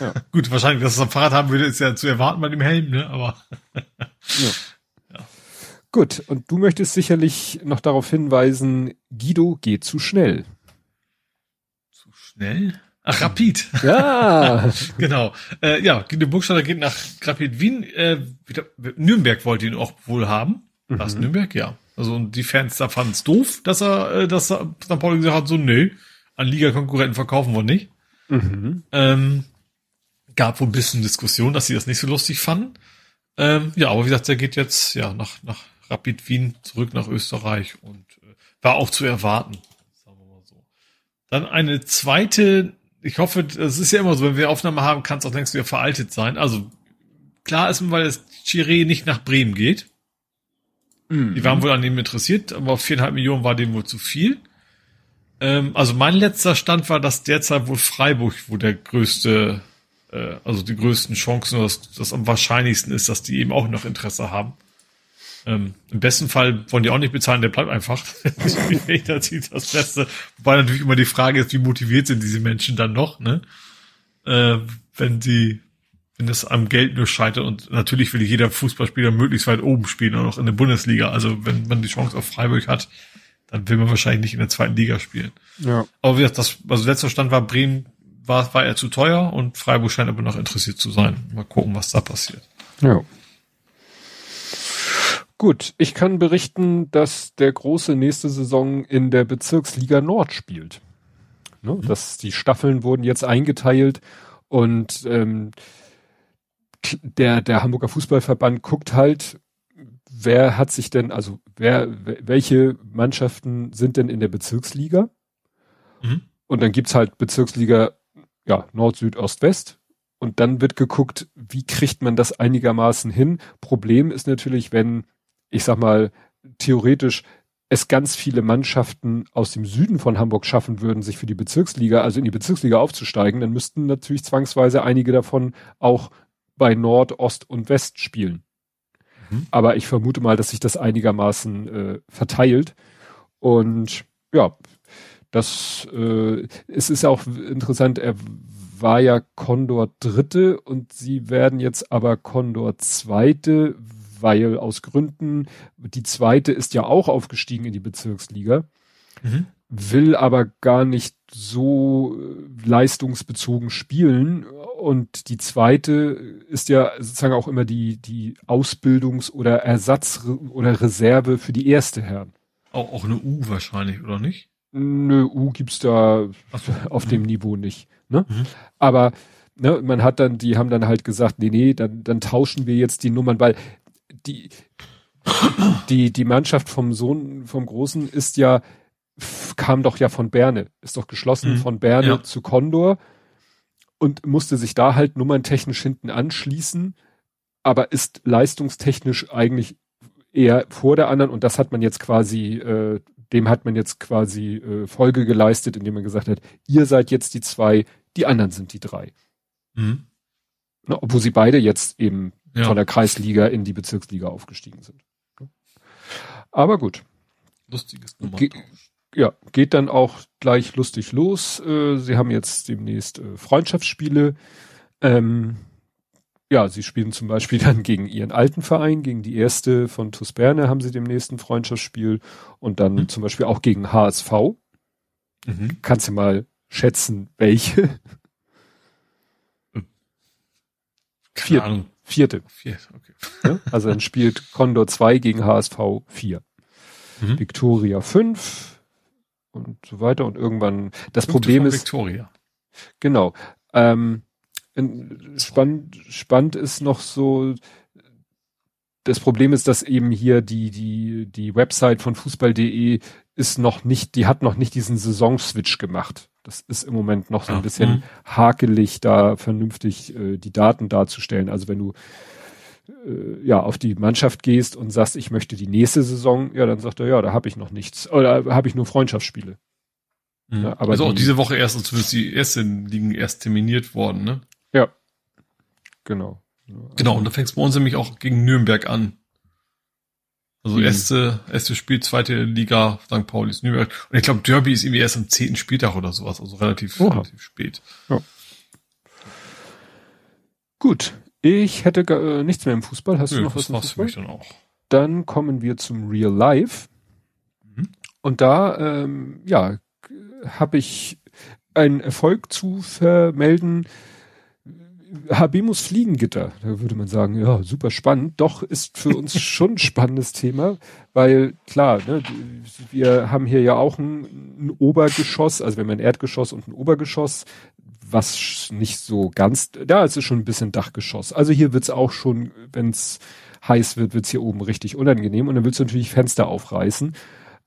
Ja. Gut, wahrscheinlich, dass es am Fahrrad haben würde, ist ja zu erwarten bei dem Helm, ne? Aber. ja. Gut, und du möchtest sicherlich noch darauf hinweisen, Guido geht zu schnell. Zu schnell? Ach, Rapid. Ja. genau. Äh, ja, Guido Burgstaller geht nach Rapid Wien. Äh, Nürnberg wollte ihn auch wohl haben. Mhm. Was, Nürnberg? Ja. Also und die Fans da fanden es doof, dass er, äh, dass er St. Pauli gesagt hat, so, nö, an Liga-Konkurrenten verkaufen wir nicht. Mhm. Ähm, gab wohl ein bisschen Diskussion, dass sie das nicht so lustig fanden. Ähm, ja, aber wie gesagt, der geht jetzt ja nach, nach Rapid Wien zurück nach Österreich und äh, war auch zu erwarten. Sagen wir mal so. Dann eine zweite, ich hoffe, es ist ja immer so, wenn wir Aufnahme haben, kann es auch längst wieder veraltet sein. Also klar ist, weil das Chiré nicht nach Bremen geht. Mhm. Die waren wohl an ihm interessiert, aber viereinhalb Millionen war dem wohl zu viel. Ähm, also mein letzter Stand war, dass derzeit wohl Freiburg wo der größte äh, also die größten Chancen, dass das am wahrscheinlichsten ist, dass die eben auch noch Interesse haben. Ähm, Im besten Fall wollen die auch nicht bezahlen, der bleibt einfach. das ist das Beste. Wobei natürlich immer die Frage ist, wie motiviert sind diese Menschen dann noch, ne? Äh, wenn sie, wenn es am Geld nur scheitert und natürlich will jeder Fußballspieler möglichst weit oben spielen, auch noch in der Bundesliga. Also wenn man die Chance auf Freiburg hat, dann will man wahrscheinlich nicht in der zweiten Liga spielen. Ja. Aber wie gesagt, das, also letzter Stand war Bremen war, war er zu teuer und Freiburg scheint aber noch interessiert zu sein. Mal gucken, was da passiert. Ja. Gut, ich kann berichten, dass der große nächste Saison in der Bezirksliga Nord spielt. Ne, mhm. Dass die Staffeln wurden jetzt eingeteilt und ähm, der, der Hamburger Fußballverband guckt halt, wer hat sich denn, also wer, welche Mannschaften sind denn in der Bezirksliga? Mhm. Und dann gibt's halt Bezirksliga ja, Nord, Süd, Ost, West. Und dann wird geguckt, wie kriegt man das einigermaßen hin. Problem ist natürlich, wenn, ich sag mal, theoretisch es ganz viele Mannschaften aus dem Süden von Hamburg schaffen würden, sich für die Bezirksliga, also in die Bezirksliga aufzusteigen, dann müssten natürlich zwangsweise einige davon auch bei Nord, Ost und West spielen. Mhm. Aber ich vermute mal, dass sich das einigermaßen äh, verteilt. Und ja, das äh, es ist auch interessant, er war ja Condor Dritte und sie werden jetzt aber Condor Zweite, weil aus Gründen, die zweite ist ja auch aufgestiegen in die Bezirksliga, mhm. will aber gar nicht so äh, leistungsbezogen spielen und die zweite ist ja sozusagen auch immer die, die Ausbildungs- oder Ersatz- oder Reserve für die erste Herren. Auch, auch eine U wahrscheinlich, oder nicht? Nö, U gibt's da so. auf mhm. dem Niveau nicht. Ne? Mhm. Aber ne, man hat dann, die haben dann halt gesagt, nee, nee, dann, dann tauschen wir jetzt die Nummern, weil die, die, die Mannschaft vom Sohn, vom Großen ist ja 5 kam doch ja von Berne, ist doch geschlossen mhm. von Berne ja. zu Condor und musste sich da halt nummerntechnisch hinten anschließen, aber ist leistungstechnisch eigentlich eher vor der anderen und das hat man jetzt quasi, äh, dem hat man jetzt quasi äh, Folge geleistet, indem man gesagt hat, ihr seid jetzt die zwei, die anderen sind die drei. Mhm. Na, obwohl sie beide jetzt eben ja. von der Kreisliga in die Bezirksliga aufgestiegen sind. Aber gut. Lustiges Nummer. Ge ja, geht dann auch gleich lustig los. Äh, sie haben jetzt demnächst äh, Freundschaftsspiele. Ähm, ja, sie spielen zum Beispiel dann gegen ihren alten Verein, gegen die erste von TuS Berne haben sie demnächst ein Freundschaftsspiel und dann mhm. zum Beispiel auch gegen HSV. Mhm. Kannst du mal schätzen, welche? Vier, Ahnung. Vierte. Vier, okay. Ja, also dann spielt Condor 2 gegen HSV 4. Mhm. Victoria 5 und so weiter und irgendwann das Fünfte Problem ist. Victoria. Genau. Ähm, spannend, spannend ist noch so, das Problem ist, dass eben hier die, die, die Website von Fußball.de ist noch nicht, die hat noch nicht diesen Saisonswitch gemacht. Das ist im Moment noch so ein bisschen mhm. hakelig, da vernünftig äh, die Daten darzustellen. Also wenn du äh, ja auf die Mannschaft gehst und sagst, ich möchte die nächste Saison, ja, dann sagt er, ja, da habe ich noch nichts. Oder habe ich nur Freundschaftsspiele. Mhm. Ja, aber also die, auch diese Woche erst, zumindest die ersten liegen erst terminiert worden, ne? Ja. Genau. Genau, und da fängt es bei uns nämlich auch gegen Nürnberg an. Also mhm. erste, erste Spiel, zweite Liga, St. Paulis, Nürnberg. Und ich glaube, Derby ist irgendwie erst am zehnten Spieltag oder sowas, also relativ, relativ spät. Ja. Gut. Ich hätte äh, nichts mehr im Fußball. Hast Nö, du noch was im Fußball? Mich dann auch. Dann kommen wir zum Real Life. Mhm. Und da, ähm, ja, habe ich einen Erfolg zu vermelden, Habemus Fliegengitter, da würde man sagen, ja, super spannend. Doch ist für uns schon ein spannendes Thema, weil klar, ne, wir haben hier ja auch ein, ein Obergeschoss, also wir haben ein Erdgeschoss und ein Obergeschoss, was nicht so ganz, da ist es schon ein bisschen Dachgeschoss. Also hier wird's auch schon, wenn's heiß wird, wird's hier oben richtig unangenehm und dann willst du natürlich Fenster aufreißen,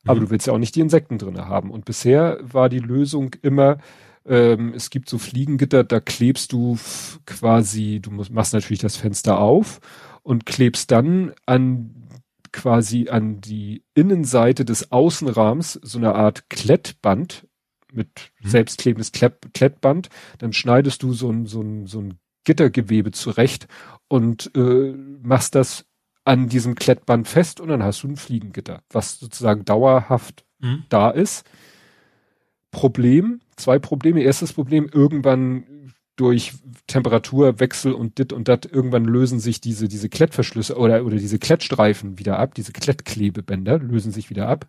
aber mhm. du willst ja auch nicht die Insekten drinne haben. Und bisher war die Lösung immer, ähm, es gibt so Fliegengitter, da klebst du quasi, du musst, machst natürlich das Fenster auf und klebst dann an quasi an die Innenseite des Außenrahmens so eine Art Klettband mit mhm. selbstklebendes Klett, Klettband. Dann schneidest du so ein, so ein, so ein Gittergewebe zurecht und äh, machst das an diesem Klettband fest und dann hast du ein Fliegengitter, was sozusagen dauerhaft mhm. da ist. Problem, zwei Probleme. Erstes Problem, irgendwann durch Temperaturwechsel und dit und dat, irgendwann lösen sich diese, diese Klettverschlüsse oder, oder diese Klettstreifen wieder ab, diese Klettklebebänder lösen sich wieder ab.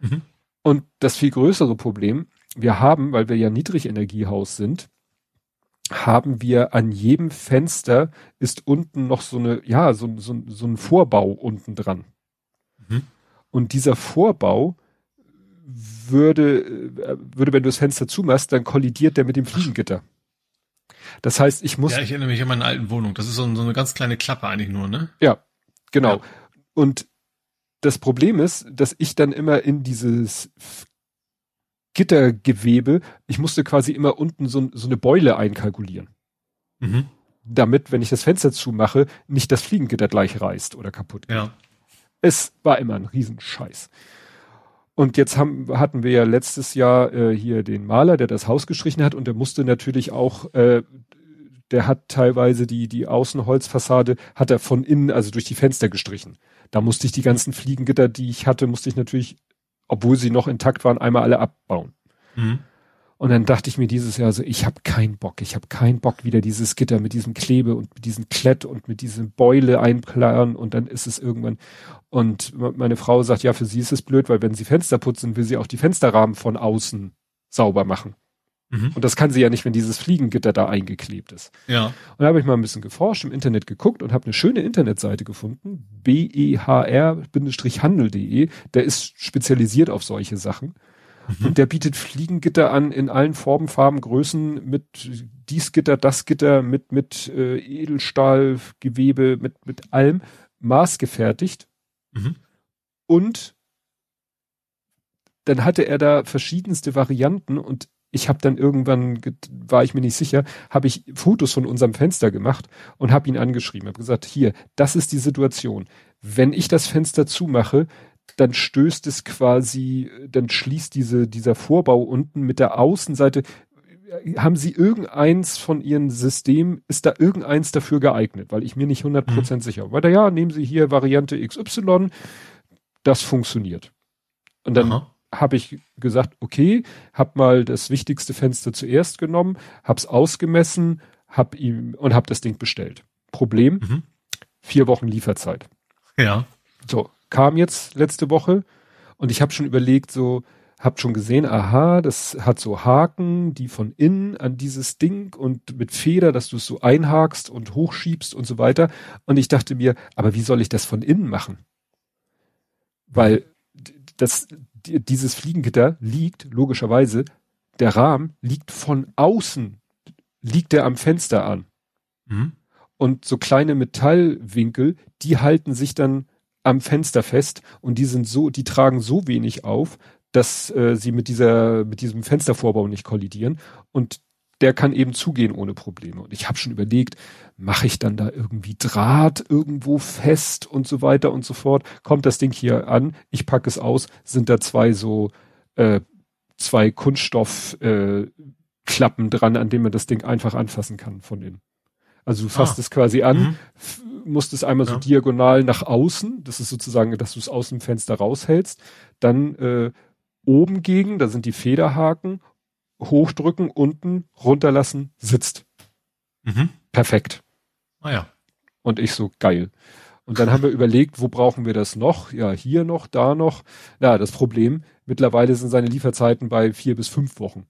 Mhm. Und das viel größere Problem, wir haben, weil wir ja Niedrigenergiehaus sind, haben wir an jedem Fenster ist unten noch so eine, ja, so, so, so ein Vorbau unten dran. Mhm. Und dieser Vorbau würde, äh, würde, wenn du das Fenster zumachst, dann kollidiert der mit dem Fliegengitter. Das heißt, ich muss. Ja, ich erinnere mich an meine alten Wohnung. Das ist so, so eine ganz kleine Klappe eigentlich nur, ne? Ja, genau. Ja. Und das Problem ist, dass ich dann immer in dieses Gittergewebe, ich musste quasi immer unten so, so eine Beule einkalkulieren. Mhm. Damit, wenn ich das Fenster zumache, nicht das Fliegengitter gleich reißt oder kaputt geht. Ja. Es war immer ein Riesenscheiß. Und jetzt haben, hatten wir ja letztes Jahr äh, hier den Maler, der das Haus gestrichen hat und der musste natürlich auch, äh, der hat teilweise die, die Außenholzfassade, hat er von innen, also durch die Fenster gestrichen. Da musste ich die ganzen Fliegengitter, die ich hatte, musste ich natürlich, obwohl sie noch intakt waren, einmal alle abbauen. Mhm. Und dann dachte ich mir dieses Jahr so, ich habe keinen Bock, ich habe keinen Bock wieder dieses Gitter mit diesem Klebe und mit diesem Klett und mit diesem Beule einplanen und dann ist es irgendwann und meine Frau sagt, ja, für sie ist es blöd, weil wenn sie Fenster putzen, will sie auch die Fensterrahmen von außen sauber machen. Mhm. Und das kann sie ja nicht, wenn dieses Fliegengitter da eingeklebt ist. Ja. Und da habe ich mal ein bisschen geforscht, im Internet geguckt und habe eine schöne Internetseite gefunden, behr-handel.de, der ist spezialisiert auf solche Sachen. Mhm. Und der bietet Fliegengitter an in allen Formen, Farben, Größen, mit dies Gitter, das Gitter, mit, mit äh, Edelstahl, Gewebe, mit, mit allem maßgefertigt. Mhm. Und dann hatte er da verschiedenste Varianten und ich habe dann irgendwann, war ich mir nicht sicher, habe ich Fotos von unserem Fenster gemacht und habe ihn angeschrieben, habe gesagt, hier, das ist die Situation. Wenn ich das Fenster zumache, dann stößt es quasi, dann schließt diese, dieser Vorbau unten mit der Außenseite. Haben Sie irgendeins von Ihren Systemen, ist da irgendeins dafür geeignet? Weil ich mir nicht 100% mhm. sicher. Weiter, ja, nehmen Sie hier Variante XY, das funktioniert. Und dann habe ich gesagt, okay, hab mal das wichtigste Fenster zuerst genommen, hab's ausgemessen, hab ihm und hab das Ding bestellt. Problem, mhm. vier Wochen Lieferzeit. Ja. So, kam jetzt letzte Woche und ich habe schon überlegt, so, hab schon gesehen, aha, das hat so Haken, die von innen an dieses Ding und mit Feder, dass du es so einhakst und hochschiebst und so weiter. Und ich dachte mir, aber wie soll ich das von innen machen? Weil das, dieses Fliegengitter liegt, logischerweise, der Rahmen liegt von außen, liegt er am Fenster an. Mhm. Und so kleine Metallwinkel, die halten sich dann am Fenster fest und die sind so, die tragen so wenig auf, dass äh, sie mit dieser, mit diesem Fenstervorbau nicht kollidieren. Und der kann eben zugehen ohne Probleme. Und ich habe schon überlegt, mache ich dann da irgendwie Draht irgendwo fest und so weiter und so fort. Kommt das Ding hier an, ich packe es aus, sind da zwei so äh, zwei Kunststoffklappen äh, dran, an denen man das Ding einfach anfassen kann von innen. Also du fasst ah. es quasi an, mhm. musst es einmal ja. so diagonal nach außen, das ist sozusagen, dass du es aus dem Fenster raushältst, dann äh, oben gegen, da sind die Federhaken, hochdrücken, unten, runterlassen, sitzt. Mhm. Perfekt. Ah ja. Und ich so, geil. Und dann haben wir überlegt, wo brauchen wir das noch? Ja, hier noch, da noch. Ja, das Problem, mittlerweile sind seine Lieferzeiten bei vier bis fünf Wochen.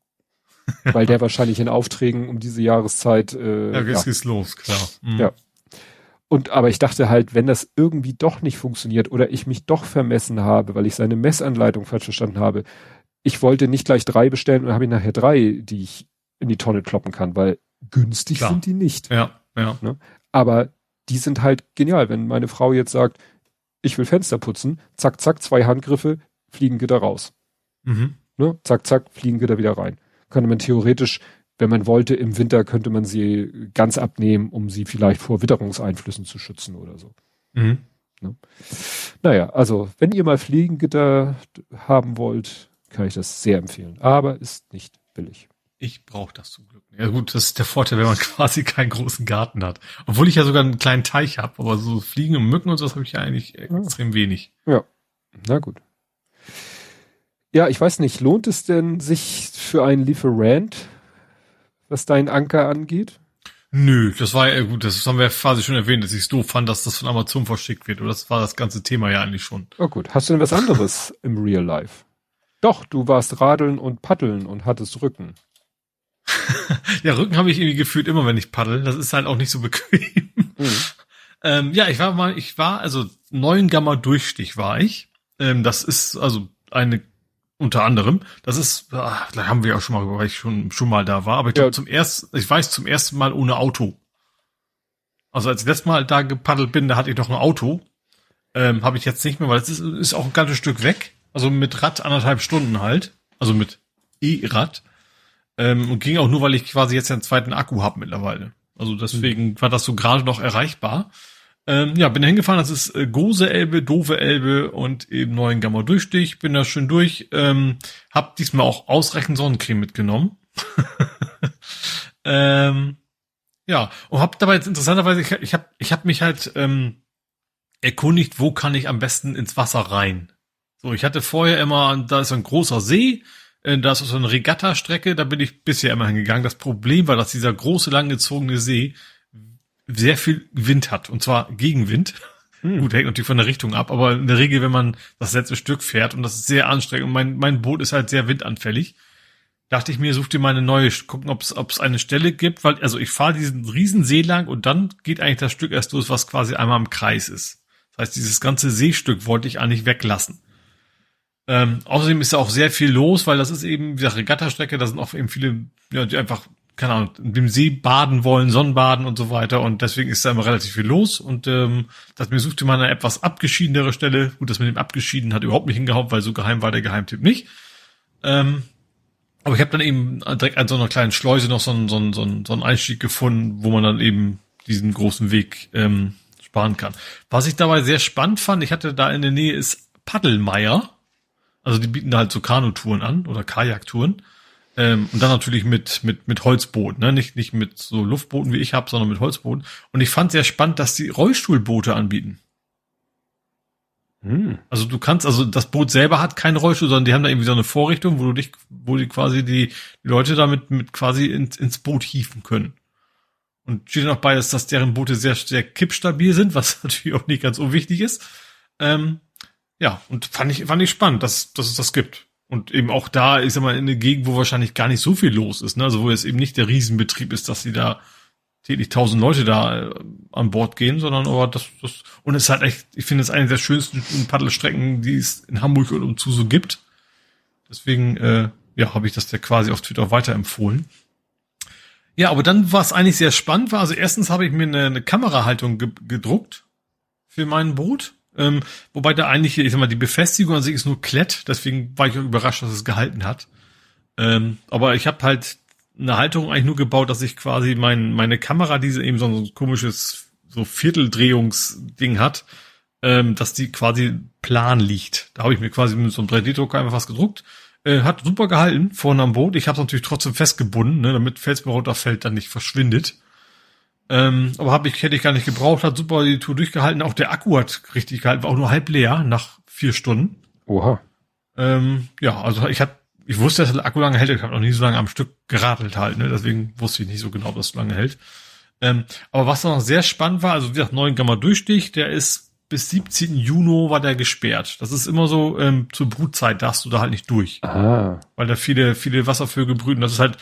Weil der wahrscheinlich in Aufträgen um diese Jahreszeit. Äh, ja, es ja. ist los, klar. Mhm. Ja. Und aber ich dachte halt, wenn das irgendwie doch nicht funktioniert oder ich mich doch vermessen habe, weil ich seine Messanleitung falsch verstanden habe, ich wollte nicht gleich drei bestellen und habe ich nachher drei, die ich in die Tonne kloppen kann, weil günstig Klar. sind die nicht. Ja, ja. Ne? Aber die sind halt genial. Wenn meine Frau jetzt sagt, ich will Fenster putzen, zack, zack, zwei Handgriffe, fliegen Gitter raus. Mhm. Ne? Zack, zack, fliegen Gitter wieder rein. Könnte man theoretisch, wenn man wollte, im Winter könnte man sie ganz abnehmen, um sie vielleicht vor Witterungseinflüssen zu schützen oder so. Mhm. Ne? Naja, also wenn ihr mal Fliegengitter haben wollt, kann ich das sehr empfehlen. Aber ist nicht billig. Ich brauche das zum Glück. Ja gut, das ist der Vorteil, wenn man quasi keinen großen Garten hat. Obwohl ich ja sogar einen kleinen Teich habe, aber so Fliegen und Mücken und so habe ich ja eigentlich ja. extrem wenig. Ja, na gut. Ja, ich weiß nicht, lohnt es denn sich für einen Lieferant, was dein Anker angeht? Nö, das war ja gut, das haben wir quasi schon erwähnt, dass ich es doof fand, dass das von Amazon verschickt wird. Oder das war das ganze Thema ja eigentlich schon. Oh gut, hast du denn was anderes im Real Life? Doch, du warst radeln und paddeln und hattest Rücken. ja, Rücken habe ich irgendwie gefühlt immer, wenn ich paddel. Das ist halt auch nicht so bequem. Mhm. Ähm, ja, ich war mal, ich war, also neun Gamma Durchstich war ich. Ähm, das ist also eine unter anderem. Das ist, ach, da haben wir auch schon mal, weil ich schon schon mal da war. Aber ich ja. glaube zum ersten, ich weiß zum ersten Mal ohne Auto. Also als ich letztes Mal da gepaddelt bin, da hatte ich doch ein Auto. Ähm, habe ich jetzt nicht mehr, weil es ist, ist auch ein ganzes Stück weg. Also mit Rad anderthalb Stunden halt. Also mit E-Rad. Ähm, und ging auch nur, weil ich quasi jetzt einen zweiten Akku habe mittlerweile. Also deswegen war das so gerade noch erreichbar. Ähm, ja, bin da hingefahren, das ist äh, Gose Elbe, Dove Elbe und eben neuen Gamma Durchstich. Bin da schön durch. Ähm, hab diesmal auch ausreichend Sonnencreme mitgenommen. ähm, ja, und hab dabei jetzt interessanterweise, ich, ich habe ich hab mich halt ähm, erkundigt, wo kann ich am besten ins Wasser rein. So, ich hatte vorher immer, da ist ein großer See, äh, da ist so eine Regatta-Strecke, da bin ich bisher immer hingegangen. Das Problem war, dass dieser große, langgezogene See sehr viel Wind hat, und zwar Gegenwind. Hm. Gut, hängt natürlich von der Richtung ab, aber in der Regel, wenn man das letzte Stück fährt, und das ist sehr anstrengend, und mein, mein Boot ist halt sehr windanfällig, dachte ich mir, such dir mal eine neue, gucken, ob es eine Stelle gibt, weil, also ich fahre diesen riesen See lang und dann geht eigentlich das Stück erst los, was quasi einmal im Kreis ist. Das heißt, dieses ganze Seestück wollte ich eigentlich weglassen. Ähm, außerdem ist da auch sehr viel los, weil das ist eben, wie gesagt, Regattastrecke, da sind auch eben viele, ja, die einfach keine Ahnung, dem See baden wollen, Sonnenbaden und so weiter. Und deswegen ist da immer relativ viel los. Und ähm, das mir suchte man eine etwas abgeschiedenere Stelle. Gut, das mit dem abgeschieden hat überhaupt nicht hingehauen, weil so geheim war der Geheimtipp nicht. Ähm, aber ich habe dann eben direkt an so einer kleinen Schleuse noch so einen, so, einen, so, einen, so einen Einstieg gefunden, wo man dann eben diesen großen Weg ähm, sparen kann. Was ich dabei sehr spannend fand, ich hatte da in der Nähe ist Paddelmeier. Also die bieten da halt so Kanutouren an oder Kajaktouren. Ähm, und dann natürlich mit, mit, mit Holzbooten, ne? Nicht, nicht mit so Luftbooten wie ich habe, sondern mit Holzbooten. Und ich fand sehr spannend, dass die Rollstuhlboote anbieten. Hm. Also du kannst, also das Boot selber hat keinen Rollstuhl, sondern die haben da irgendwie so eine Vorrichtung, wo du dich, wo die quasi die, die Leute damit mit quasi ins, ins Boot hieven können. Und steht noch bei, dass, dass deren Boote sehr, sehr kippstabil sind, was natürlich auch nicht ganz unwichtig ist. Ähm, ja, und fand ich, fand ich spannend, dass, dass es das gibt. Und eben auch da, ich sag mal, in einer Gegend, wo wahrscheinlich gar nicht so viel los ist, ne? Also wo jetzt eben nicht der Riesenbetrieb ist, dass sie da täglich tausend Leute da äh, an Bord gehen, sondern aber das, das, und es halt echt, ich finde es eine der schönsten Paddelstrecken, die es in Hamburg und umzu so gibt. Deswegen, äh, ja, habe ich das ja quasi auf Twitter weiterempfohlen. Ja, aber dann war es eigentlich sehr spannend, war, also erstens habe ich mir eine, eine Kamerahaltung ge gedruckt für mein Boot ähm, wobei da eigentlich, ich sag mal, die Befestigung an sich ist nur Klett, deswegen war ich auch überrascht, dass es gehalten hat. Ähm, aber ich habe halt eine Halterung eigentlich nur gebaut, dass ich quasi mein, meine Kamera, diese eben so ein komisches so Vierteldrehungsding hat, ähm, dass die quasi plan liegt. Da habe ich mir quasi mit so einem 3D-Drucker einfach was gedruckt. Äh, hat super gehalten vorne am Boot. Ich habe es natürlich trotzdem festgebunden, ne, damit mir runterfällt, dann nicht verschwindet. Ähm, aber hab ich, hätte ich gar nicht gebraucht, hat super die Tour durchgehalten. Auch der Akku hat richtig gehalten, war auch nur halb leer nach vier Stunden. Oha. Ähm, ja, also ich hab, ich wusste, dass der Akku lange hält, ich habe noch nie so lange am Stück geradelt halt, ne? deswegen wusste ich nicht so genau, dass es lange hält. Ähm, aber was noch sehr spannend war, also wie gesagt, 9 Gamma Durchstich, der ist bis 17. Juni war der gesperrt. Das ist immer so, ähm, zur Brutzeit darfst du da halt nicht durch. Aha. Weil da viele, viele Wasservögel brüten. Das ist halt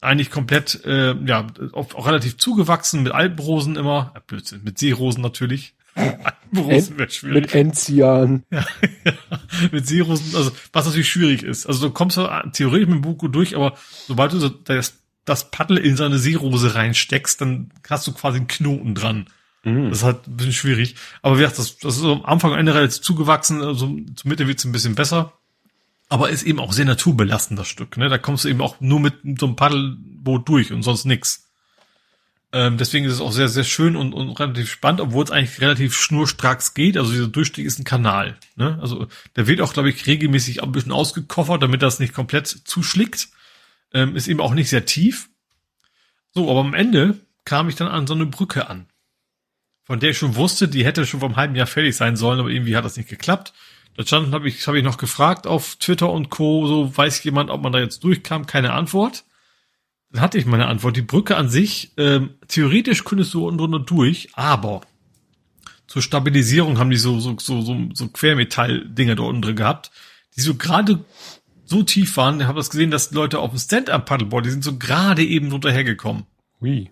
eigentlich komplett, äh, ja, auch, auch relativ zugewachsen mit Alpenrosen immer. Äh, Blödsinn, mit Seerosen natürlich. Alpenrosen wäre schwierig. Mit Enzian. Ja, ja, mit Seerosen, also was natürlich schwierig ist. Also du kommst theoretisch mit dem Buko durch, aber sobald du so das, das Paddel in seine Seerose reinsteckst, dann hast du quasi einen Knoten dran. Mhm. Das ist halt ein bisschen schwierig. Aber wie gesagt, das, das ist so am Anfang Ende relativ zugewachsen, also zur Mitte wird's ein bisschen besser aber ist eben auch sehr naturbelastend, das Stück. Ne? Da kommst du eben auch nur mit so einem Paddelboot durch und sonst nix. Ähm, deswegen ist es auch sehr, sehr schön und, und relativ spannend, obwohl es eigentlich relativ schnurstracks geht. Also dieser Durchstieg ist ein Kanal. Ne? Also der wird auch, glaube ich, regelmäßig ein bisschen ausgekoffert, damit das nicht komplett zuschlickt. Ähm, ist eben auch nicht sehr tief. So, aber am Ende kam ich dann an so eine Brücke an, von der ich schon wusste, die hätte schon vor einem halben Jahr fertig sein sollen, aber irgendwie hat das nicht geklappt. Da stand, habe ich, hab ich noch gefragt auf Twitter und Co. So weiß jemand, ob man da jetzt durchkam, keine Antwort. Dann hatte ich meine Antwort. Die Brücke an sich, ähm, theoretisch könntest du unten drunter durch, aber zur Stabilisierung haben die so so so so, so Quermetall-Dinger da unten drin gehabt, die so gerade so tief waren. Ich habe das gesehen, dass Leute auf dem Stand-up-Paddleboard, die sind so gerade eben drunter hergekommen. Ui.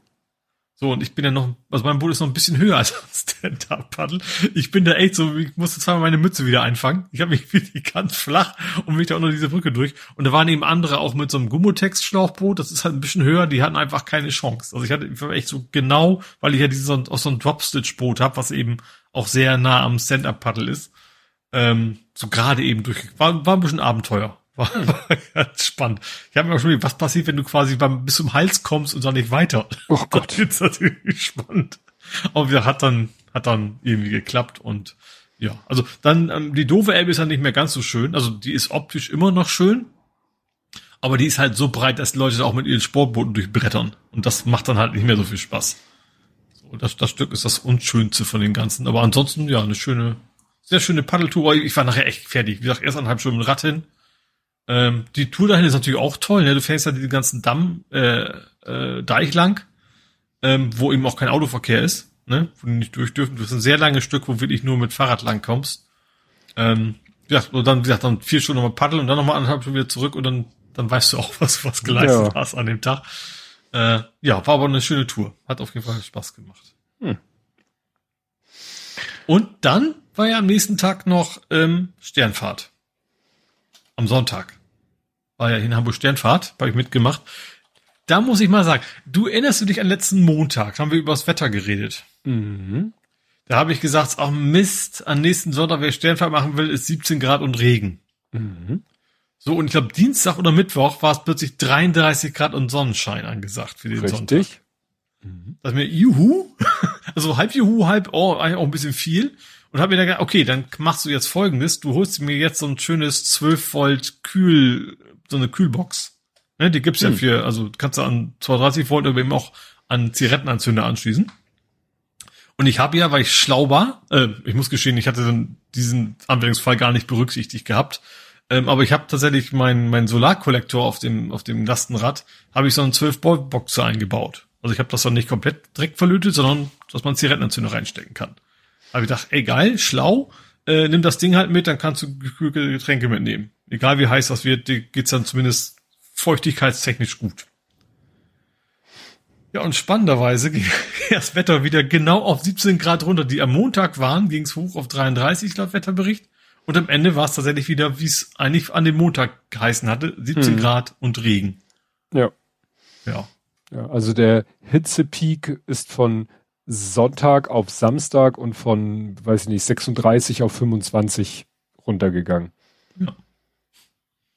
So, und ich bin ja noch, also mein Boot ist noch ein bisschen höher als Stand-Up-Paddle. Ich bin da echt so, ich musste zweimal meine Mütze wieder einfangen. Ich habe mich wirklich ganz flach und mich da unter diese Brücke durch. Und da waren eben andere auch mit so einem Gummotex-Schlauchboot. Das ist halt ein bisschen höher, die hatten einfach keine Chance. Also ich hatte ich war echt so genau, weil ich ja dieses auch so ein Dropstitch-Boot habe, was eben auch sehr nah am Stand-Up-Paddle ist. Ähm, so gerade eben durch, war, war ein bisschen Abenteuer. War, war ganz spannend. Ich habe mir auch schon gedacht, was passiert, wenn du quasi beim, bis zum Hals kommst und dann nicht weiter? Oh Gott. Das ist natürlich spannend. Aber wir hat dann, hat dann irgendwie geklappt und ja, also dann, ähm, die doofe Elbe ist halt nicht mehr ganz so schön. Also die ist optisch immer noch schön. Aber die ist halt so breit, dass die Leute auch mit ihren Sportbooten durchbrettern. Und das macht dann halt nicht mehr so viel Spaß. So, das, das Stück ist das Unschönste von den ganzen. Aber ansonsten, ja, eine schöne, sehr schöne Paddeltour. Ich war nachher echt fertig. Wie gesagt, erst eineinhalb Stunden Rad hin ähm, die Tour dahin ist natürlich auch toll. Ne? Du fährst ja den ganzen Damm äh, äh, Deich lang, ähm, wo eben auch kein Autoverkehr ist, ne? wo du nicht durch dürfen. Du hast ein sehr langes Stück, wo wirklich nur mit Fahrrad lang kommst. Ähm, ja, und dann, wie gesagt, dann vier Stunden nochmal paddeln und dann nochmal anderthalb Stunden wieder zurück und dann, dann weißt du auch, was was geleistet ja. hast an dem Tag. Äh, ja, war aber eine schöne Tour. Hat auf jeden Fall Spaß gemacht. Hm. Und dann war ja am nächsten Tag noch ähm, Sternfahrt. Am Sonntag war ja in Hamburg Sternfahrt, habe ich mitgemacht. da muss ich mal sagen, du erinnerst du dich an letzten Montag, da haben wir über das Wetter geredet. Mhm. Da habe ich gesagt, ach Mist, am nächsten Sonntag, wer Sternfahrt machen will, ist 17 Grad und Regen. Mhm. So, und ich glaube, Dienstag oder Mittwoch war es plötzlich 33 Grad und Sonnenschein angesagt für den Richtig. Sonntag. Mhm. Da mir, juhu, also halb juhu, halb, oh, eigentlich auch ein bisschen viel. Und habe mir dann gedacht, okay, dann machst du jetzt folgendes, du holst mir jetzt so ein schönes 12 Volt Kühl, so eine Kühlbox. Ne, die gibt's ja Hm. für, also kannst du an 230 Volt aber eben auch an Zigarettenanzünder anschließen. Und ich habe ja, weil ich schlau war, äh, ich muss gestehen, ich hatte dann diesen Anwendungsfall gar nicht berücksichtigt gehabt, ähm, aber ich habe tatsächlich meinen mein Solarkollektor auf dem auf dem Lastenrad habe ich so einen 12 Volt Boxer eingebaut. Also ich habe das dann nicht komplett direkt verlötet, sondern dass man Zigarettenanzünder reinstecken kann. Habe ich gedacht, ey geil, schlau, äh, nimm das Ding halt mit, dann kannst du gekühlte Getränke mitnehmen. Egal wie heiß das wird, dir geht's dann zumindest feuchtigkeitstechnisch gut. Ja, und spannenderweise ging das Wetter wieder genau auf 17 Grad runter, die am Montag waren, ging es hoch auf 33 laut Wetterbericht. Und am Ende war es tatsächlich wieder, wie es eigentlich an dem Montag geheißen hatte, 17 Hm. Grad und Regen. Ja. Ja. ja. Also der Hitzepeak ist von Sonntag auf Samstag und von, weiß ich nicht, 36 auf 25 runtergegangen. Ja.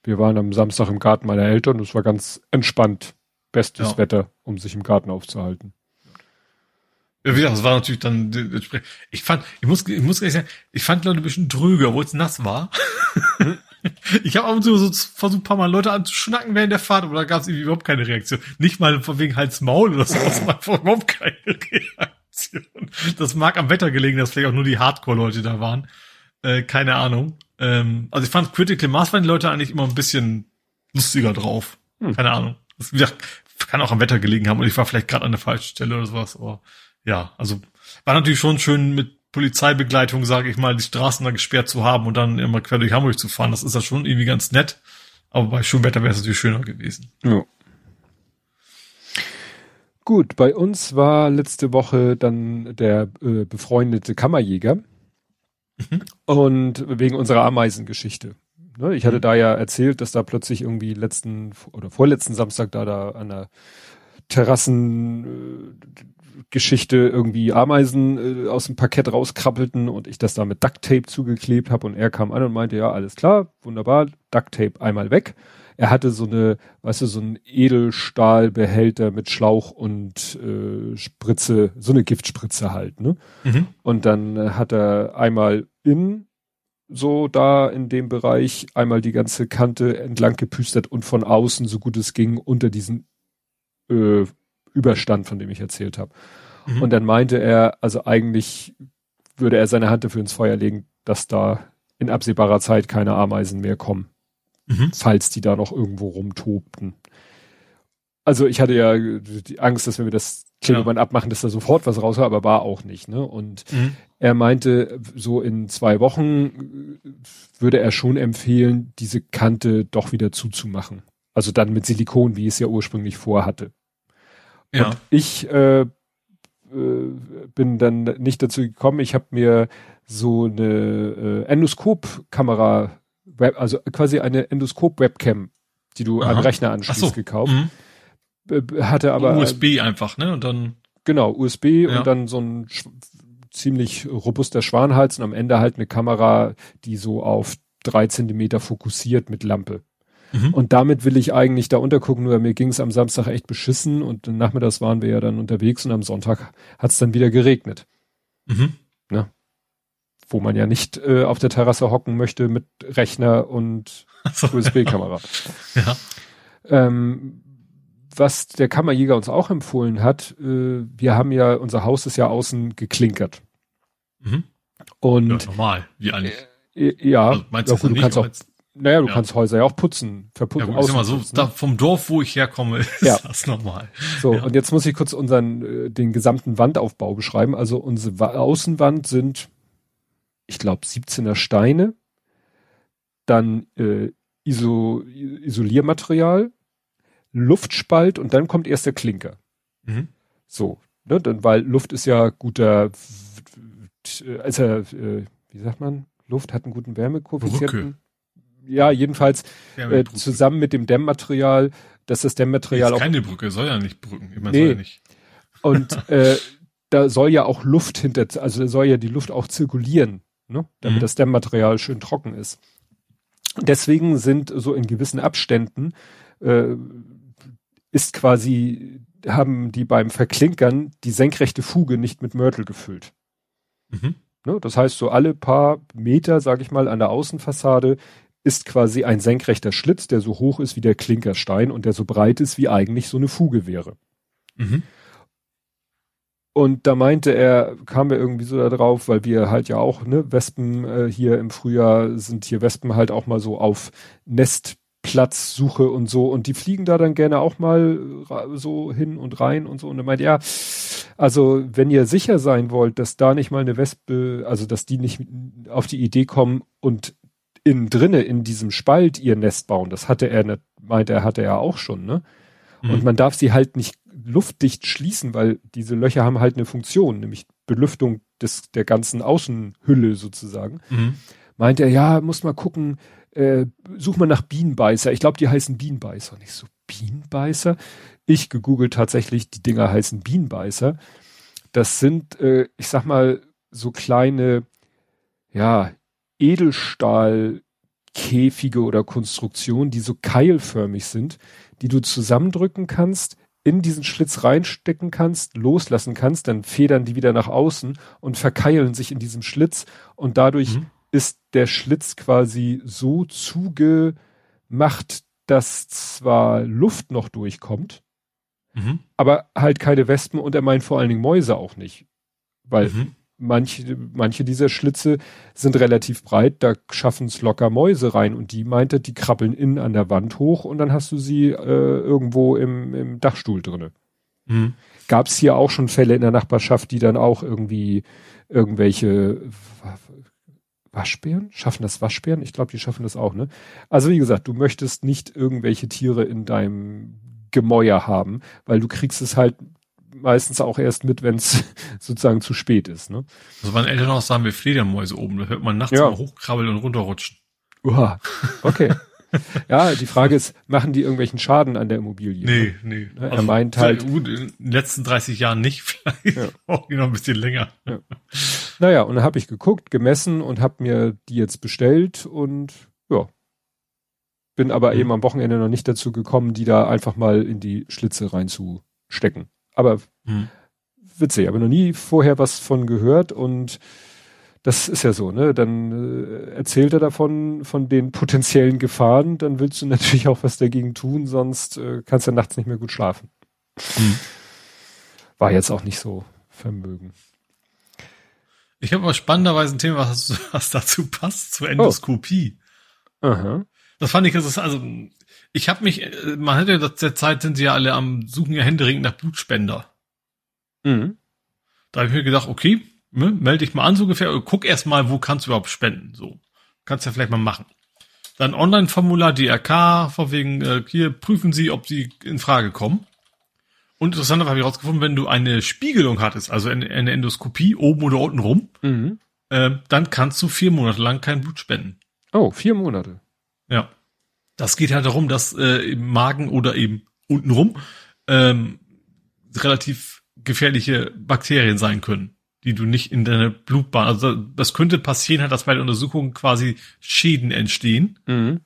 Wir waren am Samstag im Garten meiner Eltern und es war ganz entspannt. Bestes Ja. Wetter, um sich im Garten aufzuhalten. Ja, wie gesagt, das war natürlich dann, ich fand, ich muss, ich muss ehrlich sagen, ich fand die Leute ein bisschen dröger, obwohl es nass war. ich habe ab und zu so versucht, ein paar Mal Leute anzuschnacken während der Fahrt, aber da gab es irgendwie überhaupt keine Reaktion. Nicht mal von wegen Hals Maul oder so, einfach überhaupt keine Reaktion. Das mag am Wetter gelegen, dass vielleicht auch nur die Hardcore-Leute da waren. Äh, keine Ahnung. Ähm, also ich fand Critical Mass waren die Leute eigentlich immer ein bisschen lustiger drauf. Hm. Keine Ahnung. Das wie gesagt, kann auch am Wetter gelegen haben und ich war vielleicht gerade an der falschen Stelle oder sowas. Aber ja, also war natürlich schon schön mit Polizeibegleitung, sage ich mal, die Straßen da gesperrt zu haben und dann immer quer durch Hamburg zu fahren. Das ist ja schon irgendwie ganz nett. Aber bei schönem Wetter wäre es natürlich schöner gewesen. Ja. Gut, bei uns war letzte Woche dann der äh, befreundete Kammerjäger und wegen unserer Ameisengeschichte. Ne, ich hatte Mhm. da ja erzählt, dass da plötzlich irgendwie letzten oder vorletzten Samstag da da an der Terrassengeschichte äh, irgendwie Ameisen äh, aus dem Parkett rauskrabbelten und ich das da mit Ducktape zugeklebt habe und er kam an und meinte, ja, alles klar, wunderbar, Ducktape einmal weg. Er hatte so eine, weißt du, so ein Edelstahlbehälter mit Schlauch und äh, Spritze, so eine Giftspritze halt, ne? Mhm. Und dann äh, hat er einmal in so da in dem Bereich einmal die ganze Kante entlang gepüstert und von außen, so gut es ging, unter diesen äh, Überstand, von dem ich erzählt habe. Mhm. Und dann meinte er, also eigentlich würde er seine Hand dafür ins Feuer legen, dass da in absehbarer Zeit keine Ameisen mehr kommen, Mhm. falls die da noch irgendwo rumtobten. Also ich hatte ja die Angst, dass wenn wir das Klebeband abmachen, dass da sofort was rauskommt, aber war auch nicht. Ne? Und Mhm. er meinte, so in zwei Wochen äh, würde er schon empfehlen, diese Kante doch wieder zuzumachen. Also dann mit Silikon, wie es ja ursprünglich vorhatte. Ja. Und ich äh, äh, bin dann nicht dazu gekommen. Ich habe mir so eine äh, Endoskop-Kamera, Web- also quasi eine Endoskop-Webcam, die du Aha. an Rechner anschließt, so. gekauft. Mhm. Äh, Hatte aber USB einfach, ne? Und dann. Genau, USB Ja. und dann so ein ziemlich robuster Schwanhals und am Ende halt eine Kamera, die so auf drei Zentimeter fokussiert mit Lampe. Mhm. Und damit will ich eigentlich da untergucken, nur mir ging es am Samstag echt beschissen und nachmittags waren wir ja dann unterwegs und am Sonntag hat es dann wieder geregnet, Mhm. Wo man ja nicht äh, auf der Terrasse hocken möchte mit Rechner und So. USB-Kamera. Ja. Ähm, was der Kammerjäger uns auch empfohlen hat, äh, wir haben ja, unser Haus ist ja außen geklinkert. Mhm. Und Ja, normal. Wie eigentlich. äh, ja, Also, meinst ja du gut, du kannst auch, jetzt- naja, du ja. kannst Häuser ja auch putzen, Ja, verputzen, gut, ich sag mal so, da vom Dorf, wo ich herkomme, ist Ja. das normal. So, ja. und jetzt muss ich kurz unseren, äh, den gesamten Wandaufbau beschreiben. Also unsere Wa Außenwand sind, ich glaube, 17er Steine, dann äh, Iso Isoliermaterial, Luftspalt und dann kommt erst der Klinker. Mhm. So, ne, dann, weil Luft ist ja guter, ja, äh, wie sagt man, Luft hat einen guten Wärmekoeffizienten. ja, jedenfalls äh, zusammen mit dem Dämmmaterial, dass das Dämmmaterial auch. keine Brücke, soll ja nicht Brücken, immer nee. soll ja nicht. Und äh, da soll ja auch Luft hinter, also da soll ja die Luft auch zirkulieren, ne? damit mhm. das Dämmmaterial schön trocken ist. Deswegen sind so in gewissen Abständen äh, ist quasi haben die beim Verklinkern die senkrechte Fuge nicht mit Mörtel gefüllt. Mhm. Ne? Das heißt, so alle paar Meter, sag ich mal, an der Außenfassade ist quasi ein senkrechter Schlitz, der so hoch ist wie der Klinkerstein und der so breit ist, wie eigentlich so eine Fuge wäre. Mhm. Und da meinte er, kam er irgendwie so da drauf, weil wir halt ja auch, ne, Wespen äh, hier im Frühjahr sind hier Wespen halt auch mal so auf Nestplatzsuche und so und die fliegen da dann gerne auch mal so hin und rein und so und er meint, ja, also wenn ihr sicher sein wollt, dass da nicht mal eine Wespe, also dass die nicht auf die Idee kommen und innen drinne in diesem Spalt ihr Nest bauen, das hatte er, meinte er, hatte er auch schon, ne? Mhm. Und man darf sie halt nicht luftdicht schließen, weil diese Löcher haben halt eine Funktion, nämlich Belüftung des, der ganzen Außenhülle sozusagen. Mhm. Meint er, ja, muss mal gucken, äh, such mal nach Bienenbeißer. Ich glaube, die heißen Bienenbeißer. Nicht so Bienenbeißer. Ich gegoogelt tatsächlich, die Dinger heißen Bienenbeißer. Das sind, äh, ich sag mal, so kleine, ja, Edelstahlkäfige oder Konstruktionen, die so keilförmig sind, die du zusammendrücken kannst, in diesen Schlitz reinstecken kannst, loslassen kannst, dann federn die wieder nach außen und verkeilen sich in diesem Schlitz und dadurch mhm. ist der Schlitz quasi so zugemacht, dass zwar Luft noch durchkommt, mhm. aber halt keine Wespen und er meint vor allen Dingen Mäuse auch nicht. Weil mhm manche, manche dieser Schlitze sind relativ breit, da schaffen es locker Mäuse rein und die meinte, die krabbeln innen an der Wand hoch und dann hast du sie äh, irgendwo im, im Dachstuhl drinne. Mhm. Gab es hier auch schon Fälle in der Nachbarschaft, die dann auch irgendwie irgendwelche Waschbären? Schaffen das Waschbären? Ich glaube, die schaffen das auch, ne? Also wie gesagt, du möchtest nicht irgendwelche Tiere in deinem Gemäuer haben, weil du kriegst es halt meistens auch erst mit, wenn es sozusagen zu spät ist. Ne? Also meine Eltern auch sagen wir Fledermäuse oben, da hört man nachts ja. mal hochkrabbeln und runterrutschen. Uha, okay. ja, die Frage ist, machen die irgendwelchen Schaden an der Immobilie? Nee, nee. Ne? Er also, meint halt. Gut, in den letzten 30 Jahren nicht, vielleicht ja. auch noch ein bisschen länger. Ja. Naja, und dann habe ich geguckt, gemessen und habe mir die jetzt bestellt und ja. Bin aber mhm. eben am Wochenende noch nicht dazu gekommen, die da einfach mal in die Schlitze reinzustecken. Aber hm. witzig, aber noch nie vorher was von gehört und das ist ja so, ne? Dann äh, erzählt er davon, von den potenziellen Gefahren, dann willst du natürlich auch was dagegen tun, sonst äh, kannst du nachts nicht mehr gut schlafen. Hm. War jetzt auch nicht so Vermögen. Ich habe aber spannenderweise ein Thema, was, was dazu passt, zur Endoskopie. Oh. Aha. Das fand ich, also, also ich habe mich, äh, man hat ja der Zeit sind sie ja alle am Suchen ja händeringend nach Blutspender. Mhm. Da habe ich mir gedacht, okay, ne, melde dich mal an so ungefähr, guck erst mal, wo kannst du überhaupt spenden, so. Kannst ja vielleicht mal machen. Dann Online-Formular DRK, vor wegen, äh, hier prüfen Sie, ob Sie in Frage kommen. Und interessanterweise habe ich rausgefunden, wenn du eine Spiegelung hattest, also eine, eine Endoskopie oben oder unten rum, mhm. äh, dann kannst du vier Monate lang kein Blut spenden. Oh, vier Monate. Ja. Das geht halt darum, dass äh, im Magen oder eben untenrum ähm, relativ gefährliche Bakterien sein können, die du nicht in deine Blutbahn, also das könnte passieren, halt, dass bei der Untersuchung quasi Schäden entstehen. Mhm.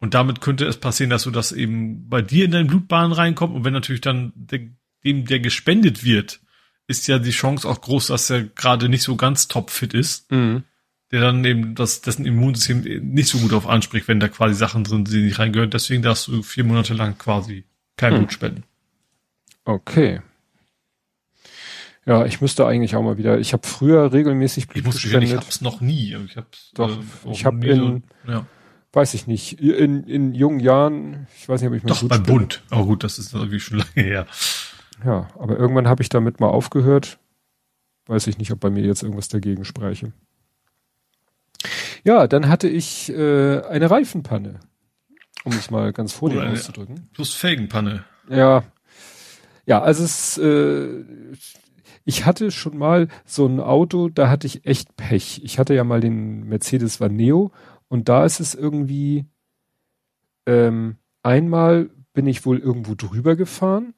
Und damit könnte es passieren, dass du das eben bei dir in deine Blutbahn reinkommt. Und wenn natürlich dann der, dem, der gespendet wird, ist ja die Chance auch groß, dass er gerade nicht so ganz topfit ist. Mhm der dann eben das, dessen Immunsystem nicht so gut auf anspricht, wenn da quasi Sachen drin sind, die nicht reingehören. Deswegen darfst du vier Monate lang quasi kein hm. Blut spenden. Okay. Ja, ich müsste eigentlich auch mal wieder. Ich habe früher regelmäßig Blut ich gespendet. Ich hab's noch nie. Ich hab's doch. Äh, ich habe in, so, ja. weiß ich nicht, in, in jungen Jahren. Ich weiß nicht, ob ich mal Doch Blut beim. Bund. Oh gut, das ist irgendwie schon lange her. Ja, aber irgendwann habe ich damit mal aufgehört. Weiß ich nicht, ob bei mir jetzt irgendwas dagegen spräche. Ja, dann hatte ich äh, eine Reifenpanne, um es mal ganz vornehm auszudrücken. Plus Felgenpanne. Ja, ja, also es, äh, ich hatte schon mal so ein Auto, da hatte ich echt Pech. Ich hatte ja mal den Mercedes Vaneo Und da ist es irgendwie, ähm, einmal bin ich wohl irgendwo drüber gefahren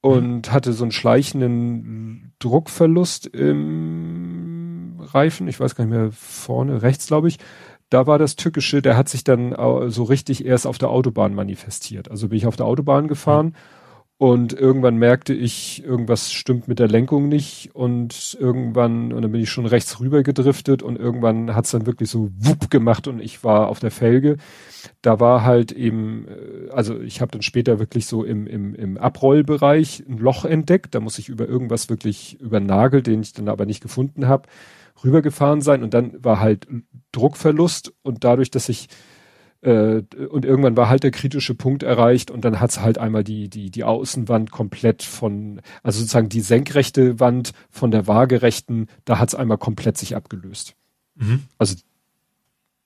und mhm. hatte so einen schleichenden Druckverlust im Reifen. Ich weiß gar nicht mehr, vorne, rechts, glaube ich. Da war das Tückische, der hat sich dann so richtig erst auf der Autobahn manifestiert. Also bin ich auf der Autobahn gefahren und irgendwann merkte ich, irgendwas stimmt mit der Lenkung nicht und irgendwann, und dann bin ich schon rechts rüber gedriftet und irgendwann hat's dann wirklich so wupp gemacht und ich war auf der Felge. Da war halt eben, äh, also ich habe dann später wirklich so im, im, im Abrollbereich ein Loch entdeckt. Da muss ich über irgendwas wirklich über Nagel, den ich dann aber nicht gefunden habe, rübergefahren sein und dann war halt Druckverlust und dadurch, dass ich äh, und irgendwann war halt der kritische Punkt erreicht und dann hat's halt einmal die, die, die Außenwand komplett von, also sozusagen die senkrechte Wand von der waagerechten, da hat's einmal komplett sich abgelöst. Mhm. Also,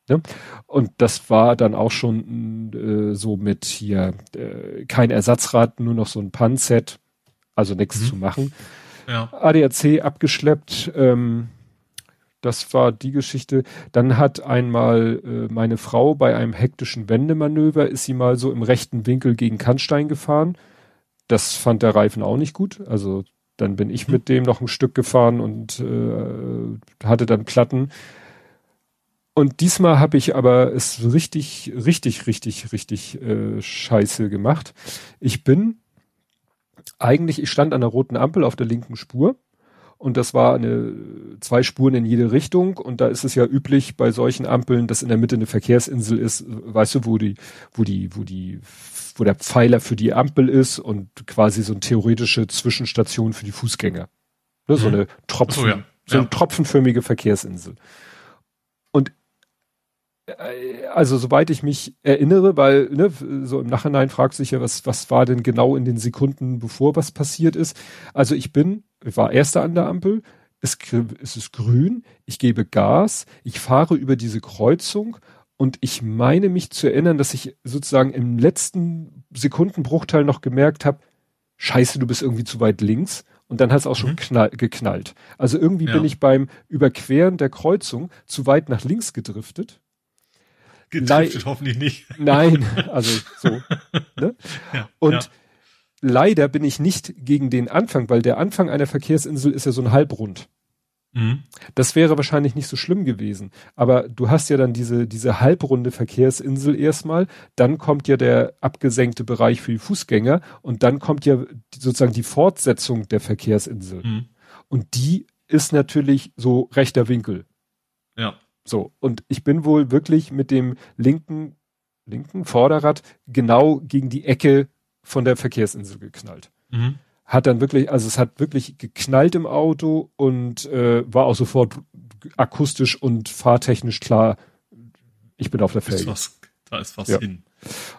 ne? Und das war dann auch schon äh, so mit hier äh, kein Ersatzrad, nur noch so ein Panset, also nichts mhm. zu machen. Ja. ADAC abgeschleppt, ähm, das war die Geschichte. Dann hat einmal äh, meine Frau bei einem hektischen Wendemanöver, ist sie mal so im rechten Winkel gegen Kannstein gefahren. Das fand der Reifen auch nicht gut. Also dann bin ich mit dem noch ein Stück gefahren und äh, hatte dann Platten. Und diesmal habe ich aber es richtig, richtig, richtig, richtig äh, scheiße gemacht. Ich bin eigentlich, ich stand an der roten Ampel auf der linken Spur und das war eine zwei Spuren in jede Richtung und da ist es ja üblich bei solchen Ampeln, dass in der Mitte eine Verkehrsinsel ist, weißt du, wo die, wo die, wo die, wo der Pfeiler für die Ampel ist und quasi so eine theoretische Zwischenstation für die Fußgänger. Ne, so mhm. eine Tropfen, so, ja. so eine tropfenförmige Verkehrsinsel. Und äh, also soweit ich mich erinnere, weil ne, so im Nachhinein fragt sich ja, was, was war denn genau in den Sekunden, bevor was passiert ist. Also ich bin war erster an der Ampel, es, es ist grün, ich gebe Gas, ich fahre über diese Kreuzung und ich meine mich zu erinnern, dass ich sozusagen im letzten Sekundenbruchteil noch gemerkt habe, scheiße, du bist irgendwie zu weit links. Und dann hat es auch schon mhm. knall, geknallt. Also irgendwie ja. bin ich beim Überqueren der Kreuzung zu weit nach links gedriftet. Gedriftet Le hoffentlich nicht. Nein, also so. Ne? Ja, und ja leider bin ich nicht gegen den Anfang, weil der Anfang einer Verkehrsinsel ist ja so ein Halbrund. Mhm. Das wäre wahrscheinlich nicht so schlimm gewesen. Aber du hast ja dann diese, diese halbrunde Verkehrsinsel erstmal, dann kommt ja der abgesenkte Bereich für die Fußgänger und dann kommt ja sozusagen die Fortsetzung der Verkehrsinsel. Mhm. Und die ist natürlich so rechter Winkel. Ja. So. Und ich bin wohl wirklich mit dem linken, linken Vorderrad genau gegen die Ecke von der Verkehrsinsel geknallt. Mhm. Hat dann wirklich, also es hat wirklich geknallt im Auto und äh, war auch sofort akustisch und fahrtechnisch klar, ich bin auf der Felge. Da ist was ja. hin.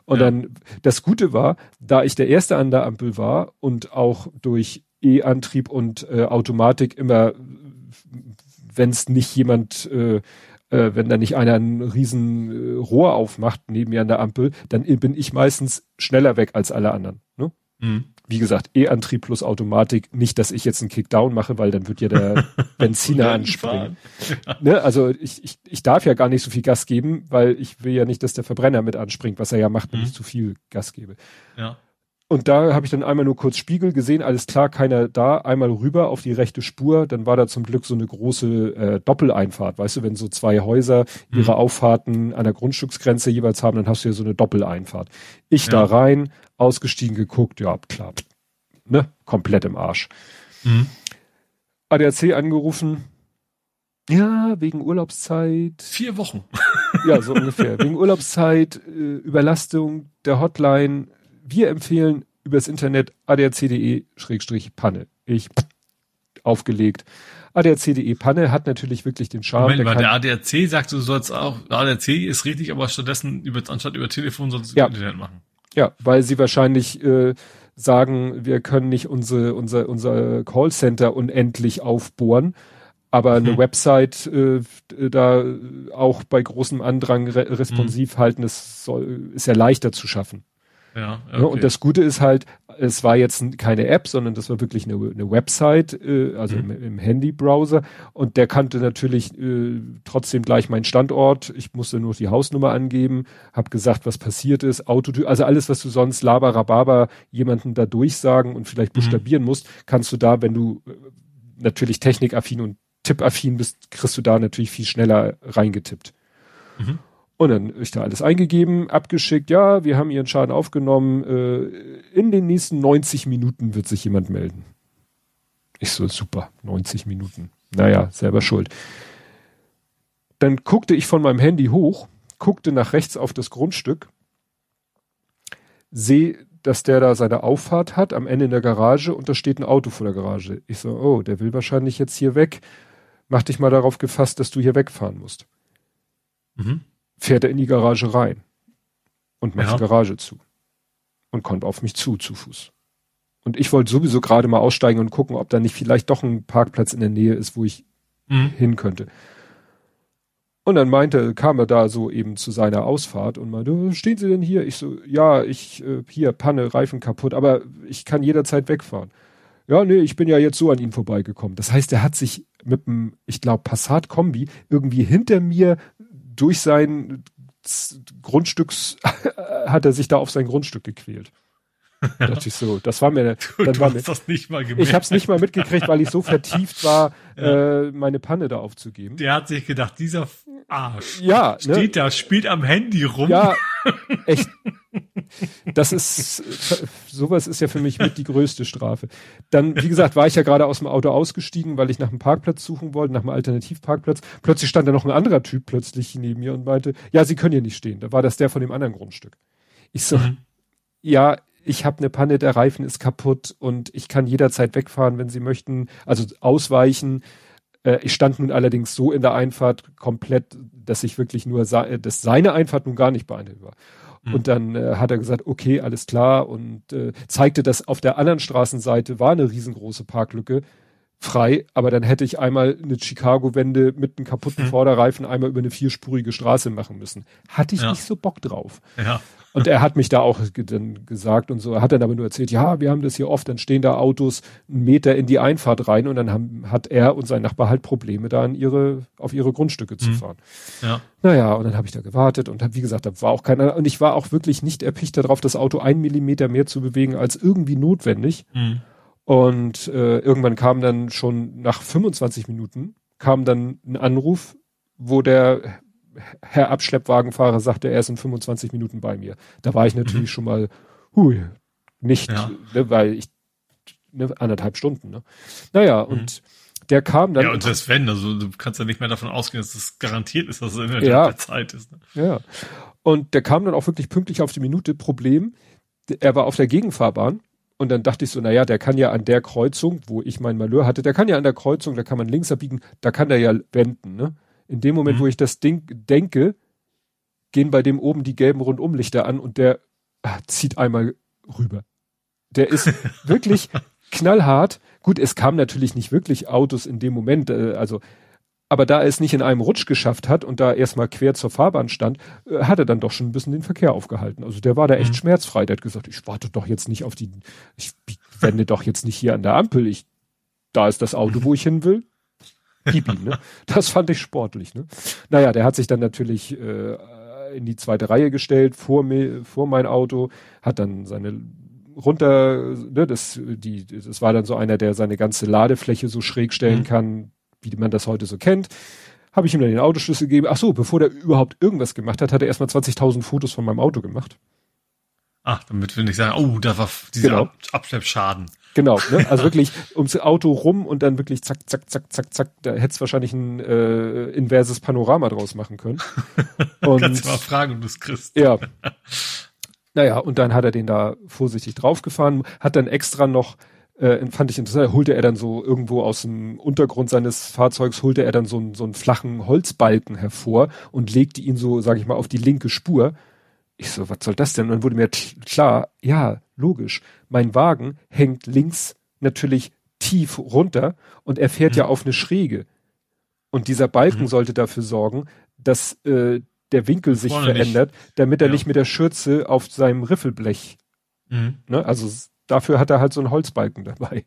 Und ja. dann, das Gute war, da ich der Erste an der Ampel war und auch durch E-Antrieb und äh, Automatik immer, wenn es nicht jemand äh, äh, wenn da nicht einer ein riesen äh, Rohr aufmacht neben mir an der Ampel, dann bin ich meistens schneller weg als alle anderen. Ne? Mhm. Wie gesagt, E-Antrieb plus Automatik, nicht, dass ich jetzt einen Kickdown mache, weil dann wird ja der Benziner anspringen. Ja. Ne? Also ich, ich, ich darf ja gar nicht so viel Gas geben, weil ich will ja nicht, dass der Verbrenner mit anspringt, was er ja macht, wenn mhm. ich zu viel Gas gebe. Ja. Und da habe ich dann einmal nur kurz Spiegel gesehen, alles klar, keiner da, einmal rüber auf die rechte Spur, dann war da zum Glück so eine große äh, Doppeleinfahrt, weißt du, wenn so zwei Häuser ihre mhm. Auffahrten an der Grundstücksgrenze jeweils haben, dann hast du ja so eine Doppeleinfahrt. Ich ja. da rein, ausgestiegen, geguckt, ja, klar, ne, komplett im Arsch. Mhm. ADAC angerufen, ja, wegen Urlaubszeit. Vier Wochen. ja, so ungefähr. Wegen Urlaubszeit, äh, Überlastung der Hotline, wir empfehlen übers Internet adrc.de-panne. Ich aufgelegt. ADAC.de Panne hat natürlich wirklich den Charme. Moment, der, der ADAC sagt, du sollst auch, ADAC ist richtig, aber stattdessen über, anstatt über Telefon sollst du ja. Internet machen. Ja, weil sie wahrscheinlich äh, sagen, wir können nicht unsere, unser, unser Callcenter unendlich aufbohren, aber eine hm. Website äh, da auch bei großem Andrang re responsiv hm. halten, das soll, ist ja leichter zu schaffen. Ja, okay. und das Gute ist halt, es war jetzt keine App, sondern das war wirklich eine, eine Website, äh, also mhm. im, im Handy-Browser. Und der kannte natürlich äh, trotzdem gleich meinen Standort. Ich musste nur die Hausnummer angeben, habe gesagt, was passiert ist, Autotür, also alles, was du sonst laberababa jemanden da durchsagen und vielleicht mhm. buchstabieren mhm. musst, kannst du da, wenn du äh, natürlich technikaffin und tippaffin bist, kriegst du da natürlich viel schneller reingetippt. Mhm. Und dann ist da alles eingegeben, abgeschickt, ja, wir haben Ihren Schaden aufgenommen, äh, in den nächsten 90 Minuten wird sich jemand melden. Ich so, super, 90 Minuten. Naja, selber schuld. Dann guckte ich von meinem Handy hoch, guckte nach rechts auf das Grundstück, sehe, dass der da seine Auffahrt hat am Ende in der Garage und da steht ein Auto vor der Garage. Ich so, oh, der will wahrscheinlich jetzt hier weg. Mach dich mal darauf gefasst, dass du hier wegfahren musst. Mhm fährt er in die Garage rein und macht ja. die Garage zu und kommt auf mich zu, zu Fuß. Und ich wollte sowieso gerade mal aussteigen und gucken, ob da nicht vielleicht doch ein Parkplatz in der Nähe ist, wo ich mhm. hin könnte. Und dann meinte, kam er da so eben zu seiner Ausfahrt und meinte, stehen Sie denn hier? Ich so, ja, ich, äh, hier, Panne, Reifen kaputt, aber ich kann jederzeit wegfahren. Ja, nee, ich bin ja jetzt so an ihn vorbeigekommen. Das heißt, er hat sich mit dem, ich glaube, Passat-Kombi irgendwie hinter mir durch sein Grundstücks hat er sich da auf sein Grundstück gequält. Ja. dachte ich so, das war mir, du, dann du war hast mir, das nicht mal gemerkt. Ich habe es nicht mal mitgekriegt, weil ich so vertieft war, ja. äh, meine Panne da aufzugeben. Der hat sich gedacht, dieser Arsch ja, ne? steht ne? da, spielt am Handy rum. Ja, echt. Das ist, sowas ist ja für mich mit die größte Strafe. Dann, wie gesagt, war ich ja gerade aus dem Auto ausgestiegen, weil ich nach einem Parkplatz suchen wollte, nach einem Alternativparkplatz. Plötzlich stand da noch ein anderer Typ plötzlich neben mir und meinte, ja, Sie können hier nicht stehen. Da war das der von dem anderen Grundstück. Ich so, mhm. ja, ich habe eine Panne, der Reifen ist kaputt und ich kann jederzeit wegfahren, wenn Sie möchten, also ausweichen. Äh, ich stand nun allerdings so in der Einfahrt komplett, dass ich wirklich nur, dass seine Einfahrt nun gar nicht beeindruckt war. Mhm. Und dann äh, hat er gesagt, okay, alles klar und äh, zeigte, dass auf der anderen Straßenseite war eine riesengroße Parklücke frei, aber dann hätte ich einmal eine Chicago-Wende mit einem kaputten mhm. Vorderreifen einmal über eine vierspurige Straße machen müssen. Hatte ich ja. nicht so Bock drauf. Ja. Und er hat mich da auch dann gesagt und so, er hat dann aber nur erzählt, ja, wir haben das hier oft, dann stehen da Autos einen Meter in die Einfahrt rein und dann haben, hat er und sein Nachbar halt Probleme, da an ihre, auf ihre Grundstücke zu mhm. fahren. Ja. Naja, und dann habe ich da gewartet und hab, wie gesagt, da war auch keiner, und ich war auch wirklich nicht erpicht darauf, das Auto einen Millimeter mehr zu bewegen als irgendwie notwendig. Mhm. Und äh, irgendwann kam dann schon nach 25 Minuten, kam dann ein Anruf, wo der Herr Abschleppwagenfahrer sagte, er ist in 25 Minuten bei mir. Da war ich natürlich mhm. schon mal, hui, nicht, ja. ne, weil ich, ne, anderthalb Stunden, ne. Naja, mhm. und der kam dann. Ja, und das wenn, also du kannst ja nicht mehr davon ausgehen, dass das garantiert ist, dass es in der ja, Zeit ist. Ne? Ja. Und der kam dann auch wirklich pünktlich auf die Minute. Problem, er war auf der Gegenfahrbahn und dann dachte ich so, naja, der kann ja an der Kreuzung, wo ich mein Malheur hatte, der kann ja an der Kreuzung, da kann man links abbiegen, da kann der ja wenden, ne? In dem Moment, mhm. wo ich das Ding denke, gehen bei dem oben die gelben Rundumlichter an und der ach, zieht einmal rüber. Der ist wirklich knallhart. Gut, es kam natürlich nicht wirklich Autos in dem Moment, äh, also aber da er es nicht in einem Rutsch geschafft hat und da erstmal quer zur Fahrbahn stand, äh, hat er dann doch schon ein bisschen den Verkehr aufgehalten. Also der war da echt mhm. schmerzfrei. Der hat gesagt, ich warte doch jetzt nicht auf die, ich wende doch jetzt nicht hier an der Ampel. Ich, da ist das Auto, wo ich hin will. Pipi, ne? Das fand ich sportlich, ne? Naja, der hat sich dann natürlich äh, in die zweite Reihe gestellt, vor mir, vor mein Auto, hat dann seine runter, ne, das, die, das war dann so einer, der seine ganze Ladefläche so schräg stellen mhm. kann, wie man das heute so kennt. Habe ich ihm dann den Autoschlüssel gegeben. Ach so, bevor der überhaupt irgendwas gemacht hat, hat er erstmal 20.000 Fotos von meinem Auto gemacht. Ach, damit will ich sagen, oh, da war dieser genau. Abschleppschaden. Genau, ne? also wirklich ums Auto rum und dann wirklich zack, zack, zack, zack, zack. Da hättest wahrscheinlich ein äh, inverses Panorama draus machen können. Und, Kannst du mal fragen, ob du es kriegst. Ja. Naja, und dann hat er den da vorsichtig draufgefahren, hat dann extra noch, äh, fand ich interessant, holte er dann so irgendwo aus dem Untergrund seines Fahrzeugs, holte er dann so, einen so einen flachen Holzbalken hervor und legte ihn so, sage ich mal, auf die linke Spur. Ich so, was soll das denn? Und dann wurde mir klar, ja, logisch. Mein Wagen hängt links natürlich tief runter und er fährt mhm. ja auf eine Schräge. Und dieser Balken mhm. sollte dafür sorgen, dass äh, der Winkel sich verändert, nicht. damit er ja. nicht mit der Schürze auf seinem Riffelblech, mhm. ne, also dafür hat er halt so einen Holzbalken dabei.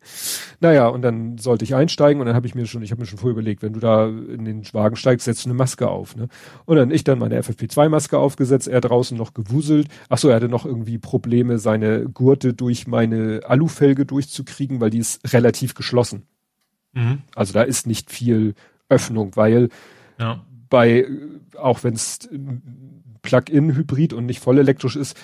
Naja, und dann sollte ich einsteigen und dann habe ich mir schon, ich habe mir schon vorher überlegt, wenn du da in den Wagen steigst, setzt du eine Maske auf. Ne? Und dann ich dann meine FFP2-Maske aufgesetzt, er draußen noch gewuselt. Ach so, er hatte noch irgendwie Probleme, seine Gurte durch meine Alufelge durchzukriegen, weil die ist relativ geschlossen. Mhm. Also da ist nicht viel Öffnung, weil ja. bei, auch wenn es Plug-in-Hybrid und nicht voll elektrisch ist,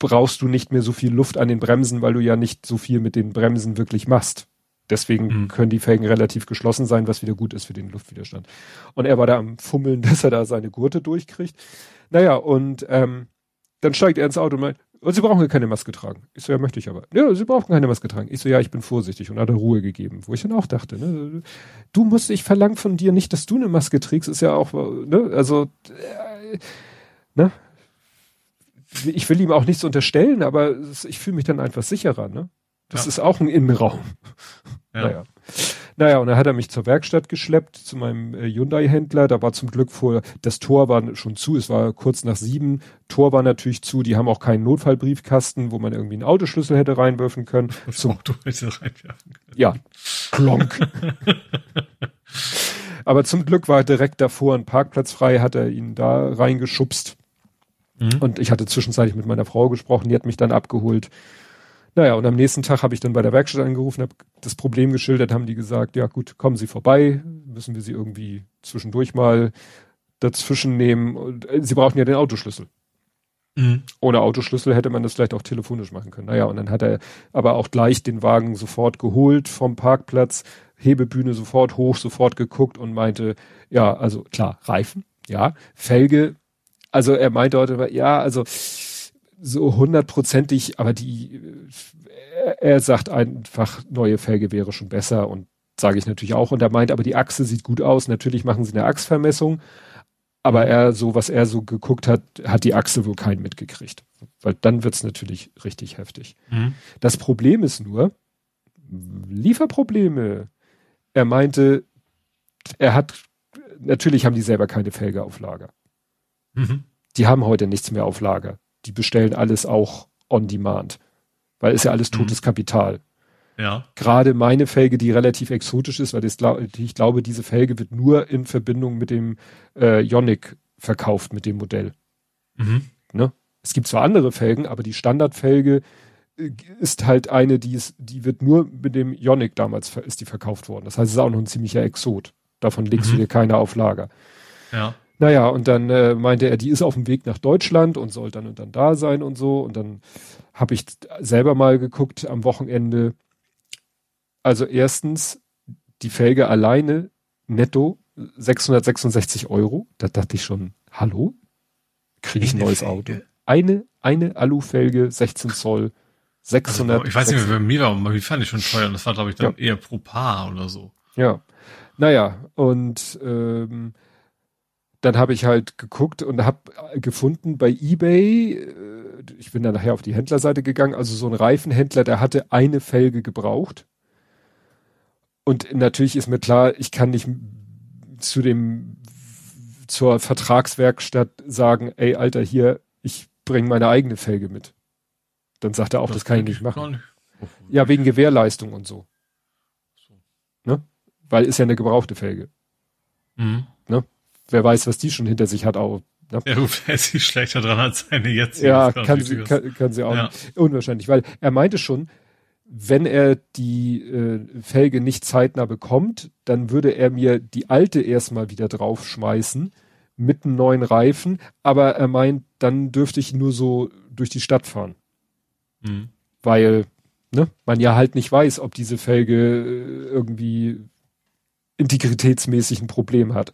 brauchst du nicht mehr so viel Luft an den Bremsen, weil du ja nicht so viel mit den Bremsen wirklich machst. Deswegen mhm. können die Felgen relativ geschlossen sein, was wieder gut ist für den Luftwiderstand. Und er war da am Fummeln, dass er da seine Gurte durchkriegt. Naja, und ähm, dann steigt er ins Auto und meint, und Sie brauchen ja keine Maske tragen. Ich so, ja, möchte ich aber. Ja, Sie brauchen keine Maske tragen. Ich so, ja, ich bin vorsichtig und hat er Ruhe gegeben. Wo ich dann auch dachte, ne, du musst, ich verlange von dir nicht, dass du eine Maske trägst, ist ja auch, ne, also, äh, ne, ich will ihm auch nichts unterstellen, aber ich fühle mich dann einfach sicherer, ne? Das ja. ist auch ein Innenraum. Ja. Naja. Naja, und dann hat er mich zur Werkstatt geschleppt, zu meinem äh, Hyundai-Händler. Da war zum Glück vor, das Tor war schon zu, es war kurz nach sieben. Tor war natürlich zu, die haben auch keinen Notfallbriefkasten, wo man irgendwie einen Autoschlüssel hätte reinwerfen können. Das zum, Auto hätte reinwerfen können. Ja, klonk. Aber zum Glück war direkt davor ein Parkplatz frei, hat er ihn da reingeschubst. Mhm. Und ich hatte zwischenzeitlich mit meiner Frau gesprochen, die hat mich dann abgeholt. Naja, und am nächsten Tag habe ich dann bei der Werkstatt angerufen, habe das Problem geschildert, haben die gesagt, ja gut, kommen Sie vorbei, müssen wir Sie irgendwie zwischendurch mal dazwischen nehmen. Und, äh, Sie brauchen ja den Autoschlüssel. Mhm. Ohne Autoschlüssel hätte man das vielleicht auch telefonisch machen können. Naja, und dann hat er aber auch gleich den Wagen sofort geholt vom Parkplatz, Hebebühne sofort hoch, sofort geguckt und meinte, ja, also klar, Reifen, ja, Felge also er meinte heute, ja, also so hundertprozentig, aber die, er, er sagt einfach, neue Felge wäre schon besser und sage ich natürlich auch. Und er meint, aber die Achse sieht gut aus. Natürlich machen sie eine Achsvermessung, aber er, so was er so geguckt hat, hat die Achse wohl keinen mitgekriegt. Weil dann wird's natürlich richtig heftig. Mhm. Das Problem ist nur, Lieferprobleme. Er meinte, er hat, natürlich haben die selber keine Felge auf Lager. Mhm. Die haben heute nichts mehr auf Lager. Die bestellen alles auch on demand. Weil ist ja alles mhm. totes mhm. Kapital. Ja. Gerade meine Felge, die relativ exotisch ist, weil das, ich glaube, diese Felge wird nur in Verbindung mit dem äh, Ionic verkauft, mit dem Modell. Mhm. Ne? Es gibt zwar andere Felgen, aber die Standardfelge äh, ist halt eine, die ist, die wird nur mit dem Ionic damals ist die verkauft worden. Das heißt, es ist auch noch ein ziemlicher Exot. Davon legst mhm. du dir keine auf Lager. Ja. Naja, und dann äh, meinte er, die ist auf dem Weg nach Deutschland und soll dann und dann da sein und so. Und dann habe ich selber mal geguckt am Wochenende. Also erstens, die Felge alleine netto 666 Euro. Da dachte ich schon, hallo? Kriege ich ein neues Felge? Auto? Eine, eine Alufelge, 16 Zoll, 600. Also, ich weiß nicht, wie bei mir war, aber wie fand ich schon teuer. Das war, glaube ich, dann ja. eher pro Paar oder so. Ja. Naja, und ähm, dann habe ich halt geguckt und habe gefunden bei eBay, äh, ich bin dann nachher auf die Händlerseite gegangen, also so ein Reifenhändler, der hatte eine Felge gebraucht. Und natürlich ist mir klar, ich kann nicht zu dem zur Vertragswerkstatt sagen, ey Alter, hier, ich bringe meine eigene Felge mit. Dann sagt er auch, das, das kann ich nicht machen. Nicht. Ja, wegen Gewährleistung und so. so. Ne? Weil ist ja eine gebrauchte Felge. Mhm. Ne? Wer weiß, was die schon hinter sich hat auch. Ne? Ja, gut, er ist schlechter dran als seine jetzige. Ja, kann sie, kann, kann sie auch ja. Unwahrscheinlich, weil er meinte schon, wenn er die äh, Felge nicht zeitnah bekommt, dann würde er mir die alte erstmal wieder draufschmeißen mit einem neuen Reifen, aber er meint, dann dürfte ich nur so durch die Stadt fahren. Mhm. Weil ne, man ja halt nicht weiß, ob diese Felge äh, irgendwie integritätsmäßig ein Problem hat.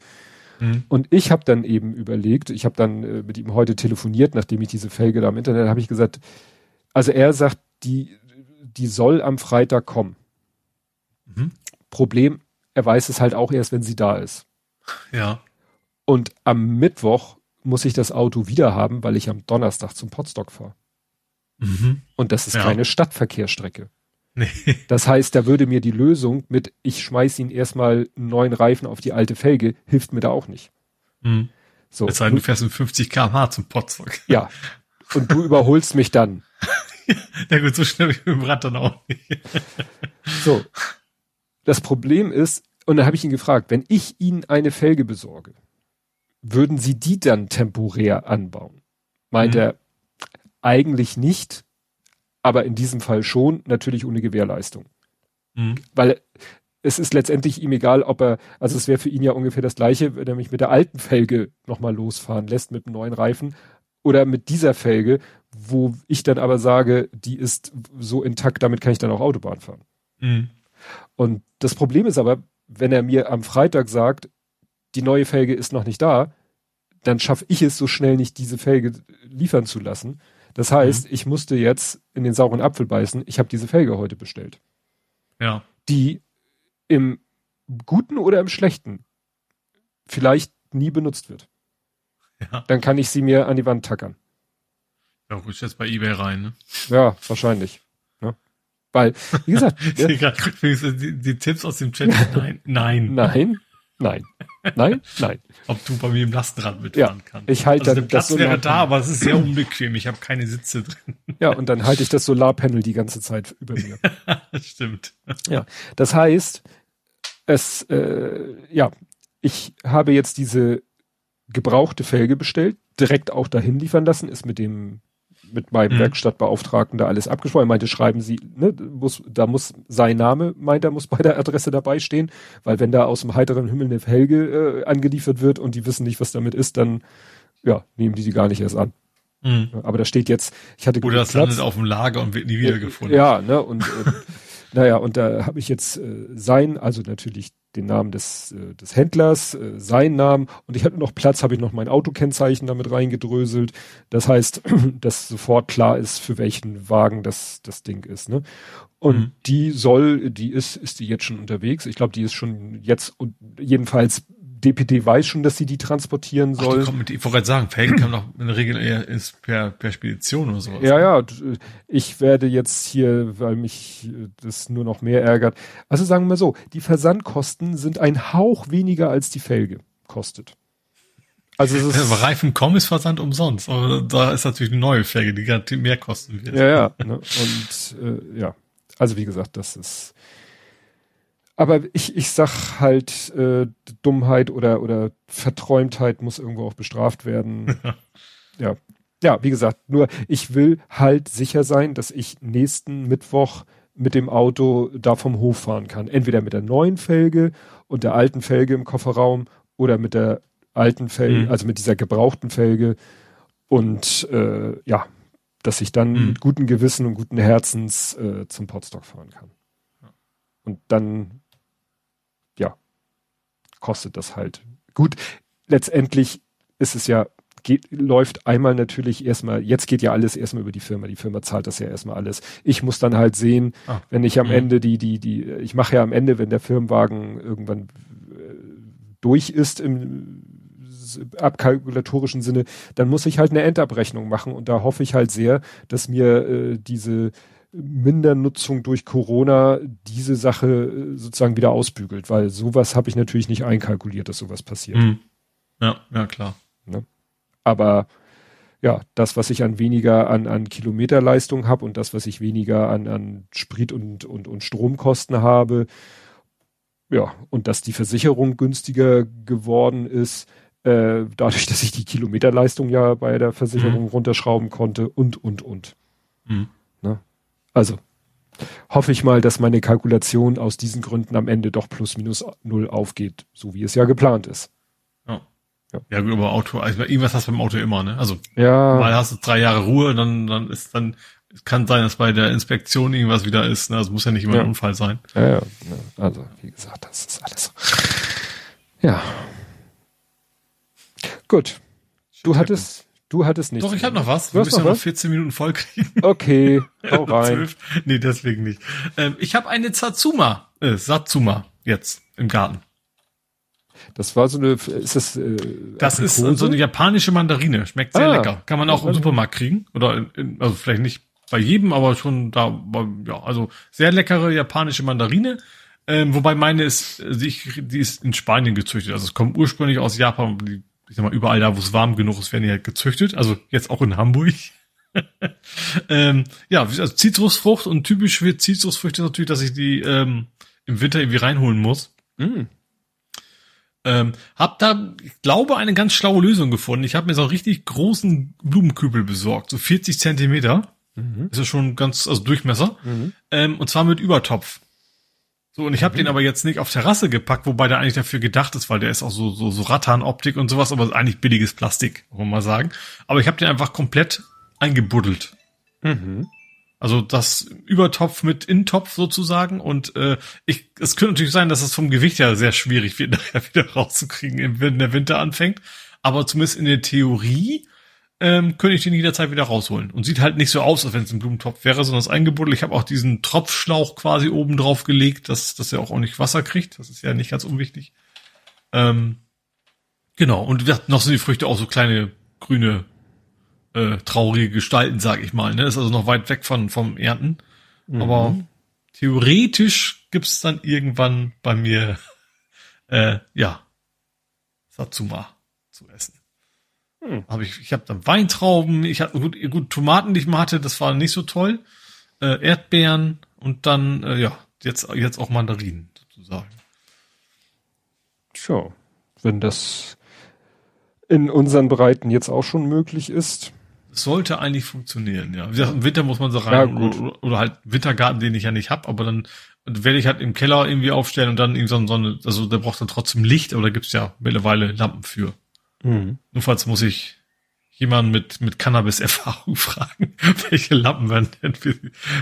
Mhm. Und ich habe dann eben überlegt, ich habe dann äh, mit ihm heute telefoniert, nachdem ich diese Felge da im Internet habe ich gesagt, also er sagt, die, die soll am Freitag kommen. Mhm. Problem, er weiß es halt auch erst, wenn sie da ist. Ja. Und am Mittwoch muss ich das Auto wieder haben, weil ich am Donnerstag zum Potstock fahre. Mhm. Und das ist ja. keine Stadtverkehrsstrecke. Nee. Das heißt, da würde mir die Lösung mit, ich schmeiß ihn erstmal einen neuen Reifen auf die alte Felge, hilft mir da auch nicht. Mhm. So. Es sei denn, du fährst mit 50 kmh zum Potsdok. Ja. Und du überholst mich dann. ja gut, so schnell wie mit dem Rad dann auch nicht. so. Das Problem ist, und da habe ich ihn gefragt, wenn ich Ihnen eine Felge besorge, würden Sie die dann temporär anbauen? Meint mhm. er, eigentlich nicht, aber in diesem Fall schon, natürlich ohne Gewährleistung. Mhm. Weil es ist letztendlich ihm egal, ob er, also es wäre für ihn ja ungefähr das gleiche, wenn er mich mit der alten Felge nochmal losfahren lässt mit einem neuen Reifen oder mit dieser Felge, wo ich dann aber sage, die ist so intakt, damit kann ich dann auch Autobahn fahren. Mhm. Und das Problem ist aber, wenn er mir am Freitag sagt, die neue Felge ist noch nicht da, dann schaffe ich es so schnell nicht, diese Felge liefern zu lassen. Das heißt, mhm. ich musste jetzt in den sauren Apfel beißen. Ich habe diese Felge heute bestellt. Ja. Die im Guten oder im Schlechten vielleicht nie benutzt wird. Ja. Dann kann ich sie mir an die Wand tackern. Ja, rutscht jetzt bei eBay rein, ne? Ja, wahrscheinlich. Ja. Weil, wie gesagt. ja, die, die, Tipps aus dem Chat, nein, nein. Nein, nein, nein, nein. Ob du bei mir im Lastenrad mitfahren ja, kannst. Ich halte also der Platz das wäre da, aber es ist sehr unbequem. Ich habe keine Sitze drin. Ja, und dann halte ich das Solarpanel die ganze Zeit über mir. Stimmt. Ja, das heißt, es, äh, ja, ich habe jetzt diese gebrauchte Felge bestellt, direkt auch dahin liefern lassen, ist mit dem mit meinem mhm. Werkstattbeauftragten da alles abgesprochen. Er meinte, schreiben Sie, ne, muss, da muss sein Name, meint er, muss bei der Adresse dabei stehen, weil wenn da aus dem heiteren Himmel eine Helge äh, angeliefert wird und die wissen nicht, was damit ist, dann ja, nehmen die die gar nicht erst an. Mhm. Aber da steht jetzt, ich hatte Oder das Platz, landet auf dem Lager und wird nie wiedergefunden. Ja, ne, und äh, naja, und da habe ich jetzt äh, sein, also natürlich den Namen des, äh, des Händlers, äh, seinen Namen und ich hatte noch Platz, habe ich noch mein Autokennzeichen damit reingedröselt. Das heißt, dass sofort klar ist, für welchen Wagen das, das Ding ist. Ne? Und mhm. die soll, die ist, ist die jetzt schon unterwegs. Ich glaube, die ist schon jetzt und jedenfalls DPD weiß schon, dass sie die transportieren soll. Ach, die mit, ich wollte gerade sagen, Felgen kann doch in der Regel eher ist per, per Spedition oder sowas. Ja, ja, ich werde jetzt hier, weil mich das nur noch mehr ärgert. Also sagen wir mal so, die Versandkosten sind ein Hauch weniger als die Felge kostet. Also es ist, ja, Reifen.com ist Versand umsonst, aber da ist natürlich eine neue Felge, die mehr kosten wird. Ja, ja. Ne? Und äh, ja, also wie gesagt, das ist aber ich, ich sag halt, äh, Dummheit oder, oder Verträumtheit muss irgendwo auch bestraft werden. ja. Ja, wie gesagt, nur ich will halt sicher sein, dass ich nächsten Mittwoch mit dem Auto da vom Hof fahren kann. Entweder mit der neuen Felge und der alten Felge im Kofferraum oder mit der alten Felge, mhm. also mit dieser gebrauchten Felge. Und äh, ja, dass ich dann mhm. mit gutem Gewissen und guten Herzens äh, zum Potstock fahren kann. Und dann kostet das halt. Gut, letztendlich ist es ja, geht, läuft einmal natürlich erstmal, jetzt geht ja alles erstmal über die Firma. Die Firma zahlt das ja erstmal alles. Ich muss dann halt sehen, ah, wenn ich am mh. Ende die, die, die, ich mache ja am Ende, wenn der Firmenwagen irgendwann äh, durch ist im abkalkulatorischen Sinne, dann muss ich halt eine Endabrechnung machen und da hoffe ich halt sehr, dass mir äh, diese Mindernutzung durch Corona diese Sache äh, sozusagen wieder ausbügelt, weil sowas habe ich natürlich nicht einkalkuliert, dass sowas passiert. Mhm. Ja, ja, klar. Ne? Aber ja, das, was ich an weniger an, an Kilometerleistung habe und das, was ich weniger an, an Sprit und, und, und Stromkosten habe, ja, und dass die Versicherung günstiger geworden ist, äh, dadurch, dass ich die Kilometerleistung ja bei der Versicherung mhm. runterschrauben konnte und, und, und. Mhm. Also hoffe ich mal, dass meine Kalkulation aus diesen Gründen am Ende doch plus minus null aufgeht, so wie es ja geplant ist. Ja. Ja, ja gut, aber Auto, also irgendwas hast du beim Auto immer, ne? Also ja. mal hast du drei Jahre Ruhe, dann, dann ist dann, kann sein, dass bei der Inspektion irgendwas wieder ist, ne? Also muss ja nicht immer ja. ein Unfall sein. Ja, ja, also wie gesagt, das ist alles. Ja. Gut. Du hattest, Du hattest nicht. Doch, ich habe noch was. Wir müssen ja noch 14 Minuten voll kriegen. Okay, hau rein. nee, deswegen nicht. Ähm, ich habe eine Satsuma, äh, Satsuma jetzt im Garten. Das war so eine, ist das, äh, Das ist so eine japanische Mandarine. Schmeckt sehr ah, lecker. Kann man auch im Supermarkt kriegen. Oder, in, in, also vielleicht nicht bei jedem, aber schon da, ja, also sehr leckere japanische Mandarine. Ähm, wobei meine ist, die, die ist in Spanien gezüchtet. Also es kommt ursprünglich aus Japan. Die ich sag mal, überall da, wo es warm genug ist, werden die halt gezüchtet. Also jetzt auch in Hamburg. ähm, ja, also Zitrusfrucht und typisch für Zitrusfrüchte ist natürlich, dass ich die ähm, im Winter irgendwie reinholen muss. Mm. Ähm, hab da, ich glaube, eine ganz schlaue Lösung gefunden. Ich habe mir so einen richtig großen Blumenkübel besorgt, so 40 Zentimeter. Mhm. Ist ja schon ganz, also Durchmesser. Mhm. Ähm, und zwar mit Übertopf. So, und ich habe mhm. den aber jetzt nicht auf Terrasse gepackt, wobei der eigentlich dafür gedacht ist, weil der ist auch so, so, so Rattan-Optik und sowas, aber eigentlich billiges Plastik, muss man mal sagen. Aber ich habe den einfach komplett eingebuddelt. Mhm. Also das Übertopf mit Intopf sozusagen. Und äh, ich, es könnte natürlich sein, dass es vom Gewicht her sehr schwierig wird, nachher wieder rauszukriegen, wenn der Winter anfängt. Aber zumindest in der Theorie ähm, könnte ich den jederzeit wieder rausholen. Und sieht halt nicht so aus, als wenn es ein Blumentopf wäre, sondern es ist eingebuddelt. Ich habe auch diesen Tropfschlauch quasi oben drauf gelegt, dass, dass er auch ordentlich Wasser kriegt. Das ist ja nicht ganz unwichtig. Ähm, genau. Und noch sind die Früchte auch so kleine grüne äh, traurige Gestalten, sag ich mal. Ne? Ist also noch weit weg von vom Ernten. Mhm. Aber theoretisch gibt's dann irgendwann bei mir äh, ja Satsuma zu essen. Hm. Hab ich ich habe dann Weintrauben, ich hatte gut, gut Tomaten, die ich mal hatte, das war nicht so toll. Äh, Erdbeeren und dann äh, ja jetzt jetzt auch Mandarinen sozusagen. Tja, wenn das in unseren Breiten jetzt auch schon möglich ist, sollte eigentlich funktionieren, ja. Im Winter muss man so rein ja, oder, oder, halt Wintergarten, den ich ja nicht hab, aber dann werde ich halt im Keller irgendwie aufstellen und dann irgendwie so, so eine, also der braucht dann trotzdem Licht, aber da gibt's ja mittlerweile Lampen für. Mhm. Nur falls muss ich jemanden mit, mit Cannabis-Erfahrung fragen, welche Lampen man denn für,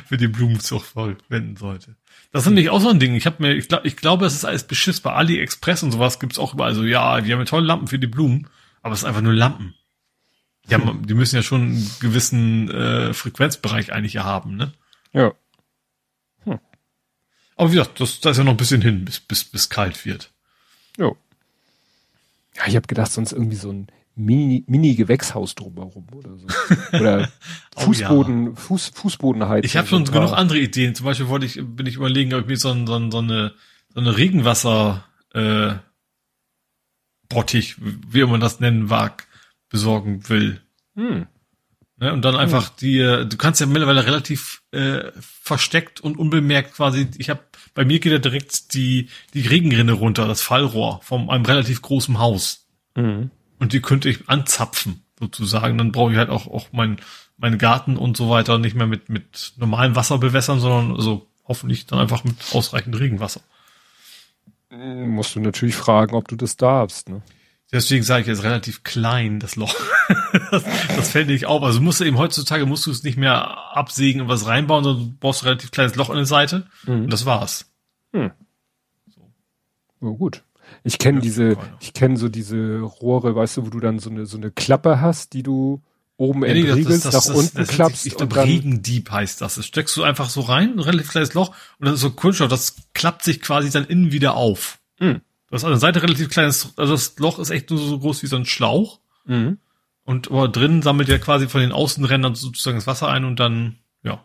für die Blumenzucht verwenden sollte. Das ist nämlich auch so ein Ding. Ich habe mir, ich glaube, ich glaube, es ist alles Beschiss. Bei AliExpress und sowas gibt's auch überall so, ja, wir haben tolle Lampen für die Blumen, aber es sind einfach nur Lampen. Ja, hm. die müssen ja schon einen gewissen äh, Frequenzbereich eigentlich ja haben, ne? Ja. Hm. Aber wie gesagt, das, da ist ja noch ein bisschen hin, bis, bis, bis kalt wird. Ja. Ja, ich habe gedacht, sonst irgendwie so ein Mini, Mini-Gewächshaus drumherum oder so. Oder Fußboden, oh, ja. Fuß, Fußbodenheizung. Ich habe schon genug andere Ideen. Zum Beispiel wollte ich, bin ich überlegen, ob ich mir so, ein, so, ein, so eine, so eine Regenwasser, äh, Bottich, wie man das nennen mag, besorgen will. Hm. Ne, und dann einfach hm. die, du kannst ja mittlerweile relativ äh, versteckt und unbemerkt quasi, ich habe, bei mir geht ja direkt die, die Regenrinne runter, das Fallrohr von einem relativ großen Haus. Hm. Und die könnte ich anzapfen, sozusagen. Dann brauche ich halt auch, auch mein, meinen Garten und so weiter nicht mehr mit, mit normalem Wasser bewässern, sondern also hoffentlich dann einfach mit ausreichend Regenwasser. Musst du natürlich fragen, ob du das darfst, ne? Deswegen sage ich jetzt relativ klein, das Loch. das, das fällt nicht auf. Also musst du eben heutzutage musst du es nicht mehr absägen und was reinbauen, sondern du brauchst ein relativ kleines Loch in der Seite. Mhm. Und das war's. Hm. So. Oh, gut. Ich kenne ja, diese, ich kenne so diese Rohre, weißt du, wo du dann so eine, so eine Klappe hast, die du oben ja, entriegelst, nach unten das, klappst. Ich glaube, Regendieb heißt das. Das steckst du einfach so rein, ein relativ kleines Loch, und das ist so Kunststoff, das klappt sich quasi dann innen wieder auf. Hm. Hast an der Seite relativ kleines, also das Loch ist echt nur so groß wie so ein Schlauch. Mhm. Und aber drin sammelt ja quasi von den Außenrändern sozusagen das Wasser ein und dann, ja.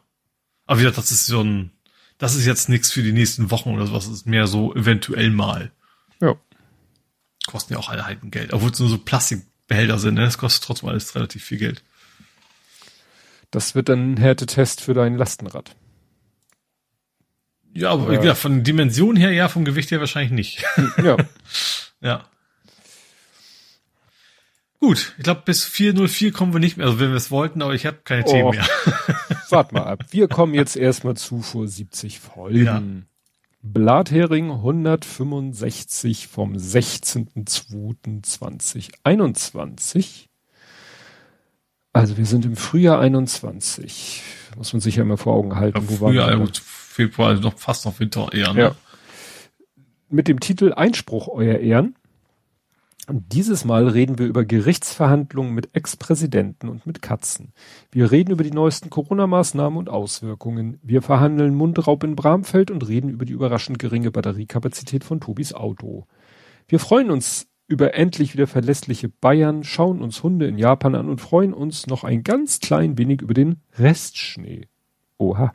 Aber wie gesagt, das ist so ein, das ist jetzt nichts für die nächsten Wochen oder sowas, das ist mehr so eventuell mal. Ja. Kosten ja auch alle halt ein Geld. Obwohl es nur so Plastikbehälter sind, ne? Das kostet trotzdem alles relativ viel Geld. Das wird dann ein Härtetest für dein Lastenrad. Ja, aber ja. von Dimension her ja, vom Gewicht her wahrscheinlich nicht. Ja. ja. Gut, ich glaube, bis 404 kommen wir nicht mehr, also wenn wir es wollten, aber ich habe keine oh, Themen mehr. Wart mal ab. Wir kommen jetzt erstmal zu vor 70 Folgen. Ja. Blathering 165 vom 16.02.2021. Also wir sind im Frühjahr 21. Muss man sich ja immer vor Augen halten. Ja, wo Frühjahr, war Februar, also noch fast noch Winter eher. Ne? Ja. Mit dem Titel Einspruch, Euer Ehren. Und dieses Mal reden wir über Gerichtsverhandlungen mit Ex-Präsidenten und mit Katzen. Wir reden über die neuesten Corona-Maßnahmen und Auswirkungen. Wir verhandeln Mundraub in Bramfeld und reden über die überraschend geringe Batteriekapazität von Tobis Auto. Wir freuen uns über endlich wieder verlässliche Bayern, schauen uns Hunde in Japan an und freuen uns noch ein ganz klein wenig über den Restschnee. Oha.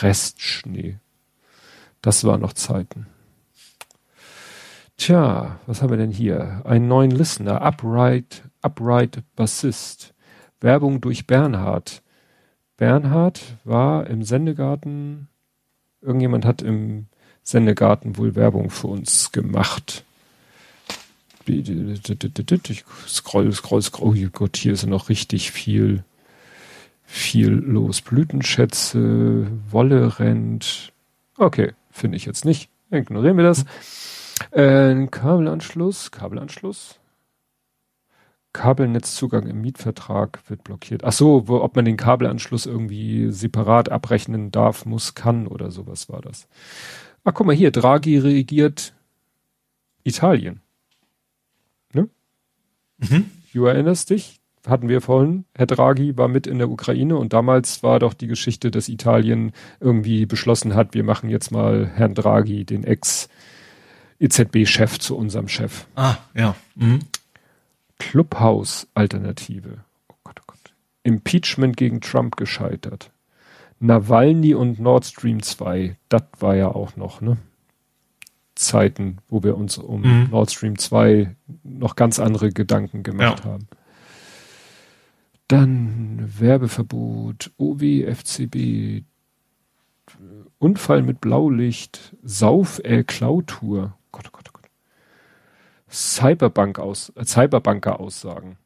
Restschnee. Das waren noch Zeiten. Tja, was haben wir denn hier? Einen neuen Listener, Upright, Upright Bassist. Werbung durch Bernhard. Bernhard war im Sendegarten, irgendjemand hat im Sendegarten wohl Werbung für uns gemacht. Ich scroll, scroll, scroll. Oh Gott, hier ist noch richtig viel, viel los. Blütenschätze, Wolle rennt. Okay, finde ich jetzt nicht. Ignorieren wir das. Äh, Kabelanschluss, Kabelanschluss. Kabelnetzzugang im Mietvertrag wird blockiert. Ach so, wo, ob man den Kabelanschluss irgendwie separat abrechnen darf, muss, kann oder sowas war das. Ach, guck mal hier, Draghi regiert Italien. Ne? Mhm. Du erinnerst dich? Hatten wir vorhin. Herr Draghi war mit in der Ukraine und damals war doch die Geschichte, dass Italien irgendwie beschlossen hat, wir machen jetzt mal Herrn Draghi, den Ex-EZB-Chef, zu unserem Chef. Ah, ja. Mhm. Clubhouse-Alternative. Oh Gott, oh Gott. Impeachment gegen Trump gescheitert. Nawalny und Nord Stream 2, das war ja auch noch, ne? Zeiten, wo wir uns um mhm. Nord Stream 2 noch ganz andere Gedanken gemacht ja. haben. Dann Werbeverbot, OW, FCB, Unfall mit Blaulicht, Sauf, Klautour. Gott, oh Gott, oh Gott. Cyberbank aus, äh, Cyberbanker Aussagen.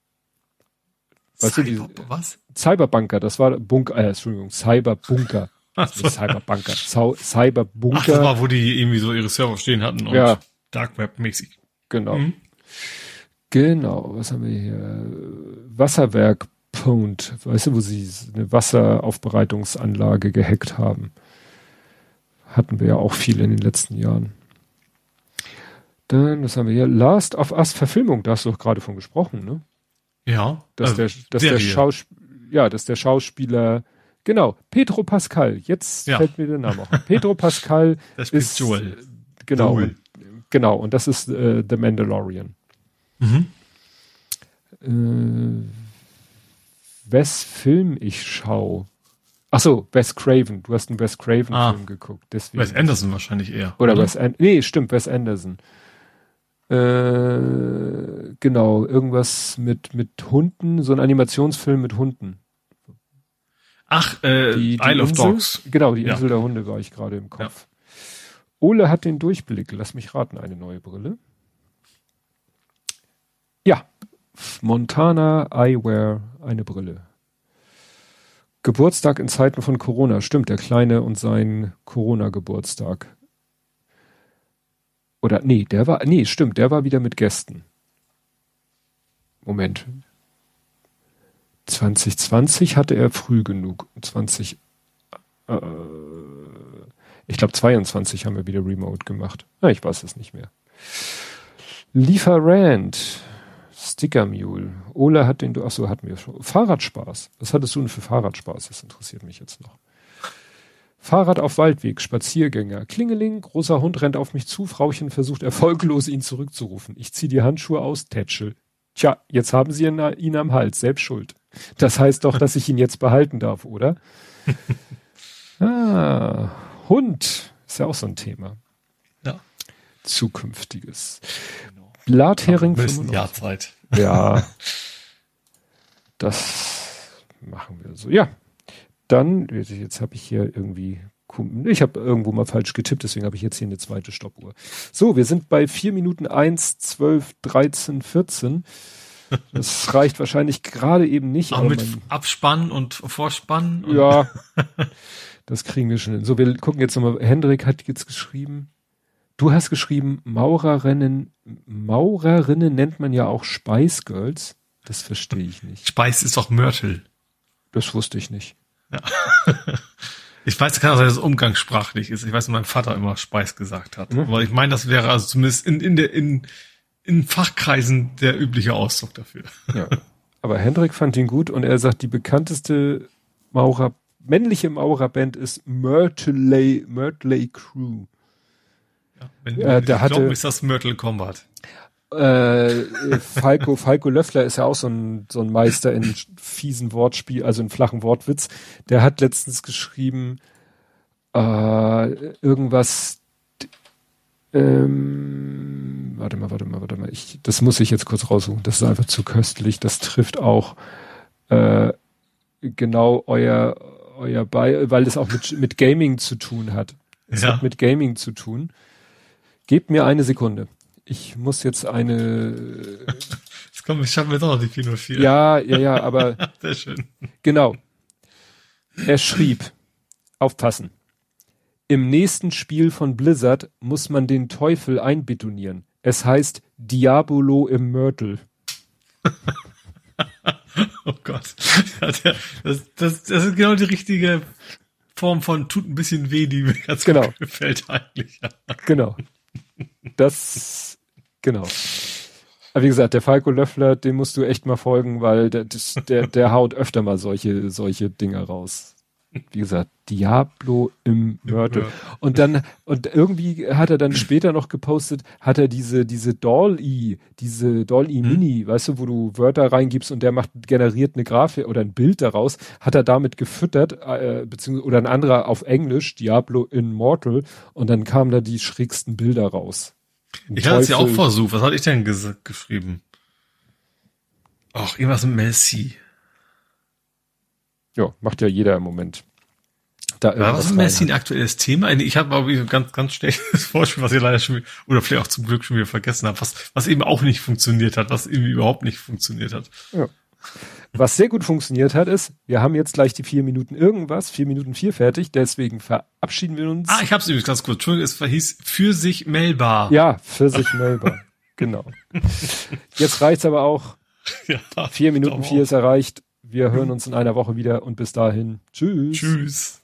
Weißt Cyber, du, die, was? Cyberbanker, das war Bunker, äh, Entschuldigung, Cyberbunker. So. Cyberbanker. Cyberbunker. Ach, das war, wo die irgendwie so ihre Server stehen hatten und ja. Dark Web mäßig. Genau. Mhm. Genau, was haben wir hier? Wasserwerk Punkt, weißt du, wo sie eine Wasseraufbereitungsanlage gehackt haben. Hatten wir ja auch viel in den letzten Jahren. Dann, was haben wir hier? Last of Us Verfilmung, da hast du doch gerade von gesprochen, ne? Ja. Dass äh, der, dass der Schauspieler, ja, dass der Schauspieler, genau, Pedro Pascal, jetzt ja. fällt mir der Name auch. Pedro Pascal das ist, Joel. Genau, Joel. Und, genau, und das ist äh, The Mandalorian. Mhm. Äh, wes Film ich schau. Ach so, Wes Craven. Du hast einen Wes Craven ah, Film geguckt. Deswegen Wes Anderson wahrscheinlich eher. Oder, oder? Wes An Nee, stimmt, Wes Anderson. Äh, genau, irgendwas mit, mit Hunden, so ein Animationsfilm mit Hunden. Ach, äh, die, die Isle Insel, of Dogs. Genau, die Insel ja. der Hunde war ich gerade im Kopf. Ja. Ole hat den Durchblick. Lass mich raten, eine neue Brille. Ja, Montana Eyewear, eine Brille. Geburtstag in Zeiten von Corona. Stimmt, der Kleine und sein Corona-Geburtstag. Oder nee, der war, nee, stimmt, der war wieder mit Gästen. Moment. 2020 hatte er früh genug. 20, äh, ich glaube 22 haben wir wieder Remote gemacht. Na, ich weiß es nicht mehr. Lieferant. Sticker Mule. Ola hat den, ach so, hatten wir schon. Fahrradspaß. Was hattest du denn für Fahrradspaß? Das interessiert mich jetzt noch. Fahrrad auf Waldweg, Spaziergänger. Klingeling, großer Hund rennt auf mich zu, Frauchen versucht erfolglos, ihn zurückzurufen. Ich ziehe die Handschuhe aus, Tätschel. Tja, jetzt haben sie ihn, ihn am Hals, selbst schuld. Das heißt doch, dass ich ihn jetzt behalten darf, oder? ah, Hund ist ja auch so ein Thema. Ja. Zukünftiges. Genau. Blathering. Jahr Zeit. Ja. das machen wir so. Ja, dann, jetzt habe ich hier irgendwie, ich habe irgendwo mal falsch getippt, deswegen habe ich jetzt hier eine zweite Stoppuhr. So, wir sind bei vier Minuten eins, zwölf, dreizehn, vierzehn. Das reicht wahrscheinlich gerade eben nicht. Auch mit man, Abspann und Vorspann. Und ja, das kriegen wir schon hin. So, wir gucken jetzt nochmal. Hendrik hat jetzt geschrieben, du hast geschrieben, Maurerinnen, Maurerinnen nennt man ja auch Spice Girls. Das verstehe ich nicht. Spice ist doch Mörtel. Das wusste ich nicht. Ja. Ich weiß, kann auch sein, dass es umgangssprachlich ist. Ich weiß, mein Vater immer Speis gesagt hat. Mhm. Aber ich meine, das wäre also zumindest in, in der, in, in Fachkreisen der übliche Ausdruck dafür. Ja. Aber Hendrik fand ihn gut und er sagt, die bekannteste Maurer, männliche Maurerband ist Myrtley, Myrtley Crew. Ja, wenn äh, der hatte, ist das Myrtle Combat äh, Falco, Falco Löffler ist ja auch so ein, so ein Meister in fiesen Wortspiel, also in flachen Wortwitz. Der hat letztens geschrieben, äh, irgendwas, ähm, warte mal, warte mal, warte mal, ich, das muss ich jetzt kurz raussuchen. Das ist einfach zu köstlich. Das trifft auch, äh, genau euer, euer Bei, weil es auch mit, mit Gaming zu tun hat. Es ja. hat mit Gaming zu tun. Gebt mir eine Sekunde. Ich muss jetzt eine. Jetzt kommen, ich schaffen wir doch noch die 404. Ja, ja, ja, aber. Sehr schön. Genau. Er schrieb, aufpassen. Im nächsten Spiel von Blizzard muss man den Teufel einbetonieren. Es heißt Diabolo im Mörtel. oh Gott. Das, das, das ist genau die richtige Form von tut ein bisschen weh, die mir ganz genau. gefällt eigentlich. genau. Das, genau. Aber wie gesagt, der Falco Löffler, dem musst du echt mal folgen, weil der, der, der haut öfter mal solche, solche Dinge raus wie gesagt, Diablo im Mörtel. Und dann, und irgendwie hat er dann später noch gepostet, hat er diese, diese Doll-E, diese Doll-E hm? Mini, weißt du, wo du Wörter reingibst und der macht, generiert eine Grafik oder ein Bild daraus, hat er damit gefüttert, äh, beziehungsweise, oder ein anderer auf Englisch, Diablo Immortal, und dann kamen da die schrägsten Bilder raus. Ich hatte es ja auch versucht. Was hatte ich denn geschrieben? Ach, irgendwas mit Messi. Ja, macht ja jeder im Moment. Da ja, was ist Messi ein aktuelles Thema? Ich habe aber ein ganz, ganz schlechtes Vorspiel, was ich leider schon, oder vielleicht auch zum Glück schon wieder vergessen habe, was, was eben auch nicht funktioniert hat, was irgendwie überhaupt nicht funktioniert hat. Ja. Was sehr gut funktioniert hat, ist, wir haben jetzt gleich die vier Minuten irgendwas, vier Minuten vier fertig, deswegen verabschieden wir uns. Ah, ich hab's übrigens ganz kurz. Entschuldigung, es hieß für sich mailbar. Ja, für sich mailbar. genau. Jetzt reicht's aber auch. Ja, vier Minuten vier ist erreicht. Wir hören uns in einer Woche wieder und bis dahin. Tschüss. Tschüss.